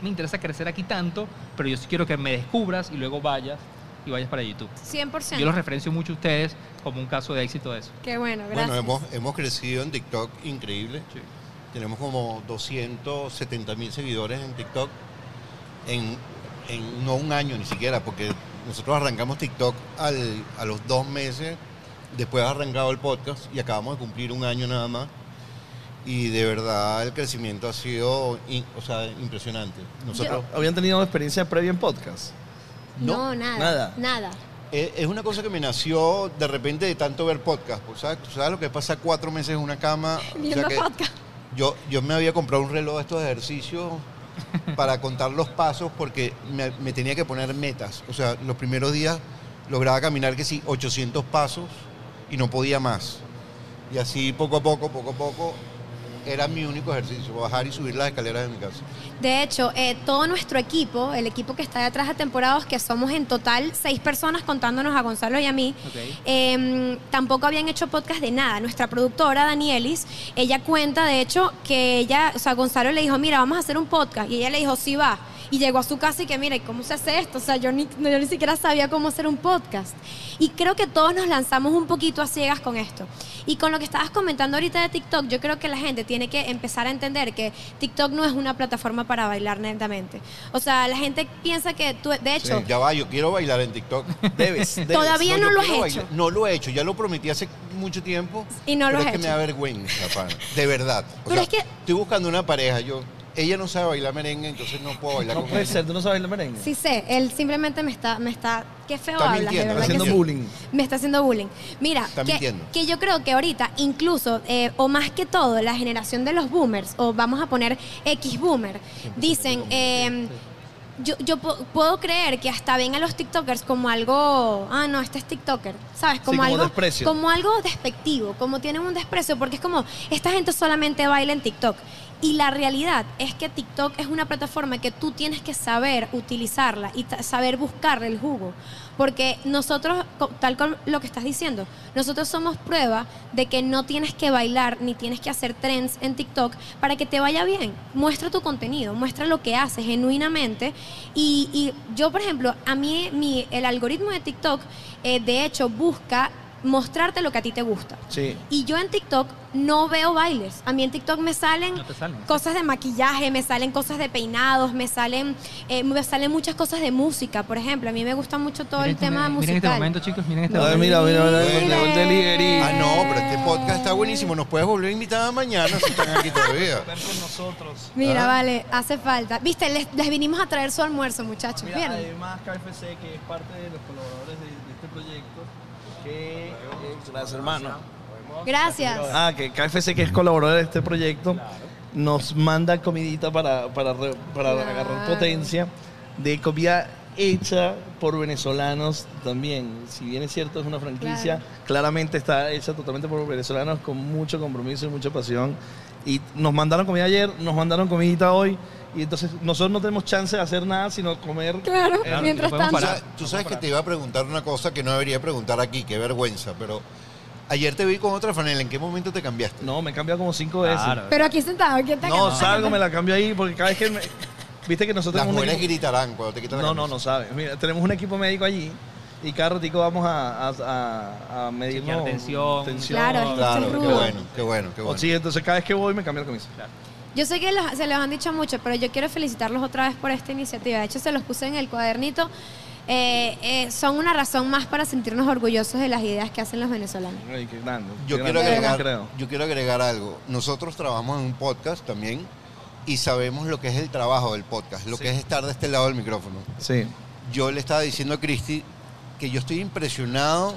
me interesa crecer aquí tanto, pero yo sí quiero que me descubras y luego vayas y vayas para YouTube.
100%.
Yo los referencio mucho a ustedes como un caso de éxito de eso.
Qué bueno, gracias.
Bueno, hemos, hemos crecido en TikTok increíble.
Sí.
Tenemos como 270 mil seguidores en TikTok en, en no un año ni siquiera, porque nosotros arrancamos TikTok al- a los dos meses, después ha arrancado el podcast y acabamos de cumplir un año nada más. Y de verdad el crecimiento ha sido in- o sea, impresionante. Nosotros,
¿Habían tenido experiencia previa en podcast?
no, nada.
nada.
Nada.
Eh, Es una cosa que me nació de repente de tanto ver podcast. pues, ¿Sabes, ¿Sabes lo que pasa cuatro meses en una cama? O sea
podcast.
yo, yo me había comprado un reloj de estos ejercicios para contar los pasos porque me, tenía que poner metas. O sea, los primeros días lograba caminar que sí, 800 pasos y no podía más. Y así poco a poco, poco a poco, era mi único ejercicio, bajar y subir las escaleras de mi casa.
De hecho, eh, todo nuestro equipo, el equipo que está detrás de temporadas, que somos en total seis personas contándonos a Gonzalo y a mí, eh, tampoco habían hecho podcast de nada. Nuestra productora, Danielis, ella cuenta, de hecho, que ella, o sea, Gonzalo le dijo, mira, vamos a hacer un podcast. Y ella le dijo, sí va. Y llegó a su casa y que, mira, ¿y cómo se hace esto? O sea, yo ni, yo ni siquiera sabía cómo hacer un podcast. Y creo que todos nos lanzamos un poquito a ciegas con esto. Y con lo que estabas comentando ahorita de TikTok, yo creo que la gente tiene que empezar a entender que TikTok no es una plataforma para bailar netamente. O sea, la gente piensa que tú, de hecho,
Sí, ya va, yo quiero bailar en TikTok.
Debes, debes.
Todavía no lo has hecho.
bailar. No lo he hecho, ya lo prometí hace mucho tiempo.
Y no lo has
es que me
hecho.
da vergüenza, pana. De verdad. O
Pero
sea,
es que-
Estoy buscando una pareja, yo... Ella no sabe bailar merengue, entonces no puedo bailar
No
con
puede
ella.
ser, tú no sabes el merengue.
sí sé, él simplemente me está, me está, qué feo
Está
hablas, de
mintiendo,
verdad
está
que
haciendo
sí.
bullying.
Me está haciendo bullying. Mira,
Está
que,
mintiendo.
que yo creo que ahorita, incluso, eh, o más que todo, la generación de los boomers, o vamos a poner X boomer, dicen, eh, yo, yo po- puedo creer que hasta ven a los TikTokers como algo, ah, no, este es TikToker, ¿sabes? Como,
como
algo,
desprecio.
como algo despectivo, como tienen un desprecio, porque es como, esta gente solamente baila en TikTok. Y la realidad es que TikTok es una plataforma que tú tienes que saber utilizarla y saber buscarle el jugo. Porque nosotros, tal como lo que estás diciendo, nosotros somos prueba de que no tienes que bailar ni tienes que hacer trends en TikTok para que te vaya bien. Muestra tu contenido, muestra lo que haces genuinamente. Y, y yo, por ejemplo, a mí mi, el algoritmo de TikTok, eh, de hecho, busca mostrarte lo que a ti te gusta.
Sí.
Y yo en TikTok no veo bailes. A mí en TikTok me salen
No te salen.
cosas de maquillaje, me salen cosas de peinados, me salen, eh, me salen muchas cosas de música, por ejemplo. A mí me gusta mucho todo
Miren
el tema
este-
musical.
Miren este momento, chicos, miren este
A ver,
momento.
mira, mira, mira.
Ah, no, pero este podcast está buenísimo. Nos puedes volver a invitar mañana si están aquí todavía.
con nosotros.
Mira,
Ah.
vale, hace falta. Viste, les, les vinimos a traer su almuerzo, muchachos.
Mira,
¿Vieron?
además KFC, que es parte de los colaboradores de, de este proyecto, que... gracias, hermano.
Gracias.
Ah, que KFC, que es colaborador de este proyecto, nos manda comidita para, para, re- para
Claro.
agarrar potencia de comida hecha por venezolanos también. Si bien es cierto, es una franquicia, claramente está hecha totalmente por venezolanos con mucho compromiso y mucha pasión. Y nos mandaron comida ayer, nos mandaron comidita hoy. Y entonces nosotros no tenemos chance de hacer nada sino comer.
Claro,
Eh,
mientras
podemos
tanto.
Tú
parar.
sabes, tú sabes que te iba a preguntar una cosa que no debería preguntar aquí, qué vergüenza, pero ayer te vi con otra franela, ¿en qué momento te cambiaste?
No, me he cambiado como cinco veces.
Claro.
Pero aquí sentado, ¿quién te
No, salgo, me la cambio ahí porque cada vez que me... Viste que nosotros
Las mujeres
equipo-
gritarán cuando te quitan la
No, no,
camisa.
no sabes. Mira, tenemos un equipo médico allí y cada ratico vamos a, a, a, a medirnos
Chequear tensión.
Claro,
Claro, qué bueno, qué bueno, qué
O
bueno.
sí, entonces cada vez que voy me cambio la camisa.
Yo sé que los- se los han dicho mucho, pero yo quiero felicitarlos otra vez por esta iniciativa. De hecho, se los puse en el cuadernito. Eh, eh, son una razón más para sentirnos orgullosos de las ideas que hacen los venezolanos.
Ay, qué grande.
Quiero, agregar, yo quiero agregar algo. Nosotros trabajamos en un podcast también y sabemos lo que es el trabajo del podcast, lo que es estar de este lado del micrófono.
Sí.
Yo le estaba diciendo a Cristi que yo estoy impresionado.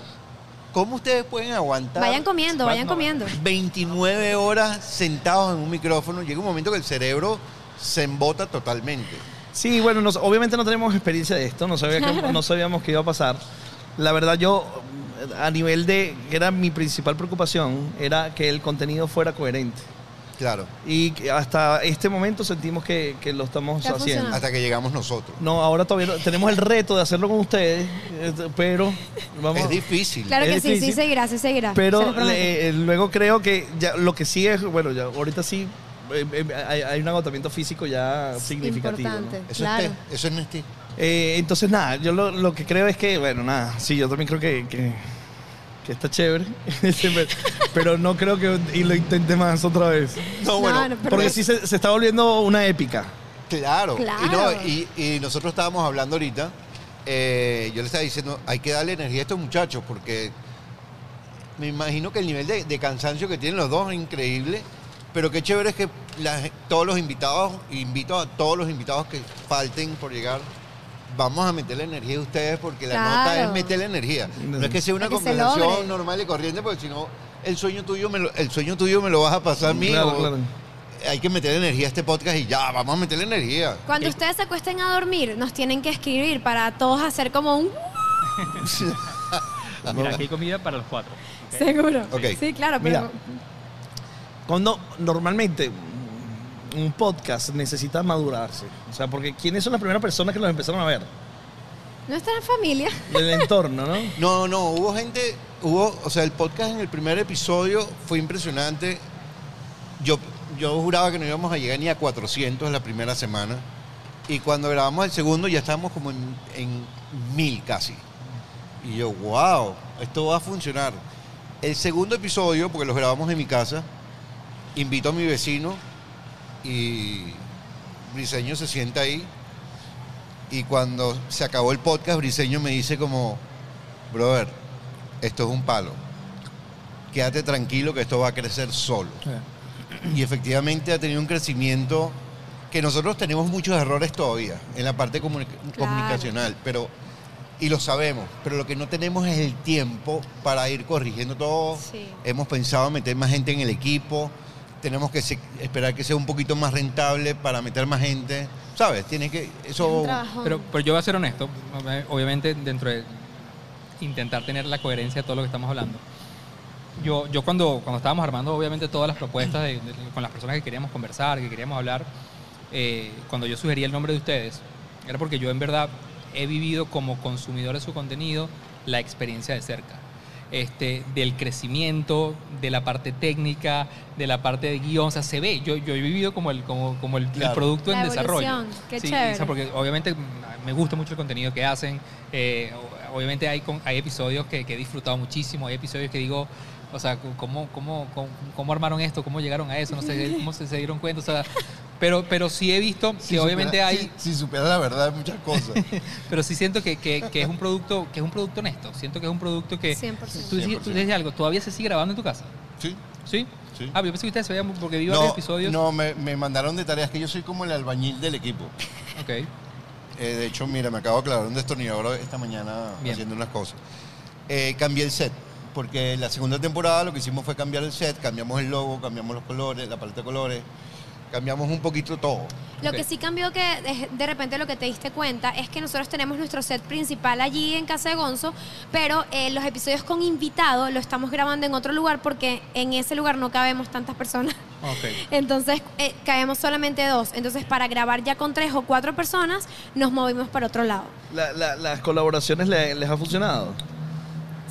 ¿Cómo ustedes pueden aguantar
Vayan comiendo, vayan comiendo.
29 horas sentados en un micrófono? Llega un momento que el cerebro se embota totalmente.
Sí, bueno, nos- obviamente no tenemos experiencia de esto, no, sabía que- no sabíamos qué iba a pasar. La verdad yo, a nivel de, que era mi principal preocupación, era que el contenido fuera coherente.
Claro,
Y que hasta este momento sentimos que, que lo estamos haciendo.
funcionado.
hasta que llegamos nosotros.
No, ahora todavía no- tenemos el reto de hacerlo con ustedes, eh, pero vamos.
Es difícil.
Claro
Es
que sí, sí
difícil.
seguirá, sí seguirá. se
Pero
lo prometo.
le- eh, luego creo que ya, lo que sí es, bueno, ya ahorita sí eh, eh, hay, hay un agotamiento físico ya significativo. ¿no?
Importante,
Eso
claro.
es té, eso es Nestí.
Eh, entonces, nada, yo lo, lo que creo es que, bueno, nada, sí, yo también creo que, que, que está chévere, pero no creo que y lo intente más otra vez.
No, bueno,
no,
Porque sí se, se está volviendo una épica.
Claro.
Claro.
Y, no, y, y nosotros estábamos hablando ahorita, eh, yo le estaba diciendo, hay que darle energía a estos muchachos porque me imagino que el nivel de, de cansancio que tienen los dos es increíble, pero qué chévere es que todos los invitados, invito a todos los invitados que falten por llegar, vamos a meterle energía a ustedes porque la
Claro.
nota es meterle energía. No es que sea una
Para que se
conversación normal y corriente, porque si no, el sueño tuyo me lo, el sueño tuyo me lo vas a pasar a mí.
Claro,
o-
claro.
hay que meterle energía a este podcast y ya, vamos a meterle energía.
Cuando ustedes se acuesten a dormir, nos tienen que escribir para todos hacer como un...
Mira, aquí hay comida para los cuatro. ¿ok?
Seguro.
Ok.
Sí, claro, pero...
Mira. Cuando normalmente un podcast necesita madurarse, o sea, porque ¿quiénes son las primeras personas que los empezaron a ver?
Nuestra familia.
Del entorno, ¿no?
No, no, hubo gente, hubo, o sea, el podcast en el primer episodio fue impresionante. Yo, yo juraba que no íbamos a llegar ni a 400 la primera semana. Y cuando grabamos el segundo ya estábamos como en, en mil casi. Y yo, wow, esto va a funcionar. El segundo episodio, porque los grabamos en mi casa, invito a mi vecino y Briseño se sienta ahí. Y cuando se acabó el podcast, Briseño me dice como, brother, esto es un palo. Quédate tranquilo que esto va a crecer solo. Y efectivamente ha tenido un crecimiento que nosotros tenemos muchos errores todavía en la parte comuni- comunicacional, pero y lo sabemos, pero lo que no tenemos es el tiempo para ir corrigiendo todo.
Sí.
Hemos pensado meter más gente en el equipo, tenemos que se- esperar que sea un poquito más rentable para meter más gente, ¿sabes? Tiene que
Es
eso.
Pero, pero yo voy a ser honesto, ob- obviamente dentro de intentar tener la coherencia de todo lo que estamos hablando. Yo, yo cuando, cuando estábamos armando obviamente todas las propuestas de- de- con las personas que queríamos conversar, que queríamos hablar, eh, cuando yo sugería el nombre de ustedes, era porque yo en verdad he vivido como consumidor de su contenido la experiencia de cerca. Este, del crecimiento, de la parte técnica, de la parte de guion, o sea, se ve. Yo, yo he vivido como el, como, como el, producto en desarrollo.
qué
Sí,
chévere.
o sea, porque obviamente me gusta mucho el contenido que hacen. eh, obviamente hay, con- hay episodios que, que he disfrutado muchísimo, hay episodios que digo, o sea, ¿cómo, cómo, cómo, cómo armaron esto? ¿Cómo llegaron a eso? No sé cómo se, se dieron cuenta. O sea, pero, pero sí he visto que
Si
obviamente hay...
Si, si supiera la verdad de muchas cosas.
Pero sí siento que, que- que es un producto que es un producto honesto. Siento que es un producto que...
100%.
Tú, dices- tú dices algo, ¿todavía se sigue grabando en tu casa?
sí.
¿Sí?
Sí.
Ah, yo pensé que ustedes se veían porque vi varios
No,
episodios.
no me, me mandaron de tareas que yo soy como el albañil del equipo.
Ok.
Eh, de hecho, mira, me acabo de clavar un destornillador esta mañana
Bien.
haciendo unas cosas. Eh, cambié el set, porque la segunda temporada lo que hicimos fue cambiar el set, cambiamos el logo, cambiamos los colores, la paleta de colores, cambiamos un poquito todo.
Lo que sí cambió que de, repente lo que te diste cuenta es que nosotros tenemos nuestro set principal allí en Casa de Gonzo, pero eh, los episodios con invitado lo estamos grabando en otro lugar porque en ese lugar no cabemos tantas personas.
Ok.
Entonces eh, cabemos solamente dos. Entonces para grabar ya con tres o cuatro personas nos movimos para otro lado.
La- la- las colaboraciones le- les ha funcionado.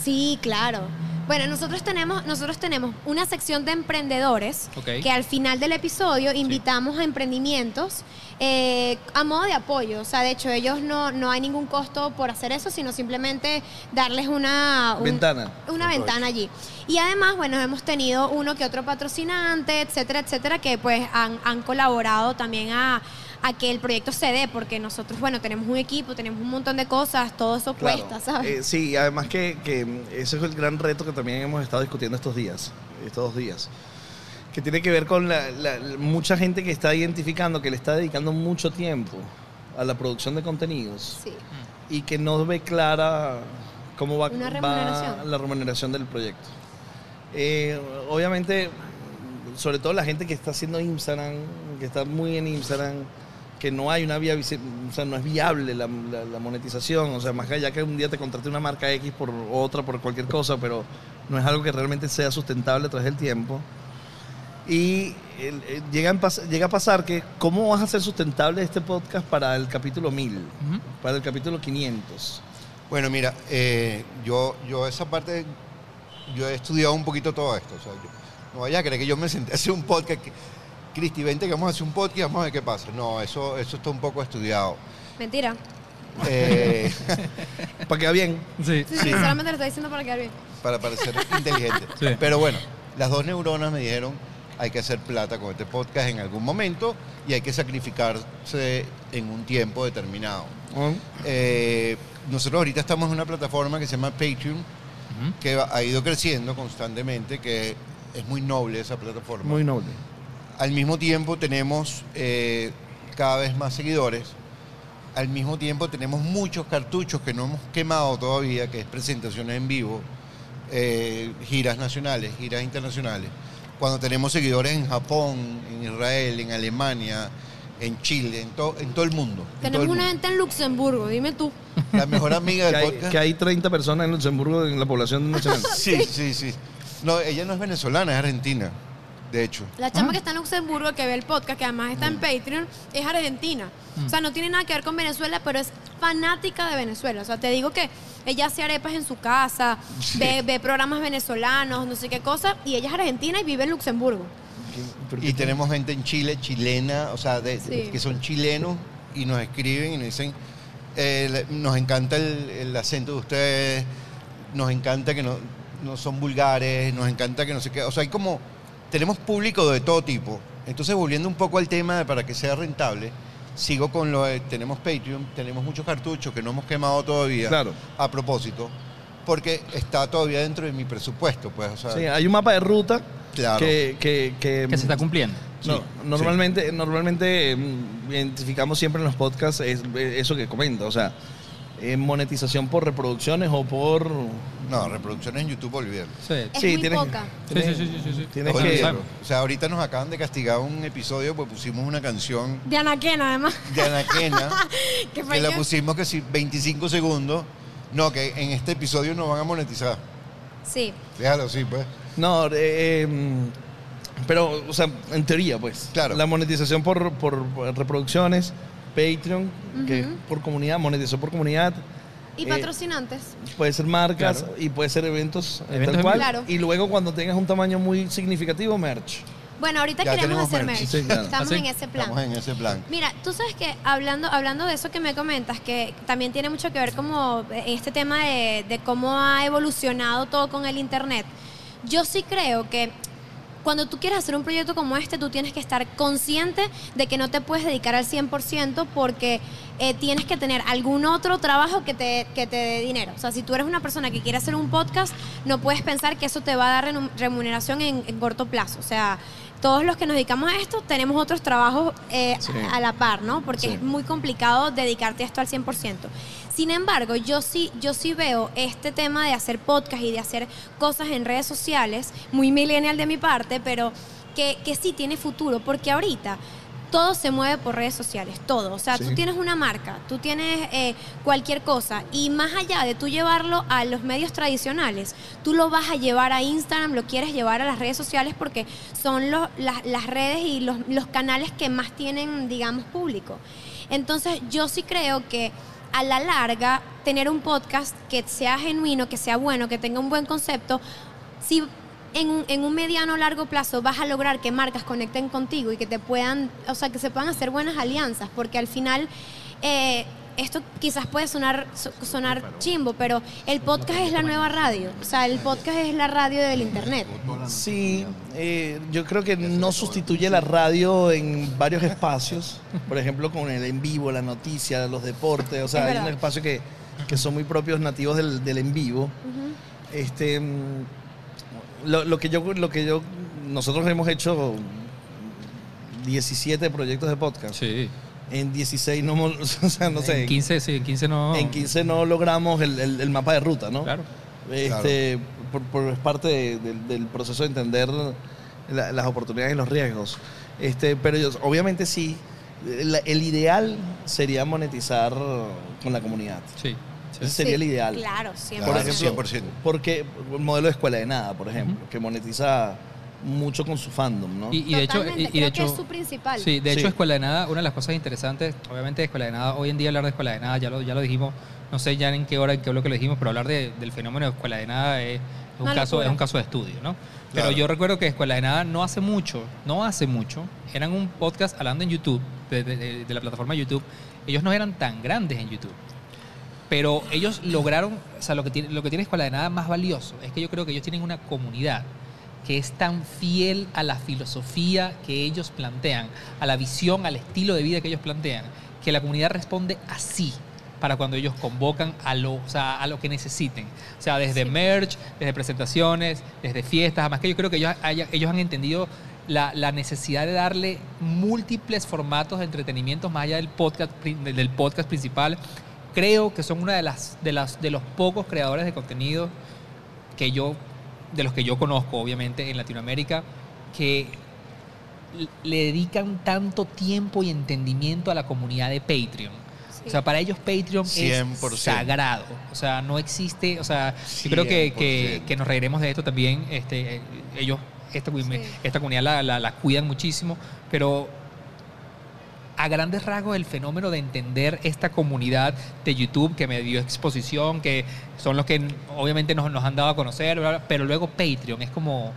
Sí, claro. Bueno, nosotros tenemos, nosotros tenemos una sección de emprendedores que al final del episodio invitamos a emprendimientos eh, a modo de apoyo. O sea, de hecho, ellos no, no hay ningún costo por hacer eso, sino simplemente darles una un-
Ventana.
Una ventana allí. Y además, bueno, hemos tenido uno que otro patrocinante, etcétera, etcétera, que pues han, han colaborado también a, a que el proyecto se dé, porque nosotros, bueno, tenemos un equipo, tenemos un montón de cosas, todo eso
Claro.
cuesta, ¿sabes?
Eh, sí, además que, que ese es el gran reto que también hemos estado discutiendo estos días, estos dos días, que tiene que ver con la, mucha gente que está identificando que le está dedicando mucho tiempo a la producción de contenidos
Sí.
y que no ve clara cómo va,
Una
va
remuneración.
la remuneración del proyecto. Eh, obviamente, sobre todo la gente que está haciendo Instagram, que está muy en Instagram, que no hay una vía, o sea, no es viable la, la- la monetización, o sea, más allá que un día te contrate una marca X por otra, por cualquier cosa, pero no es algo que realmente sea sustentable a través del tiempo. Y el- eh, llega, a pas- llega a pasar que, ¿cómo vas a hacer sustentable este podcast para el capítulo 1000?
Ujú.
Para el capítulo 500.
Bueno, mira, eh, yo, yo esa parte, yo he estudiado un poquito todo esto. O sea, yo- no vaya a creer que yo me senté a hacer un podcast. Que, Cristi, vente que vamos a hacer un podcast y vamos a ver qué pasa. No, eso, eso está un poco estudiado.
Mentira.
Eh,
Para que va bien.
Sí.
Sí, sí, solamente lo estoy diciendo para quedar bien.
para parecer inteligente.
Sí.
Pero bueno, las dos neuronas me dijeron, hay que hacer plata con este podcast en algún momento y hay que sacrificarse en un tiempo determinado.
¿no?
Eh, nosotros ahorita estamos en una plataforma que se llama Patreon, que ha ido creciendo constantemente, que es muy noble esa plataforma.
Muy noble.
Al mismo tiempo tenemos eh, cada vez más seguidores. Al mismo tiempo tenemos muchos cartuchos que no hemos quemado todavía, que es presentaciones en vivo, eh, giras nacionales, giras internacionales. Cuando tenemos seguidores en Japón, en Israel, en Alemania, en Chile, en, to- en todo el mundo.
Tenemos
el
una gente en Luxemburgo, dime tú.
La mejor amiga
Que
del
hay,
podcast.
que hay 30 personas en Luxemburgo en la población nacional.
Sí, sí, sí. No, ella no es venezolana, es argentina, de hecho.
La
Ah.
chama que está en Luxemburgo, que ve el podcast, que además está
Mm.
en Patreon, es argentina. O sea, no tiene nada que ver con Venezuela, pero es fanática de Venezuela. O sea, te digo que ella hace arepas en su casa, ve, ve programas venezolanos, no sé qué cosa, y ella es argentina y vive en Luxemburgo.
Y tenemos gente en Chile, chilena, o sea, de-
Sí.
que son chilenos y nos escriben y nos dicen, eh, nos encanta el, el acento de ustedes, nos encanta que no, no son vulgares, nos encanta que no sé qué, o sea, hay como, tenemos público de todo tipo. Entonces, volviendo un poco al tema de para que sea rentable, sigo con lo de, tenemos Patreon, tenemos muchos cartuchos que no hemos quemado todavía,
Claro.
a propósito, porque está todavía dentro de mi presupuesto, pues, o sea,
Sí, hay un mapa de ruta
claro.
que, que, que-
Que se está cumpliendo.
no,
sí,
normalmente, normalmente mm, identificamos siempre en los podcasts es- eso que comento, o sea, eh, monetización por reproducciones o por...
No, reproducciones en YouTube, olvídalo.
Sí.
Es muy
tienes,
poca.
tienes-
Sí, sí, sí, sí, sí.
tienes
Oye,
que...
o sea, ahorita nos acaban de castigar un episodio, pues pusimos una canción
De Anaquena, además.
de Anaquena,
que
que la pusimos que sí, 25 segundos. No, que en este episodio nos van a monetizar.
Sí.
Déjalo así, pues.
No, eh, mm, pero, o sea, en teoría, pues.
Claro.
La monetización por, por reproducciones, Patreon, que es por comunidad, monetización por comunidad.
¿Y
Eh,
patrocinantes?
Puede ser marcas
Claro.
y puede ser eventos, eh,
Eventos
tal cual.
Claro.
Y luego cuando tengas un tamaño muy significativo, merch.
Bueno, ahorita
Ya
queremos hacer
merch.
merch.
Sí, claro.
Estamos
¿Ah, sí?
en ese plan.
Estamos en ese plan.
Mira, tú sabes que hablando, hablando de eso que me comentas, que también tiene mucho que ver como este tema de, de cómo ha evolucionado todo con el Internet. Yo sí creo que cuando tú quieres hacer un proyecto como este, tú tienes que estar consciente de que no te puedes dedicar al 100% porque eh, tienes que tener algún otro trabajo que te, que te dé dinero. O sea, si tú eres una persona que quiere hacer un podcast, no puedes pensar que eso te va a dar remuneración en corto plazo. O sea, todos los que nos dedicamos a esto tenemos otros trabajos eh,
Sí.
a la par, ¿no? Porque
Sí.
es muy complicado dedicarte a esto al 100%. Sin embargo, yo sí, yo sí veo este tema de hacer podcast y de hacer cosas en redes sociales, muy millennial de mi parte, pero que, que sí tiene futuro, porque ahorita todo se mueve por redes sociales, todo. O sea,
Sí.
tú tienes una marca, tú tienes eh, cualquier cosa, y más allá de tú llevarlo a los medios tradicionales, tú lo vas a llevar a Instagram, lo quieres llevar a las redes sociales porque son los- las, las redes y los, los canales que más tienen, digamos, público. Entonces, yo sí creo que a la larga, tener un podcast que sea genuino, que sea bueno, que tenga un buen concepto, si en un, en un mediano o largo plazo vas a lograr que marcas conecten contigo y que te puedan, o sea, que se puedan hacer buenas alianzas, porque al final eh, esto quizás puede sonar, so- sonar chimbo, pero el podcast es la nueva radio, o sea, el podcast es la radio del internet.
Sí, eh, yo creo que no sustituye la radio en varios espacios. Por ejemplo, con el en vivo, la noticia, los deportes. O sea,
Es
hay un espacio que, que son muy propios nativos del, del en vivo. Este, lo, lo que yo, lo que yo, nosotros hemos hecho 17 proyectos de podcast.
Sí.
En 16 no, o sea, no sé.
En 15, sí, en 15 no.
En 15 no logramos el, el- el mapa de ruta, ¿no?
Claro.
Este, por, por- es parte de- del- del proceso de entender la- las oportunidades y los riesgos. Este, pero yo- obviamente sí, el, el ideal sería monetizar con la comunidad.
Sí.
Ese sería el ideal.
Claro, siempre.
Por
Claro,
ejemplo,
100%.
Porque el modelo de escuela de nada, por ejemplo, que monetiza mucho con su fandom, ¿no?
Y, y de hecho, y, de
creo que
hecho
es su principal.
Sí, de hecho. Escuela de Nada, una de las cosas interesantes, obviamente, de Escuela de Nada, hoy en día hablar de Escuela de Nada, ya lo, ya lo dijimos, no sé ya en qué hora, en qué bloque lo dijimos, pero hablar de- del fenómeno de Escuela de Nada es, es un caso, es un caso de estudio, ¿no? Pero
Claro.
yo recuerdo que Escuela de Nada no hace mucho, no hace mucho, eran un podcast hablando en YouTube, de, de- de- de la plataforma YouTube, ellos no eran tan grandes en YouTube. Pero ellos lograron, o sea, lo que tiene, lo que tiene Escuela de Nada más valioso es que yo creo que ellos tienen una comunidad que es tan fiel a la filosofía que ellos plantean, a la visión, al estilo de vida que ellos plantean, que la comunidad responde así para cuando ellos convocan a lo, o sea, a lo que necesiten. O sea, desde merch, desde presentaciones, desde fiestas, además que yo creo que ellos, haya- ellos han entendido la, la necesidad de darle múltiples formatos de entretenimiento más allá del podcast, del podcast principal. Creo que son una de las, de las de los pocos creadores de contenido que yo, de los que yo conozco, obviamente, en Latinoamérica, que le dedican tanto tiempo y entendimiento a la comunidad de Patreon. O sea, para ellos Patreon
100%.
es sagrado. O sea, no existe. O sea, yo creo que, que,
100%.
que nos reiremos de esto también. Este, eh, ellos, esta, comu-
Sí.
esta comunidad la, la- la cuidan muchísimo, pero a grandes rasgos el fenómeno de entender esta comunidad de YouTube que me dio exposición, que son los que obviamente nos, nos han dado a conocer, bla, bla, pero luego Patreon es como,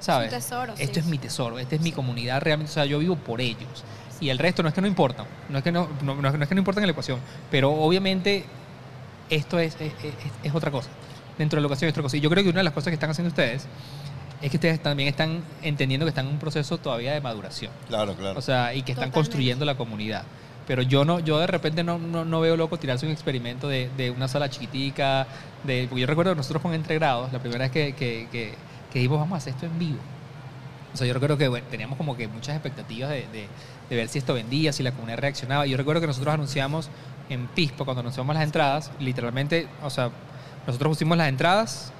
¿sabes?
Es un tesoro,
Esto
sí.
es mi tesoro, esta es mi comunidad realmente, o sea, yo vivo por ellos. Y el resto no es que no importan, no es que no, no, no es- que no importan en la ecuación, pero obviamente esto es, es, es- es otra cosa. Dentro de la ecuación es otra cosa. Y yo creo que una de las cosas que están haciendo ustedes es que ustedes también están entendiendo que están en un proceso todavía de maduración.
Claro, claro.
O sea, y que están
Totalmente.
construyendo la comunidad. Pero yo no, yo de repente no, no, no veo loco tirarse un experimento de, de una sala chiquitica, de, porque yo recuerdo que nosotros con entregrados, la primera vez que, que, que, que dijimos vamos a hacer esto en vivo. O sea, yo recuerdo que bueno, teníamos como que muchas expectativas de, de, de ver si esto vendía, si la comunidad reaccionaba. Yo recuerdo que nosotros anunciamos en Pispo, cuando anunciamos las entradas, literalmente, o sea, nosotros pusimos las entradas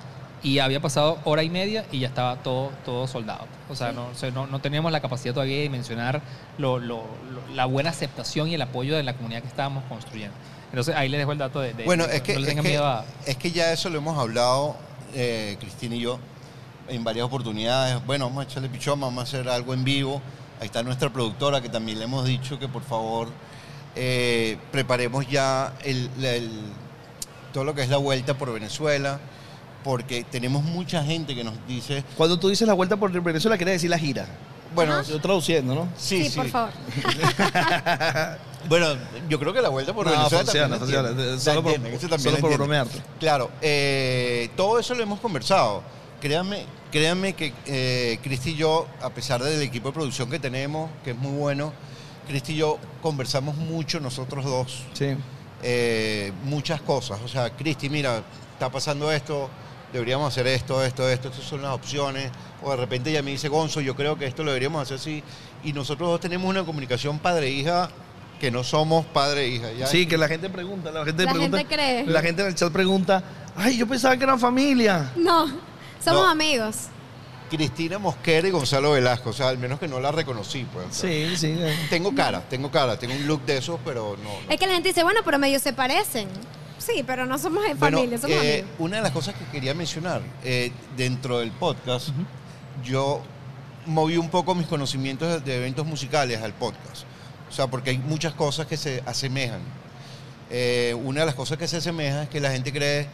y había pasado hora y media y ya estaba todo, todo soldado. O sea, no, o sea, no, no teníamos la capacidad todavía de dimensionar lo, lo- lo- la buena aceptación y el apoyo de la comunidad que estábamos construyendo. Entonces ahí les dejo el dato de, de-
Bueno,
de
es que,
no
es, que,
miedo a...
es que ya eso lo hemos hablado, eh, Cristina y yo, en varias oportunidades. Bueno, vamos a echarle pichón, vamos a hacer algo en vivo. Ahí está nuestra productora, que también le hemos dicho que por favor eh, preparemos ya el, el- todo lo que es la vuelta por Venezuela, porque tenemos mucha gente que nos dice,
Cuando tú dices la vuelta por Venezuela, quieres decir la gira.
bueno,
Yo traduciendo, ¿no?
sí,
Sí,
sí.
por favor.
Bueno, yo creo que la vuelta por
No,
Venezuela
funciona,
también
funciona.
entienden.
Solo por-
eso también
solo por bromearte.
Claro, eh, todo eso lo hemos conversado. Créanme, créanme que eh, Cristi y yo, a pesar del equipo de producción que tenemos, que es muy bueno, Cristi y yo conversamos mucho nosotros dos,
Sí.
eh, muchas cosas. O sea, Cristi, mira, está pasando esto, deberíamos hacer esto, esto, esto, estas son las opciones. O de repente ella me dice, Gonzo, yo creo que esto lo deberíamos hacer así. Y nosotros dos tenemos una comunicación padre-hija que no somos padre-hija. ¿ya?
Sí, que la gente pregunta, la gente
La
pregunta.
gente cree.
La gente en el chat pregunta, ay, yo pensaba que eran familia.
No, somos
No.
amigos.
Cristina Mosquera y Gonzalo Velasco, o sea, al menos que no la reconocí. Pues,
Sí, sí. eh.
Tengo cara, tengo cara, tengo un look de esos, pero no. no.
Es que la gente dice, bueno, pero medio se parecen. Sí, pero no somos en
Bueno,
familia, somos
eh,
amigos.
una de las cosas que quería mencionar, eh, dentro del podcast, yo moví un poco mis conocimientos de, de eventos musicales al podcast. O sea, porque hay muchas cosas que se asemejan. Eh, una de las cosas que se asemeja es que la gente cree,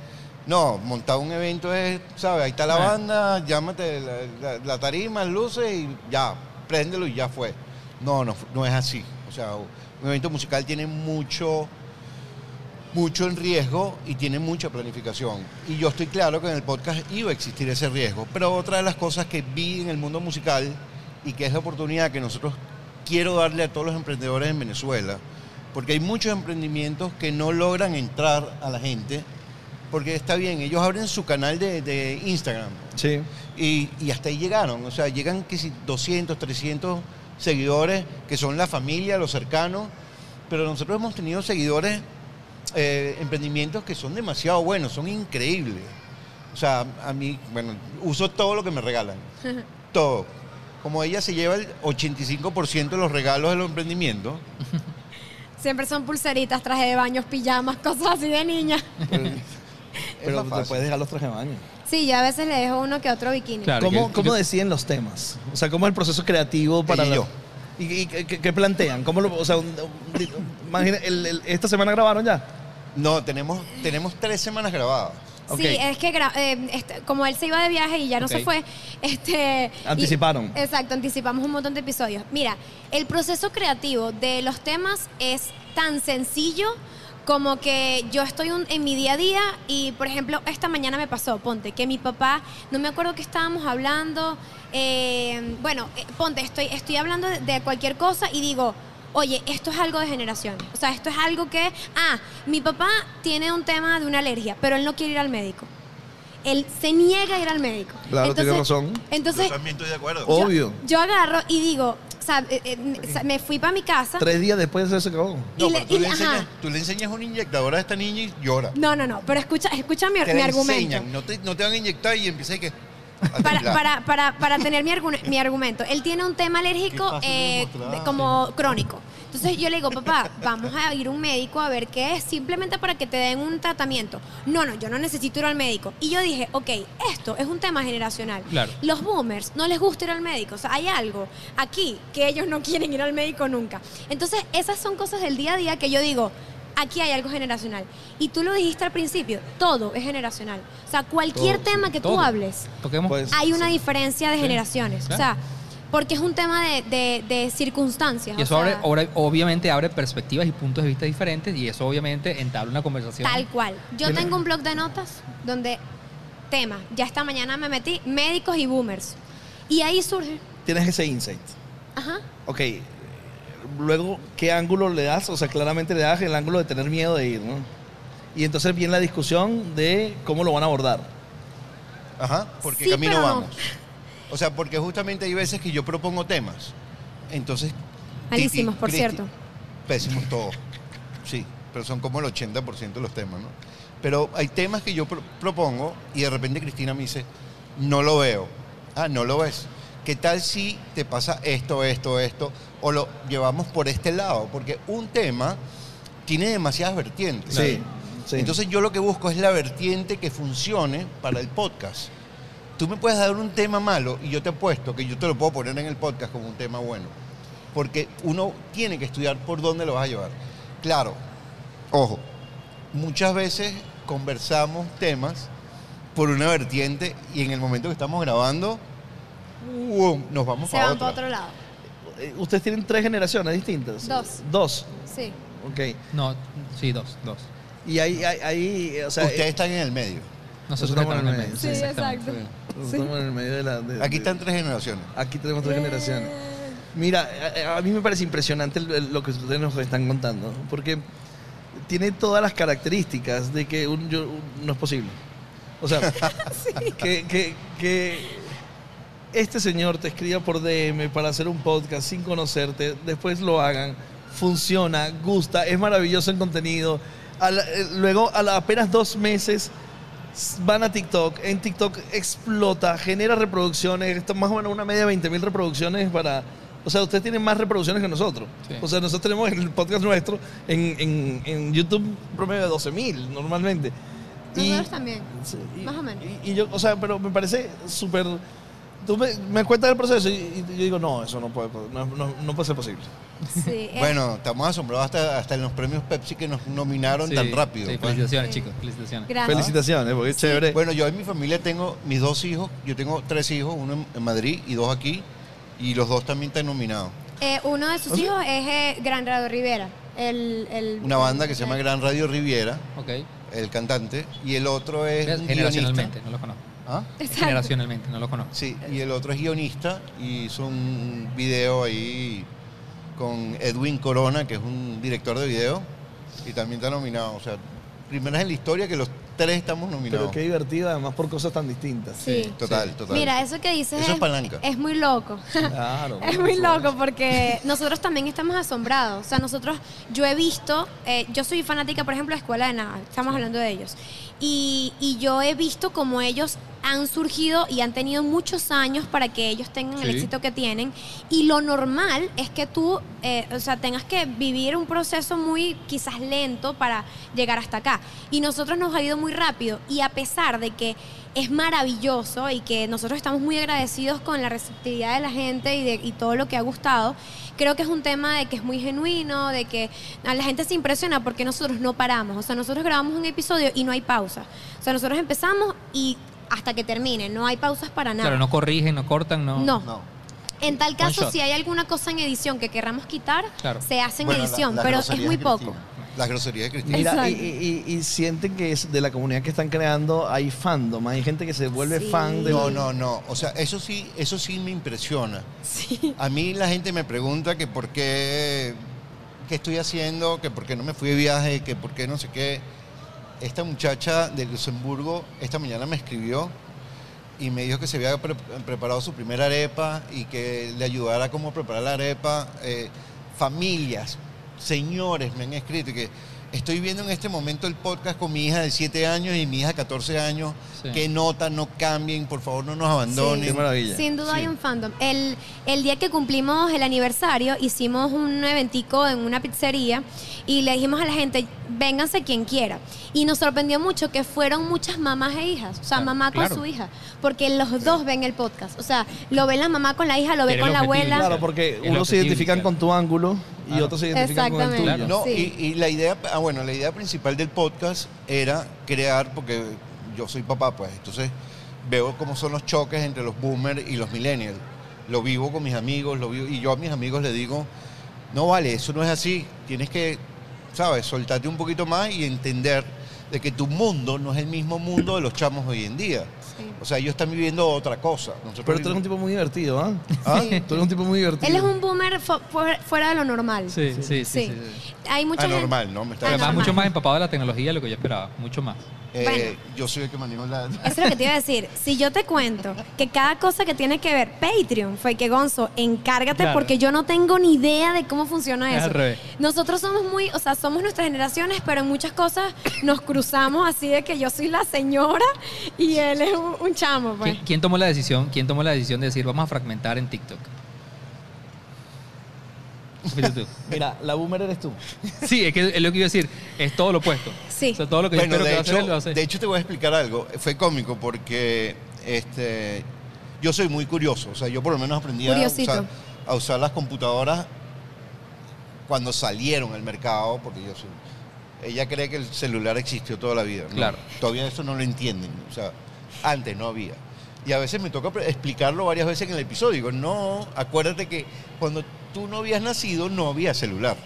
no, montar un evento es, ¿sabes? Ahí está la banda, llámate la, la- la tarima, luces y ya, préndelo y ya fue. No, no, no es así. O sea, un evento musical tiene mucho mucho en riesgo y tiene mucha planificación. Y yo estoy claro que en el podcast iba a existir ese riesgo. Pero otra de las cosas que vi en el mundo musical y que es la oportunidad que nosotros quiero darle a todos los emprendedores en Venezuela, porque hay muchos emprendimientos que no logran entrar a la gente, porque está bien, ellos abren su canal de, de Instagram
Sí.
y, y hasta ahí llegaron, o sea, llegan que si 200, 300 seguidores que son la familia, los cercanos, pero nosotros hemos tenido seguidores, eh, emprendimientos que son demasiado buenos, son increíbles. O sea, a mí, bueno, uso todo lo que me regalan, todo. Como ella se lleva el 85% de los regalos de los emprendimientos,
Siempre son pulseritas, traje de baños, pijamas, cosas así de niña.
Pero
más
te puedes dejar los trajes de baño.
Sí, yo a veces le dejo uno que otro bikini.
Claro.
¿Cómo,
que-
cómo deciden los temas? O sea, ¿cómo es el proceso creativo para
y
la-. ¿Y, y qué, plantean? ¿Cómo lo, o sea, un- un- imagina, el- el- esta semana grabaron ya.
No, tenemos, tenemos tres semanas grabadas.
Sí, es que gra- eh, este, como él se iba de viaje y ya no se fue, este, y-
Anticiparon.
exacto, anticipamos un montón de episodios. Mira, el proceso creativo de los temas es tan sencillo como que yo estoy un- en mi día a día y, por ejemplo, esta mañana me pasó, ponte, que mi papá, no me acuerdo que estábamos hablando, eh, bueno, eh, ponte, estoy, estoy hablando de, de cualquier cosa y digo, oye, esto es algo de generaciones. O sea, esto es algo que, ah, mi papá tiene un tema de una alergia, pero él no quiere ir al médico. Él se niega a ir al médico.
Claro, tiene razón.
Entonces,
Yo también estoy de acuerdo.
Obvio.
yo agarro y digo, o sea, eh, eh, me fui para mi casa.
Tres días después de eso se acabó.
No,
y le-
pero tú,
y
le enseñas,
ajá.
tú le enseñas una inyectadora a esta niña y llora.
No, no, no, pero escucha, escucha mi,
Te
mi argumento.
enseñan, no te, no te van a inyectar y empieza que...
Para, para, para, para tener mi, argu- mi argumento. Él tiene un tema alérgico eh, como crónico. Entonces yo le digo, papá, vamos a ir a un médico a ver qué es, simplemente para que te den un tratamiento. No, no, yo no necesito ir al médico. Y yo dije, ok, esto es un tema generacional.
Claro.
Los boomers no les gusta ir al médico. O sea, hay algo aquí que ellos no quieren ir al médico nunca. Entonces, esas son cosas del día a día que yo digo, aquí hay algo generacional. Y tú lo dijiste al principio, todo es generacional. O sea, cualquier
Todo,
tema que tú hables.
Pues,
hay una
sí.
diferencia de
Sí,
generaciones.
claro.
O sea, porque es un tema de, de- de circunstancias.
Y
o
eso
sea,
abre, abre- obviamente abre perspectivas y puntos de vista diferentes y eso obviamente entabla una conversación.
Tal cual. Yo tengo un blog de notas donde tema, ya esta mañana me metí, médicos y boomers. Y ahí surge,
Tienes ese insight.
ajá,
Ok. Luego, ¿qué ángulo le das? O sea, claramente le das el ángulo de tener miedo de ir, ¿no? Y entonces viene la discusión de cómo lo van a abordar.
Ajá, porque
Sí,
camino
pero no.
vamos. O sea, porque justamente hay veces que yo propongo temas. Entonces...
malísimos, por cierto.
Pésimos todos. Sí, pero son como el 80% de los temas, ¿no? Pero hay temas que yo pro- propongo y de repente Cristina me dice, no lo veo. Ah, no lo ves. ¿Qué tal si te pasa esto, esto, esto? O lo llevamos por este lado, porque un tema tiene demasiadas vertientes.
Sí. sí.
Entonces yo lo que busco es la vertiente que funcione para el podcast. Tú me puedes dar un tema malo y yo te apuesto que yo te lo puedo poner en el podcast como un tema bueno. Porque uno tiene que estudiar por dónde lo vas a llevar. Claro, ojo, muchas veces conversamos temas por una vertiente y en el momento que estamos grabando, ¡wow! nos vamos
Se
para
van
otra.
para otro lado.
Eh, Ustedes tienen tres generaciones distintas.
Dos.
Dos.
Sí.
Ok.
No, sí, dos, dos.
Y ahí, ahí, ahí, o sea,
Ustedes
eh,
están en el medio.
Nosotros
estamos
estamos
en el
el
Sí,
medio.
exacto.
nosotros estamos en el medio de la. de-
Aquí están tres generaciones.
Aquí tenemos tres generaciones. Mira, a, a mí me parece impresionante lo que ustedes nos están contando, porque tiene todas las características de que un, yo- un- no es posible. O sea, que, que- que este señor te escriba por DM para hacer un podcast sin conocerte, después lo hagan, funciona, gusta, es maravilloso el contenido. A la- eh, luego, a la- apenas dos meses, van a TikTok, en TikTok explota, genera reproducciones, esto más o menos una media de 20 mil reproducciones para... O sea, ustedes tienen más reproducciones que nosotros.
Sí.
O sea, nosotros tenemos el podcast nuestro en, en- en YouTube un promedio de 12 mil normalmente.
Nosotros también.
Sí, y-
Más o menos.
Y, y yo, o sea, pero me parece súper... Tú me, me cuentas el proceso y, y yo digo, no, eso no puede, no, no- no puede ser posible.
Sí,
Bueno, estamos asombrados hasta, hasta en los premios Pepsi que nos nominaron
Sí,
tan rápido.
Sí, felicitaciones,
Sí.
chicos, felicitaciones.
gracias.
Felicitaciones, porque es chévere.
Bueno, yo en mi familia tengo mis dos hijos. Yo tengo tres hijos, uno en- Madrid y dos aquí. Y los dos también están nominados.
Eh, uno de sus hijos es eh, Gran Radio Rivera. El, el-
Una banda que se llama Gran Radio Riviera,
Ok.
el cantante. Y el otro es
Generacionalmente,
guionista.
no lo conozco.
¿Ah?
Generacionalmente, no lo conozco.
Sí, y el otro es guionista y hizo un video ahí con Edwin Corona, que es un director de video, y también está nominado. O sea, primera vez en la historia que los tres estamos nominados.
Pero qué divertido, además por cosas tan distintas.
Sí.
Total, total.
Mira, eso que dices
Eso es palanca.
es muy loco.
Claro.
Es muy loco porque nosotros también estamos asombrados. O sea, nosotros, yo he visto, eh, yo soy fanática, por ejemplo, de Escuela de Nada, estamos hablando de ellos. Y, y yo he visto como ellos han surgido y han tenido muchos años para que ellos tengan el éxito que tienen. Y lo normal es que tú, eh, o sea, tengas que vivir un proceso muy quizás lento para llegar hasta acá. Y nosotros nos ha ido muy rápido. Y a pesar de que es maravilloso y que nosotros estamos muy agradecidos con la receptividad de la gente y, de, y todo lo que ha gustado. Creo que es un tema de que es muy genuino, de que a la gente se impresiona porque nosotros no paramos. O sea, nosotros grabamos un episodio y no hay pausa. O sea, nosotros empezamos y hasta que termine, no hay pausas para nada.
Claro, no corrigen, no cortan, no.
No.
No.
En tal caso, si hay alguna cosa en edición que querramos quitar,
Claro.
se hace en
Bueno, la-
edición, pero es muy poco.
Cristina. Las groserías de Cristina.
Mira, y,
Exacto.
y- y- y sienten que es de la comunidad que están creando hay fandom, hay gente que se vuelve
Sí.
fan de
No, no, no. O sea, eso sí, eso sí me impresiona.
Sí.
A mí la gente me pregunta que por qué, qué estoy haciendo, que por qué no me fui de viaje, que por qué no sé qué. Esta muchacha de Luxemburgo esta mañana me escribió y me dijo que se había pre- preparado su primera arepa y que le ayudara a cómo preparar la arepa. Eh, familias, señores me han escrito que estoy viendo en este momento el podcast con mi hija de 7 años y mi hija de 14 años.
Sí.
Que notan, no cambien, por favor no nos abandonen.
Qué maravilla.
Sin duda
Sí.
hay un fandom. El, el día que cumplimos el aniversario, hicimos un eventico en una pizzería y le dijimos a la gente, vénganse quien quiera. Y nos sorprendió mucho que fueron muchas mamás e hijas, o sea,
Claro,
mamá con
claro.
su hija, porque los dos ven el podcast. O sea, lo ve la mamá con la hija, lo ve con la
objetivo,
abuela.
Claro, porque unos se identifican
inicial.
con tu ángulo y otros se identifican con el tuyo.
No,
Sí.
y, y la idea, ah, bueno, la idea principal del podcast era crear, porque yo soy papá, pues, entonces veo cómo son los choques entre los boomers y los millennials. Lo vivo con mis amigos, lo vivo, y yo a mis amigos les digo, no vale, eso no es así, tienes que, ¿sabes?, soltarte un poquito más y entender de que tu mundo no es el mismo mundo de los chamos hoy en día.
Sí.
O sea, ellos están viviendo otra cosa. Nosotros
Pero tú eres un tipo muy divertido, ¿ah? ¿Ah? Tú eres un tipo muy divertido.
Él es un boomer fu- fu- fuera de lo normal.
Sí, sí, sí. sí,
Sí.
sí.
Hay mucha gente-
anormal, ¿no? Me está
Además,
Anormal.
mucho más empapado de la tecnología de lo que yo esperaba. Mucho más.
Eh,
Bueno.
Yo soy el que manejo la...
Eso es lo que te iba a decir. Si yo te cuento que cada cosa que tiene que ver, Patreon, fue que Gonzo, encárgate
Claro.
porque yo no tengo ni idea de cómo funciona
Es
eso.
al revés.
Nosotros somos muy, o sea, somos nuestras generaciones, pero en muchas cosas nos cruzamos así de que yo soy la señora y él es un, un chamo, pues.
¿Quién, quién tomó la decisión? ¿Quién tomó la decisión de decir vamos a fragmentar en TikTok? Tú.
Mira, la boomer eres tú.
Sí, es que es lo que iba a decir. Es todo lo opuesto.
Sí.
O sea, todo lo que
Bueno,
yo espero
de
que va a
hecho,
hacer, lo hace.
de hecho te voy a explicar algo. Fue cómico porque este, yo soy muy curioso. O sea, yo por lo menos aprendí a usar, a usar las computadoras cuando salieron al mercado, porque yo soy... ella cree que el celular existió toda la vida. ¿no?
Claro.
Todavía eso no lo entienden. O sea, antes no había. Y a veces me toca explicarlo varias veces en el episodio. Digo, no, acuérdate que cuando tú no habías nacido no había celular.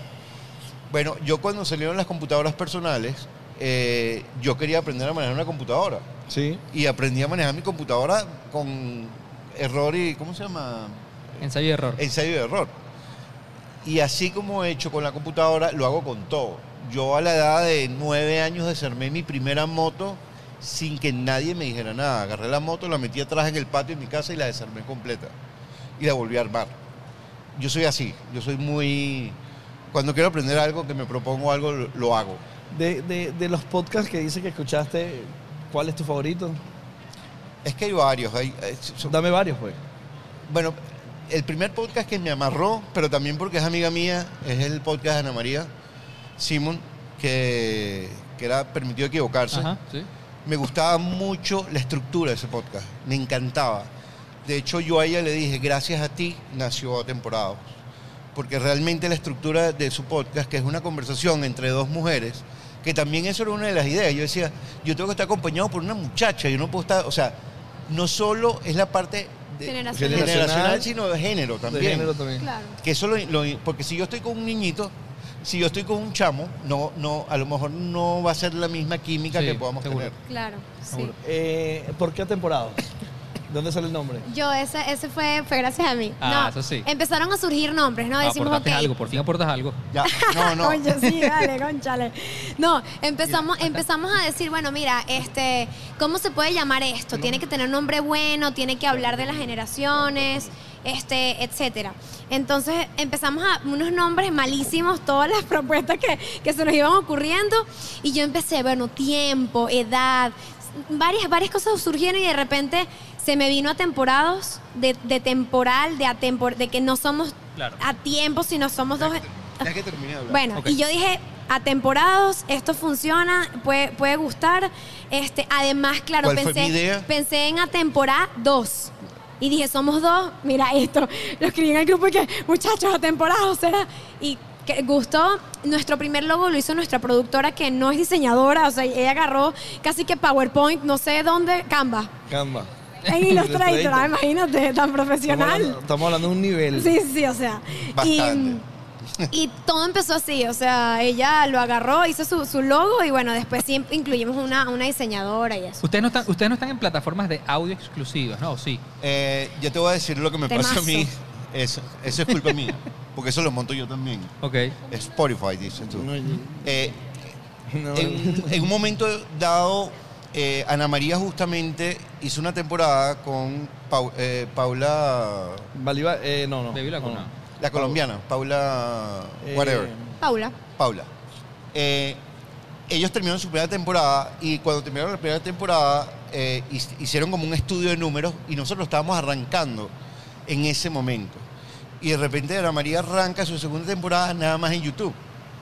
Bueno, yo cuando salieron las computadoras personales, eh, yo quería aprender a manejar una computadora.
Sí.
Y aprendí a manejar mi computadora con error y, ¿cómo se llama?
Ensayo y error.
ensayo de error. Y así como he hecho con la computadora, lo hago con todo. Yo a la edad de nueve años desarmé mi primera moto sin que nadie me dijera nada. Agarré la moto, la metí atrás en el patio de mi casa y la desarmé completa. Y la volví a armar. Yo soy así, yo soy muy... Cuando quiero aprender algo, que me propongo algo, lo, hago.
De, de- de los podcasts que dice que escuchaste, ¿cuál es tu favorito?
Es que hay varios. Hay, eh, son-
Dame varios, pues.
Bueno, el primer podcast que me amarró, pero también porque es amiga mía, es el podcast de Ana María Simon, que, que era Permitido Equivocarse.
Ajá.
Sí.
Me gustaba mucho la estructura de ese podcast, me encantaba. De hecho, yo a ella le dije, gracias a ti nació Atemporados. Porque realmente la estructura de su podcast, que es una conversación entre dos mujeres, que también eso era una de las ideas. Yo decía, yo tengo que estar acompañado por una muchacha, yo no puedo estar, o sea, no solo es la parte de-
Generacional.
generacional, sino de género también.
De género también.
Claro.
Que eso lo, lo- porque si yo estoy con un niñito, si yo estoy con un chamo, no, no, a lo mejor no va a ser la misma química
Sí,
que podamos
seguro.
tener.
Claro, sí.
Eh, ¿Por qué temporada? ¿De dónde sale el nombre?
Yo, ese, ese fue, fue gracias a mí.
Ah,
no,
eso sí.
Empezaron a surgir nombres, ¿no? Decimos,
aportaste algo, por fin aportas algo.
Ya, no, no.
Coño, sí, dale, conchale. No, empezamos, empezamos a decir, bueno, mira, este, ¿cómo se puede llamar esto? Tiene que tener un nombre bueno, tiene que hablar de las generaciones, este, etcétera. Entonces empezamos a unos nombres malísimos, todas las propuestas que, que se nos iban ocurriendo, y yo empecé, bueno, tiempo, edad, varias, varias cosas surgieron y de repente se me vino a temporadas, de, de temporal, de, atempor, de que no somos
Claro.
a tiempo, sino somos dos.
Ya que terminé de hablar.
Bueno, y yo dije, atemporados, esto funciona, puede, puede gustar. Este, además, claro,
¿Cuál fue
pensé,
mi idea?
pensé en atemporada 2. Y dije, somos dos, mira esto. Lo escribí en el grupo y que, muchachos, atemporados, será. Y que gustó. Nuestro primer logo lo hizo nuestra productora, que no es diseñadora. O sea, ella agarró casi que PowerPoint, no sé dónde, Canva.
Canva.
En Illustrator, ah, imagínate, tan
Estamos
profesional.
hablando, estamos hablando de un nivel.
Sí, sí, o sea.
Bastante.
Y, y todo empezó así, o sea, ella lo agarró, hizo su, su logo y bueno, después sí incluimos una, una diseñadora y eso.
Ustedes no, están, ustedes no están en plataformas de audio exclusivas, ¿no? ¿O sí?
Eh, yo te voy a decir lo que me pasa a
Temazo.
mí. Eso, eso es culpa mía. Porque eso lo monto yo también.
Ok.
Spotify, dices tú.
No,
Eh,
no.
en, en un momento dado, eh, Ana María justamente hizo una temporada con Pau- eh, Paula,
Baliba- eh, no, no.
Baby la
no,
Cuna.
no.
La colombiana, Paula,
Eh,
whatever.
Paula.
Paula. Eh, ellos terminaron su primera temporada y cuando terminaron la primera temporada eh, hic- hicieron como un estudio de números y nosotros estábamos arrancando en ese momento. Y de repente Ana María arranca su segunda temporada nada más en YouTube.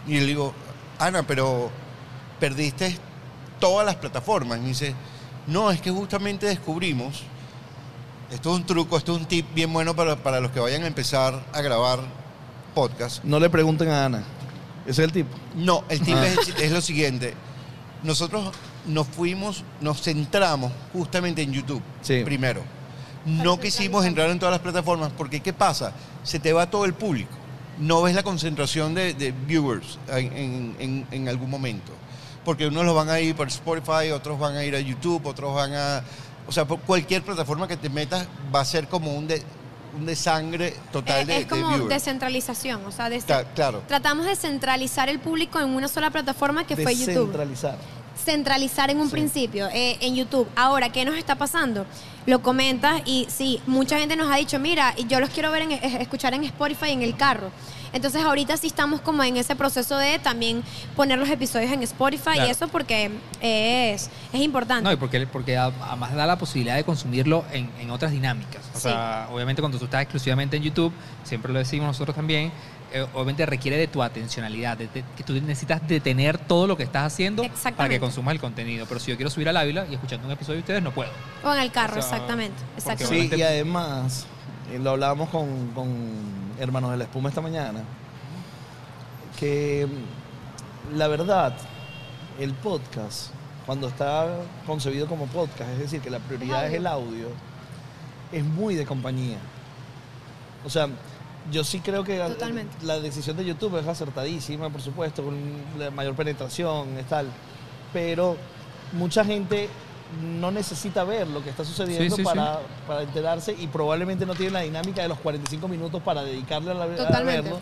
Y le digo, Ana, pero perdiste todas las plataformas. Y me dice, no, es que justamente descubrimos, esto es un truco, esto es un tip bien bueno para, para los que vayan a empezar a grabar podcast.
No le pregunten a Ana. Ese es el tipo.
No, el tip
Ah.
es, es lo siguiente. Nosotros nos fuimos, nos centramos justamente en YouTube
Sí.
primero. No quisimos entrar en todas las plataformas porque ¿qué pasa? Se te va todo el público. No ves la concentración de, de viewers en, en- en- en algún momento. Porque unos los van a ir por Spotify, otros van a ir a YouTube, otros van a... O sea, por cualquier plataforma que te metas va a ser como un, de, un desangre total
Eh,
de,
es como
de
descentralización, o sea,
Cla- claro.
tratamos de centralizar el público en una sola plataforma que fue YouTube.
Descentralizar.
centralizar en un
Sí.
principio eh, en YouTube. Ahora, ¿qué nos está pasando? Lo comentas y sí, mucha gente nos ha dicho, mira, y yo los quiero ver en, escuchar en Spotify en el carro. Entonces ahorita sí estamos como en ese proceso de también poner los episodios en Spotify
Claro.
y eso porque es, es importante.
No, y porque, porque además da la posibilidad de consumirlo en, en otras dinámicas. O
Sí.
sea, obviamente cuando tú estás exclusivamente en YouTube, siempre lo decimos nosotros también, eh, obviamente requiere de tu atencionalidad, de, de- que tú necesitas detener todo lo que estás haciendo para que consumas el contenido. Pero si yo quiero subir al Ávila y escuchando un episodio de ustedes, no puedo.
o en el carro,
O sea,
exactamente. exactamente.
Sí, y además, lo hablábamos con, con hermanos de la espuma esta mañana, que la verdad, el podcast, cuando está concebido como podcast, es decir, que la prioridad es el audio, es muy de compañía. O sea, yo sí creo que
Totalmente.
la decisión de YouTube es acertadísima, por supuesto, con la mayor penetración, es tal. Pero mucha gente no necesita ver lo que está sucediendo
Sí, sí,
para, para enterarse y probablemente no tiene la dinámica de los 45 minutos para dedicarle a, la, a verlo.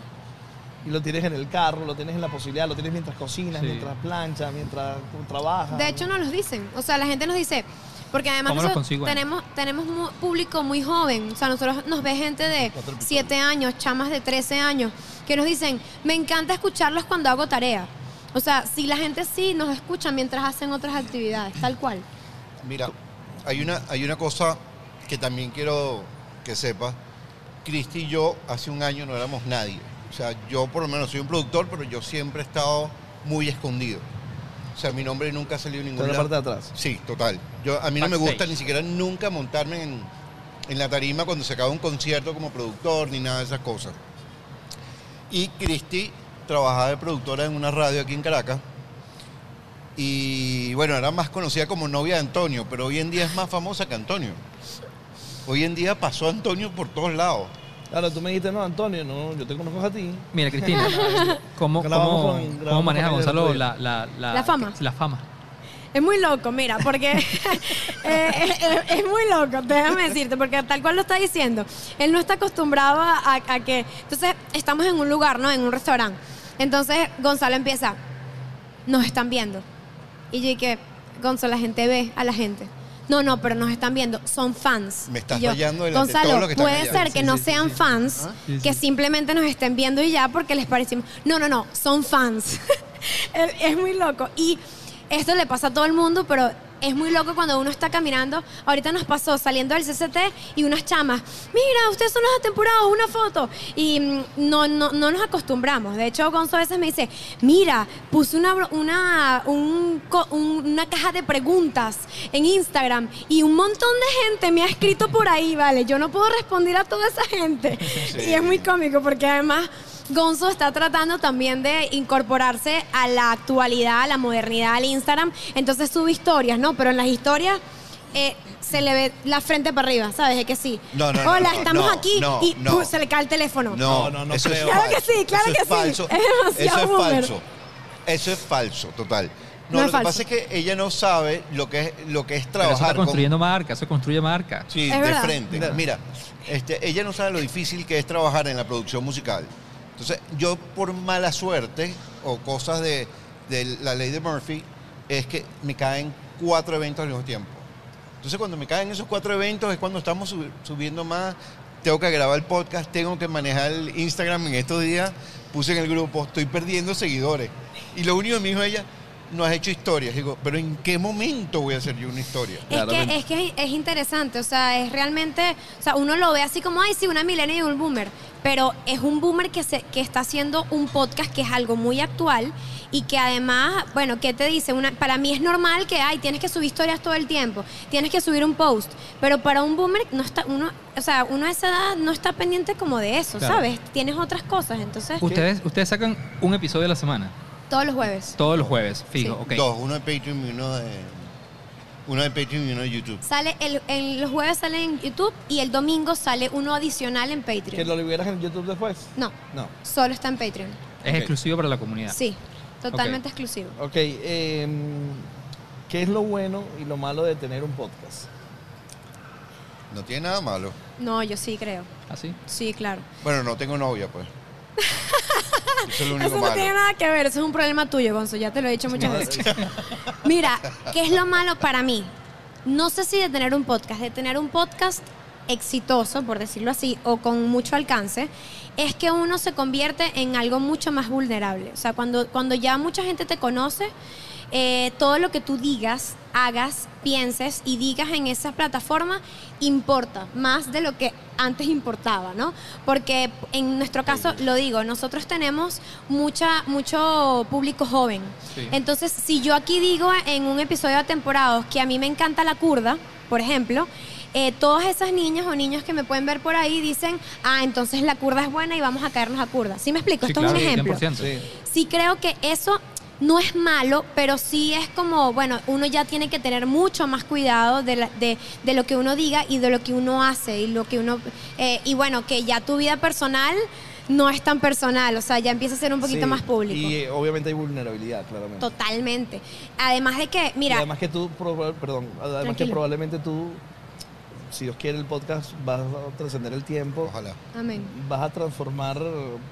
Y lo tienes en el carro, lo tienes en la posibilidad, lo tienes mientras cocinas,
Sí.
mientras planchas, mientras trabajas.
De hecho, nos los dicen. O sea, la gente nos dice. Porque además
¿Cómo los
nosotros
consigo?
tenemos, tenemos mu- público muy joven. O sea, nosotros nos ve gente de 7 años, chamas de 13 años, que nos dicen, me encanta escucharlos cuando hago tarea. O sea, si la gente sí nos escucha mientras hacen otras actividades, tal cual.
Mira, hay una, hay una cosa que también quiero que sepas. Cristi y yo hace un año no éramos nadie. O sea, yo por lo menos soy un productor, pero yo siempre he estado muy escondido. O sea, mi nombre nunca ha salido en ningún
en la
lado.
parte de atrás.
Sí, total. Yo, a mí no me gusta ni siquiera nunca montarme en, en la tarima cuando se acaba un concierto como productor ni nada de esas cosas. Y Cristi trabajaba de productora en una radio aquí en Caracas. Y bueno, era más conocida como novia de Antonio, pero hoy en día es más famosa que Antonio. Hoy en día pasó Antonio por todos lados.
Claro, tú me dijiste, no, Antonio, no, yo te conozco a ti.
Mira, Cristina, ¿cómo, cómo,
con-
cómo
grabamos
maneja Gonzalo la, la,
La fama.
La fama.
Es muy loco, mira, porque eh, eh, es muy loco, déjame decirte, porque tal cual lo está diciendo, él no está acostumbrado a, a que... Entonces, estamos en un lugar, ¿no? En un restaurante. Entonces, Gonzalo empieza, nos están viendo. Y yo dije, Gonzalo, la gente ve a la gente. No, no, pero nos están viendo, son fans.
Me estás fallando de
Gonzalo,
que están
puede
allá".
ser que
sí,
no
sí,
sean
sí.
fans,
¿Ah?
que simplemente nos estén viendo y ya porque les parecimos. No, no, no, son fans. es, es muy loco. Y esto le pasa a todo el mundo, pero es muy loco cuando uno está caminando. Ahorita nos pasó saliendo del CCT y unas chamas. Mira, ustedes son los atemporados, una foto. Y mm, no, no, no nos acostumbramos. De hecho, Gonzo a veces me dice, mira, puse una, una, un una caja de preguntas en Instagram y un montón de gente me ha escrito por ahí, ¿vale? Yo no puedo responder a toda esa gente. Y es muy cómico porque además... Gonzo está tratando también de incorporarse a la actualidad, a la modernidad, al Instagram. Entonces sube historias, ¿no? Pero en las historias eh, se le ve la frente para arriba, ¿sabes? De que sí.
No, no, no,
Hola,
no,
estamos
no,
aquí
no,
y se le cae el teléfono.
No,
No, no,
eso es
creo.
Claro
falso.
que sí, claro
Eso
que
es
sí.
falso.
Es demasiado
Eso es
boomer.
falso. Eso es falso, total. No,
No es
lo que
falso.
pasa es que ella no sabe lo que es, lo que es
Pero eso
trabajar
está
con-
construyendo marca, eso construye marca.
Sí,
Es
de
verdad.
frente.
Mira.
Mira, este, ella no sabe lo difícil que es trabajar en la producción musical. Entonces, yo por mala suerte o cosas de, la ley de Murphy, es que me caen cuatro eventos al mismo tiempo. Entonces, cuando me caen esos cuatro eventos es cuando estamos subi- subiendo más. Tengo que grabar el podcast, tengo que manejar el Instagram en estos días. Puse en el grupo, estoy perdiendo seguidores. Y lo único que me dijo ella, no has hecho historias. Digo, pero ¿en qué momento voy a hacer yo una historia?
Es
Claramente.
que, es que es interesante, o sea, es realmente, o sea, uno lo ve así como, ay, sí, una milenia y un boomer, pero es un boomer que, se, que está haciendo un podcast que es algo muy actual y que además, bueno, ¿qué te dice? Una, para mí es normal que, ay, tienes que subir historias todo el tiempo, tienes que subir un post, pero para un boomer no está, uno, o sea, uno a esa edad no está pendiente como de eso,
Claro.
¿sabes? Tienes otras cosas, entonces,
Ustedes, ustedes sacan un episodio a la semana,
todos los jueves.
todos los jueves, fijo,
Sí.
ok.
Dos, uno de Patreon y uno de. Uno de Patreon y uno de YouTube.
Sale el, el- los jueves sale en YouTube y el domingo sale uno adicional en
¿Que
Patreon.
lo liberas en YouTube después?
No,
No.
solo está en Patreon.
Es
Ok.
exclusivo para la comunidad.
Sí, totalmente exclusivo.
Ok, em, ¿qué es lo bueno y lo malo de tener un podcast?
No tiene nada malo.
No, yo sí creo.
¿Así?
Sí, claro.
Bueno, no tengo novia, pues. Eso es lo único
Eso no
malo.
tiene nada que ver, eso es un problema tuyo, Gonzo, ya te lo he dicho muchas veces. Mira, ¿qué es lo malo para mí? No sé si de tener un podcast, de tener un podcast exitoso, por decirlo así, o con mucho alcance, es que uno se convierte en algo mucho más vulnerable. O sea, cuando, cuando ya mucha gente te conoce, eh, todo lo que tú digas, hagas, pienses y digas en esa plataforma importa más de lo que antes importaba, ¿no? Porque en nuestro caso, lo digo, nosotros tenemos mucha, mucho público joven.
Sí.
Entonces, si yo aquí digo en un episodio de temporadas que a mí me encanta la curda, por ejemplo, eh, todas esas niñas o niños que me pueden ver por ahí dicen, ah, entonces la curda es buena y vamos a caernos a curda. ¿Sí me explico?
Sí,
Esto
claro,
es un ejemplo
100%.
Sí.
sí creo que eso no es malo, pero sí es como, bueno, uno ya tiene que tener mucho más cuidado de, la- de, de lo que uno diga y de lo que uno hace y lo que uno eh, y bueno, que ya tu vida personal no es tan personal, o sea, ya empieza a ser un poquito
Sí,
más público.
Y eh, obviamente hay vulnerabilidad, claramente.
Totalmente. Además de que,
Y
mira,
además que tú, perdón, además que probablemente tú, si Dios quiere el podcast, vas a trascender el tiempo.
Ojalá.
amén.
Vas a transformar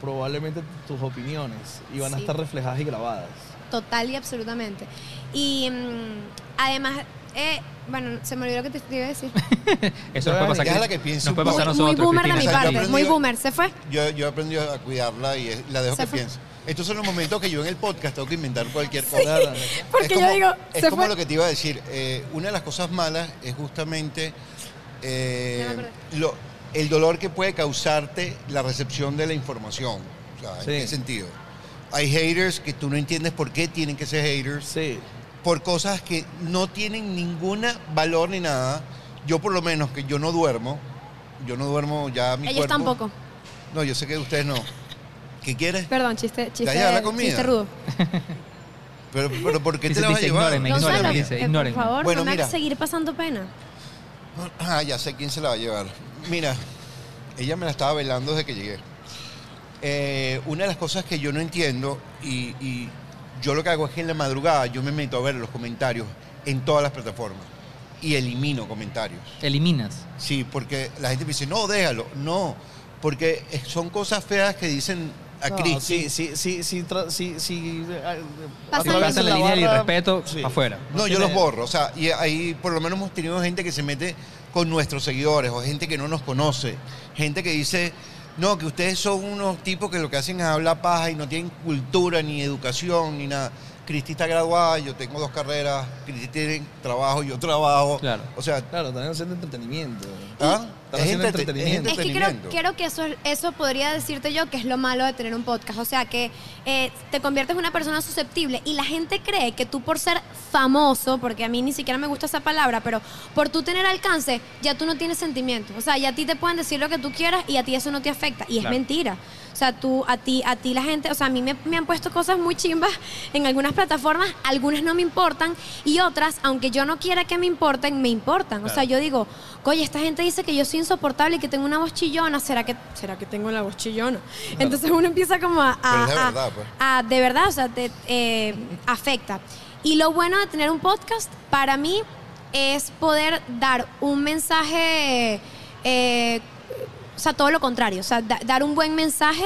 probablemente tus opiniones y van a estar reflejadas y grabadas.
Total y absolutamente. Y mm, además, eh, bueno, se me olvidó que te iba a decir.
Eso nos puede pasar.
Déjala que piense
nos puede pasar a
Muy, muy
nosotros.
boomer de mi parte,
aprendí-
muy boomer. ¿Se fue?
Yo, yo he aprendido a cuidarla y es- la dejo
Se
que
fue.
piense. Estos son los momentos que yo en el podcast tengo que inventar cualquier cosa.
Porque
es
yo
como,
digo,
es
se
como
fue.
lo que te iba a decir. eh, una de las cosas malas es justamente eh, lo- el dolor que puede causarte la recepción de la información. O sea, ¿en qué sentido? Hay haters que tú no entiendes por qué tienen que ser haters
Sí.
por cosas que no tienen ninguna valor ni nada. Yo por lo menos que yo no duermo, yo no duermo ya mi
Ellos
cuerpo.
tampoco.
No, yo sé que ustedes no. ¿Qué quieres?
Perdón, chiste, chiste,
lleva la comida?
chiste rudo.
Pero, pero ¿por qué
Dice-
te la vas a llevar? la mía.
dice,
eh, por favor,
Bueno,
no me
mira.
hagas seguir pasando pena.
Ah, ya sé quién se la va a llevar. Mira, ella me la estaba velando desde que llegué. Eh, una de las cosas que yo no entiendo y, y yo lo que hago es que en la madrugada yo me meto a ver los comentarios en todas las plataformas y elimino comentarios.
Eliminas.
Sí, porque la gente me dice, no, déjalo. No, porque son cosas feas que dicen a
No,
Cristo.
sí, sí, sí, sí, sí,
pasan la línea del
barra-
irrespeto,
sí.
afuera.
No, yo los borro. O sea, y ahí por lo menos hemos tenido gente que se mete con nuestros seguidores o gente que no nos conoce. Gente que dice, no, que ustedes son unos tipos que lo que hacen es hablar paja y no tienen cultura ni educación ni nada. Cristi está graduada, yo tengo dos carreras, Cristi tiene trabajo, yo trabajo.
Claro.
O sea,
Claro, también haciendo entretenimiento.
¿ah?
Están haciendo
entrete-
entretenimiento.
Es que creo,
entretenimiento.
creo que eso, eso podría decirte yo que es lo malo de tener un podcast. O sea, que eh, te conviertes en una persona susceptible y la gente cree que tú por ser famoso, porque a mí ni siquiera me gusta esa palabra, pero por tú tener alcance, ya tú no tienes sentimientos. O sea, ya a ti te pueden decir lo que tú quieras y a ti eso no te afecta. Y es
Claro.
mentira. O sea, tú, a ti, a ti la gente, o sea, a mí me, me han puesto cosas muy chimbas en algunas plataformas, algunas no me importan y otras, aunque yo no quiera que me importen, me importan. O sea, yo digo, oye, esta gente dice que yo soy insoportable y que tengo una voz chillona, ¿será que, será que tengo la voz chillona? Entonces uno empieza como a... a-
de
a-
verdad, pues.
a- de verdad, o sea, te eh, afecta. Y lo bueno de tener un podcast, para mí, es poder dar un mensaje... eh, o sea, todo lo contrario, o sea, da- dar un buen mensaje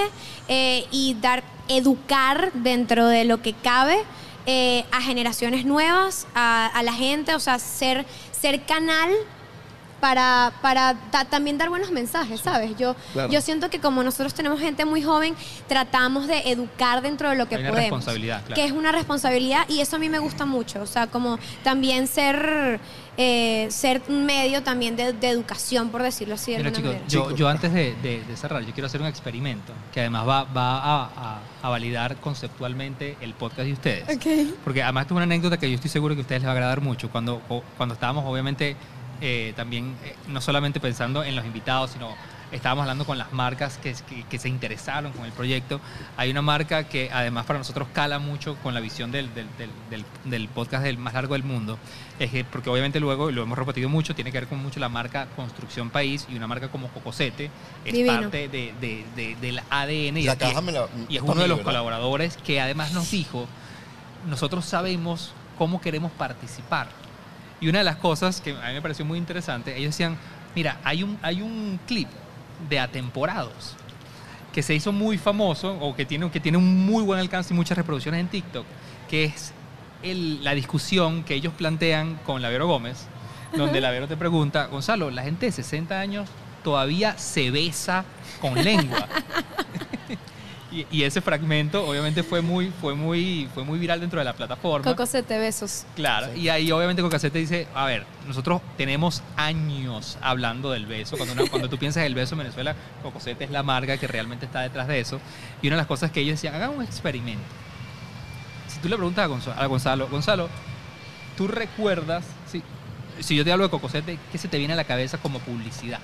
eh, y dar, educar dentro de lo que cabe eh, a generaciones nuevas, a, a la gente, o sea, ser, ser canal para, para ta- también dar buenos mensajes, ¿sabes? Yo,
Claro.
yo siento que como nosotros tenemos gente muy joven, tratamos de educar dentro de lo que
Hay una
podemos.
responsabilidad, claro.
Que es una responsabilidad y eso a mí me gusta mucho, o sea, como también ser, eh, ser un medio también de, de educación, por decirlo así de
Mira, chicos,
manera.
yo, yo antes de, de- de cerrar, yo quiero hacer un experimento que además va, va a, a- a validar conceptualmente el podcast de ustedes. Porque además es una anécdota que yo estoy seguro que a ustedes les va a agradar mucho. Cuando, cuando estábamos, obviamente, eh, también, eh, no solamente pensando en los invitados, sino estábamos hablando con las marcas que, que- que se interesaron con el proyecto. Hay una marca que además para nosotros cala mucho con la visión del, del- del- del- del podcast del más largo del mundo. Es que, porque obviamente luego, y lo hemos repetido mucho, tiene que ver con mucho la marca Construcción País y una marca como Cocosete es
Divino.
parte de- de- de- del ADN. y
La
y-
caja me la-
y es uno de los
¿verdad?
colaboradores que además nos dijo, nosotros sabemos cómo queremos participar. Y una de las cosas que a mí me pareció muy interesante, ellos decían, mira, hay un, hay un clip de Atemporados que se hizo muy famoso o que tiene, que tiene un muy buen alcance y muchas reproducciones en TikTok, que es el- la discusión que ellos plantean con la Vero Gómez, donde la Vero te pregunta, Gonzalo, la gente de 60 años todavía se besa con lengua. Y, y ese fragmento obviamente fue muy, fue, muy, fue muy viral dentro de la plataforma.
Cocosete, besos.
Claro, y ahí obviamente Cocasete dice, a ver, nosotros tenemos años hablando del beso. Cuando, cuando tú piensas en el beso en Venezuela, Cocosete es la marca que realmente está detrás de eso. Y una de las cosas que ellos decían, hagan un experimento. Si tú le preguntas a Gonzalo, a Gonzalo, Gonzalo, ¿tú recuerdas, si, si yo te hablo de Cocosete, qué se te viene a la cabeza como publicidad?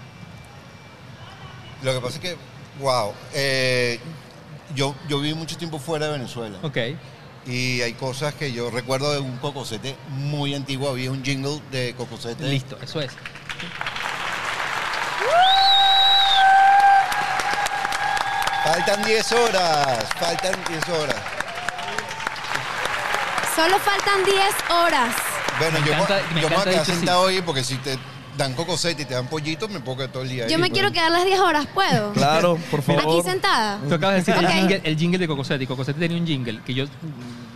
Lo que pasa es que, wow, eh, yo, yo viví mucho tiempo fuera de Venezuela.
Ok.
Y hay cosas que yo recuerdo de un cocosete muy antiguo, había un jingle de cocosete.
Listo, eso es.
Faltan 10 horas, faltan 10 horas.
Solo faltan 10 horas.
Bueno,
Me
yo,
encanta-
me,
me
yo me voy a quedar sentado hoy porque si te dan cocosete y te dan pollitos, me puedo quedar todo el día ahí.
Yo me
pues.
quiero quedar las 10 horas, ¿puedo?
Claro, por favor.
Aquí sentada.
Tú acabas de decir el, jingle, el jingle de Cocosete y Cocosete tenía un jingle que yo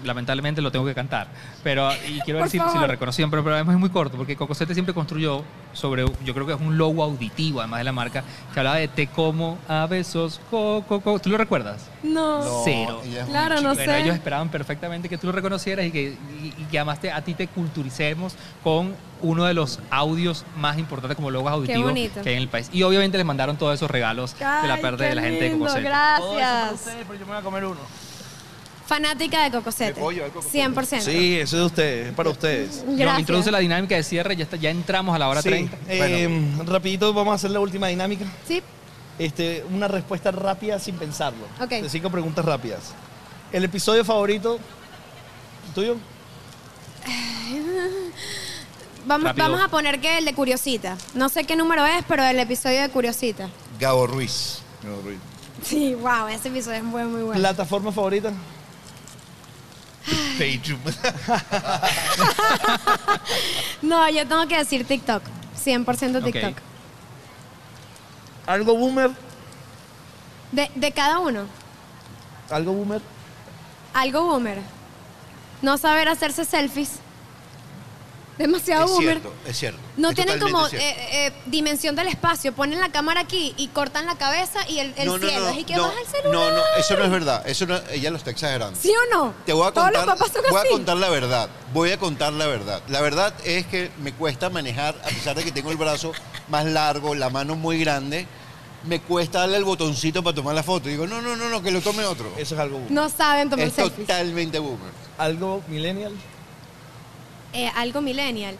lamentablemente lo tengo que cantar. Pero, y quiero ver si, lo reconocían, pero, pero además es muy corto porque Cocosete siempre construyó sobre, yo creo que es un logo auditivo además de la marca, que hablaba de te como a besos, co, co. ¿Tú lo recuerdas?
No.
No,
Cero.
Claro, no
Bueno,
sé.
ellos esperaban perfectamente que tú lo reconocieras y que, y, y que además te- a ti te culturicemos con uno de los audios más importantes como logos auditivos que hay en el país. Y obviamente les mandaron todos esos regalos de la parte de la gente de Cocosete.
Todo eso para
Gracias.
ustedes, pero yo me voy a comer uno.
Fanática de Cocosete.
¿Me puedo llevar Cocosete?
100%.
Sí, eso es de ustedes, es para ustedes.
John,
Gracias.
introduce la dinámica de cierre, ya, está, ya entramos a la hora
Sí,
30.
eh, rapidito vamos a hacer la última dinámica.
Sí.
Este, una respuesta rápida sin pensarlo.
Ok.
De cinco preguntas rápidas. El episodio favorito tuyo.
Vamos,
Rápido.
vamos a poner que el de Curiosita. No sé qué número es, pero el episodio de Curiosita.
Gabo Ruiz.
Sí, wow, ese episodio es muy, muy bueno.
Plataforma favorita.
Patreon.
No, yo tengo que decir TikTok. 100%
Ok.
TikTok.
Algo boomer.
De, de cada uno.
Algo boomer.
Algo boomer. No saber hacerse selfies. Demasiado
es
boomer.
cierto, es cierto.
No
Es
tienen como
cierto.
eh, eh, dimensión del espacio. Ponen la cámara aquí y cortan la cabeza y el, el
no, no,
cielo.
no,
Así que
no,
baja el celular.
no, no, eso no es verdad. Eso no, ella lo está exagerando.
¿Sí o no?
Te voy a
Todos
contar,
los papás son
voy
así.
a contar la verdad. Voy a contar la verdad. La verdad es que me cuesta manejar, a pesar de que tengo el brazo más largo, la mano muy grande, me cuesta darle el botoncito para tomar la foto. Digo, no, no, no, no, que lo tome otro.
Eso es algo boomer.
No saben tomar
es
selfies.
totalmente boomer.
Algo millennial.
Eh, algo millennial.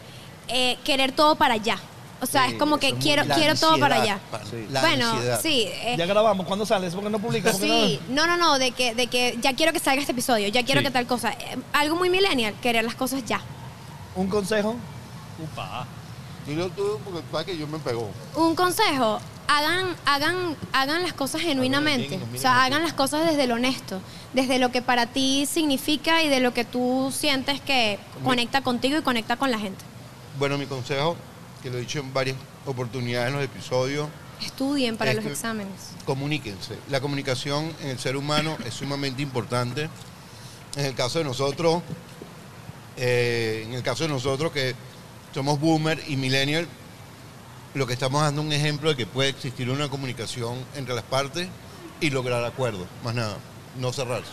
Eh, querer todo para allá. O sea,
Sí,
es como que
eso es muy-
quiero,
La
quiero todo para allá.
ansiedad, pa-
Sí.
La
bueno,
ansiedad.
sí. eh,
Ya grabamos. ¿Cuándo sales? ¿Por qué no publicas? ¿Por qué
Sí, no, no, no, de que, de que ya quiero que salga este episodio, ya quiero
Sí.
que tal cosa. Eh, algo muy millennial, querer las cosas ya.
Un consejo.
Upa.
Dilo tú, porque sabes que yo me pegó.
Un consejo, hagan, hagan, hagan las cosas genuinamente. O sea, hagan las cosas desde lo honesto, desde lo que para ti significa y de lo que tú sientes que conecta contigo y conecta con la gente.
Bueno, mi consejo, que lo he dicho en varias oportunidades en los episodios,
Estudien para
Es
los exámenes.
comuníquense. La comunicación en el ser humano es sumamente importante. En el caso de nosotros, eh, en el caso de nosotros que somos boomer y millennial, lo que estamos dando un ejemplo de que puede existir una comunicación entre las partes y lograr acuerdos. Más nada, no cerrarse.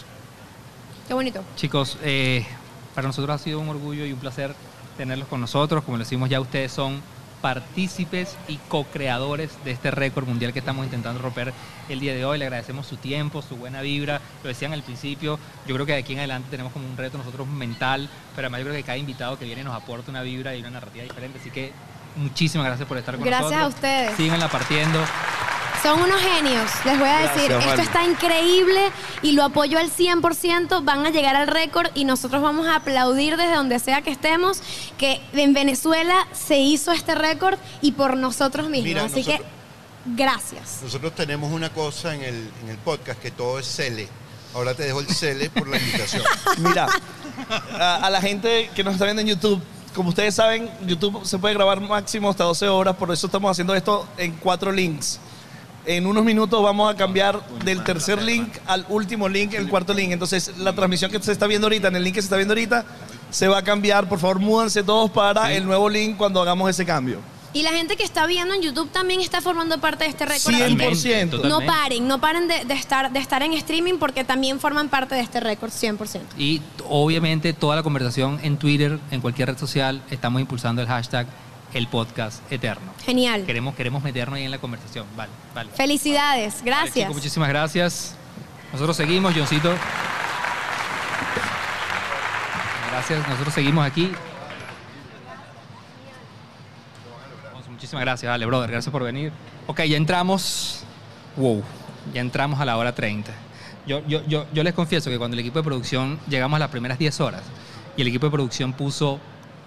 Qué bonito.
Chicos, eh, para nosotros ha sido un orgullo y un placer tenerlos con nosotros. Como les decimos, ya ustedes son partícipes y co-creadores de este récord mundial que estamos intentando romper el día de hoy. Le agradecemos su tiempo, su buena vibra. Lo decían al principio, yo creo que de aquí en adelante tenemos como un reto nosotros mental, pero además yo creo que cada invitado que viene nos aporta una vibra y una narrativa diferente. Así que muchísimas gracias por estar con
Gracias a
nosotros.
ustedes.
Síganla partiendo.
Son unos genios, les voy a decir,
Gracias,
esto está increíble y lo apoyo al 100%, van a llegar al récord y nosotros vamos a aplaudir desde donde sea que estemos, que en Venezuela se hizo este récord y por nosotros mismos.
Mira,
Así
nosotros-
que, gracias.
Nosotros tenemos una cosa en el, en el podcast que todo es cele. Ahora te dejo el cele por la invitación.
Mira, a, a la gente que nos está viendo en YouTube, como ustedes saben, YouTube se puede grabar máximo hasta 12 horas, por eso estamos haciendo esto en cuatro links. En unos minutos vamos a cambiar del tercer link al último link, el cuarto link. Entonces, la transmisión que se está viendo ahorita, en el link que se está viendo ahorita, se va a cambiar. Por favor, múdanse todos para el nuevo link cuando hagamos ese cambio.
Y la gente que está viendo en YouTube también está formando parte de este récord. así que
100%.
No
Totalmente.
paren, no paren de, de estar, de estar en streaming porque también forman parte de este récord 100%.
Y obviamente toda la conversación en Twitter, en cualquier red social, estamos impulsando el hashtag el podcast eterno.
Genial.
Queremos, queremos meternos ahí en la conversación. Vale, vale.
Felicidades,
Vale,
gracias.
chicos, muchísimas gracias. Nosotros seguimos, Johncito. Gracias, nosotros seguimos aquí. Muchísimas gracias, vale, brother, gracias por venir. Ok, ya entramos. Wow, ya entramos a la hora 30. Yo, yo, yo, yo les confieso que cuando el equipo de producción llegamos a las primeras 10 horas y el equipo de producción puso,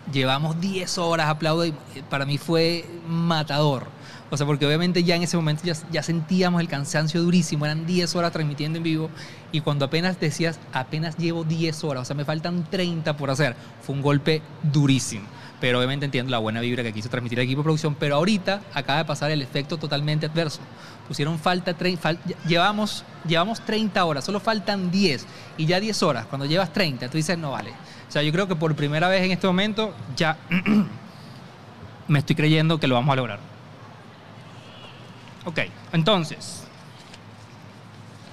llevamos 10 horas, aplaudo, y para mí fue matador. O sea, porque obviamente ya en ese momento ya, ya sentíamos el cansancio durísimo, eran 10 horas transmitiendo en vivo y cuando apenas decías, apenas llevo 10 horas, o sea, me faltan 30 por hacer, fue un golpe durísimo. Pero obviamente entiendo la buena vibra que quiso transmitir el equipo de producción, pero ahorita acaba de pasar el efecto totalmente adverso. Pusieron falta, fal- llevamos, llevamos 30 horas, solo faltan 10 y ya 10 horas, cuando llevas 30, tú dices, no vale. O sea, yo creo que por primera vez en este momento ya me estoy creyendo que lo vamos a lograr. Ok, entonces,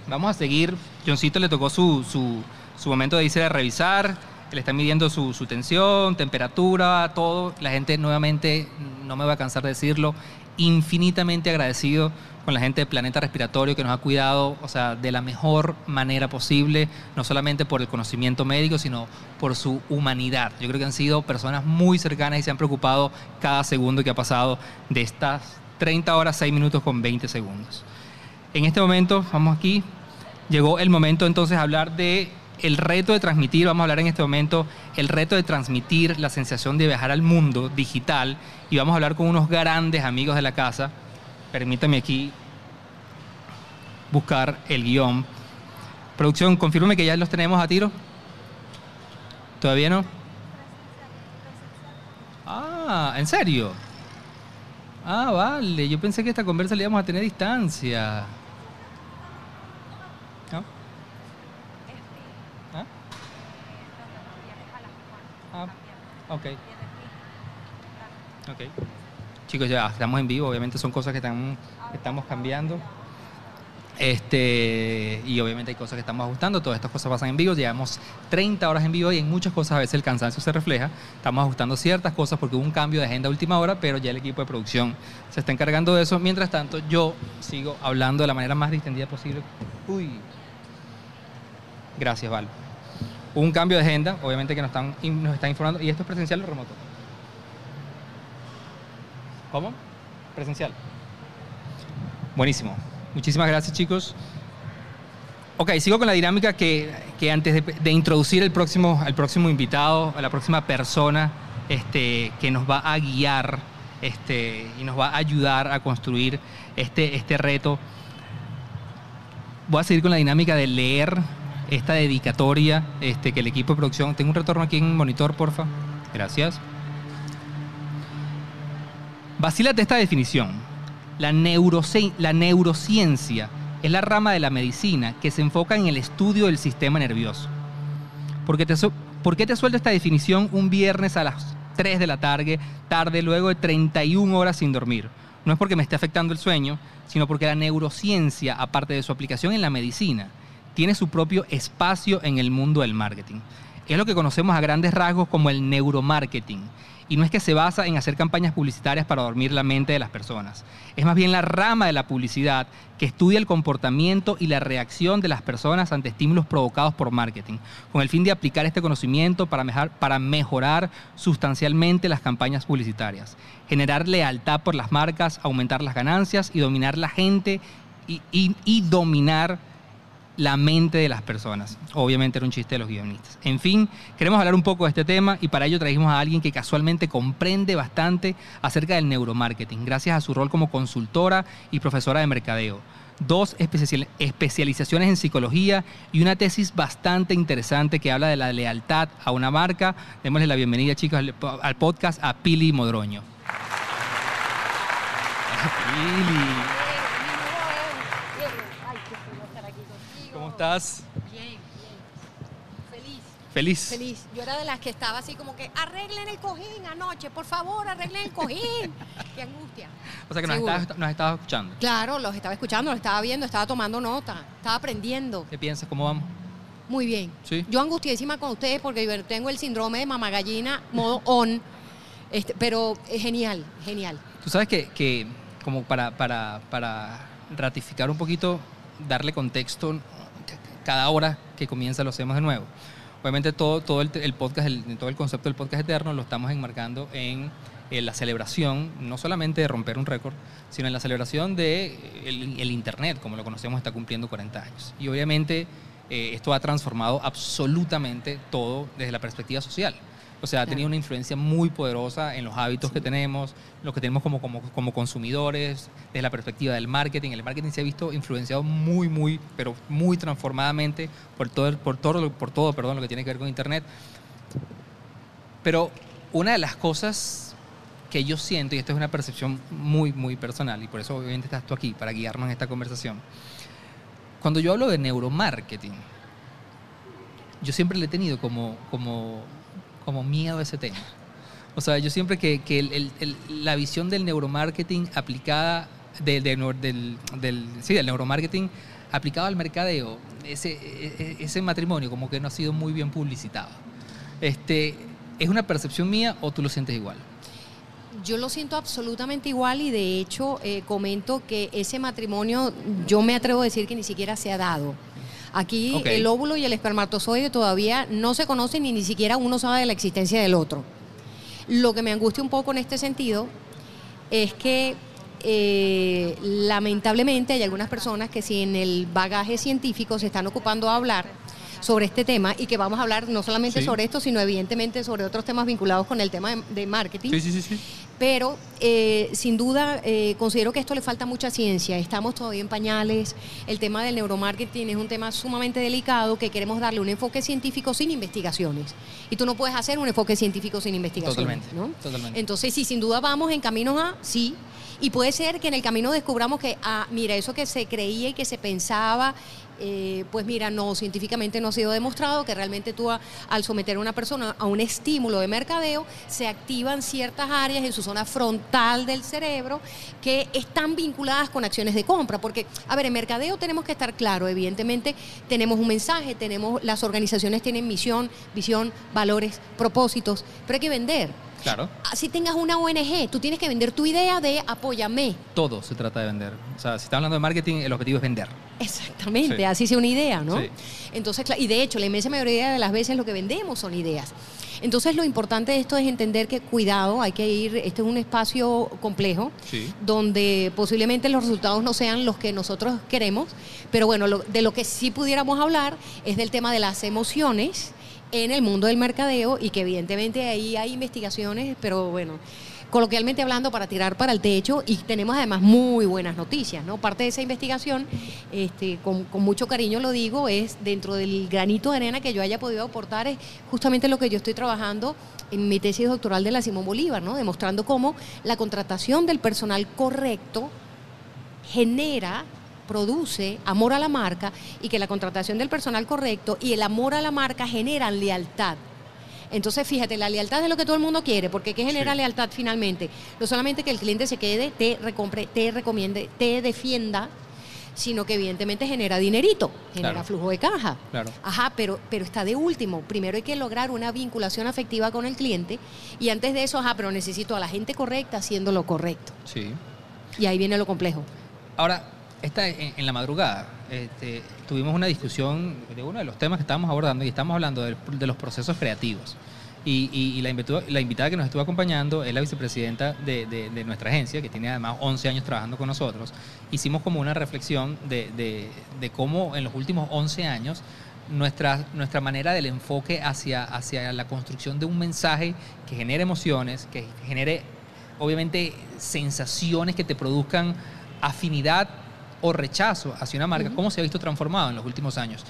vamos a seguir. Johncito le tocó su, su, su momento de irse a revisar. Le está midiendo su, su tensión, temperatura, todo. La gente, nuevamente, no me va a cansar de decirlo, infinitamente agradecido con la gente de Planeta Respiratorio que nos ha cuidado, o sea, de la mejor manera posible, no solamente por el conocimiento médico, sino por su humanidad. Yo creo que han sido personas muy cercanas y se han preocupado cada segundo que ha pasado de estas 30 horas, 6 minutos con 20 segundos. En este momento, vamos aquí, llegó el momento entonces de hablar de el reto de transmitir, vamos a hablar en este momento, el reto de transmitir la sensación de viajar al mundo digital y vamos a hablar con unos grandes amigos de la casa. Permítame aquí buscar el guion. Producción, confírmame que ya los tenemos a tiro. ¿Todavía no? Ah, ¿en serio? Ah, vale. Yo pensé que esta conversa la íbamos a tener distancia. ¿No? ¿Ah? Ah, ok. Ok. Chicos, ya estamos en vivo. Obviamente son cosas que, están, estamos cambiando. Este, y obviamente hay cosas que estamos ajustando, todas estas cosas pasan en vivo, llevamos 30 horas en vivo y en muchas cosas a veces el cansancio se refleja, estamos ajustando ciertas cosas porque hubo un cambio de agenda a última hora, pero ya el equipo de producción se está encargando de eso, mientras tanto yo sigo hablando de la manera más distendida posible. Uy. Gracias, Val. Un cambio de agenda, obviamente que nos están, nos están informando, y esto es presencial o remoto. ¿Cómo? Presencial. Buenísimo. Muchísimas gracias, chicos. Ok, sigo con la dinámica que, que antes de, de introducir el próximo, al próximo invitado, a la próxima persona este, que nos va a guiar este, y nos va a ayudar a construir este, este reto. Voy a seguir con la dinámica de leer esta dedicatoria este, que el equipo de producción... Tengo un retorno aquí en monitor, porfa. Gracias. Vacílate esta definición. La, neuroci- la neurociencia es la rama de la medicina que se enfoca en el estudio del sistema nervioso. ¿Por qué te, por qué te suelto esta definición un viernes a las 3 de la tarde, tarde luego de 31 horas sin dormir? No es porque me esté afectando el sueño, sino porque la neurociencia, aparte de su aplicación en la medicina, tiene su propio espacio en el mundo del marketing. Es lo que conocemos a grandes rasgos como el neuromarketing. Y no es que se basa en hacer campañas publicitarias para dormir la mente de las personas. Es más bien la rama de la publicidad que estudia el comportamiento y la reacción de las personas ante estímulos provocados por marketing, con el fin de aplicar este conocimiento para mejorar, para mejorar sustancialmente las campañas publicitarias, generar lealtad por las marcas, aumentar las ganancias y dominar la gente y, dominar la mente de las personas. Obviamente era un chiste de los guionistas. En fin, queremos hablar un poco de este tema y para ello trajimos a alguien que casualmente comprende bastante acerca del neuromarketing, gracias a su rol como consultora y profesora de mercadeo. Dos especial- especializaciones en psicología y una tesis bastante interesante que habla de la lealtad a una marca. Démosle la bienvenida, chicos, al podcast a Pili Modroño. Pili,
Ay, qué feliz estar aquí contigo.
¿cómo estás?
Bien, bien. Feliz.
Feliz.
Feliz. Yo era de las que estaba así como que arreglen el cojín anoche, por favor, arreglen el cojín. Qué angustia.
O sea que nos estabas, nos estabas escuchando.
Claro, los estaba escuchando, los estaba viendo, estaba tomando nota, estaba aprendiendo.
¿Qué piensas? ¿Cómo vamos?
Muy bien.
Sí.
Yo angustiadísima con ustedes porque yo tengo el síndrome de mamagallina modo on. Este, pero es genial, genial.
Tú sabes que, que como para, para, para ratificar un poquito, darle contexto, cada hora que comienza lo hacemos de nuevo. Obviamente todo, todo el, podcast, todo el concepto del podcast eterno lo estamos enmarcando en en la celebración, no solamente de romper un récord, sino en la celebración de el, el Internet, como lo conocemos, está cumpliendo 40 años. Y obviamente eh, esto ha transformado absolutamente todo desde la perspectiva social. O sea, ha tenido una influencia muy poderosa en los hábitos que tenemos, lo que tenemos como, como, como consumidores, desde la perspectiva del marketing. El marketing se ha visto influenciado muy, muy, pero muy transformadamente por todo, por todo, por todo perdón, lo que tiene que ver con Internet. Pero una de las cosas que yo siento, y esta es una percepción muy, muy personal, y por eso obviamente estás tú aquí, para guiarnos en esta conversación, cuando yo hablo de neuromarketing, yo siempre le he tenido como, como, como miedo a ese tema. O sea, yo siempre que, la visión del neuromarketing aplicada, del- sí, del neuromarketing aplicado al mercadeo, ese, e- e- ese matrimonio como que no ha sido muy bien publicitado. Este, ¿Es una percepción mía o tú lo sientes igual?
Yo lo siento absolutamente igual y de hecho eh, comento que ese matrimonio yo me atrevo a decir que ni siquiera se ha dado. Aquí el óvulo y el espermatozoide todavía no se conocen y ni siquiera uno sabe de la existencia del otro. Lo que me angustia un poco en este sentido es que eh, lamentablemente hay algunas personas que si en el bagaje científico se están ocupando a hablar sobre este tema y que vamos a hablar no solamente
Sí.
sobre esto, sino evidentemente sobre otros temas vinculados con el tema de, de marketing.
sí, sí, sí.
Pero eh, sin duda eh, considero que esto le falta mucha ciencia. Estamos todavía en pañales. El tema del neuromarketing es un tema sumamente delicado que queremos darle un enfoque científico sin investigaciones. Y tú no puedes hacer un enfoque científico sin investigaciones.
Totalmente,
¿no?
totalmente.
Entonces, sí, sin duda vamos en caminos a sí. Y puede ser que en el camino descubramos que, ah, mira, eso que se creía y que se pensaba, eh, pues mira, no, científicamente no ha sido demostrado que realmente tú al someter a una persona a un estímulo de mercadeo, se activan ciertas áreas en su zona frontal del cerebro que están vinculadas con acciones de compra. Porque, a ver, en mercadeo tenemos que estar claro, evidentemente tenemos un mensaje, tenemos, las organizaciones tienen misión, visión, valores, propósitos, pero hay que vender.
Claro.
Así tengas una ONG, tú tienes que vender tu idea de apóyame.
Todo se trata de vender. O sea, si está hablando de marketing, el objetivo es vender.
Exactamente,
Sí.
así sea una idea, ¿no?
Sí.
Entonces, y de hecho, la inmensa mayoría de las veces lo que vendemos son ideas. Entonces, lo importante de esto es entender que cuidado, hay que ir, este es un espacio complejo,
Sí.
donde posiblemente los resultados no sean los que nosotros queremos, pero bueno, lo- de lo que sí pudiéramos hablar es del tema de las emociones en el mundo del mercadeo y que evidentemente ahí hay investigaciones, pero bueno, coloquialmente hablando para tirar para el techo y tenemos además muy buenas noticias, ¿no? Parte de esa investigación, este, con, mucho cariño lo digo, es dentro del granito de arena que yo haya podido aportar, es justamente lo que yo estoy trabajando en mi tesis doctoral de la Simón Bolívar, ¿no? Demostrando cómo la contratación del personal correcto genera produce amor a la marca y que la contratación del personal correcto y el amor a la marca generan lealtad. Entonces, fíjate, la lealtad es lo que todo el mundo quiere, porque ¿qué genera
Sí.
lealtad finalmente? No solamente que el cliente se quede, te recompre, te recomiende, te defienda, sino que evidentemente genera dinerito, genera
Claro.
flujo de caja.
Claro.
Ajá, pero, pero está de último. Primero hay que lograr una vinculación afectiva con el cliente y antes de eso, ajá, pero necesito a la gente correcta haciendo lo correcto.
Sí.
Y ahí viene lo complejo.
Ahora, esta, en, la madrugada este, tuvimos una discusión de uno de los temas que estábamos abordando y estamos hablando del- de, los procesos creativos. Y, la, invitada, que nos estuvo acompañando es la vicepresidenta de, de- de nuestra agencia, que tiene además 11 años trabajando con nosotros. Hicimos como una reflexión de, de- de cómo en los últimos 11 años nuestra, nuestra manera del enfoque hacia, hacia la construcción de un mensaje que genere emociones, que genere obviamente sensaciones que te produzcan afinidad o rechazo hacia una marca, cómo se ha visto transformado en los últimos años.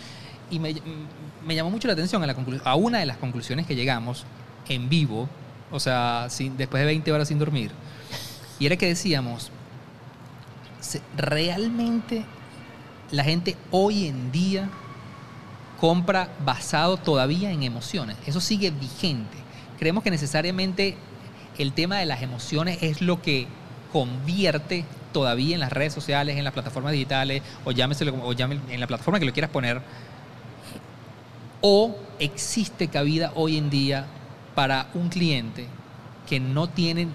Y me, me llamó mucho la atención a, la a una de las conclusiones que llegamos en vivo, o sea, sin- después de 20 horas sin dormir, y era que decíamos, realmente la gente hoy en día compra basado todavía en emociones. Eso sigue vigente. Creemos que necesariamente el tema de las emociones es lo que convierte todavía en las redes sociales, en las plataformas digitales, o llámeselo o llame- en la plataforma que lo quieras poner, o existe cabida hoy en día para un cliente que no tiene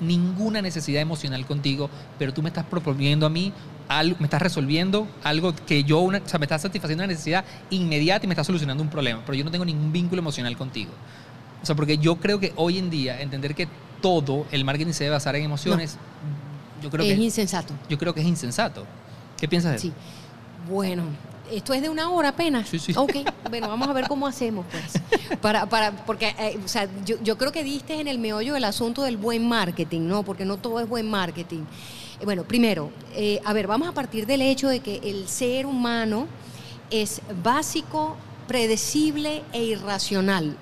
ninguna necesidad emocional contigo, pero tú me estás proponiendo a mí algo, me estás resolviendo algo que yo, una- o sea, me estás satisfaciendo una necesidad inmediata y me estás solucionando un problema, pero yo no tengo ningún vínculo emocional contigo. O sea, porque yo creo que hoy en día entender que todo el marketing se debe basar en emociones, yo creo
es
que
insensato.
yo creo que es insensato. ¿Qué piensas de eso?
Sí. Bueno, esto es de una hora apenas.
Sí, sí.
Ok, bueno, vamos a ver cómo hacemos, pues. Para, para, porque, eh, o sea, yo, yo creo que diste en el meollo del asunto del buen marketing, ¿no? Porque no todo es buen marketing. Eh, Bueno, primero, eh, a ver, vamos a partir del hecho de que el ser humano es básico, predecible e irracional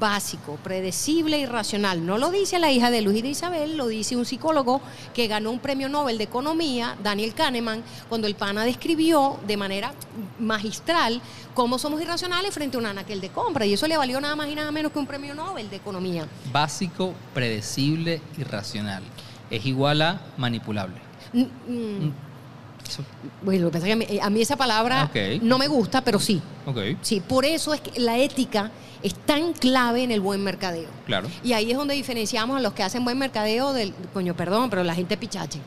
básico, predecible y racional. No lo dice la hija de Luis y de Isabel, lo dice un psicólogo que ganó un premio Nobel de Economía, Daniel Kahneman, cuando el pana describió de manera magistral cómo somos irracionales frente a un anaquel de compra. Y eso le valió nada más y nada menos que un premio Nobel de Economía.
Básico, predecible y racional. Es igual a manipulable.
Mm, mm,
Eso-
Bueno, lo que pasa es que a mí, a mí esa palabra no me gusta, pero sí. Sí, por eso es que la ética es tan clave en el buen mercadeo.
claro.
Y ahí es donde diferenciamos a los que hacen buen mercadeo del, coño, perdón, pero la gente pichache,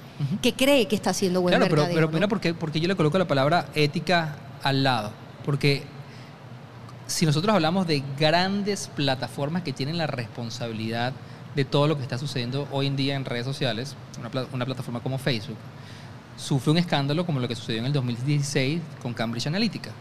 que cree que está haciendo buen
Claro, pero,
mercadeo.
pero
¿no?
mira, ¿por qué, por qué yo le coloco la palabra ética al lado? Porque si nosotros hablamos de grandes plataformas que tienen la responsabilidad de todo lo que está sucediendo hoy en día en redes sociales, una plataforma como Facebook, sufre un escándalo como lo que sucedió en el 2016 con Cambridge Analytica.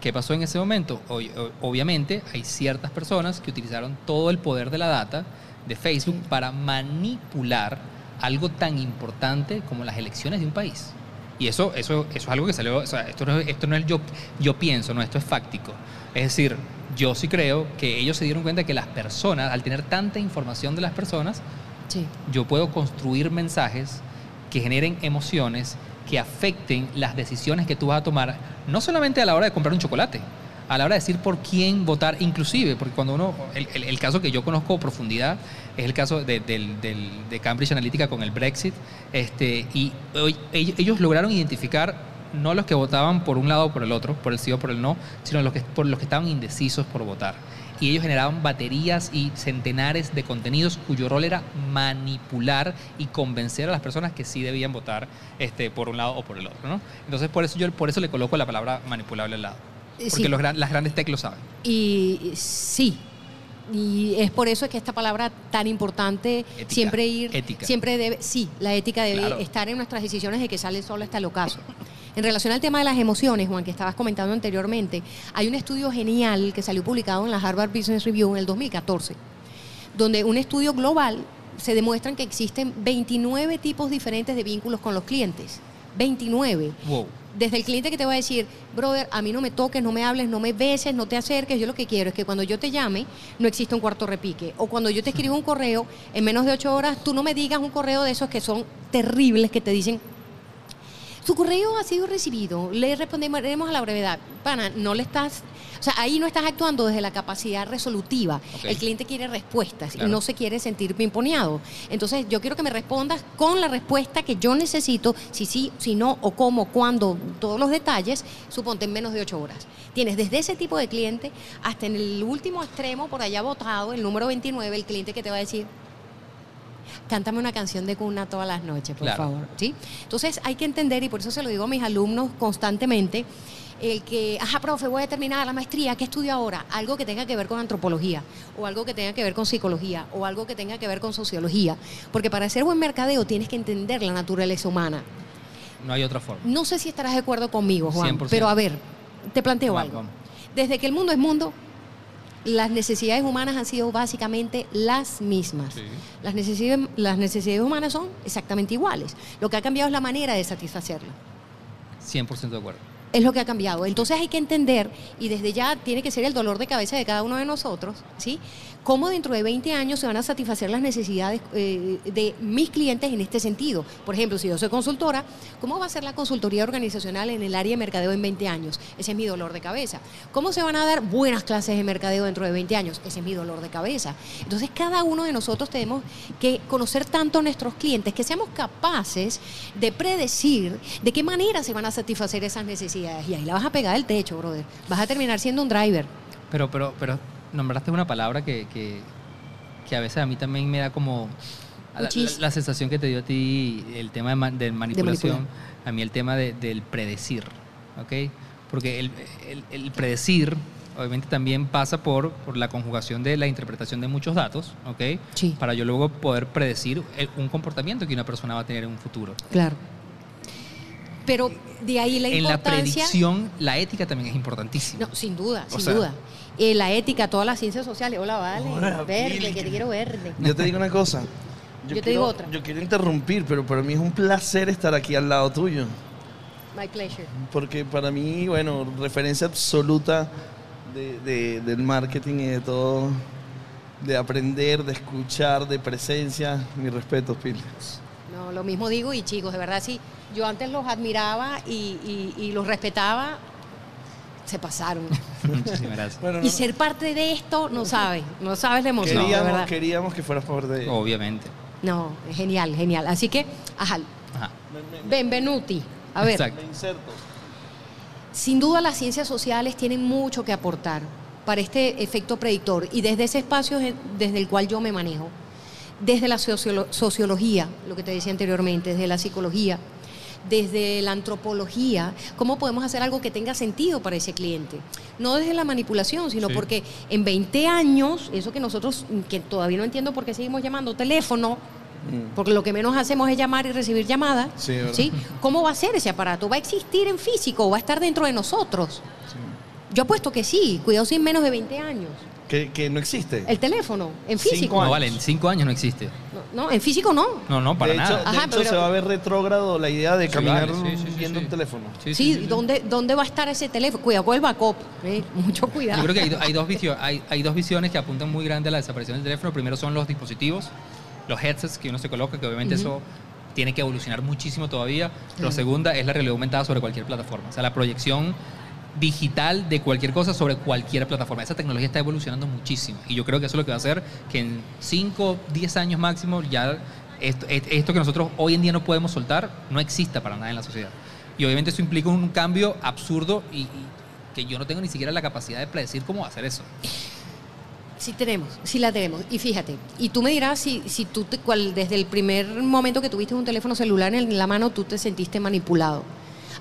¿Qué pasó en ese momento? Ob- ob- Obviamente hay ciertas personas que utilizaron todo el poder de la data de Facebook para manipular algo tan importante como las elecciones de un país. Y eso, eso, eso es algo que salió, o sea, esto no, es- esto no es yo, yo pienso, no, esto es fáctico. Es decir, yo sí creo que ellos se dieron cuenta que las personas, al tener tanta información de las personas,
Sí.
yo puedo construir mensajes que generen emociones, que afecten las decisiones que tú vas a tomar, no solamente a la hora de comprar un chocolate, a la hora de decir por quién votar, inclusive, porque cuando uno, el, el- caso que yo conozco a profundidad es el caso de, del- del- de Cambridge Analytica con el Brexit, este, y ellos lograron identificar no los que votaban por un lado o por el otro, por el sí o por el no, sino los que, por los que estaban indecisos por votar y ellos generaban baterías y centenares de contenidos cuyo rol era manipular y convencer a las personas que sí debían votar este, por un lado o por el otro. ¿no? Entonces, por eso yo por eso le coloco la palabra manipulable al lado.
Eh,
Porque
sí.
los las grandes tech lo saben.
Y sí. Y es por eso que esta palabra tan importante
Ética.
siempre ir,
Ética.
siempre debe, sí, la ética debe
Claro.
estar en nuestras decisiones de que sale solo hasta el ocaso. En relación al tema de las emociones, Juan, que estabas comentando anteriormente, hay un estudio genial que salió publicado en la Harvard Business Review en el 2014, donde un estudio global se demuestran que existen 29 tipos diferentes de vínculos con los clientes. 29
Wow.
Desde el cliente que te va a decir, brother, a mí no me toques, no me hables, no me beses, no te acerques, yo lo que quiero es que cuando yo te llame no exista un cuarto repique. O cuando yo te escribo un correo, en menos de ocho horas, tú no me digas un correo de esos que son terribles, que te dicen, su correo ha sido recibido, le responderemos a la brevedad. Pana, no le estás, o sea, ahí no estás actuando desde la capacidad resolutiva. El cliente quiere respuestas
Claro.
y no se quiere sentir pimponeado. Entonces, yo quiero que me respondas con la respuesta que yo necesito, si sí, si no, o cómo, cuándo, todos los detalles, suponte en menos de ocho horas. Tienes desde ese tipo de cliente hasta en el último extremo, por allá votado, el número 29, el cliente que te va a decir, cántame una canción de cuna todas las noches, por
Claro.
favor. ¿sí? Entonces hay que entender, y por eso se lo digo a mis alumnos constantemente, el que, ajá, profe, voy a terminar la maestría, ¿qué estudio ahora? Algo que tenga que ver con antropología, o algo que tenga que ver con psicología, o algo que tenga que ver con sociología. Porque para hacer buen mercadeo tienes que entender la naturaleza humana.
No hay otra forma.
No sé si estarás de acuerdo conmigo, Juan,
100%.
pero a ver, te planteo algo. Desde que el mundo es mundo, las necesidades humanas han sido básicamente las mismas.
Sí.
Las, necesidades, las necesidades humanas son exactamente iguales. Lo que ha cambiado es la manera de satisfacerlas.
100% de acuerdo.
Es lo que ha cambiado. Entonces hay que entender, y desde ya tiene que ser el dolor de cabeza de cada uno de nosotros, ¿sí? Cómo dentro de 20 años se van a satisfacer las necesidades eh, de mis clientes en este sentido. Por ejemplo, si yo soy consultora, ¿cómo va a ser la consultoría organizacional en el área de mercadeo en 20 años? Ese es mi dolor de cabeza. ¿Cómo se van a dar buenas clases de mercadeo dentro de 20 años? Ese es mi dolor de cabeza. Entonces, cada uno de nosotros tenemos que conocer tanto a nuestros clientes que seamos capaces de predecir de qué manera se van a satisfacer esas necesidades. Y ahí la vas a pegar del techo, brother. Vas a terminar siendo un driver.
Pero, pero, pero nombraste una palabra que, que, que a veces a mí también me da como la, la- la sensación que te dio a ti el tema de, de manipulación,
manipular.
a mí el tema de- del predecir, ¿ok? Porque el, el- el predecir obviamente también pasa por, por la conjugación de la interpretación de muchos datos, ¿ok?
Sí.
Para yo luego poder predecir el- un comportamiento que una persona va a tener en un futuro.
Claro. Pero de ahí la
En la
importancia.
predicción, la ética también es importantísima.
No, sin duda,
O
sin
sea-
duda. Eh, la ética, todas las ciencias sociales. Hola, vale.
Hola,
verde, que te quiero verde.
Yo te digo una cosa.
Yo te
quiero-
digo otra.
Yo quiero interrumpir, pero para mí es un placer estar aquí al lado tuyo.
My pleasure.
Porque para mí, bueno, referencia absoluta de- de- del marketing y de todo, de aprender, de escuchar, de presencia. Mi respeto, Pili.
No, lo mismo digo y chicos, de verdad sí. Yo antes los admiraba y, y- y los respetaba. Se pasaron.
Muchísimas gracias.
Bueno,
Y ser parte de esto, no sabes, no sabes la emoción,
queríamos,
verdad.
queríamos que fueras parte de
Obviamente.
No, genial, genial. Así que, ajá,
Ajá.
benvenuti. A ver,
Exacto.
Me inserto.
sin duda las ciencias sociales tienen mucho que aportar para este efecto predictor y desde ese espacio es desde el cual yo me manejo, desde la sociolo- sociología, lo que te decía anteriormente, desde la psicología, desde la antropología, cómo podemos hacer algo que tenga sentido para ese cliente. No desde la manipulación, sino
Sí.
porque en 20 años, eso que nosotros, que todavía no entiendo por qué seguimos llamando teléfono, porque lo que menos hacemos es llamar y recibir llamadas,
Sí.
¿Cómo va a ser ese aparato? ¿Va a existir en físico o va a estar dentro de nosotros? Yo apuesto que sí, cuidado sin menos de 20 años.
Que, que no existe.
El teléfono, en
Cinco
físico.
No,
años.
vale, en cinco años no existe.
No, en físico no.
No, no, para
de hecho,
nada.
de
Ajá,
hecho,
pero-
se va a ver retrógrado la idea de
Sí,
caminar
vale, sí, sí, sí,
viendo
sí.
un teléfono.
Sí,
Sí,
sí, sí, sí.
¿dónde, ¿dónde va a estar ese teléfono? Cuidado con el backup. ¿eh? Mucho cuidado.
Yo creo que hay, do- hay dos visio- hay, hay dos visiones que apuntan muy grande a la desaparición del teléfono. Primero son los dispositivos, los headsets que uno se coloca, que obviamente eso tiene que evolucionar muchísimo todavía. Lo
Claro.
segunda es la realidad aumentada sobre cualquier plataforma. O sea, la proyección digital de cualquier cosa sobre cualquier plataforma. Esa tecnología está evolucionando muchísimo. Y yo creo que eso es lo que va a hacer que en 5, 10 años máximo ya esto, et- esto que nosotros hoy en día no podemos soltar no exista para nada en la sociedad. Y obviamente eso implica un cambio absurdo y, que yo no tengo ni siquiera la capacidad de predecir cómo hacer eso.
Sí tenemos, sí la tenemos. Y fíjate, y tú me dirás si, si tú, te- cual, desde el primer momento que tuviste un teléfono celular en la mano, tú te sentiste manipulado.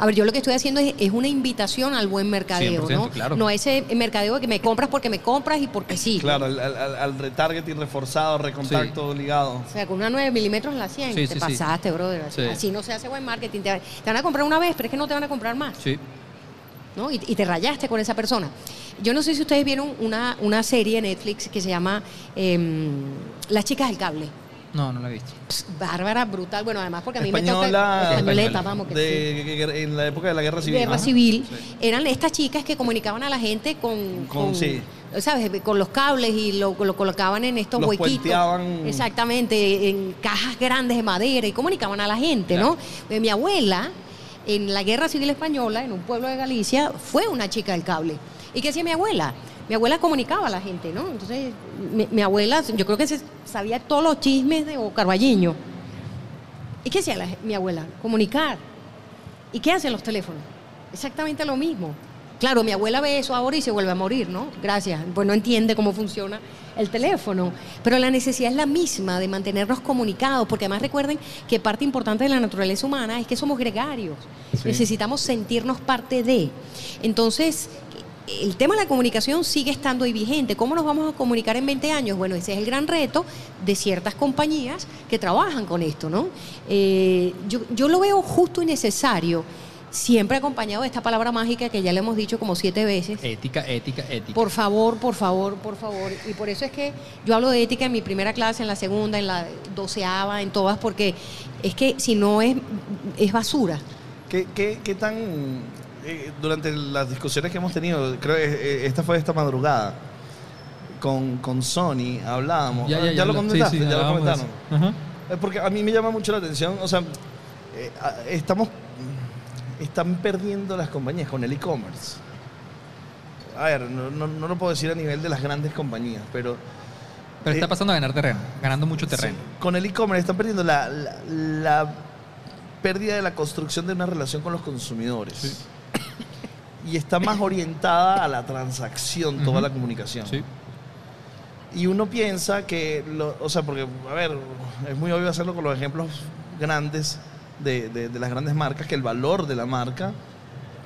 A ver, yo lo que estoy haciendo es, es una invitación al buen mercadeo,
100%,
¿no?
claro.
No a ese mercadeo de que me compras porque me compras y porque sí.
Claro, al, al- al retargeting reforzado, recontacto ligado.
O sea, con una 9 milímetros en la 100,
Sí,
te
sí, sí.
pasaste, brother. Así,
Sí.
no se hace buen marketing. Te, van a comprar una vez, pero es que no te van a comprar más.
Sí.
¿no? Y, y te rayaste con esa persona. Yo no sé si ustedes vieron una, una serie en Netflix que se llama em, Las chicas del cable.
No, no lo he visto.
Pss, Bárbara, brutal. Bueno, además porque a mí me toca... Españoleta,
española.
vamos. Que sí.
de, que- que- en la época de la guerra civil.
Guerra
Ajá.
civil,
Sí.
eran estas chicas que comunicaban a la gente con,
Con- sí.
¿sabes? Con los cables y lo, lo colocaban en estos
Los
huequitos.
puenteaban.
Exactamente, en cajas grandes de madera y comunicaban a la gente, ¿no? Eh, Mi abuela, en la Guerra Civil Española, en un pueblo de Galicia, fue una chica del cable. ¿Y qué hacía mi abuela? Mi abuela comunicaba a la gente, ¿no? Entonces, mi, mi abuela, yo creo que se sabía todos los chismes de Carballiño. ¿Y qué hacía la- mi abuela? Comunicar. ¿Y qué hacen los teléfonos? Exactamente lo mismo. Claro, mi abuela ve eso ahora y se vuelve a morir, ¿no? Gracias. Pues no entiende cómo funciona el teléfono. Pero la necesidad es la misma de mantenernos comunicados, porque además recuerden que parte importante de la naturaleza humana es que somos gregarios. Necesitamos sentirnos parte de. Entonces, el tema de la comunicación sigue estando ahí vigente. ¿Cómo nos vamos a comunicar en 20 años? Bueno, ese es el gran reto de ciertas compañías que trabajan con esto, ¿no? Eh, yo, yo lo veo justo y necesario, siempre acompañado de esta palabra mágica que ya le hemos dicho como siete veces.
Ética, ética, ética.
Por favor, por favor, por favor. Y por eso es que yo hablo de ética en mi primera clase, en la segunda, en la doceava, en todas, porque es que si no es, es basura.
¿Qué, qué, qué tan... eh, durante las discusiones que hemos tenido, creo que eh, esta fue esta madrugada, con, con Sony hablábamos.
Ya, ya, ya,
lo
lo- sí,
comentaste,
sí,
ya lo comentaron.
Ajá.
Eh, Porque a mí me llama mucho la atención, o sea, eh, estamos, están perdiendo las compañías con el e-commerce. A ver, no, no, no lo puedo decir a nivel de las grandes compañías, pero
Pero está
Eh,
pasando a ganar terreno, ganando mucho terreno.
sí, con el e-commerce están perdiendo la, la- la pérdida de la construcción de una relación con los consumidores. Y está más orientada a la transacción toda la comunicación.
Sí.
Y uno piensa que, lo- o sea, porque, a ver, es muy obvio hacerlo con los ejemplos grandes de, de- de las grandes marcas, que el valor de la marca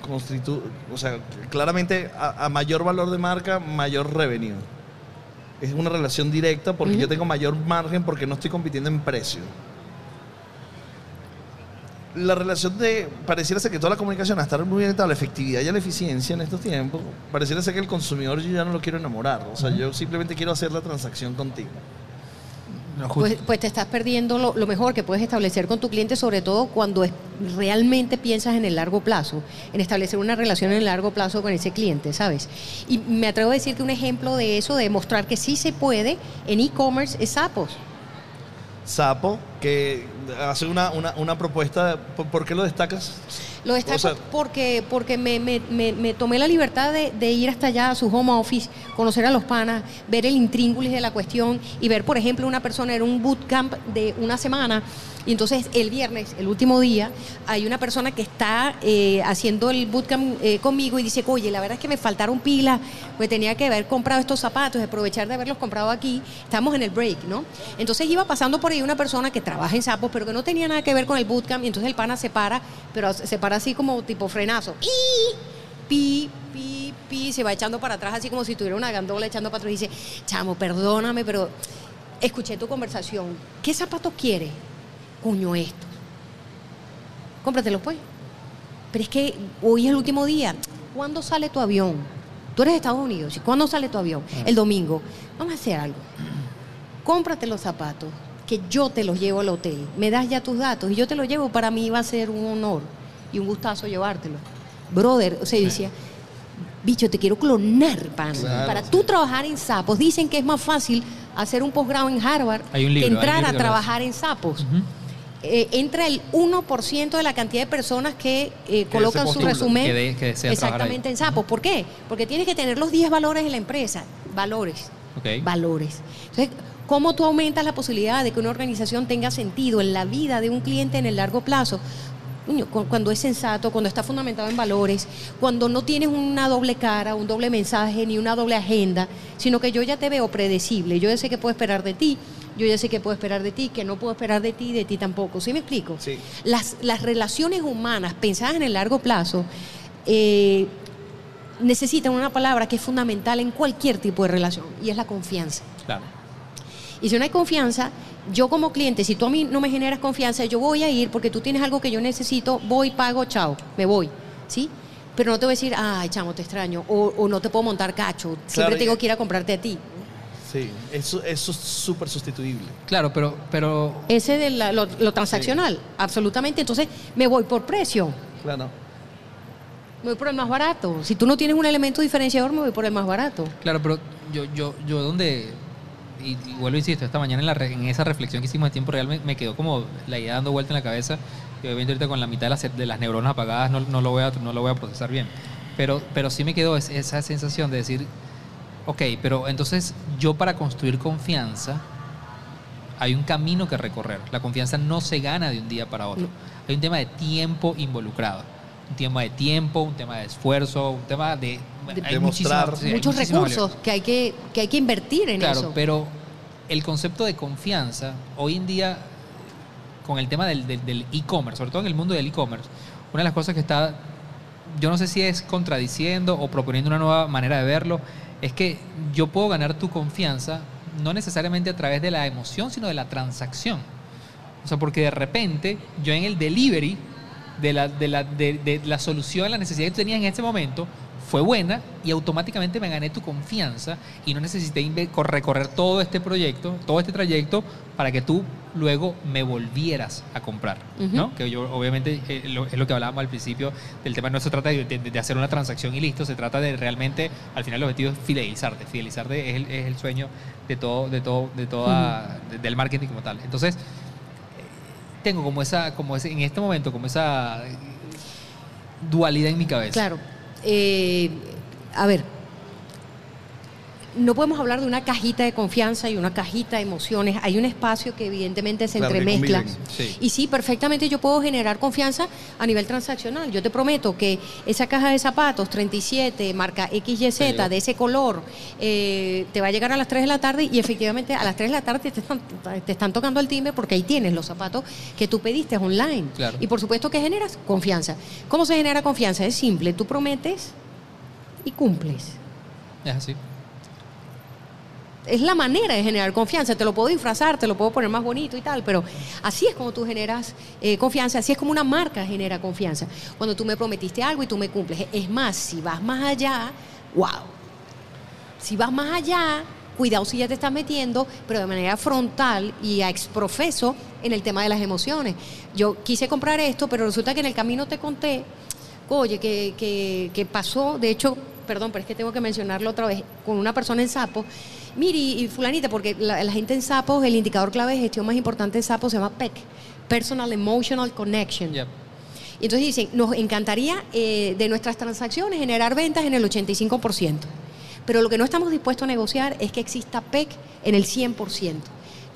constitu o sea, claramente a, a mayor valor de marca, mayor revenue. Es una relación directa porque yo tengo mayor margen porque no estoy compitiendo en precio. La relación de, pareciera ser que toda la comunicación, a estar muy a la efectividad y a la eficiencia en estos tiempos, pareciera ser que el consumidor yo ya no lo quiero enamorar. O sea, yo simplemente quiero hacer la transacción contigo.
Pues, pues te estás perdiendo lo, lo mejor que puedes establecer con tu cliente, sobre todo cuando es- realmente piensas en el largo plazo, en establecer una relación en el largo plazo con ese cliente, ¿sabes? Y me atrevo a decir que un ejemplo de eso, de mostrar que sí se puede en e-commerce, es Zappos.
Sapo, que hace una, una, una propuesta, ¿por, por qué lo destacas?
Lo destaco
O sea-
porque, porque me, me- me- me tomé la libertad de, de ir hasta allá a su home office, conocer a los panas, ver el intríngulis de la cuestión y ver, por ejemplo, una persona en un bootcamp de una semana. Y entonces el viernes, el último día, hay una persona que está eh, haciendo el bootcamp eh, conmigo y dice, oye, la verdad es que me faltaron pilas, pues tenía que haber comprado estos zapatos, aprovechar de haberlos comprado aquí. Estamos en el break, ¿no? Entonces iba pasando por ahí una persona que trabaja en sapos, pero que no tenía nada que ver con el bootcamp, y entonces el pana se para, pero se para así como tipo frenazo. ¡Y! Pi, pi, pi, se va echando para atrás así como si tuviera una gandola echando para atrás y dice, chamo, perdóname, pero escuché tu conversación. ¿Qué zapatos quiere? Coño, esto. Cómpratelos pues. Pero es que hoy es el último día. ¿Cuándo sale tu avión? Tú eres de Estados Unidos. ¿y ¿Cuándo sale tu avión? El domingo. Vamos a hacer algo. Cómprate los zapatos, que yo te los llevo al hotel. Me das ya tus datos y yo te los llevo. Para mí va a ser un honor y un gustazo llevártelo. Brother, o sea, yo decía, bicho, te quiero clonar, pan.
Claro,
Para
sí.
tú trabajar en sapos, dicen que es más fácil hacer un posgrado en Harvard
libro,
que entrar a trabajar en sapos. Eh, entra el 1% de la cantidad de personas que eh, colocan su resumen
que que
exactamente en sapos. ¿Por qué? Porque tienes que tener los 10 valores de la empresa. Valores
Ok.
valores. Entonces, ¿cómo tú aumentas la posibilidad de que una organización tenga sentido en la vida de un cliente en el largo plazo? Cuando es sensato, cuando está fundamentado en valores, cuando no tienes una doble cara, un doble mensaje ni una doble agenda, sino que yo ya te veo predecible, yo ya sé que puedo esperar de ti, yo ya sé que puedo esperar de ti, que no puedo esperar de ti de ti tampoco. ¿Sí me explico?
Sí.
Las, las relaciones humanas pensadas en el largo plazo eh, necesitan una palabra que es fundamental en cualquier tipo de relación y es la confianza.
Claro.
Y si no hay confianza, yo como cliente, si tú a mí no me generas confianza, yo voy a ir porque tú tienes algo que yo necesito, voy, pago, chao, me voy, ¿sí? Pero no te voy a decir, ay, chamo, te extraño, o, o no te puedo montar cacho, siempre
Claro,
tengo que ir a comprarte a ti.
Sí, eso, eso es súper sustituible.
Claro, pero, pero
Ese de la- lo, lo transaccional, absolutamente. Entonces, me voy por precio,
Claro.
me voy por el más barato. Si tú no tienes un elemento diferenciador, me voy por el más barato.
Claro, pero yo, yo, yo donde, y, y vuelvo, insisto, esta mañana en, la re- en esa reflexión que hicimos de tiempo real me, me quedó como la idea dando vuelta en la cabeza, que obviamente ahorita con la mitad de las, de las neuronas apagadas no, no lo voy a, no lo voy a procesar bien, pero, pero sí me quedó es- esa sensación de decir, ok, pero entonces yo para construir confianza hay un camino que recorrer, la confianza no se gana de un día para otro, hay un tema de tiempo involucrado. Un tema de tiempo, un tema de esfuerzo, un tema de... hay
demostrar.
muchísima- sí, hay
Muchos recursos que hay que, que hay que invertir en
Claro,
eso.
pero el concepto de confianza, hoy en día, con el tema del e-commerce, sobre todo en el mundo del e-commerce, una de las cosas que está, yo no sé si es contradiciendo o proponiendo una nueva manera de verlo, es que yo puedo ganar tu confianza no necesariamente a través de la emoción, sino de la transacción. O sea, porque de repente yo en el delivery de la, de la, de, de la solución a la necesidad que tú tenías en ese momento fue buena y automáticamente me gané tu confianza y no necesité recorrer todo este proyecto, todo este trayecto para que tú luego me volvieras a comprar. ¿no? Que yo obviamente eh, lo- es lo que hablábamos al principio del tema, no se trata de, de- de hacer una transacción y listo, se trata de realmente, al final el objetivo es fidelizarte, fidelizarte es el, es el sueño de todo, de todo, de toda, de- del marketing como tal. Entonces, tengo como esa, como ese, en este momento, como esa dualidad en mi cabeza.
Claro. Eh, a ver, no podemos hablar de una cajita de confianza y una cajita de emociones. Hay un espacio que evidentemente se
Claro,
entremezcla.
Sí.
Y sí, perfectamente yo puedo generar confianza a nivel transaccional. Yo te prometo que esa caja de zapatos 37, marca XYZ, de ese color, eh, te va a llegar a las 3 de la tarde y efectivamente a las 3 de la tarde te están, te están tocando el timbre porque ahí tienes los zapatos que tú pediste online.
Claro.
Y por supuesto que generas confianza. ¿Cómo se genera confianza? Es simple, tú prometes y cumples.
Es así.
Es la manera de generar confianza. Te lo puedo disfrazar, te lo puedo poner más bonito y tal, pero así es como tú generas eh, confianza, así es como una marca genera confianza. Cuando tú me prometiste algo y tú me cumples. Es más, si vas más allá, wow. Si vas más allá, cuidado si ya te estás metiendo, pero de manera frontal y exprofeso en el tema de las emociones. Yo quise comprar esto, pero resulta que en el camino te conté, oye, que- que pasó, de hecho, perdón, pero es que tengo que mencionarlo otra vez, con una persona en Sapo. Mire, y, y fulanita, porque la, la gente en Sapos, el indicador clave de gestión más importante de Sapos se llama PEC, Personal Emotional Connection.
Yep.
Y entonces dicen, nos encantaría eh, de nuestras transacciones generar ventas en el 85%. Pero lo que no estamos dispuestos a negociar es que exista PEC en el 100%.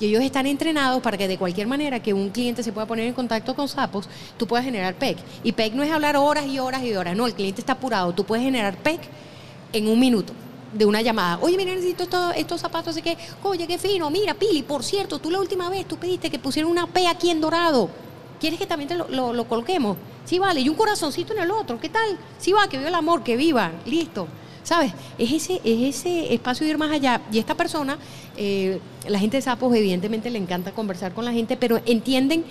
Y ellos están entrenados para que de cualquier manera que un cliente se pueda poner en contacto con Sapos, tú puedas generar PEC. Y PEC no es hablar horas y horas y horas, no, el cliente está apurado. Tú puedes generar PEC en un minuto de una llamada. Oye, mira, necesito esto- estos zapatos, así que, oye, qué fino. Mira, Pili, por cierto, tú la última vez tú pediste que pusieran una P aquí en dorado. ¿Quieres que también te lo, lo- lo coloquemos? Sí, vale. Y un corazoncito en el otro. ¿Qué tal? Sí, va, que viva el amor, que viva. Listo. ¿Sabes? Es ese, es ese espacio de ir más allá. Y esta persona, eh, la gente de Sapos, evidentemente le encanta conversar con la gente, pero entienden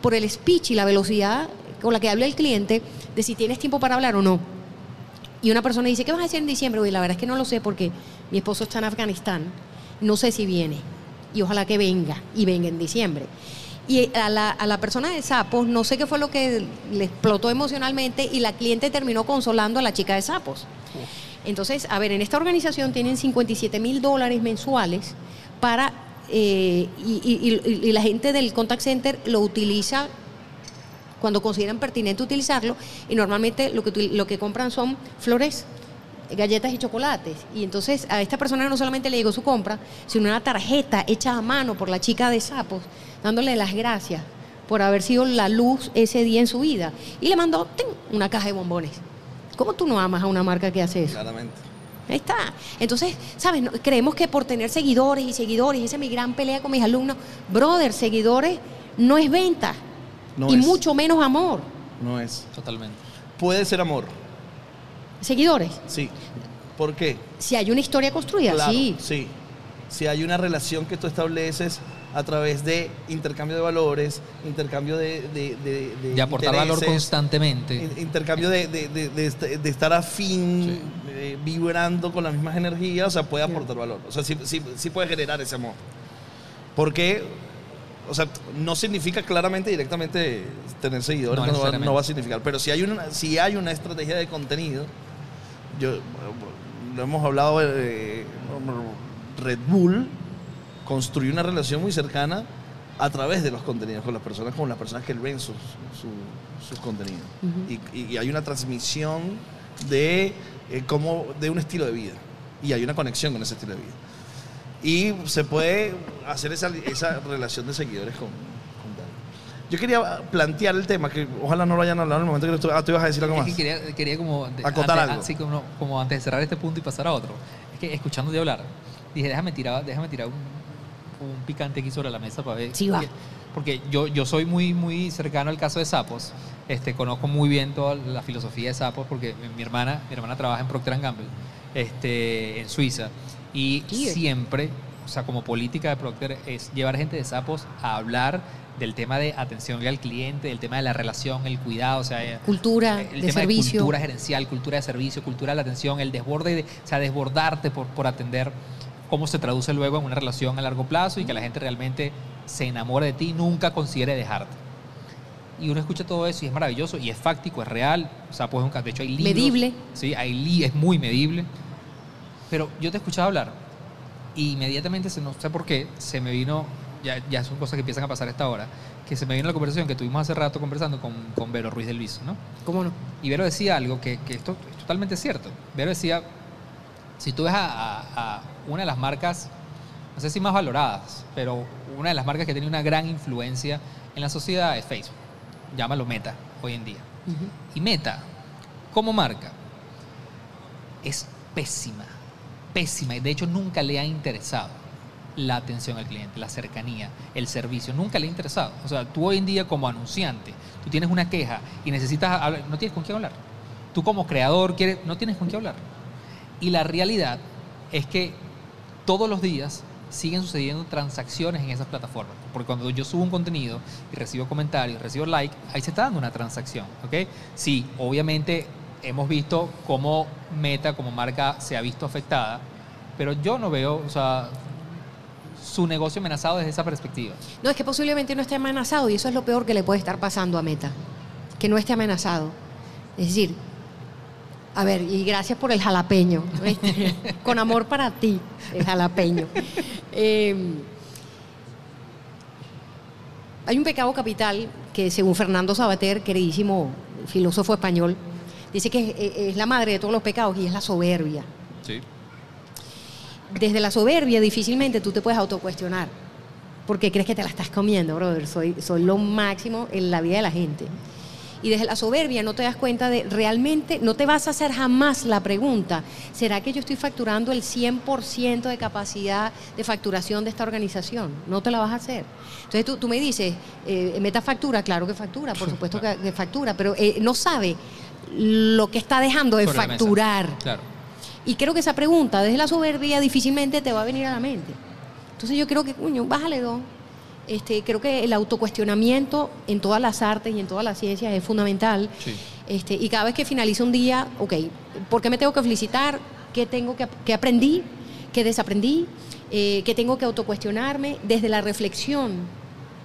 por el speech y la velocidad con la que habla el cliente de si tienes tiempo para hablar o no. Y una persona dice, ¿qué vas a hacer en diciembre? Oye, la verdad es que no lo sé porque mi esposo está en Afganistán. No sé si viene. Y ojalá que venga. Y venga en diciembre. Y a la, a la persona de Sapos, no sé qué fue lo que le explotó emocionalmente y la cliente terminó consolando a la chica de Sapos. Entonces, a ver, en esta organización tienen 57 mil dólares mensuales para... eh, y, y- y- y la gente del contact center lo utiliza cuando consideran pertinente utilizarlo y normalmente lo que, lo que compran son flores, galletas y chocolates. Y entonces a esta persona no solamente le llegó su compra, sino una tarjeta hecha a mano por la chica de sapos, dándole las gracias por haber sido la luz ese día en su vida. Y le mandó una caja de bombones. ¿Cómo tú no amas a una marca que hace eso?
Claramente.
Ahí está. Entonces, ¿sabes? No- creemos que por tener seguidores y seguidores, esa es mi gran pelea con mis alumnos, brother, seguidores no es venta.
No
y
es.
mucho menos amor.
No es.
Totalmente.
Puede ser amor,
Seguidores.
sí. ¿Por qué?
Si hay una historia construida,
Claro,
sí.
sí. Si hay una relación que tú estableces a través de intercambio de valores, intercambio de... De, de, de
De aportar valor constantemente.
in- Intercambio de, de- de- de est- de estar afín, eh, vibrando con las mismas energías, o sea, puede aportar valor. O sea, sí, sí, sí puede generar ese amor. Porque, o sea, no significa claramente directamente tener seguidores,
No
no, va,
necesariamente.
no va a significar. Pero si hay una, si hay una estrategia de contenido, yo lo hemos hablado, eh, Red Bull construye una relación muy cercana a través de los contenidos con las personas, con las personas que ven sus, su- sus contenidos. y, y- y hay una transmisión de, eh, cómo- de un estilo de vida. Y hay una conexión con ese estilo de vida. Y se puede hacer esa, esa relación de seguidores con, con tal. Yo quería plantear el tema, que ojalá no lo hayan hablado en el momento que tú, ah, tú ibas a decir algo
Es
más.
que quería, quería como...
Acotar
antes,
algo.
Así como, como antes de cerrar este punto y pasar a otro. Es que escuchándote hablar, dije, déjame tirar, déjame tirar un, un picante aquí sobre la mesa para ver.
Sí, va.
Porque, yo, yo soy muy, muy cercano al caso de Sapos. Este, conozco muy bien toda la filosofía de Sapos porque mi, mi hermana, mi hermana trabaja en Procter Gamble, este, en Suiza. Y siempre, o sea, como política de Procter, es llevar gente de Sapos a hablar del tema de atención al cliente, del tema de la relación, el cuidado, o sea, eh,
Cultura
el
de
tema
servicio.
de cultura gerencial, cultura de servicio, cultura de la atención, el desborde, de, o sea, desbordarte por, por atender, cómo se traduce luego en una relación a largo plazo y que la gente realmente se enamore de ti y nunca considere dejarte. Y uno escucha todo eso y es maravilloso y es fáctico, es real. O sea, pues, de hecho hay libros.
Medible.
Sí, hay es muy medible. Pero yo te escuchaba hablar y inmediatamente, se, no sé por qué, se me vino, ya, ya son cosas que empiezan a pasar a esta hora, que se me vino la conversación que tuvimos hace rato conversando con, con Vero Ruiz del Viso, ¿no?
¿Cómo no?
Y Vero decía algo que, que esto es totalmente cierto. Vero decía, si tú ves a, a- a una de las marcas, no sé si más valoradas, pero una de las marcas que tiene una gran influencia en la sociedad es Facebook. Llámalo Meta hoy en día. Y Meta, como marca, es pésima, pésima. Y de hecho nunca le ha interesado la atención al cliente, la cercanía, el servicio. Nunca le ha interesado. O sea, tú hoy en día como anunciante, tú tienes una queja y necesitas hablar, no tienes con quién hablar. Tú como creador quieres, no tienes con quién hablar. Y la realidad es que todos los días siguen sucediendo transacciones en esas plataformas. Porque cuando yo subo un contenido y recibo comentarios, recibo like, ahí se está dando una transacción. ¿ok? Sí, obviamente hemos visto cómo Meta como marca se ha visto afectada, pero yo no veo, o sea, su negocio amenazado desde esa perspectiva.
No, es que posiblemente no esté amenazado y eso es lo peor que le puede estar pasando a Meta. Que no esté amenazado. Es decir, a ver, y gracias por el jalapeño. ¿oíste? Con amor para ti, el jalapeño. Eh, hay un pecado capital que según Fernando Sabater, queridísimo filósofo español, dice que es, es la madre de todos los pecados y es la soberbia.
Sí.
Desde la soberbia difícilmente tú te puedes autocuestionar. Porque crees que te la estás comiendo, brother. Soy, soy lo máximo en la vida de la gente. Y desde la soberbia no te das cuenta de realmente, no te vas a hacer jamás la pregunta, ¿será que yo estoy facturando el 100% de capacidad de facturación de esta organización? No te la vas a hacer. Entonces tú, tú me dices, eh, Meta factura, claro que factura, por supuesto que, que factura, pero eh, no sabe lo que está dejando de
Sobre
facturar.
Claro.
Y creo que esa pregunta desde la soberbia difícilmente te va a venir a la mente. Entonces yo creo que, coño, bájale dos. Este, creo que el autocuestionamiento en todas las artes y en todas las ciencias es fundamental.
Sí.
Este, y cada vez que finaliza un día, ok, ¿por qué me tengo que felicitar? ¿Qué tengo que, qué aprendí? ¿Qué desaprendí? Eh, ¿Qué tengo que autocuestionarme? Desde la reflexión,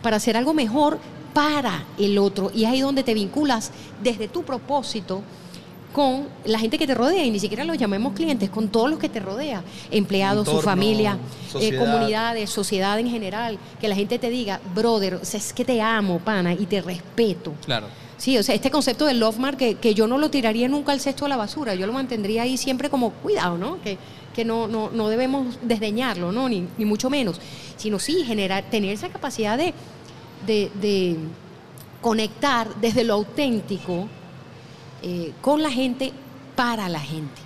para hacer algo mejor para el otro. Y es ahí donde te vinculas desde tu propósito con la gente que te rodea, y ni siquiera los llamemos clientes, con todos los que te rodea, empleados, su familia, eh, comunidades, sociedad en general, que la gente te diga, brother, o sea, es que te amo, pana, y te respeto.
Claro.
Sí, o sea, este concepto del love mark que, que yo no lo tiraría nunca al cesto de la basura, yo lo mantendría ahí siempre como cuidado, ¿no? Que, que no, no, no debemos desdeñarlo, ¿no? Ni, ni mucho menos, sino sí generar, tener esa capacidad de, de, de conectar desde lo auténtico eh, con la gente, para la gente.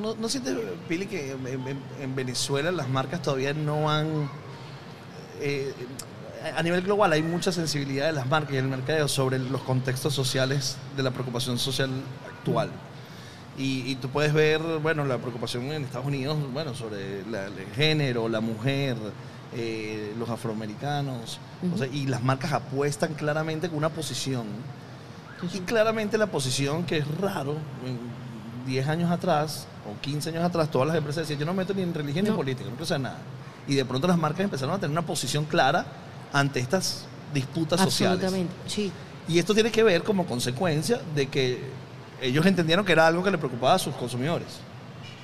¿No, no sientes, Pili, que en, en- en Venezuela las marcas todavía no han... eh, a nivel global hay mucha sensibilidad de las marcas y el mercadeo sobre los contextos sociales de la preocupación social actual. Y, y tú puedes ver, bueno, la preocupación en Estados Unidos, bueno, sobre la- el género, la mujer, eh, los afroamericanos. o sea, y las marcas apuestan claramente con una posición. Y claramente la posición que es raro, en 10 años atrás o 15 años atrás, todas las empresas decían, yo no me meto ni en religión ni en política, no saber nada. Y de pronto las marcas empezaron a tener una posición clara ante estas disputas sociales.
Absolutamente, sí.
Y esto tiene que ver como consecuencia de que ellos entendieron que era algo que le preocupaba a sus consumidores.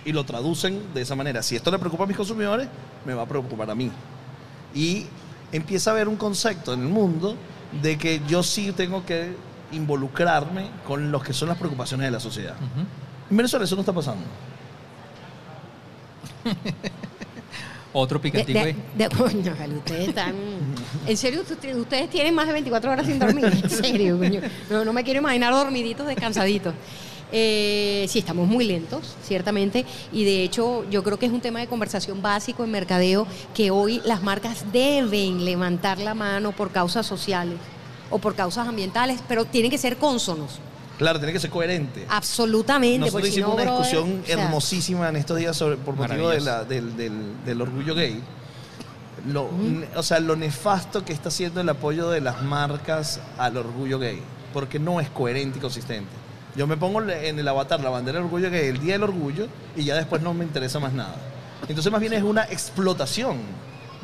Y lo traducen de esa manera. Si esto le preocupa a mis consumidores, me va a preocupar a mí. Y empieza a haber un concepto en el mundo de que yo sí tengo que involucrarme con los que son las preocupaciones de la sociedad.
Ujú.
En Venezuela eso no está pasando.
Otro picantico
de-
ahí.
de- coño, ustedes están. En serio, ustedes, ustedes tienen más de 24 horas sin dormir. En serio, coño. No, no me quiero imaginar dormiditos, descansaditos. Eh, sí, estamos muy lentos, ciertamente, y de hecho yo creo que es un tema de conversación básico en mercadeo que hoy las marcas deben levantar la mano por causas sociales o por causas ambientales, pero tienen que ser cónsonos,
Claro, tiene que ser coherente.
absolutamente.
Nosotros hicimos
no,
una
brother,
discusión
o sea,
hermosísima en estos días sobre, por motivo de
Maravilloso.
la- del, del- del orgullo gay. Lo, O sea, lo nefasto que está haciendo el apoyo de las marcas al orgullo gay, porque no es coherente y consistente. Yo me pongo en el avatar la bandera del orgullo gay el día del orgullo y ya después no me interesa más nada. Entonces más bien es una explotación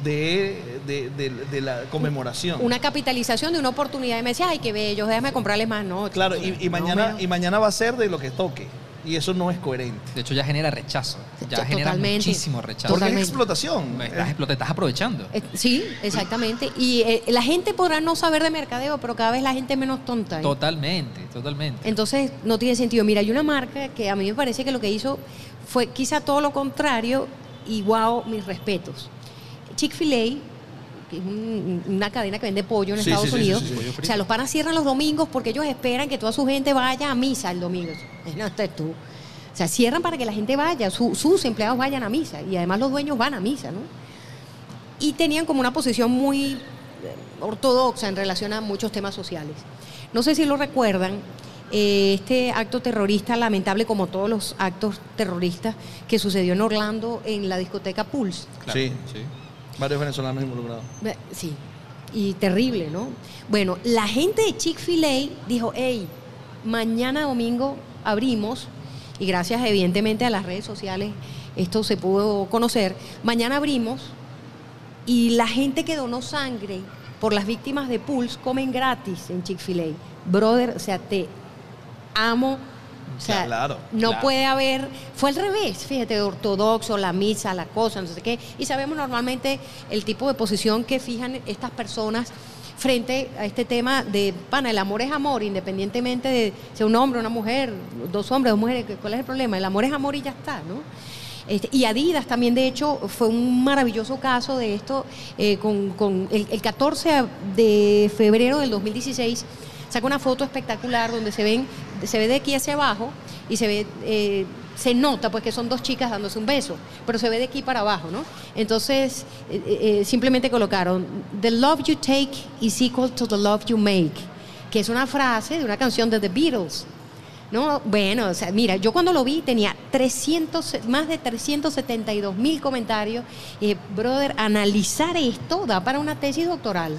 de, de- de- de la conmemoración.
Una capitalización de una oportunidad. Y me decía, ay, qué bello, déjame comprarles más. No,
Claro, y, mañana, y mañana va a ser de lo que toque. Y eso no es coherente.
De hecho, ya genera rechazo. Ya genera muchísimo rechazo.
Porque es explotación.
Estás, estás aprovechando.
Eh, Sí, exactamente. Y eh, la gente podrá no saber de mercadeo, pero cada vez la gente es menos tonta. ¿eh?
Totalmente, totalmente.
Entonces, no tiene sentido. Mira, hay una marca que a mí me parece que lo que hizo fue quizá todo lo contrario y wow, mis respetos. Chick-fil-A, que es un- una cadena que vende pollo en
Sí,
Estados
sí, sí,
Unidos,
sí, sí, sí.
o sea, los panas cierran los domingos porque ellos esperan que toda su gente vaya a misa el domingo. No estés tú. O sea, cierran para que la gente vaya, su- sus empleados vayan a misa y además los dueños van a misa, ¿no? Y tenían como una posición muy eh, ortodoxa en relación a muchos temas sociales. No sé si lo recuerdan, eh, este acto terrorista lamentable como todos los actos terroristas que sucedió en Orlando en la discoteca Pulse.
Sí, Varios venezolanos involucrados.
Sí, y terrible, ¿no? Bueno, la gente de Chick-fil-A dijo, hey, mañana domingo abrimos, y gracias evidentemente a las redes sociales esto se pudo conocer, mañana abrimos y la gente que donó sangre por las víctimas de Pulse comen gratis en Chick-fil-A. Brother, o sea, te amo. O sea,
Claro,
no
claro.
puede haber, fue al revés, fíjate, ortodoxo, la misa, la cosa, no sé qué, y sabemos normalmente el tipo de posición que fijan estas personas frente a este tema de, pana, el amor es amor, independientemente de sea un hombre, una mujer, dos hombres, dos mujeres, ¿cuál es el problema? El amor es amor y ya está, ¿no? Este, y Adidas también, de hecho, fue un maravilloso caso de esto. eh, con, con el, el 14 de febrero del 2016 saca una foto espectacular donde se ven, se ve de aquí hacia abajo y se ve, eh, se nota pues que son dos chicas dándose un beso, pero se ve de aquí para abajo, ¿no? Entonces eh, eh, simplemente colocaron The love you take is equal to the love you make, que es una frase de una canción de The Beatles. No, bueno, o sea, mira, yo cuando lo vi tenía 300, más de 372 mil comentarios. Brother, analizar esto da para una tesis doctoral.